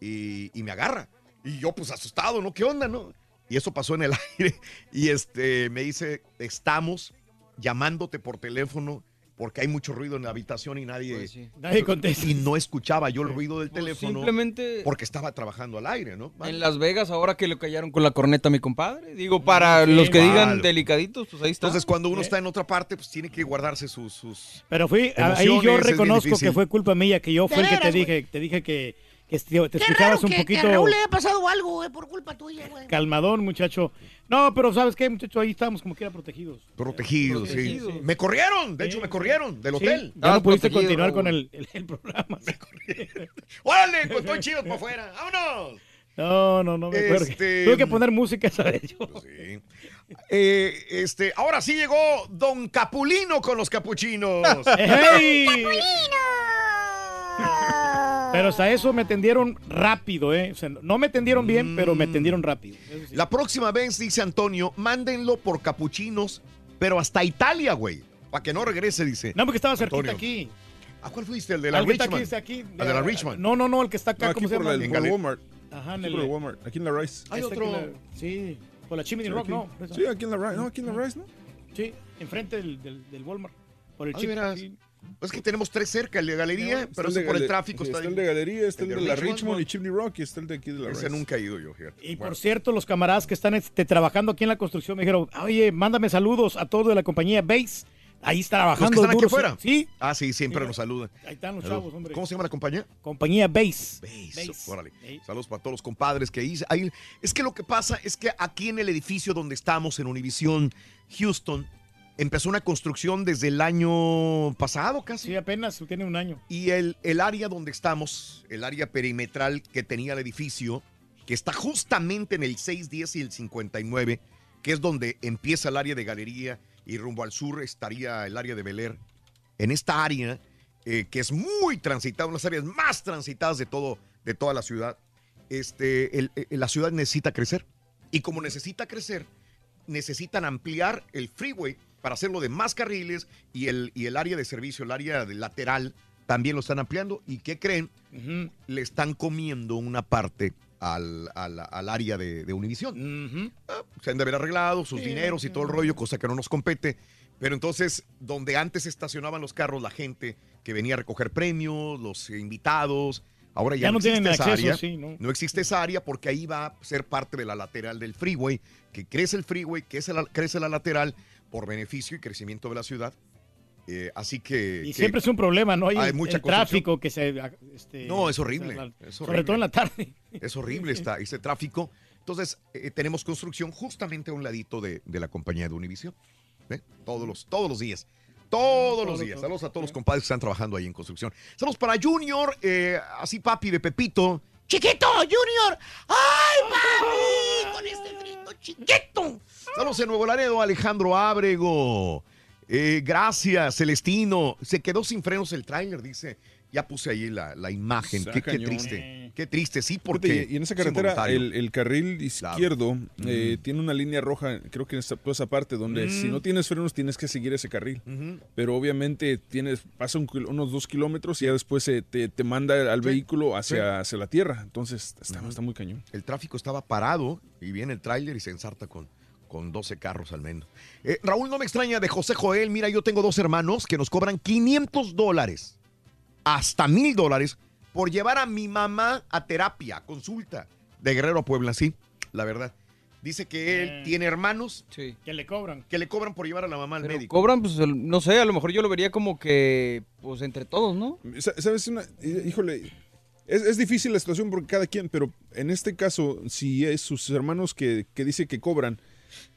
y, y me agarra. Y yo, pues asustado, ¿no? ¿Qué onda, no? Y eso pasó en el aire. Y este me dice: Estamos llamándote por teléfono porque hay mucho ruido en la habitación y nadie, Nadie contesta. Y no escuchaba yo el ruido del teléfono. simplemente- Porque estaba trabajando al aire, ¿no? En Las Vegas, ahora que le callaron con la corneta a mi compadre. Digo, para Sí, los que digan delicaditos, pues ahí está. Entonces, cuando uno está en otra parte, pues tiene que guardarse sus. sus Pero fui, ahí yo reconozco que fue culpa mía, que yo fue el que te dije, te dije que, que te te Qué raro un que, que poquito a Raúl le haya pasado algo, güey, por culpa tuya, güey. calmadón, muchacho. No, pero ¿sabes qué, muchacho? Ahí estábamos como que era protegidos. Protegidos, sí. Me corrieron, de hecho me corrieron del Sí, hotel. ya no pudiste continuar con el, el- el programa. ¡Órale! Pues estoy chido para afuera. ¡Vámonos! No, no, no me acuerdo. Este- Tuve que poner música esa vez yo. Eh, este, ahora sí llegó Don Capulino con los capuchinos. ¡Ey! Pero hasta eso me tendieron rápido, ¿eh? O sea, no me tendieron bien, pero me tendieron rápido. La próxima vez, dice Antonio, mándenlo por capuchinos, pero hasta Italia, güey. Para que no regrese, dice. No, porque estaba cerquita Antonio. aquí. ¿A cuál fuiste? ¿El de la Al Richmond? aquí, está aquí. ¿Al de la Richmond? No, no, no, el que está acá, No, aquí ¿cómo se llama? el- En por el Walmart. Ajá, en Aquí el... por el Walmart. Aquí en la Rice. Hay Está otro. aquí la- Sí, por la Chimney Sí, Rock, aquí. no. Sí, aquí en la Rice. No, aquí en la Rice, ¿no? Sí, enfrente del, del, del Walmart. Por el Ay, Es que tenemos tres cerca, el de Galería, pero el de por el tráfico está Está el de Galería, está el El de de la Richmond, y Chimney Rock y está el de aquí de la Ese Rice. nunca he ido yo, fíjate. Y por cierto, los camaradas que están este, trabajando aquí en la construcción me dijeron, oye, mándame saludos a todos de la compañía Base. Ahí está ¿Los trabajando. que están aquí afuera? Sí, Ah, sí, siempre Sí. nos saludan. ahí están los Saludos. chavos, hombre. ¿Cómo se llama la compañía? Compañía Base. Base. Base. Órale. Saludos para todos los compadres que hice. Ahí, es que lo que pasa es que aquí en el edificio donde estamos, en Univisión Houston, empezó una construcción desde el año pasado casi. Sí, apenas tiene un año. Y el, el área donde estamos, el área perimetral que tenía el edificio, que está justamente en el 610 y el 59, que es donde empieza el área de galería y rumbo al sur estaría el área de Bel Air. En esta área, eh, que es muy transitada, una de las áreas más transitadas de, todo, de toda la ciudad, este, el- el- la ciudad necesita crecer. Y como necesita crecer, necesitan ampliar el freeway para hacerlo de más carriles y el, y el área de servicio, el área de lateral, también lo están ampliando. ¿Y qué creen? Le están comiendo una parte al, al- al área de, de Univisión. Ah, se han de haber arreglado sus dineros y todo el rollo, cosa que no nos compete. Pero entonces, donde antes estacionaban los carros, la gente que venía a recoger premios, los invitados, ahora ya, Ya no existe tienen esa acceso, área. sí, ¿no? No existe esa área porque ahí va a ser parte de la lateral del freeway, que crece el freeway, que crece la, crece la lateral por beneficio y crecimiento de la ciudad. Eh, así que... Y que- siempre es un problema, ¿no? Hay, hay el- mucha el construcción. tráfico que se... este, No, es horrible, Sobre horrible. todo en la tarde. Es horrible esta, este tráfico. Entonces, eh, tenemos construcción justamente a un ladito de, de la compañía de Univision. ¿Ve? Todos los, todos los días. Todos los días. Saludos a todos los compadres que están trabajando ahí en construcción. Saludos para Junior, eh, así papi de Pepito. ¡Chiquito, Junior! ¡Ay, papi! Con este chiquito. Saludos en Nuevo Laredo, Alejandro Ábrego. Eh, gracias, Celestino. Se quedó sin frenos el tráiler, dice. Ya puse ahí la, la imagen. Está Qué, qué triste. Qué triste, sí, porque. y en esa es carretera, el, el carril izquierdo eh, tiene una línea roja, creo que en esa, toda esa parte, donde si no tienes frenos tienes que seguir ese carril. Pero obviamente tienes, pasa un unos dos kilómetros y ya después se te, te manda al vehículo hacia, hacia la tierra. Entonces está, está muy cañón. El tráfico estaba parado y viene el tráiler y se ensarta con, con 12 carros al menos. Eh, Raúl, no me extraña de José Joel. Mira, yo tengo dos hermanos que nos cobran 500 dólares hasta mil dólares por llevar a mi mamá a terapia, consulta de Guerrero a Puebla, sí, la verdad. Dice que él Eh. tiene hermanos Que le cobran. que le cobran por llevar a la mamá al Pero médico. cobran, pues, no sé, a lo mejor yo lo vería como que, pues, entre todos, ¿no? Sa- ¿Sabes una? eh, Híjole, Es, es difícil la situación porque cada quien, pero en este caso, si es sus hermanos que, que dice que cobran,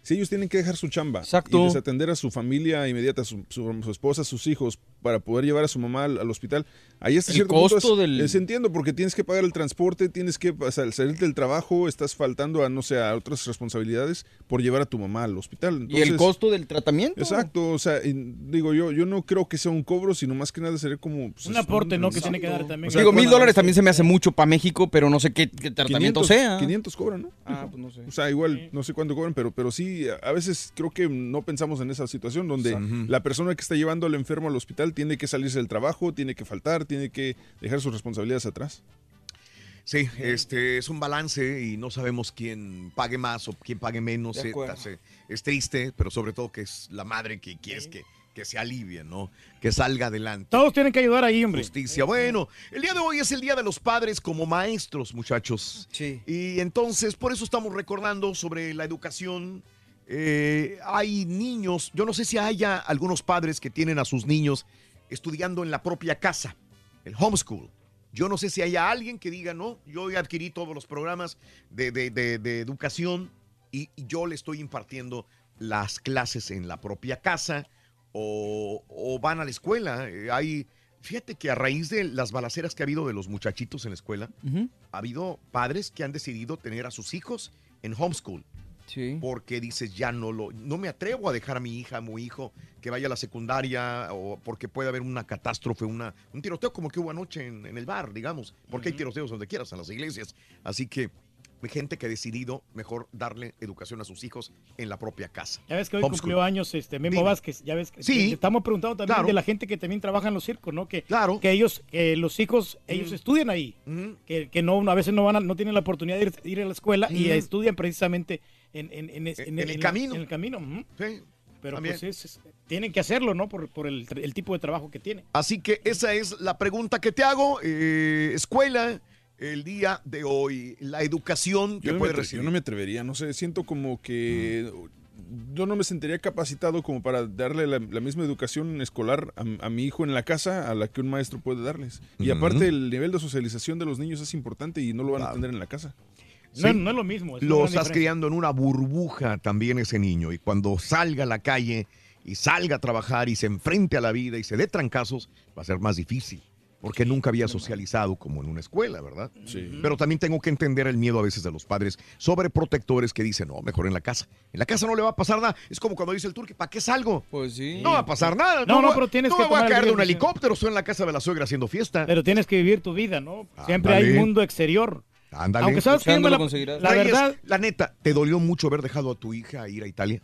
si ellos tienen que dejar su chamba Exacto. y desatender a su familia inmediata, su, su- su esposa, sus hijos, para poder llevar a su mamá al, al hospital, ahí está El cierto punto costo es, del- es entiendo porque tienes que pagar el transporte, tienes que o sea, salir del trabajo, estás faltando a no sé a otras responsabilidades por llevar a tu mamá al hospital. y el costo del tratamiento. Exacto, o sea, y digo yo, yo no creo que sea un cobro, sino más que nada sería como pues, Un aporte, ¿no? Que tiene que dar también. O sea, Digo, mil dólares también se me hace mucho para México, pero no sé qué, qué tratamiento 500, sea. 500 cobran, ¿no? Ah, pues no sé. O sea, igual, no sé cuánto cobran, pero, pero sí, a veces creo que no pensamos en esa situación donde la persona que está llevando al enfermo al hospital tiene que salirse del trabajo, tiene que faltar, tiene que dejar sus responsabilidades atrás. Sí, este es un balance y no sabemos quién pague más o quién pague menos. Eh, Es triste, pero sobre todo que es la madre que quieres que, que se alivie, ¿no? Que salga adelante. Todos tienen que ayudar ahí, hombre. Justicia. Bueno, el día de hoy es el Día de los Padres como maestros, muchachos. Sí. Y entonces, por eso estamos recordando sobre la educación. Eh, hay niños, yo no sé si haya algunos padres que tienen a sus niños estudiando en la propia casa, el homeschool. Yo no sé si haya alguien que diga, no, yo ya adquirí todos los programas de, de- de- de educación y, y yo le estoy impartiendo las clases en la propia casa o, o van a la escuela. Eh, hay, fíjate que a raíz de las balaceras que ha habido de los muchachitos en la escuela, ha habido padres que han decidido tener a sus hijos en homeschool. Sí. Porque dices, ya no lo, no me atrevo a dejar a mi hija, a mi hijo, que vaya a la secundaria, o porque puede haber una catástrofe, una, un tiroteo como que hubo anoche en, en el bar, digamos, porque hay tiroteos donde quieras, en las iglesias. Así que hay gente que ha decidido mejor darle educación a sus hijos en la propia casa. Ya ves que hoy Homeschool. cumplió años este Memo Dime. Vázquez, ya ves que Sí. estamos preguntando también Claro. de la gente que también trabaja en los circos, ¿no? Que, Claro. que ellos, que los hijos, ellos estudian ahí, que, que no, a veces no van a- no tienen la oportunidad de ir, ir a la escuela y estudian precisamente en, en, en, es- En el camino. En el camino. ujú. Pero también. pues es- es- tienen que hacerlo, ¿no? Por, por el, el tipo de trabajo que tienen. Así que esa es la pregunta que te hago. Eh, escuela, el día de hoy, la educación que Yo no, me puede recibir. yo no me atrevería, no sé, siento como que yo no me sentiría capacitado como para darle la, la misma educación escolar a, a mi hijo en la casa a la que un maestro puede darles. Y aparte el nivel de socialización de los niños es importante y no lo van a tener en la casa. No, no es lo mismo. es Lo estás diferencia. criando en una burbuja también ese niño. Y cuando salga a la calle y salga a trabajar y se enfrente a la vida y se dé trancazos, va a ser más difícil. Porque nunca había socializado como en una escuela, ¿verdad? Sí. Pero también tengo que entender el miedo a veces de los padres sobre protectores que dicen, no, mejor en la casa. En la casa no le va a pasar nada. Es como cuando dice el turque, ¿para qué salgo? Pues sí. No va a pasar nada. No, no, pero tienes no que me voy a caer de un helicóptero. Estoy en la casa de la suegra haciendo fiesta. Pero tienes que vivir tu vida, ¿no? Siempre Ándale. hay mundo exterior. Ándale. Aunque sabes que la, la Reyes, verdad, la neta, ¿te dolió mucho haber dejado a tu hija ir a Italia?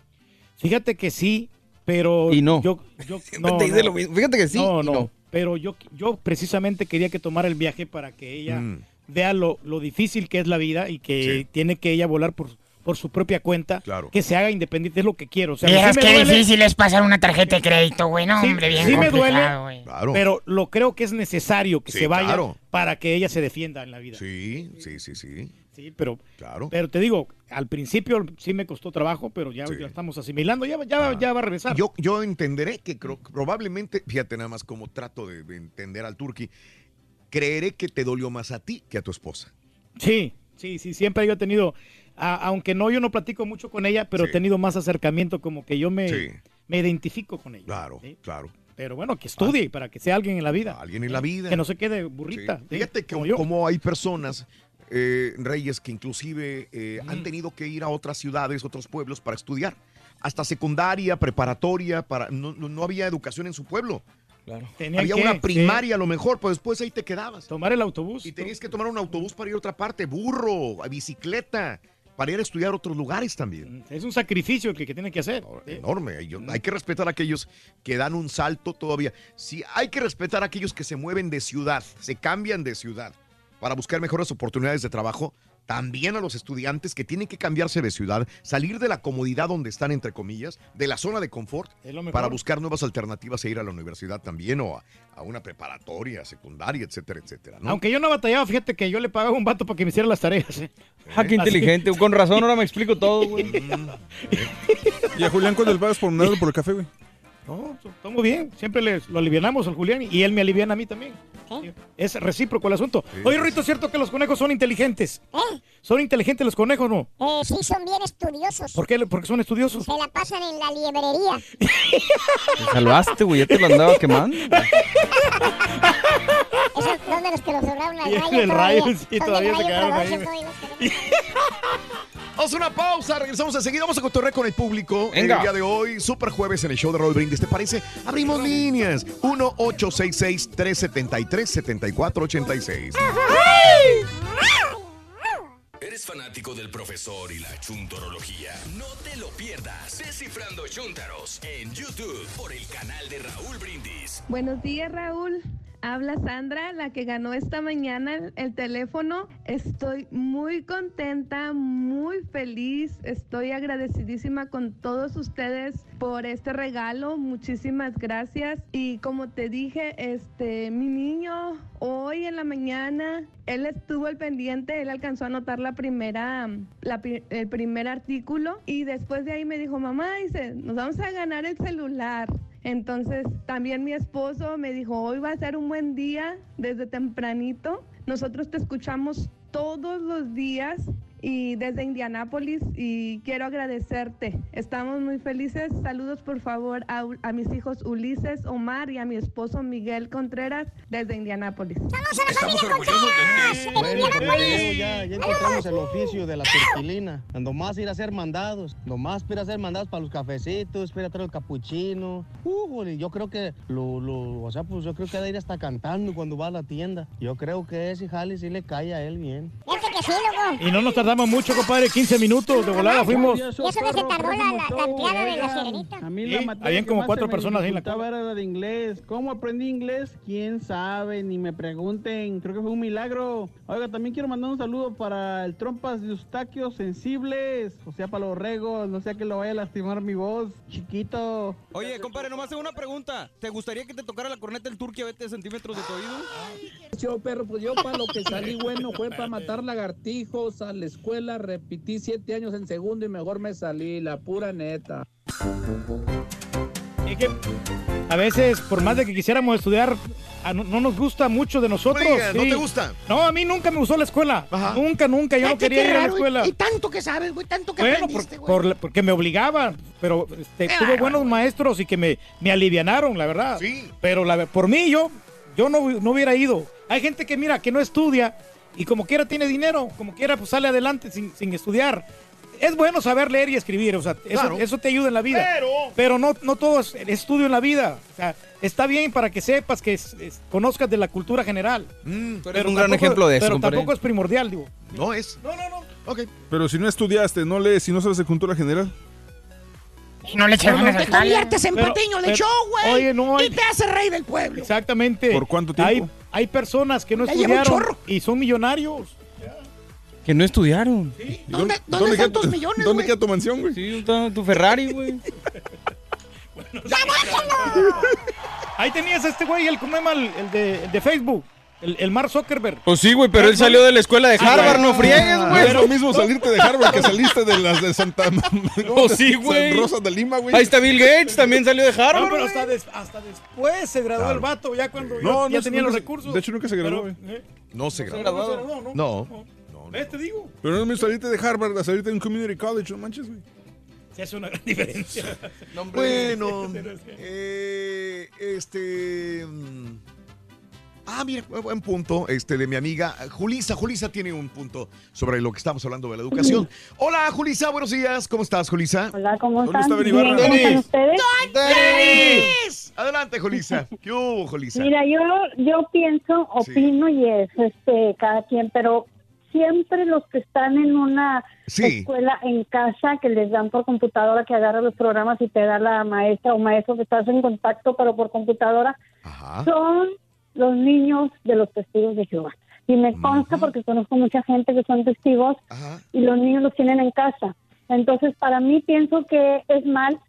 fíjate que sí, pero Y no. yo, yo Siempre te dice lo mismo. Fíjate que sí No, no, no. pero yo, yo precisamente quería que tomara el viaje para que ella Mm. vea lo, lo difícil que es la vida y que tiene que ella volar por, por su propia cuenta, que se haga independiente, es lo que quiero. O sea, Vieras sí me qué duele- difícil es pasar una tarjeta de crédito, güey. No, Sí, hombre, bien sí me duele, güey. pero lo creo que es necesario que Sí, se vaya claro. para que ella se defienda en la vida. Sí, sí, sí, sí. Sí, pero, Claro. pero te digo, al principio sí me costó trabajo, pero ya, ya estamos asimilando, ya, ya, ya va a regresar. Yo, yo entenderé que creo, probablemente, fíjate nada más como trato de, de entender al turqui, creeré que te dolió más a ti que a tu esposa. Sí, sí, sí, siempre yo he tenido, a- aunque no, yo no platico mucho con ella, pero he tenido más acercamiento, como que yo me, Sí. me identifico con ella. Claro, ¿sí? claro. Pero bueno, que estudie para que sea alguien en la vida. Alguien en la vida. Que no se quede burrita. Sí. ¿sí? Fíjate que Como hay personas, eh, Reyes, que inclusive eh, han tenido que ir a otras ciudades, otros pueblos para estudiar. Hasta secundaria, preparatoria, para no, no- no había educación en su pueblo. Tenían había que, una sí. primaria a lo mejor, pero después ahí te quedabas. Tomar el autobús. Y tenías que tomar un autobús para ir a otra parte, burro, a bicicleta, para ir a estudiar otros lugares también. Es un sacrificio que, que tienen que hacer. Enorme. Hay, hay que respetar a aquellos que dan un salto todavía. Sí, hay que respetar a aquellos que se mueven de ciudad, se cambian de ciudad para buscar mejores oportunidades de trabajo. También a los estudiantes que tienen que cambiarse de ciudad, salir de la comodidad donde están, entre comillas, de la zona de confort, para buscar nuevas alternativas e ir a la universidad también o a, a una preparatoria, secundaria, etcétera, etcétera. ¿no? Aunque yo no batallaba, fíjate que yo le pagaba un vato para que me hiciera las tareas. ¿eh? Ah, qué Así- inteligente. Con razón, ahora me explico todo, güey. ¿Y a Julián cuándo le pagas por un por el café, güey? No, estamos bien. Siempre les, lo alivianamos al Julián y él me aliviana a mí también. Es recíproco el asunto. Oye, Rito, ¿es cierto que los conejos son inteligentes? ¿Eh? ¿Son inteligentes los conejos no? Eh, sí, son bien estudiosos. ¿Por qué? Porque son estudiosos. Se la pasan en la librería. Te salvaste, güey. Ya te lo andaba quemando. Esos son de los que los sobraron al Y rayo. el rayo, sí, todavía se quedaron ahí, Vamos a una pausa, regresamos enseguida. Vamos a cotorrear con el público Venga. el día de hoy. Super jueves en el show de Raúl Brindis. ¿Te parece? Abrimos líneas. 1-866-373-7486. ¿Eres fanático del profesor y la chuntorología? No te lo pierdas. Descifrando Chuntaros en YouTube por el canal de Raúl Brindis. Buenos días, Raúl. Habla Sandra, la que ganó esta mañana el, el teléfono. Estoy muy contenta, muy feliz. Estoy agradecidísima con todos ustedes por este regalo. Muchísimas gracias. Y como te dije, este, mi niño hoy en la mañana, él estuvo al pendiente, él alcanzó a anotar la primera, el primer artículo y después de ahí me dijo, mamá, dice, nos vamos a ganar el celular. Entonces también mi esposo me dijo, hoy va a ser un buen día desde tempranito. Nosotros te escuchamos todos los días y desde Indianápolis y quiero agradecerte. Estamos muy felices. Saludos por favor a, a mis hijos Ulises, Omar y a mi esposo Miguel Contreras desde Indianápolis. Estamos orgullosos de ti. Bueno, pues, Mateo, ya, ya encontramos el oficio de la turquilina. Nomás ir a hacer mandados. Nomás ir a hacer mandados para los cafecitos, ir a traer el capuchino. Uh, yo creo que lo, lo, o sea, pues yo creo que ha de ir hasta cantando cuando va a la tienda. Yo creo que ese jale sí le cae a él bien. Fíjate que sí, loco. Y no nos tardamos mucho, compadre. 15 minutos de volada fuimos. Y eso que se tardó la, la, la empleada de la sirenita. A mí la habían como cuatro personas ahí en la dificultaba era la de inglés. ¿Cómo aprendí inglés? ¿Quién sabe? Ni me pregunten. Creo que fue un milagro. Oiga, también quiero mandar un saludo para el trompas de Eustaquio sensibles. O sea, para los regos. No sea que lo vaya a lastimar mi voz. Chiquito. Oye, compadre, nomás tengo una pregunta. ¿Te gustaría que te tocara la corneta el turqui a 20 centímetros de tu oído? Yo, perro, pues yo para lo que salí bueno fue para matar lagartijos a la escuela. Repetí siete años en segundo y mejor me salí, la pura neta. Es que a veces, por más de que quisiéramos estudiar, no, no nos gusta mucho de nosotros. No digas, ¿no sí. te gusta? No, a mí nunca me gustó la escuela. Nunca, nunca. Yo no quería qué ir a la escuela. Y, y tanto que sabes, güey, tanto que Bueno, por- aprendiste, güey. por porque me obligaban, pero este, tuve buenos maestros y que me, me alivianaron, la verdad. Pero la, por mí, yo, yo no, no hubiera ido. Hay gente que, mira, que no estudia y como quiera tiene dinero, como quiera, pues sale adelante sin, sin estudiar. Es bueno saber leer y escribir, o sea, eso, Claro. eso te ayuda en la vida. Pero- no, no todo es estudio en la vida. O sea, está bien para que sepas, que es- es- conozcas de la cultura general. Tú eres un gran ejemplo de eso, Pero compadre. tampoco es primordial, digo. No es. No, no, no. Ok. Pero si no estudiaste, no lees, si no sabes de cultura general. Y no le echas ganas no, Te conviertes en patiño de show, güey. oye, no hay- Y te hace rey del pueblo. Exactamente. ¿Por cuánto tiempo? Hay, hay personas que no Ya estudiaron y son millonarios. Que no estudiaron. ¿Y ¿Dónde- dónde queda están tu- tus millones, ¿Dónde güey? queda tu mansión, güey? Sí, está tu Ferrari, güey. Ahí tenías a este güey, el, el, el de, el de Facebook, el, el Mark Zuckerberg. Pues sí, güey, pero él salió de la escuela de Harvard, no friegues, No güey. es lo mismo salirte de Harvard que saliste de las de Santa Oh, sí, güey. Rosa de Lima, güey. Ahí está Bill Gates, también salió de No, Harvard. pero güey. hasta, des- hasta después se graduó Claro. el vato, ya cuando ya- No, ya, no, tenía no los recursos. de hecho, nunca se graduó, Pero, güey. eh, No se no graduó, no, no. No. ¿Ves? Te digo. Pero no es lo mismo salirte de Harvard a salirte de un community college, no manches, güey. Se hace una gran diferencia. Bueno, eh, este. mm, Ah, mira, buen- punto este de mi amiga Julisa. Julisa tiene un punto sobre lo que estamos hablando de la educación. Hola, Julisa, buenos días. ¿Cómo estás, Julisa? Hola, ¿cómo ¿Dónde están? está Benny Bien? ¿Cómo están ustedes? ¡Denis! Adelante, Julisa. ¿Qué hubo, Julisa? Mira, yo, yo pienso, opino y es este cada quien, pero siempre los que están en una Sí. escuela en casa que les dan por computadora que agarra los programas y te da la maestra o maestro que estás en contacto pero por computadora son los niños de los testigos de Jehová. Y me consta porque conozco mucha gente que son testigos y los niños los tienen en casa. Entonces, para mí pienso que es mal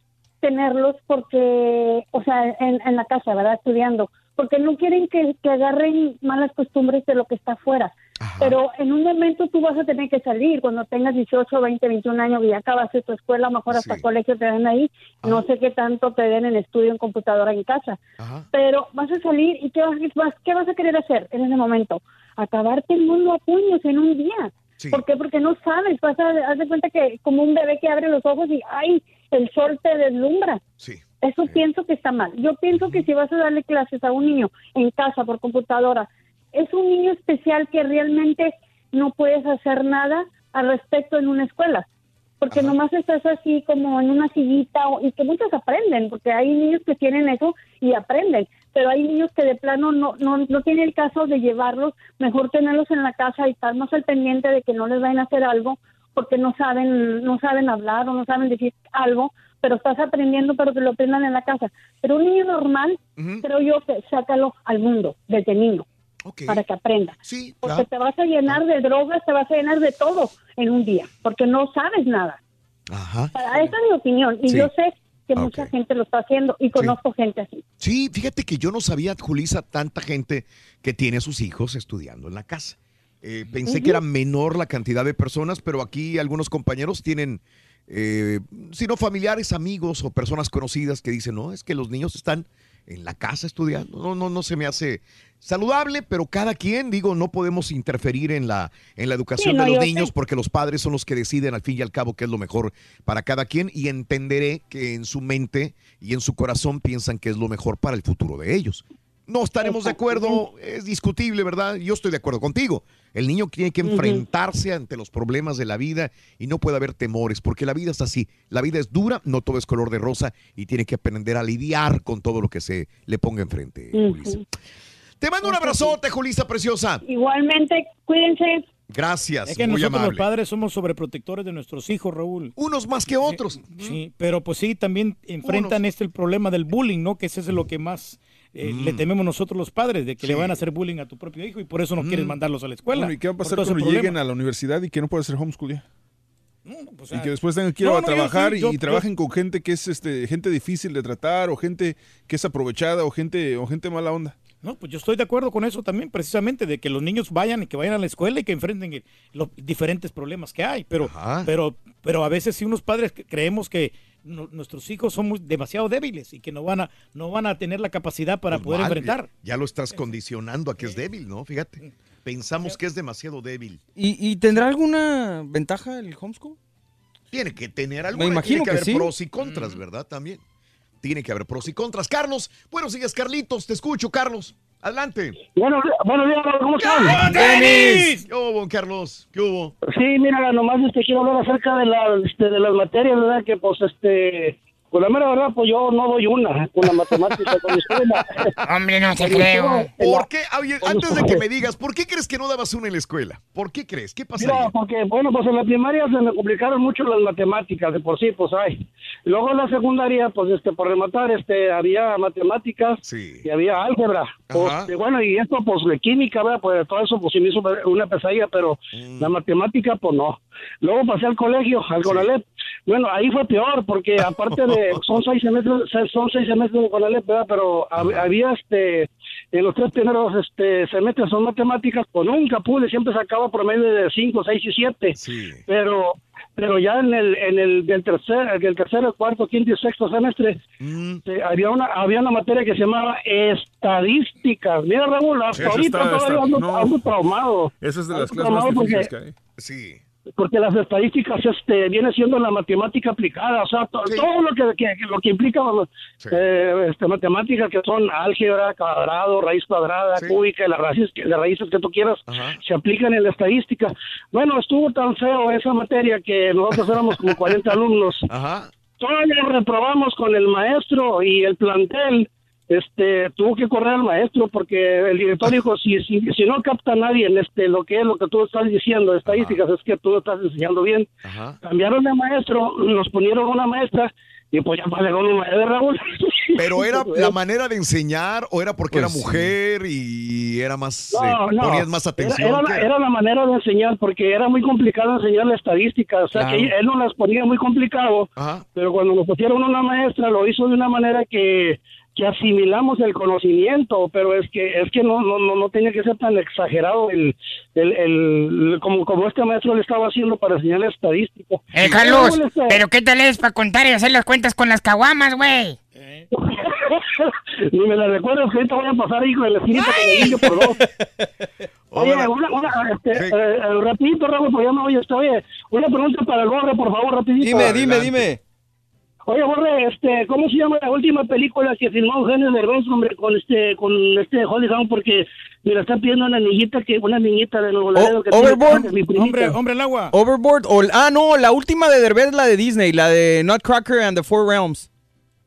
tenerlos porque, o sea, en, en la casa, ¿verdad? Estudiando, porque no quieren que, que agarren malas costumbres de lo que está afuera. Pero en un momento tú vas a tener que salir cuando tengas 18, 20, 21 años y ya acabaste tu escuela, a lo mejor hasta colegio te den ahí. No sé qué tanto te den en estudio, en computadora, en casa. Pero vas a salir y ¿qué vas, ¿qué vas a querer hacer en ese momento? Acabarte el mundo a puños en un día. ¿Por qué? Porque no sabes. Vas a haz de cuenta que como un bebé que abre los ojos y ¡ay! El sol te deslumbra. Eso pienso que está mal. Yo pienso que si vas a darle clases a un niño en casa por computadora, es un niño especial que realmente no puedes hacer nada al respecto en una escuela. Porque nomás estás así como en una sillita o- y que muchos aprenden, porque hay niños que tienen eso y aprenden, pero hay niños que de plano no, no, no tiene el caso de llevarlos, mejor tenerlos en la casa y estar más al pendiente de que no les vayan a hacer algo porque no saben, no saben hablar o no saben decir algo, pero estás aprendiendo, pero que lo aprendan en la casa. Pero un niño normal, creo yo que sácalo al mundo desde niño para que aprenda. porque claro. te vas a llenar de drogas, te vas a llenar de todo en un día, porque no sabes nada. Ajá. Esa es mi opinión y Sí. yo sé que mucha gente lo está haciendo y conozco gente así. Sí, fíjate que yo no sabía, Julisa, tanta gente que tiene a sus hijos estudiando en la casa. Eh, pensé que era menor la cantidad de personas, pero aquí algunos compañeros tienen, eh, si no familiares, amigos o personas conocidas que dicen, no, es que los niños están en la casa estudiando. No, no, no se me hace saludable, pero cada quien, digo, no podemos interferir en la, en la educación Sí, no, de los niños sé. porque los padres son los que deciden al fin y al cabo qué es lo mejor para cada quien y entenderé que en su mente y en su corazón piensan que es lo mejor para el futuro de ellos. No estaremos de acuerdo, es discutible, ¿verdad? Yo estoy de acuerdo contigo. El niño tiene que enfrentarse ante los problemas de la vida y no puede haber temores, porque la vida es así. La vida es dura, no todo es color de rosa y tiene que aprender a lidiar con todo lo que se le ponga enfrente. Julissa. Te mando un abrazote, Julisa preciosa. Igualmente, cuídense. Gracias, Es que muy nosotros amable. los padres somos sobreprotectores de nuestros hijos, Raúl. Unos más que otros. Sí, pero pues sí, también enfrentan este el problema del bullying, ¿no? Que ese es lo que más eh, Mm. le tememos nosotros los padres, de que le Sí. van a hacer bullying a tu propio hijo y por eso no quieres mandarlos a la escuela. Bueno, ¿Y qué va a pasar cuando lleguen a la universidad y que no pueda hacer homeschool ya? pues, y que después tengan que ir no, a no, yo trabajar sí, y- yo- y, yo- trabajen con gente que es este gente difícil de tratar o gente que es aprovechada o gente o gente mala onda. No, pues yo estoy de acuerdo con eso también, precisamente, de que los niños vayan y que vayan a la escuela y que enfrenten los diferentes problemas que hay. Pero, pero, pero a veces si unos padres creemos que no- nuestros hijos son muy- demasiado débiles y que no van a, no van a tener la capacidad para Pues poder mal, enfrentar. Ya, ya lo estás condicionando a que es débil, ¿no? Fíjate. Pensamos que es demasiado débil. ¿Y, y tendrá alguna ventaja el homeschool? Tiene que tener alguna. imagino tiene que, que haber sí. pros y contras, ¿verdad? También. Tiene que haber pros y contras. Carlos, buenos días, Carlitos. Te escucho, Carlos. Adelante. Bueno, buenos días, ¿cómo están? ¡Denis! ¿Qué hubo, Carlos? ¿Qué hubo? Sí, mira, nomás este, quiero hablar acerca de, la, este, de las materias, ¿verdad? Que pues, este, pues la mera verdad, pues yo no doy una con la matemática, con mi escuela. Hombre, no te creo. ¿Por qué? Oye, antes de que me digas, ¿por qué crees que no dabas una en la escuela? ¿Por qué crees? ¿Qué pasaría? Mira, porque, bueno, pues en la primaria se me complicaron mucho las matemáticas, de por sí, pues hay. Luego en la secundaria, pues, este, por rematar, este, había matemáticas y había álgebra. Pues, este, bueno, y esto, pues, de química, ¿verdad? Pues todo eso, pues, se me hizo una pesadilla, pero Mm. la matemática, pues, no. Luego pasé al colegio, al Conalep. Bueno, ahí fue peor, porque aparte de, son seis semestres, son seis semestres de Conalep, ¿verdad? Pero hab- había, este, en los tres primeros este, semestres son matemáticas, pues nunca pude, siempre sacaba promedio de 5, 6 y 7. Pero pero ya en el en el del tercer del tercero, cuarto, quinto y sexto semestre Mm. eh, había una había una materia que se llamaba estadísticas. Mira Raúl, hasta Eso ahorita está- todavía está- ando, no. ando traumado. Esa es de las clases más difíciles porque- que hay. Sí. Porque las estadísticas este viene siendo la matemática aplicada o sea to- todo lo que, lo que implica eh, este matemáticas que son álgebra cuadrado raíz cuadrada cúbica y las raíces las raíces que tú quieras se aplican en la estadística. Bueno estuvo tan feo esa materia que nosotros éramos como 40 alumnos. Todavía reprobamos con el maestro y el plantel este tuvo que correr al maestro porque el director dijo si, si, si no capta nadie en este lo que es lo que tú estás diciendo estadísticas es que tú lo estás enseñando bien cambiaron de maestro nos ponieron una maestra y pues ya vale con una de Raúl Pero era la manera de enseñar o era porque Pues era mujer y era más, No, eh, no. ponías más Era- atención. Era, ¿qué la, era? era la manera de enseñar, porque era muy complicado enseñar la estadística. O sea, Claro. que él no las ponía muy complicado, pero cuando nos pusieron una maestra, lo hizo de una manera que que asimilamos el conocimiento, pero es que es que no no no, no tenía que ser tan exagerado el, el, el como como este maestro le estaba haciendo para enseñar estadística. Eh, Carlos, ¿pero qué tal es para contar y hacer las cuentas con las caguamas, güey? Ni me la recuerdo que ahorita voy a pasar hijo de la esquina que me guillo por dos. Oye, una, una, este, eh, eh, rapidito, Raúl, porque ya me voy, estoy, oye, una pregunta para el Borre, por favor, rapidito. Dime, dime, dime. Oye, Borre, este, ¿cómo se llama la última película que filmó Eugenio Derbez, hombre, con este, con este Holly Hawn? Porque me la está pidiendo una niñita que, una niñita de Nuevo Laredo que tiene Overboard, cáncer, mi hombre, hombre al agua. Overboard, o, ah, no, la última de Derbez, la de Disney, la de Nutcracker and the Four Realms.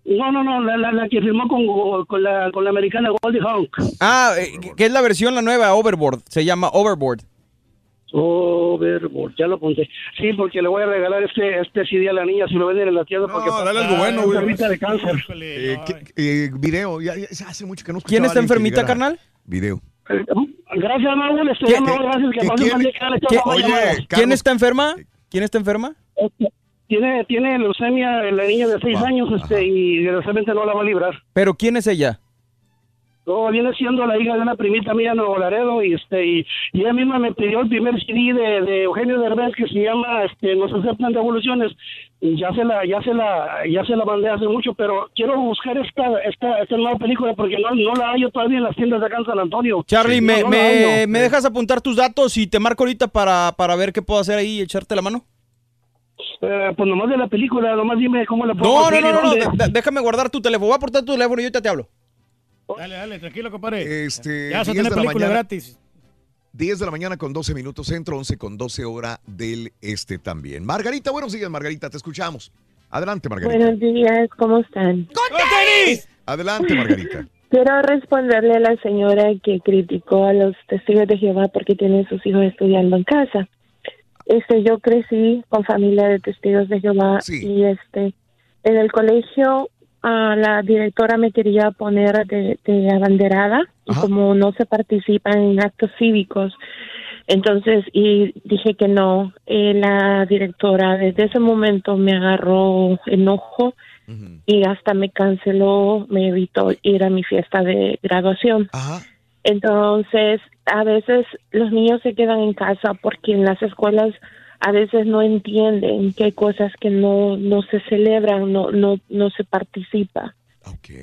No, no, no, la, la, la que filmó con, con, la, con la americana Goldie Hawn. Ah, eh, que es la versión, la nueva, Overboard, se llama Overboard. Overboard, ya lo apunté. Sí, porque le voy a regalar este, este CD a la niña si lo venden en la tienda. porque dale algo bueno, güey. enfermita de cáncer. Eh, ¿qué- eh, video, ya, ya hace mucho que no ¿Quién está a alguien que enfermita, carnal? Video. Gracias, Manuel. Este, ¿Qué- ya me voy, gracias. Que qué- pase un quién- buen día, que le ¿Qué- echo la llamada. ¿Quién está enferma? ¿Quién está enferma? Este, Tiene, tiene leucemia la niña de 6 años este, y desgraciadamente no la va a librar. ¿Pero quién es ella? No, viene siendo la hija de una primita mía en Nuevo Laredo y este y, y ella misma me pidió el primer CD de, de Eugenio Derbez que se llama este Nos aceptan revoluciones y ya se la ya se la ya se la mandé hace mucho pero quiero buscar esta esta esta nueva película porque no, no la hallo todavía en las tiendas de acá en San Antonio. Charlie, No, me, no me, me dejas apuntar tus datos y te marco ahorita para, para ver qué puedo hacer ahí y echarte la mano? Eh, pues nomás de la película, nomás dime cómo la puedo No, no, no, no, déjame guardar tu teléfono. Voy a aportar tu teléfono y ahorita te hablo. Dale, dale, tranquilo, compadre. Este, ya vas a 10 tener de la película mañana. gratis. 10 de la mañana con 12 minutos centro, 11 con 12 hora del este también. Margarita, buenos días, Margarita, te escuchamos. Adelante, Margarita. Buenos días, ¿cómo están? Adelante, Margarita. Quiero responderle a la señora que criticó a los testigos de Jehová porque tienen sus hijos estudiando en casa. Este, yo crecí con familia de testigos de Jehová y este, en el colegio ah, la directora me quería poner de, de abanderada y como no se participa en actos cívicos, entonces y dije que no. Eh, la directora desde ese momento me agarró enojo y hasta me canceló, me evitó ir a mi fiesta de graduación. Entonces, a veces los niños se quedan en casa porque en las escuelas a veces no entienden que hay cosas que no no se celebran, no no no se participa.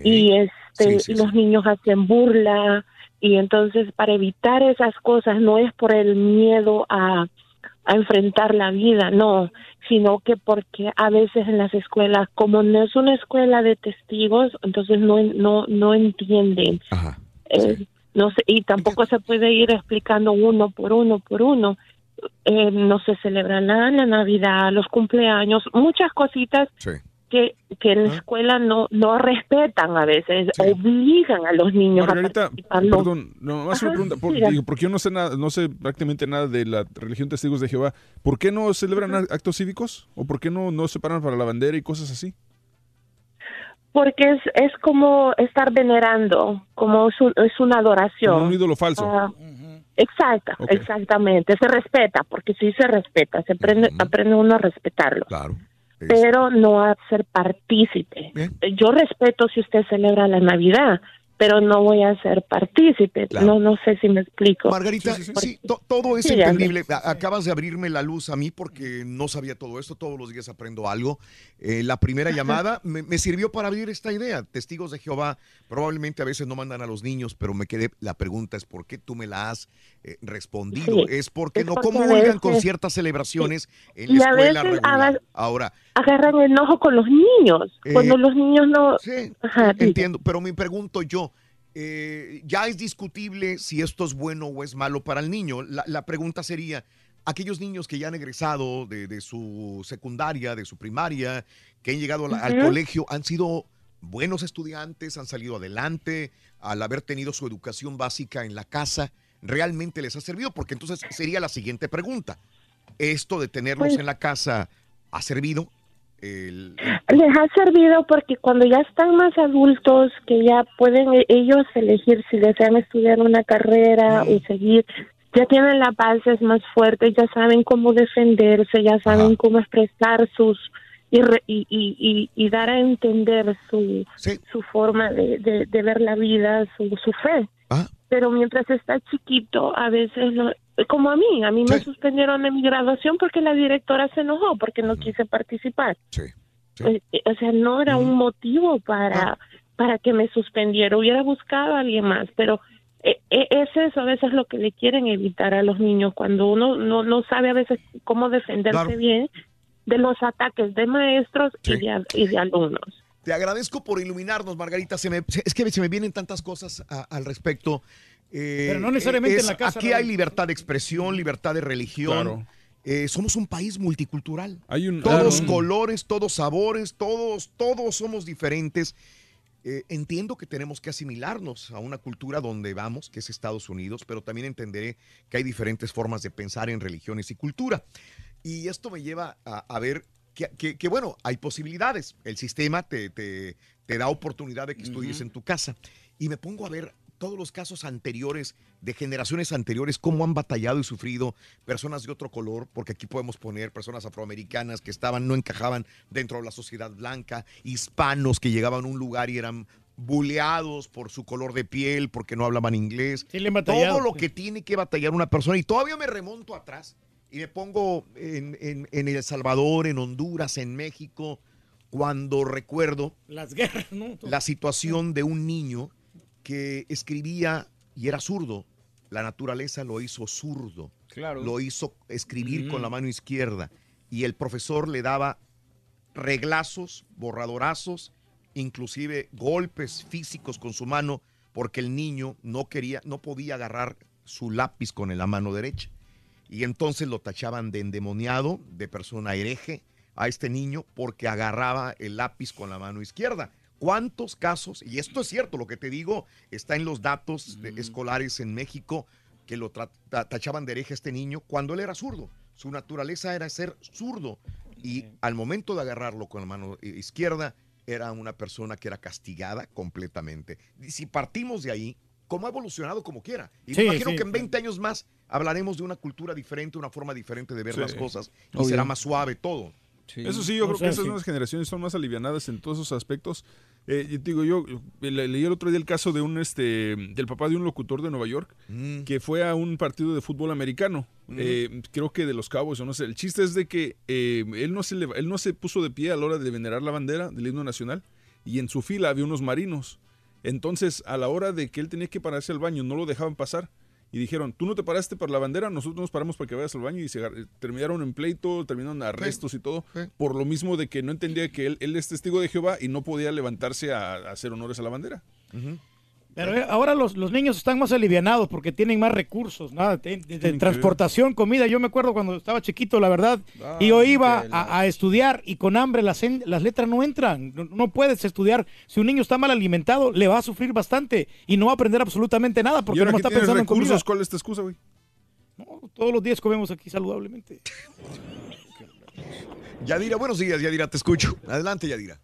Y este los niños hacen burla y entonces para evitar esas cosas no es por el miedo a a enfrentar la vida, no, sino que porque a veces en las escuelas, como no es una escuela de testigos, entonces no no no entienden. Eh, no sé, y tampoco se puede ir explicando uno por uno por uno. Eh, no se celebra la, la Navidad, los cumpleaños, muchas cositas que, que en la escuela no no respetan a veces, obligan a los niños Margarita, a participar. perdón, no, más una pregunta, por- digo, porque yo no sé nada, no sé prácticamente nada de la religión Testigos de Jehová. ¿Por qué no celebran actos cívicos? ¿O por qué no, no se paran para la bandera y cosas así? Porque es, es como estar venerando, como es, un- es una adoración. Como un ídolo falso. Ah, Exacto, Ok. exactamente. Se respeta, porque sí se respeta, se aprende, aprende uno a respetarlo. Claro. Pero no a ser partícipe. Yo respeto si usted celebra la Navidad, pero no voy a ser partícipe. No, no sé si me explico. Margarita, sí, to- todo es Sí, entendible. Acabas de abrirme la luz a mí porque no sabía todo esto. Todos los días aprendo algo. Eh, la primera llamada me, me sirvió para abrir esta idea. Testigos de Jehová probablemente a veces no mandan a los niños, pero me quedé. La pregunta es por qué tú me la has eh, respondido. Sí, es porque es no porque comulgan con veces- ciertas celebraciones en Y la a escuela veces regular. Ahora, Agarran enojo con los niños. Eh, Cuando los niños no... Ajá, diga. Entiendo, pero me pregunto yo, eh, ya es discutible si esto es bueno o es malo para el niño. La, la pregunta sería, aquellos niños que ya han egresado de, de su secundaria, de su primaria, que han llegado al colegio, han sido buenos estudiantes, han salido adelante al haber tenido su educación básica en la casa, ¿realmente les ha servido? Porque entonces sería la siguiente pregunta. ¿Esto de tenerlos Pues- en la casa ha servido? El- Les ha servido porque cuando ya están más adultos, que ya pueden e- ellos elegir si desean estudiar una carrera o seguir, ya tienen las bases más fuertes, ya saben cómo defenderse, ya saben cómo expresar sus y, re- y, y, y- y dar a entender su, su forma de, de- de ver la vida, su, su fe. Pero mientras está chiquito, a veces, lo- como a mí, a mí me suspendieron en mi graduación porque la directora se enojó porque no quise participar. Eh, eh, O sea, no era un motivo para, para que me suspendiera. Hubiera buscado a alguien más, pero eh, es eso a veces lo que le quieren evitar a los niños cuando uno no, no sabe a veces cómo defenderse Claro. bien de los ataques de maestros y, de, y de alumnos. Te agradezco por iluminarnos, Margarita. Se me- se- es que se me vienen tantas cosas a- al respecto. Eh, Pero no necesariamente es- en la casa, Aquí hay libertad de expresión, libertad de religión. Claro. Eh, somos un país multicultural. Hay un, Todos claro. colores, todos sabores, todos, todos somos diferentes. Eh, entiendo que tenemos que asimilarnos a una cultura donde vamos, que es Estados Unidos, pero también entenderé que hay diferentes formas de pensar en religiones y cultura. Y esto me lleva a, a ver que, que- que, bueno, hay posibilidades. El sistema te, te- te da oportunidad de que estudies en tu casa. Y me pongo a ver todos los casos anteriores, de generaciones anteriores, cómo han batallado y sufrido personas de otro color, porque aquí podemos poner personas afroamericanas que estaban, no encajaban dentro de la sociedad blanca, hispanos que llegaban a un lugar y eran buleados por su color de piel, porque no hablaban inglés. Sí, le Todo lo que tiene que batallar una persona. Y todavía me remonto atrás y me pongo en, en- en El Salvador, en Honduras, en México, cuando recuerdo Las guerras, ¿no? la situación de un niño que escribía y era zurdo. La naturaleza lo hizo zurdo. Claro. Lo hizo escribir con la mano izquierda. Y el profesor le daba reglazos, borradorazos, inclusive golpes físicos con su mano, porque el niño no quería, no podía agarrar su lápiz con la mano derecha. Y entonces lo tachaban de endemoniado, de persona hereje a este niño porque agarraba el lápiz con la mano izquierda. ¿Cuántos casos? Y esto es cierto, lo que te digo está en los datos de- escolares en México que lo tachaban de hereje a este niño cuando él era zurdo. Su naturaleza era ser zurdo y al momento de agarrarlo con la mano i- izquierda era una persona que era castigada completamente. Y si partimos de ahí, ¿cómo ha evolucionado como quiera? Y Sí, me imagino sí, que en 20 años más hablaremos de una cultura diferente, una forma diferente de ver Sí. las cosas y Obvio. será más suave todo. Eso sí, yo creo que esas nuevas generaciones son más alivianadas en todos esos aspectos. Eh, yo digo, yo le- leí el otro día el caso de un este del papá de un locutor de Nueva York Mm. que fue a un partido de fútbol americano. Eh, creo que de los Cabos o no sé. El chiste es de que eh, él no se él no se puso de pie a la hora de venerar la bandera del himno nacional y en su fila había unos marinos. Entonces, a la hora de que él tenía que pararse al baño, no lo dejaban pasar. Y dijeron, tú no te paraste para la bandera, nosotros nos paramos para que vayas al baño. Y se agar- terminaron en pleito, terminaron arrestos y todo. Por lo mismo de que no entendía que él, él es testigo de Jehová y no podía levantarse a, a hacer honores a la bandera. Pero eh, ahora los, los niños están más alivianados porque tienen más recursos, ¿no? de, de- de que transportación, comida. Yo me acuerdo cuando estaba chiquito, la verdad, y yo iba a, a estudiar y con hambre las, las letras no entran. No, no puedes estudiar. Si un niño está mal alimentado, le va a sufrir bastante y no va a aprender absolutamente nada porque no está pensando en comida. ¿cuál es tu excusa, güey? Todos los días comemos aquí saludablemente. Yadira, buenos días, Yadira, te escucho. Adelante, Yadira.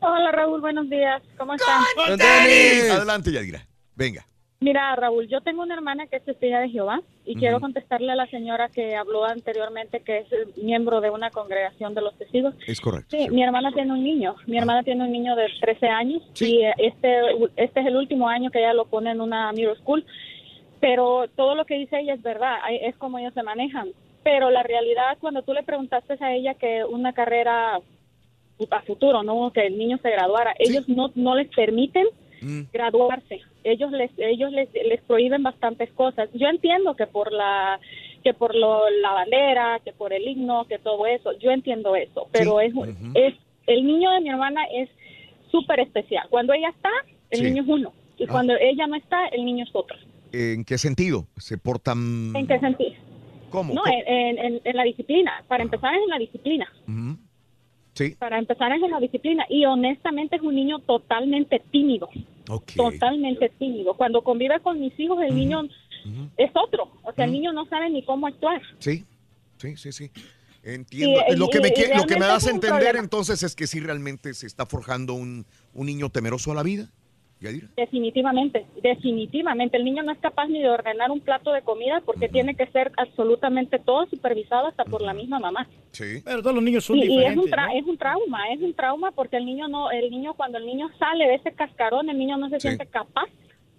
Hola Raúl, buenos días. ¿Cómo están? Adelante, Yadira. Venga. Mira, Raúl, yo tengo una hermana que es testiga de Jehová y quiero contestarle a la señora que habló anteriormente que es miembro de una congregación de los testigos. Es correcto. Sí, mi hermana tiene un niño. Mi hermana tiene un niño de 13 años y eh, este, este es el último año que ella lo pone en una middle school. Pero todo lo que dice ella es verdad, es como ellos se manejan. Pero la realidad, cuando tú le preguntaste a ella que una carrera a futuro, no que el niño se graduara, ellos no, no les permiten graduarse. Ellos les ellos les, les prohíben bastantes cosas. Yo entiendo que por la que por lo, la bandera, que por el himno, que todo eso, yo entiendo eso, pero es es el niño de mi hermana es súper especial. Cuando ella está, el Sí. niño es uno y Ah. cuando ella no está, el niño es otro. ¿En qué sentido? ¿Se portan...? ¿En qué sentido? ¿Cómo? No, ¿Cómo? en, en- en la disciplina. Para empezar es en la disciplina. Ujú. Sí. Para empezar es en la disciplina. Y honestamente es un niño totalmente tímido. Totalmente tímido. Cuando convive con mis hijos, el niño es otro. O sea, el niño no sabe ni cómo actuar. Sí, sí, sí, sí. Entiendo. Y- lo, que me, lo que me das a entender problema. entonces es que sí realmente se está forjando un, un niño temeroso a la vida. Yadira. Definitivamente, definitivamente. El niño no es capaz ni de ordenar un plato de comida porque tiene que ser absolutamente todo supervisado hasta por la misma mamá. Sí. Pero todos los niños son Y, y es, diferentes. un tra- ¿no? es un trauma, es un trauma porque el niño no, el niño cuando el niño sale de ese cascarón, el niño no se Sí. siente capaz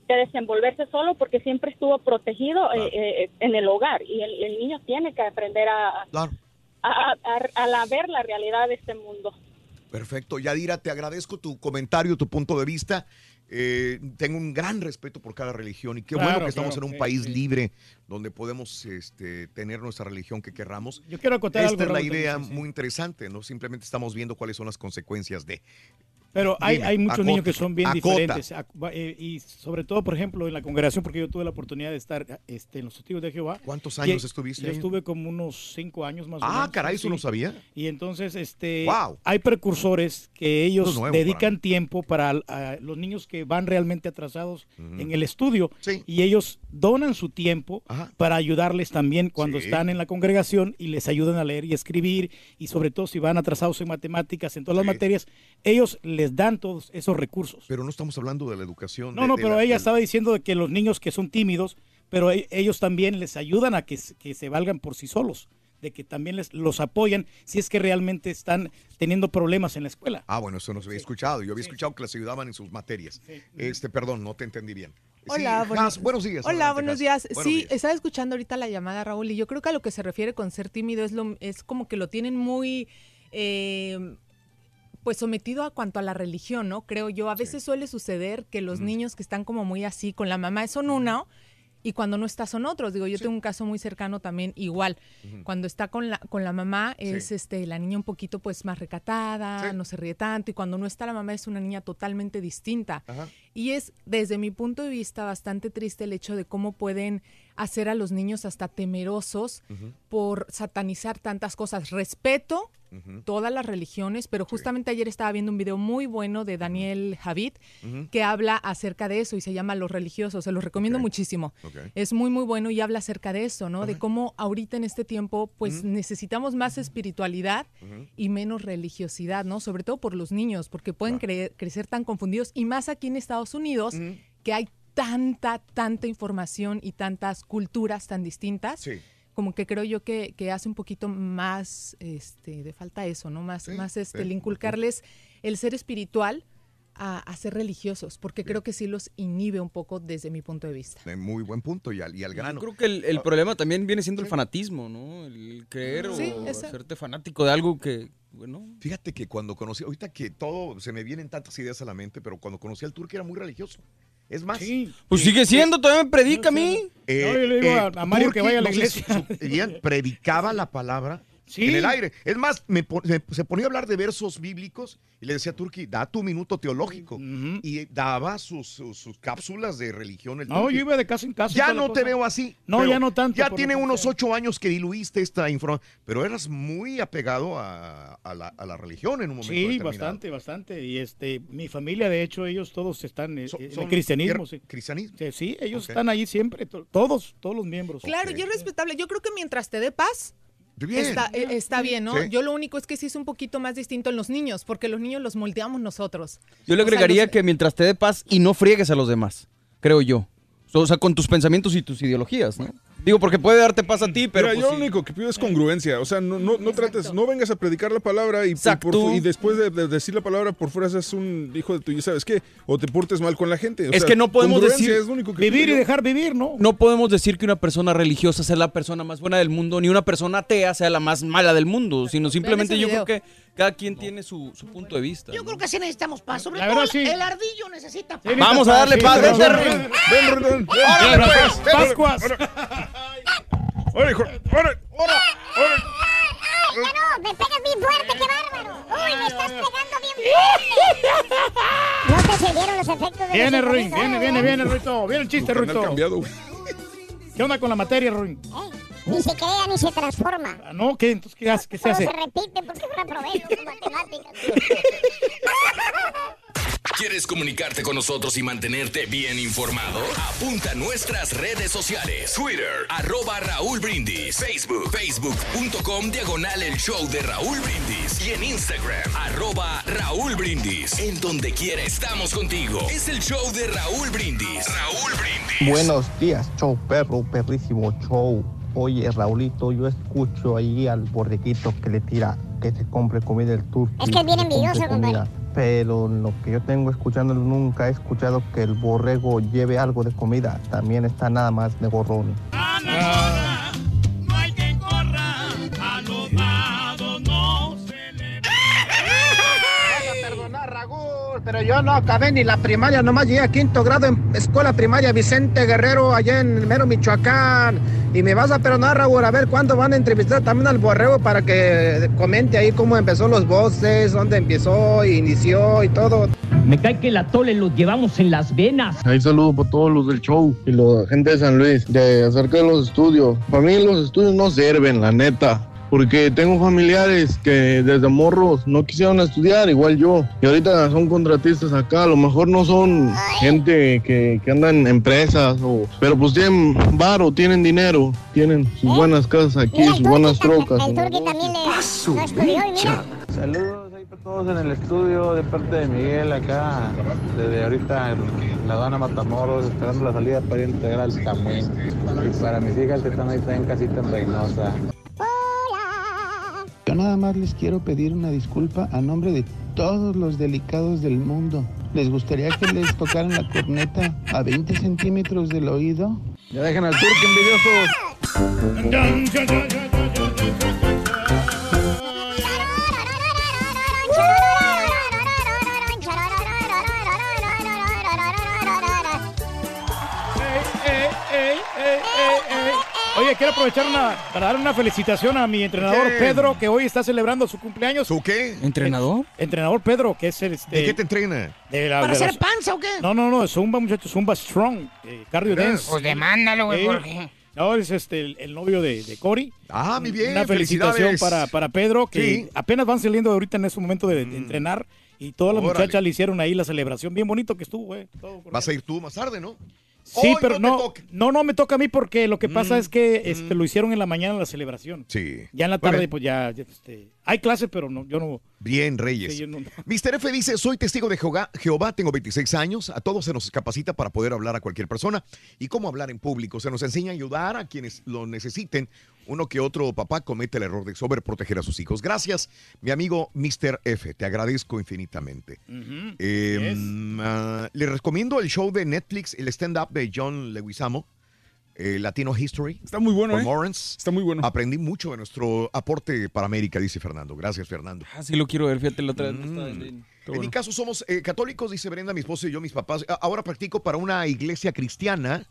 de desenvolverse solo porque siempre estuvo protegido eh, eh, en el hogar y el, el niño tiene que aprender a, Claro. a, a- a la ver la realidad de este mundo. Perfecto. Yadira, te agradezco tu comentario, tu punto de vista. Eh, tengo un gran respeto por cada religión y qué bueno que estamos claro, en un sí, país sí. libre donde podemos este, tener nuestra religión que querramos. Yo quiero acotar Esta algo, es la Raúl, idea también, sí, sí. muy interesante, ¿no? Simplemente estamos viendo cuáles son las consecuencias de. Pero hay, Dime, hay muchos acota, niños que son bien acota. diferentes. Eh, Y sobre todo, por ejemplo, en la congregación, porque yo tuve la oportunidad de estar este, en los testigos de Jehová. ¿Cuántos años estuviste Yo estuve como unos cinco años más o Ah, menos. caray, eso sí. no sabía. Y entonces, este, Wow. hay precursores que ellos nuevo dedican tiempo para ah, los niños que van realmente atrasados en el estudio y ellos donan su tiempo para ayudarles también cuando Sí. están en la congregación y les ayudan a leer y escribir y sobre todo si van atrasados en matemáticas, en todas las materias, ellos les dan todos esos recursos. Pero no estamos hablando de la educación. No, de- no, de pero la- ella estaba diciendo de que los niños que son tímidos, pero e- ellos también les ayudan a que, se- que se valgan por sí solos, de que también les, los apoyan si es que realmente están teniendo problemas en la escuela. Ah, bueno, eso no se había escuchado. Yo había escuchado que les ayudaban en sus materias. Este, perdón, no te entendí bien. Hola, Sí, buenos, Has, buenos días. Hola, adelante, buenos días. Buenos sí, días. estaba escuchando ahorita la llamada, Raúl, y yo creo que a lo que se refiere con ser tímido es, lo, es como que lo tienen muy... eh, pues sometido a cuanto a la religión, ¿no? Creo yo. A veces suele suceder que los niños que están como muy así con la mamá son uno y cuando no está son otros. Digo, yo tengo un caso muy cercano también igual. Cuando está con la, con la mamá es Sí. este la niña un poquito pues más recatada, no se ríe tanto y cuando no está la mamá es una niña totalmente distinta. Y es desde mi punto de vista bastante triste el hecho de cómo pueden hacer a los niños hasta temerosos por satanizar tantas cosas. Respeto todas las religiones, pero justamente ayer estaba viendo un video muy bueno de Daniel Javid que habla acerca de eso y se llama Los religiosos. Se los recomiendo muchísimo. Es muy, muy bueno y habla acerca de eso, ¿no? De cómo ahorita en este tiempo, pues necesitamos más espiritualidad y menos religiosidad, ¿no? Sobre todo por los niños, porque pueden cre- crecer tan confundidos y más aquí en Estados Unidos, que hay tanta, tanta información y tantas culturas tan distintas. Como que creo yo que, que hace un poquito más este, de falta eso, ¿no? Más, más este, sí. el inculcarles el ser espiritual a, a ser religiosos, porque creo que sí los inhibe un poco desde mi punto de vista. Muy buen punto y al, y al grano. Creo que el, el problema también viene siendo el fanatismo, ¿no? El creer Sí, o esa- hacerte fanático de algo que, bueno, Fíjate que cuando conocí, ahorita que todo, se me vienen tantas ideas a la mente, pero cuando conocí al turco era muy religioso. Es más. Pues sigue siendo, todavía me predica a mí. eh, No, yo le digo eh, a- Mario que vaya a la no sé si iglesia. su- Ian predicaba la palabra Sí. en el aire. Es más, me se, ponía a hablar de versos bíblicos y le decía a Turki, da tu minuto teológico. Y daba sus, sus, sus cápsulas de religión. el No, Turki. yo iba de casa en casa Ya no te veo así. No, ya no tanto, Ya tiene unos ocho años que diluiste esta información, pero eras muy apegado a, a la, a la religión en un momento Sí, determinado. bastante, bastante. Y este, mi familia, de hecho, ellos todos están en son el cristianismo. guer- Sí. ¿Cristianismo? Sí, sí, ellos están ahí siempre, to- todos, todos los miembros. Claro, y es respetable. Yo creo que mientras te dé paz, Bien. Está, eh, está bien, ¿no? Sí. Yo lo único es que sí es un poquito más distinto en los niños, porque los niños los moldeamos nosotros. Yo le O sea, agregaría los- que mientras te dé paz y no friegues a los demás, creo yo. O sea, con tus pensamientos y tus ideologías, ¿no? Digo, porque puede darte paz a ti, pero Mira, pues, yo sí. lo único que pido es congruencia. O sea, no, no, no trates, no vengas a predicar la palabra y, por- y después de, de decir la palabra por fuera seas un hijo de tu, ¿y sabes qué? O te portes mal con la gente. O es sea, que no podemos decir es lo único que pido yo. vivir, ¿no? No podemos decir que una persona religiosa sea la persona más buena del mundo, ni una persona atea sea la más mala del mundo, sino simplemente yo creo que cada quien tiene su, su punto de vista. Yo creo que sí necesitamos paz. Sobre La todo verdad, sí. el ardillo necesita paz. Vamos a darle paz, vente, Rin. Ven, pues, ven, Pascuas. órale. Órale, hijo, órale. No, me pegas bien fuerte, qué bárbaro. Uy, me estás pegando bien fuerte. No te sirvieron los efectos de Viene, Ruin, viene, viene, viene, Ruito. Viene el chiste, Ruito. ¿Qué onda con la materia, Ruin? Ni se crea ni se transforma. Ah, ¿No? ¿Qué? Entonces, ¿qué, hace? ¿Qué se hace? se repite porque no aprovecho tus matemáticas. ¿Quieres ¿Quieres comunicarte con nosotros y mantenerte bien informado? Apunta a nuestras redes sociales. Twitter, arroba Raúl Brindis. Facebook, facebook.com, diagonal el show de Raúl Brindis. Y en Instagram, arroba Raúl Brindis. En donde quiera estamos contigo. Es el show de Raúl Brindis. Raúl Brindis. Buenos días, show perro, perrísimo show. Oye, Raulito, yo escucho ahí al borreguito que le tira que se compre comida el turco. Es que es bien envidioso, compadre. Pero lo que yo tengo escuchándolo nunca he escuchado que el borrego lleve algo de comida. También está nada más de gorrón. Vas a perdonar, Raúl, pero yo no acabé ni la primaria, nomás llegué a quinto grado en escuela primaria Vicente Guerrero, allá en el mero Michoacán. Y me vas a perdonar, Raúl, a ver cuándo van a entrevistar también al borrego para que comente ahí cómo empezó los voces, dónde empezó, inició y todo. Me cae que la tole lo llevamos en las venas. Ahí saludo para todos los del show y la gente de San Luis, de acerca de los estudios. Para mí los estudios no sirven, la neta. Porque tengo familiares que desde morros no quisieron estudiar, igual yo. Y ahorita son contratistas acá. A lo mejor no son gente que, que andan en empresas, o, pero pues tienen varo, tienen dinero, tienen sus buenas casas aquí, sus buenas trocas. El turqui también le no estudió y mira. Saludos ahí para todos en el estudio de parte de Miguel acá, desde ahorita en la aduana Matamoros, esperando la salida para ir a integrar al Tamuín. Y para mis hijas que están ahí en casita en Reynosa. Yo nada más les quiero pedir una disculpa a nombre de todos los delicados del mundo. ¿Les gustaría que les tocaran la corneta a 20 centímetros del oído? Ya dejen al turco envidioso. Oye, quiero aprovechar una- para dar una felicitación a mi entrenador ¿Qué? Pedro, que hoy está celebrando su cumpleaños. ¿Su qué? ¿Entrenador? entrenador Pedro, que es el... Este, ¿De qué te entrena? de la- ¿Para de la- hacer panza o qué? No, no, no, Zumba, muchachos, Zumba Strong, eh, cardio dance. Pues demándalo, güey, Sí. ¿por qué? No, es este, el, el novio de, de Cory. Ah, mi bien, Una felicitación para, para Pedro, que Sí. Mm. apenas van saliendo ahorita en ese momento de, de entrenar. Y todas las Órale. muchachas le hicieron ahí la celebración. Bien bonito que estuvo, güey. Vas a ir tú más tarde, ¿no? Sí, Hoy pero no no, no, no me toca a mí porque lo que pasa Mm, es que este, lo hicieron en la mañana la celebración. Sí. Ya en la tarde, bien. pues ya, ya, este, hay clase, pero no, yo no. Bien, Reyes. Sí, yo no- Mr. F dice, soy testigo de Jehová, Jehová, tengo 26 años, a todos se nos capacita para poder hablar a cualquier persona y cómo hablar en público. Se nos enseña a ayudar a quienes lo necesiten. Uno que otro papá comete el error de sobreproteger a sus hijos. Gracias, mi amigo Mr. F, te agradezco infinitamente. Eh, mm, ah, le recomiendo el show de Netflix, el stand-up de John Leguizamo, eh, Latino History. Está muy bueno, Con ¿eh? Lawrence. Está muy bueno. Aprendí mucho de nuestro aporte para América, dice Fernando. Gracias, Fernando. Ah, sí lo quiero ver, fíjate, la otra vez. Mm. en- En mi caso somos eh, católicos, dice Brenda, mi esposo y yo, mis papás. Ahora practico para una iglesia cristiana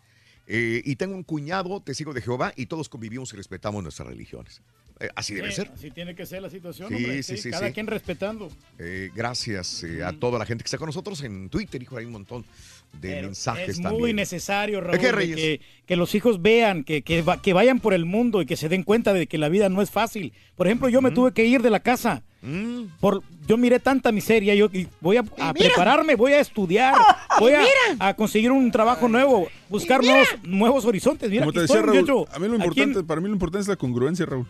eh, y tengo un cuñado, testigo de Jehová, y todos convivimos y respetamos nuestras religiones. Eh, así debe ser. Así tiene que ser la situación, Sí, hombre. sí, sí, cada sí. quien respetando. Eh, gracias eh, a toda la gente que está con nosotros en Twitter, hijo, hay un montón de Pero mensajes es también. muy necesario, Raúl, que, que los hijos vean, que, que, va- que vayan por el mundo y que se den cuenta de que la vida no es fácil. Por ejemplo, yo me tuve que ir de la casa. Mm. Por, yo miré tanta miseria, yo y voy a, a prepararme, voy a estudiar, voy a, a conseguir un trabajo nuevo, buscar nuevos, nuevos horizontes. Mira, Como te decía, estoy, Raúl, muchacho. a mí lo Aquí importante, en- para mí lo importante es la congruencia, Raúl.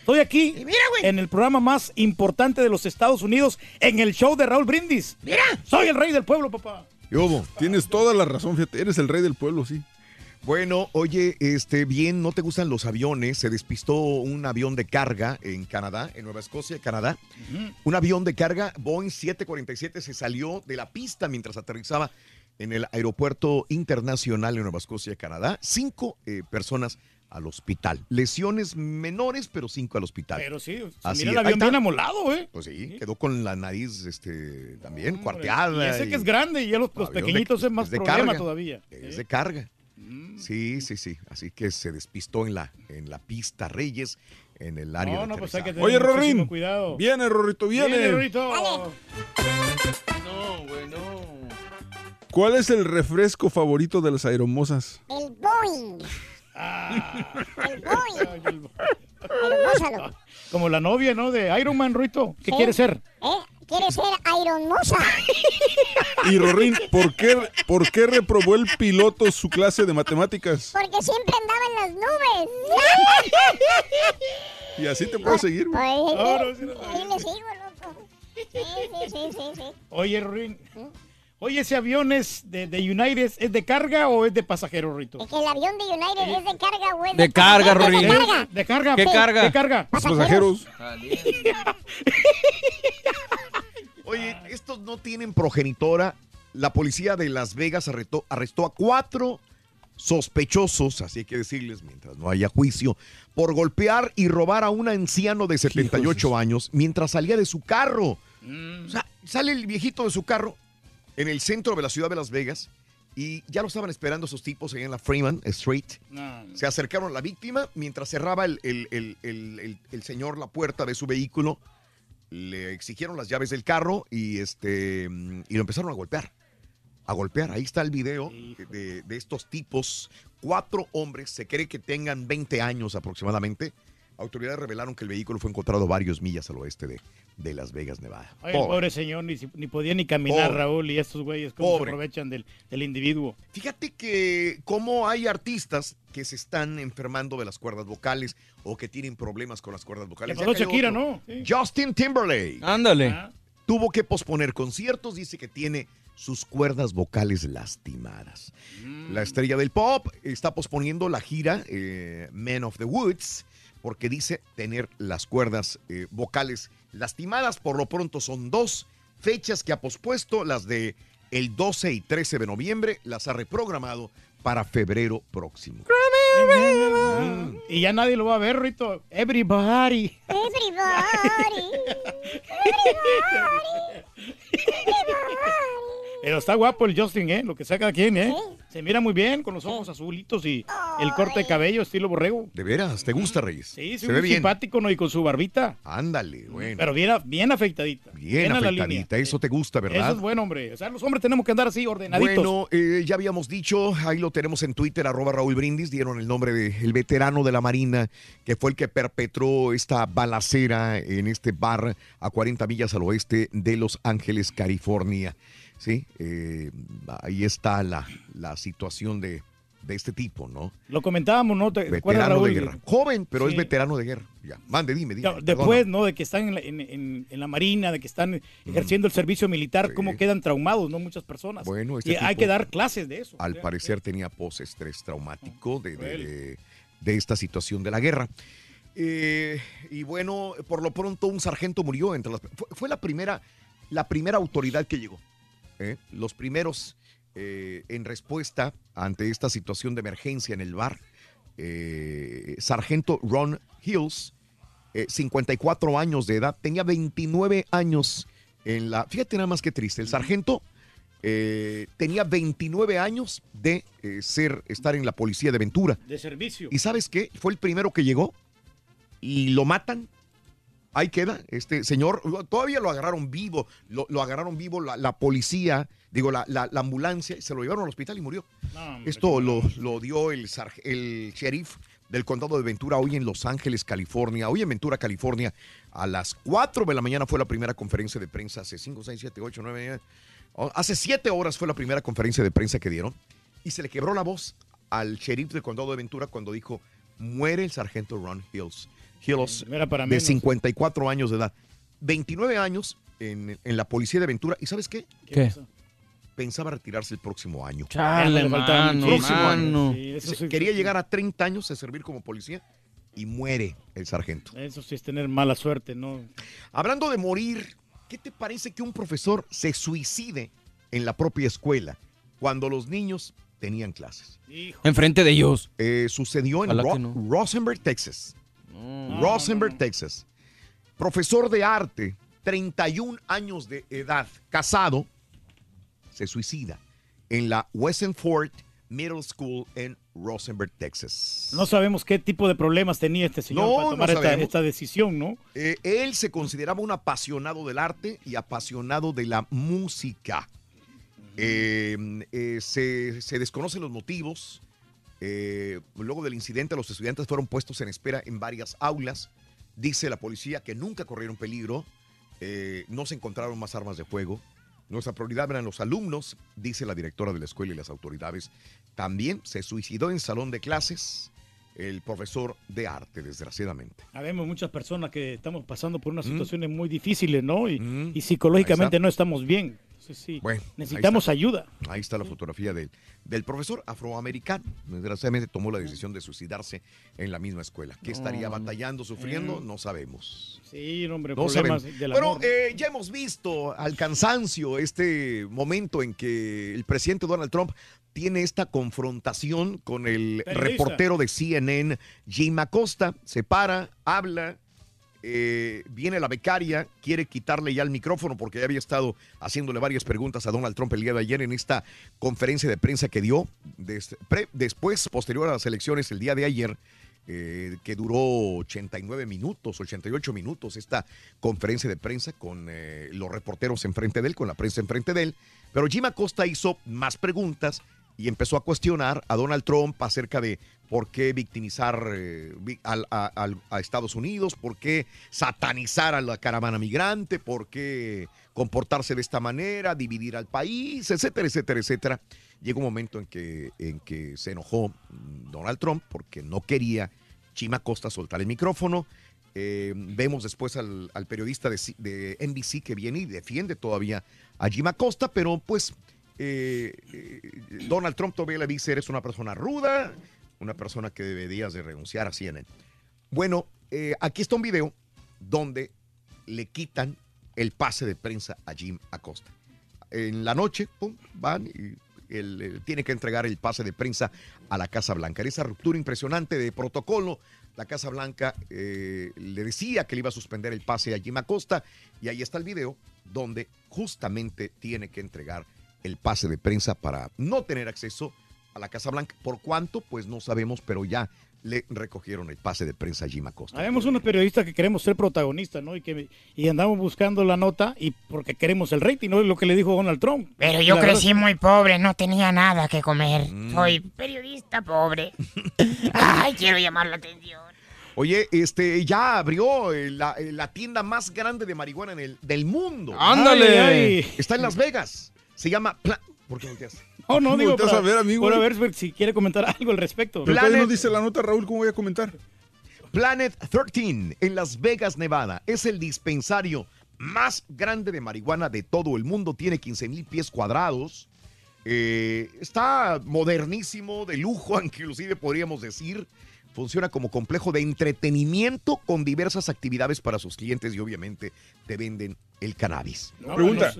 Estoy aquí en el programa más importante de los Estados Unidos, en el show de Raúl Brindis. Mira, soy el rey del pueblo, papá. Tienes toda la razón, fíjate, eres el rey del pueblo, sí. Bueno, oye, este, bien, ¿no te gustan los aviones? Se despistó un avión de carga en Canadá, en Nueva Escocia, Canadá. Un avión de carga Boeing 747 se salió de la pista mientras aterrizaba en el aeropuerto internacional en Nueva Escocia, Canadá. Cinco eh, personas al hospital. Lesiones menores, pero cinco al hospital. Pero sí, Así mira el es. Avión bien amolado, ¿eh? Pues sí, quedó con la nariz este, también Y cuarteada. ese y- que es grande y ya los, los avión de- pequeñitos es más de problema carga. todavía. Es de carga. Sí, sí, sí. Así que se despistó en la, en la pista Reyes, en el área No, de no, pues hay que tener Oye, Rorín. cuidado. Viene, Rorrito, viene. Viene, Rorrito. No, güey, no. ¿Cuál es el refresco favorito de las aeromosas? El Boeing. Ah. El Boeing. Hermósalo. Como la novia, ¿no? De Iron Man, Ruito. ¿Qué Sí. quiere ser? ¿Eh? quiere ser Iron Mosa. Y Rorín, ¿por qué, ¿por qué reprobó el piloto su clase de matemáticas? Porque siempre andaba en las nubes. Y así te puedo seguir. sí, no, ahí le sigo, loco. Sí, sí, sí, sí, sí. Oye, Ruin. Oye, ¿ese avión es de, de United es de carga o es de pasajero, Rito? Es que el avión de United es de carga, güey. De carga, Rorín. ¿De carga? ¿De carga? ¿Qué Sí, carga? ¿De carga? Pasajeros. Oye, estos no tienen progenitora. La policía de Las Vegas arrestó, arrestó a cuatro sospechosos, así hay que decirles mientras no haya juicio, por golpear y robar a un anciano de 78 años mientras salía de su carro. O sea, sale el viejito de su carro en el centro de la ciudad de Las Vegas y ya lo estaban esperando esos tipos ahí en la Freeman Street. Se acercaron a la víctima mientras cerraba el, el- el- el- el- el señor la puerta de su vehículo. Le exigieron las llaves del carro y, este, y lo empezaron a golpear. A golpear. Ahí está el video de, de estos tipos. Cuatro hombres, se cree que tengan 20 años aproximadamente. Autoridades revelaron que el vehículo fue encontrado varios millas al oeste de, de Las Vegas, Nevada. El Pobre. pobre señor ni, ni podía ni caminar, Pobre. Raúl, y estos güeyes cómo se aprovechan del, del individuo. Fíjate que como hay artistas que se están enfermando de las cuerdas vocales o que tienen problemas con las cuerdas vocales. Le pasó Shakira, otro. ¿no? Sí. Justin Timberlake. Ándale. Tuvo que posponer conciertos, dice que tiene sus cuerdas vocales lastimadas. Mm. La estrella del pop está posponiendo la gira eh, Men of the Woods porque dice tener las cuerdas eh, vocales lastimadas. Por lo pronto son dos fechas que ha pospuesto, las de el 12 y 13 de noviembre, las ha reprogramado para febrero próximo. Mm. Y ya nadie lo va a ver, Rito. Everybody. Everybody. Pero está guapo el Justin, ¿eh? Lo que saca quien, ¿eh? Se mira muy bien, con los ojos azulitos y el corte de cabello estilo borrego. ¿De veras? ¿Te gusta, Reyes? Sí, sí, Se ve muy bien. simpático, ¿no? Y con su barbita. Ándale, bueno. Pero bien, bien afeitadita. Bien a la afeitadita, eso te gusta, ¿verdad? Eso es bueno, hombre. O sea, los hombres tenemos que andar así, ordenaditos. Bueno, eh, ya habíamos dicho, ahí lo tenemos en Twitter, arroba Raúl Brindis, dieron el nombre del veterano de la Marina, que fue el que perpetró esta balacera en este bar a 40 millas al oeste de Los Ángeles, California. Sí, eh, ahí está la, la situación de, de este tipo, ¿no? Lo comentábamos, ¿no? ¿Te acuerdas, Veterano Raúl? de guerra. Joven, pero Sí. es veterano de guerra. Ya, mande, dime, dime. Perdona. Después, ¿no? De que están en la, en- en- en la marina, de que están ejerciendo el servicio militar, cómo quedan traumados, ¿no? Muchas personas. Bueno, este y hay que dar clases de eso. Al parecer tenía postestrés traumático de, de- de- de esta situación de la guerra. Eh, y bueno, por lo pronto un sargento murió entre las. Fue, fue la primera, la primera autoridad que llegó. ¿Eh? Los primeros eh, en respuesta ante esta situación de emergencia en el bar. eh, sargento Ron Hills, eh, 54 años de edad, tenía 29 años en la. Fíjate nada más que triste. El sargento eh, tenía 29 años de eh, ser, estar en la policía de Ventura. De servicio. ¿Y sabes qué? Fue el primero que llegó y lo matan. Ahí queda, este señor, todavía lo agarraron vivo, lo, lo agarraron vivo la, la policía, digo, la, la- la ambulancia, se lo llevaron al hospital y murió. Esto lo, lo dio el, el sheriff del condado de Ventura hoy en Los Ángeles, California. Hoy en Ventura, California, a las 4 de la mañana fue la primera conferencia de prensa, hace 5, 6, 7, 8, 9, hace 7 horas fue la primera conferencia de prensa que dieron y se le quebró la voz al sheriff del condado de Ventura cuando dijo, muere el sargento Ron Hills. Para de menos. 54 años de edad. 29 años en, en la policía de Ventura. ¿Y sabes qué? ¿Qué? Pensaba retirarse el próximo año. Chale, mano, próximo mano. año. Sí, eso sí, Quería sí. llegar a 30 años a servir como policía y muere el sargento. Eso sí es tener mala suerte, ¿no? Hablando de morir, ¿qué te parece que un profesor se suicide en la propia escuela cuando los niños tenían clases? Enfrente de ellos. Eh, sucedió en Ro- no. Rosenberg, Texas. Rosenberg, Texas. Profesor de arte, 31 años de edad, casado, se suicida en la Westernford Middle School en Rosenberg, Texas. No sabemos qué tipo de problemas tenía este señor No, para no tomar esta, decisión, ¿no? Eh, él se consideraba un apasionado del arte y apasionado de la música. Eh, eh, se, se desconocen los motivos. Eh, luego del incidente, los estudiantes fueron puestos en espera en varias aulas. Dice la policía que nunca corrieron peligro. eh, no se encontraron más armas de fuego. Nuestra prioridad eran los alumnos, dice la directora de la escuela y las autoridades. También se suicidó en salón de clases el profesor de arte, desgraciadamente. Habemos muchas personas que estamos pasando por unas situaciones muy difíciles, ¿no? Y, y psicológicamente no estamos bien. Sí, Bueno, necesitamos ahí está. ayuda. Ahí está la fotografía del, del profesor afroamericano. Desgraciadamente tomó la decisión de suicidarse en la misma escuela. ¿Qué estaría batallando, sufriendo? Eh. No sabemos. Sí, hombre, No problemas sabemos. del amor. eh, ya hemos visto al cansancio este momento en que el presidente Donald Trump tiene esta confrontación con el Periodista. reportero de CNN, Jim Acosta. Se para, habla. Eh, viene la becaria, quiere quitarle ya el micrófono porque ya había estado haciéndole varias preguntas a Donald Trump el día de ayer en esta conferencia de prensa que dio después, posterior a las elecciones el día de ayer eh, que duró 89 minutos, 88 minutos esta conferencia de prensa con eh, los reporteros enfrente de él, con la prensa enfrente de él. Pero Jim Acosta hizo más preguntas y empezó a cuestionar a Donald Trump acerca de por qué victimizar eh, a, Estados Unidos, por qué satanizar a la caravana migrante, por qué comportarse de esta manera, dividir al país, etcétera, etcétera, etcétera. Llegó un momento en que, en que se enojó mm, Donald Trump porque no quería Chima Costa soltar el micrófono. Eh, vemos después al, periodista de NBC que viene y defiende todavía a Jim Acosta, pero pues eh, eh, Donald Trump todavía le dice, eres una persona ruda, una persona que deberías de renunciar a CNN. Bueno, eh, aquí está un video donde le quitan el pase de prensa a Jim Acosta. En la noche, pum, van y él, tiene que entregar el pase de prensa a la Casa Blanca. Esa ruptura impresionante de protocolo, la Casa Blanca le decía que le iba a suspender el pase a Jim Acosta y ahí está el video donde justamente tiene que entregar el pase de prensa para no tener acceso a la Casa Blanca. ¿Por cuánto? Pues no sabemos, pero ya le recogieron el pase de prensa a Jim Acosta. Habemos unos periodistas que queremos ser protagonistas, ¿no? Y que y andamos buscando la nota y porque queremos el rating, ¿no? Es lo que le dijo Donald Trump. Pero yo La crecí muy pobre, no tenía nada que comer. Mm. Soy periodista pobre. Ay, quiero llamar la atención. Oye, este ya abrió eh, la, eh, la tienda más grande de marihuana en el, del mundo. ¡Ándale! Ay, ay. Está en Las Vegas. Se llama Pla- ¿Por qué volteas? No, no, digo, para, a ver, amigo. para ver si quiere comentar algo al respecto. Pero todavía no dice la nota, Raúl, ¿cómo voy a comentar? Planet 13 en Las Vegas, Nevada. Es el dispensario más grande de marihuana de todo el mundo. Tiene 15 mil pies cuadrados. Eh, está modernísimo, de lujo, inclusive podríamos decir. Funciona como complejo de entretenimiento con diversas actividades para sus clientes y obviamente te venden el cannabis. Pregunta,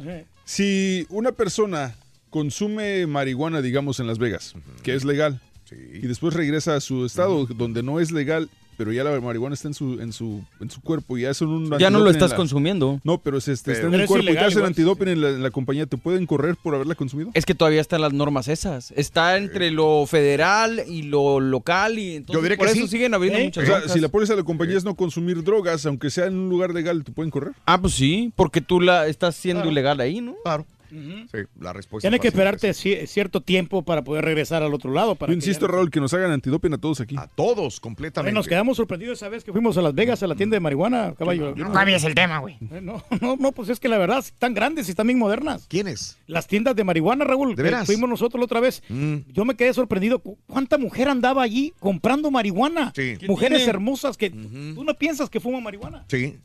si una persona consume marihuana, digamos, en Las Vegas, que es legal, y después regresa a su estado donde no es legal, pero ya la marihuana está en su, en su, en su cuerpo y hacen un Ya no lo estás la- consumiendo. No, pero se, este, está en el es cuerpo y te ilegal hacen antidoping en la, en la compañía, ¿te pueden correr por haberla consumido? Es que todavía están las normas esas. Está entre lo federal y lo local y entonces diré por que eso sí. siguen habiendo ¿Eh? muchas O sea, si la póliza de la compañía es no consumir drogas, aunque sea en un lugar legal, ¿te pueden correr? Ah, pues sí, porque tú la estás siendo ilegal ahí, ¿no? Claro. Sí, la respuesta Tienes que esperarte ci- cierto tiempo para poder regresar al otro lado. Para Yo insisto, Raúl, que nos hagan antidoping a todos aquí. A todos, completamente. nos quedamos sorprendidos esa vez que fuimos a Las Vegas a la tienda de marihuana, caballo. No cambies el tema, güey. Eh, No, no, no, pues es que la verdad están grandes y están bien modernas. ¿Quiénes? Las tiendas de marihuana, Raúl. ¿De veras? Fuimos nosotros la otra vez. Yo me quedé sorprendido. cu- ¿Cuánta mujer andaba allí comprando marihuana? Sí. Mujeres tiene? hermosas que tú no piensas que fuman marihuana. Sí.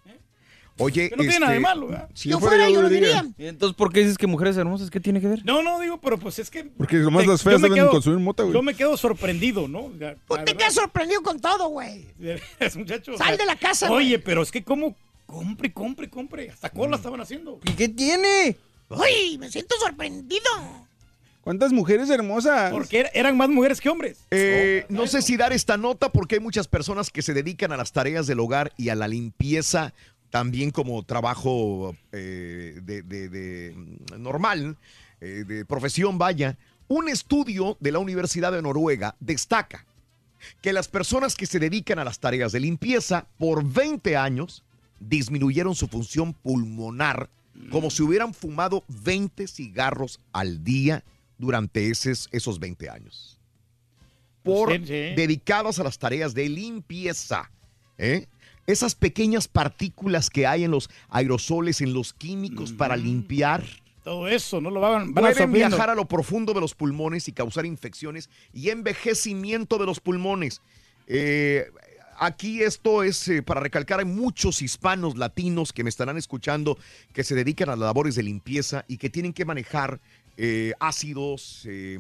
Oye, Que no tiene nada de este, malo, ¿verdad? si yo fuera, yo lo diría. ¿Y entonces por qué dices que mujeres hermosas? ¿Qué tiene que ver? No, no, digo, pero pues es que... Porque nomás te- las feas deben quedo- consumir mota, güey. Yo me quedo sorprendido, ¿no? La- la Te quedas sorprendido con todo, güey. Muchacho. Sal de la casa, Oye, güey. pero es que cómo compre, compre, compre. Hasta cola estaban haciendo. ¿Y qué tiene? Uy, me siento sorprendido. ¿Cuántas mujeres hermosas? Porque er- eran más mujeres que hombres. Eh, no sé si dar esta nota porque hay muchas personas que se dedican a las tareas del hogar y a la limpieza también como trabajo eh, de, de- de, mm, normal, eh, de profesión, vaya. Un estudio de la Universidad de Noruega destaca que las personas que se dedican a las tareas de limpieza por 20 años disminuyeron su función pulmonar como si hubieran fumado 20 cigarros al día durante esos, esos 20 años. Por Sí, sí. dedicados a las tareas de limpieza. ¿eh? Esas pequeñas partículas que hay en los aerosoles, en los químicos para limpiar. Todo eso, no lo van, van Pueden viajar a lo profundo de los pulmones y causar infecciones y envejecimiento de los pulmones. Eh, aquí esto es eh, para recalcar, hay muchos hispanos latinos que me estarán escuchando que se dedican a las labores de limpieza y que tienen que manejar eh, ácidos, eh,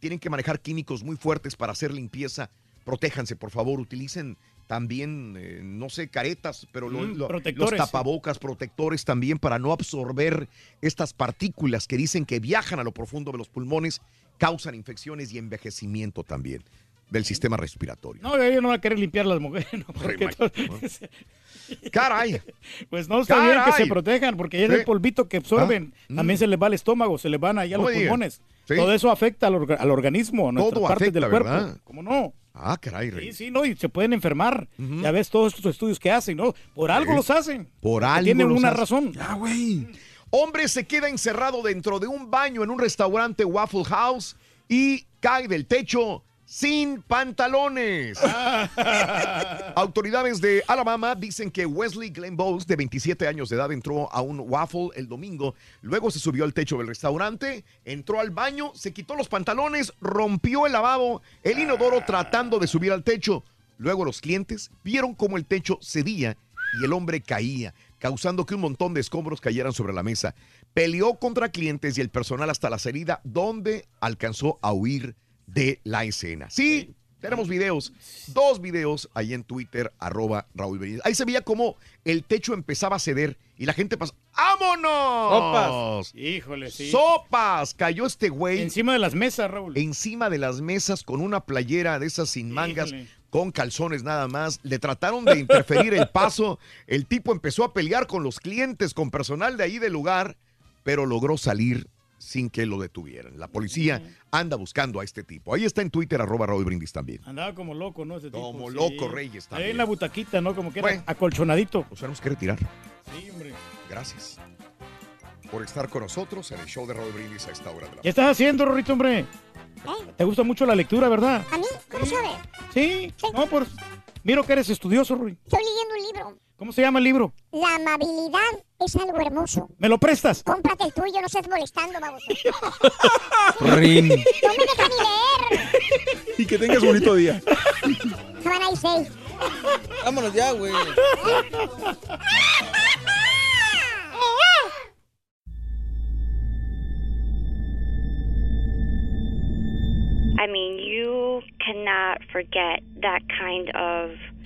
tienen que manejar químicos muy fuertes para hacer limpieza. Protéjanse, por favor, utilicen también, eh, no sé, caretas, pero lo- Mm, lo- los tapabocas, protectores también para no absorber estas partículas que dicen que viajan a lo profundo de los pulmones, causan infecciones y envejecimiento también del sistema respiratorio. No, ellos no van a querer limpiar las mujeres. ¿no? Porque todo- Caray. Pues no está bien que se protejan, porque ya Sí. el polvito que absorben, Ah, mm. también se les va al estómago, se les van allá No los pulmones. Sí. Todo eso afecta al, orga- al organismo, a nuestras Todo partes afecta, del cuerpo. ¿verdad? ¿Cómo no? Ah, caray, Rey. Sí, sí, no, y se pueden enfermar. Ya ves todos estos estudios que hacen, ¿no? Por algo Sí. los hacen. Por algo Tienen los una hacen. razón. Ya, güey. Hombre se queda encerrado dentro de un baño en un restaurante Waffle House y cae del techo sin pantalones. Autoridades de Alabama dicen que Wesley Glenn Bowes, de 27 años de edad, entró a un waffle el domingo. Luego se subió al techo del restaurante, entró al baño, se quitó los pantalones, rompió el lavabo, el inodoro tratando de subir al techo. Luego los clientes vieron cómo el techo cedía y el hombre caía, causando que un montón de escombros cayeran sobre la mesa. Peleó contra clientes y el personal hasta la salida, donde alcanzó a huir de la escena. Sí, tenemos videos, dos videos ahí en Twitter, arroba Raúl Benítez. Ahí se veía como el techo empezaba a ceder y la gente pasó. ¡Vámonos! Sopas. Híjole, sí. ¡Sopas! Cayó este güey. Encima de las mesas, Raúl. Encima de las mesas con una playera de esas sin mangas, Híjole. con calzones nada más. Le trataron de interferir el paso. El tipo empezó a pelear con los clientes, con personal de ahí del lugar, pero logró salir sin que lo detuvieran. La policía anda buscando a este tipo. Ahí está en Twitter, arroba Raúl Brindis también. Andaba como loco, ¿no? Ese tipo, Como sí. loco, Reyes, Ahí también. en la butaquita, ¿no? Como que era Bueno. acolchonadito. Nos tenemos que retirar. Sí, hombre. Gracias por estar con nosotros en el show de Raúl Brindis a esta hora de la ¿Qué estás haciendo, Rorrito, hombre? ¿Te gusta mucho la lectura, verdad? ¿A mí? ¿Cómo sabe? Sí. No, por... Miro que eres estudioso, Rui. Estoy leyendo un libro. ¿Cómo se llama el libro? La amabilidad es algo hermoso. ¿Me lo prestas? Cómprate el tuyo, no estés molestando, baboso. Rin. No me deja ni leer. Y que tengas bonito día. Have a nice day. Vámonos ya, güey. I mean, you cannot forget that kind of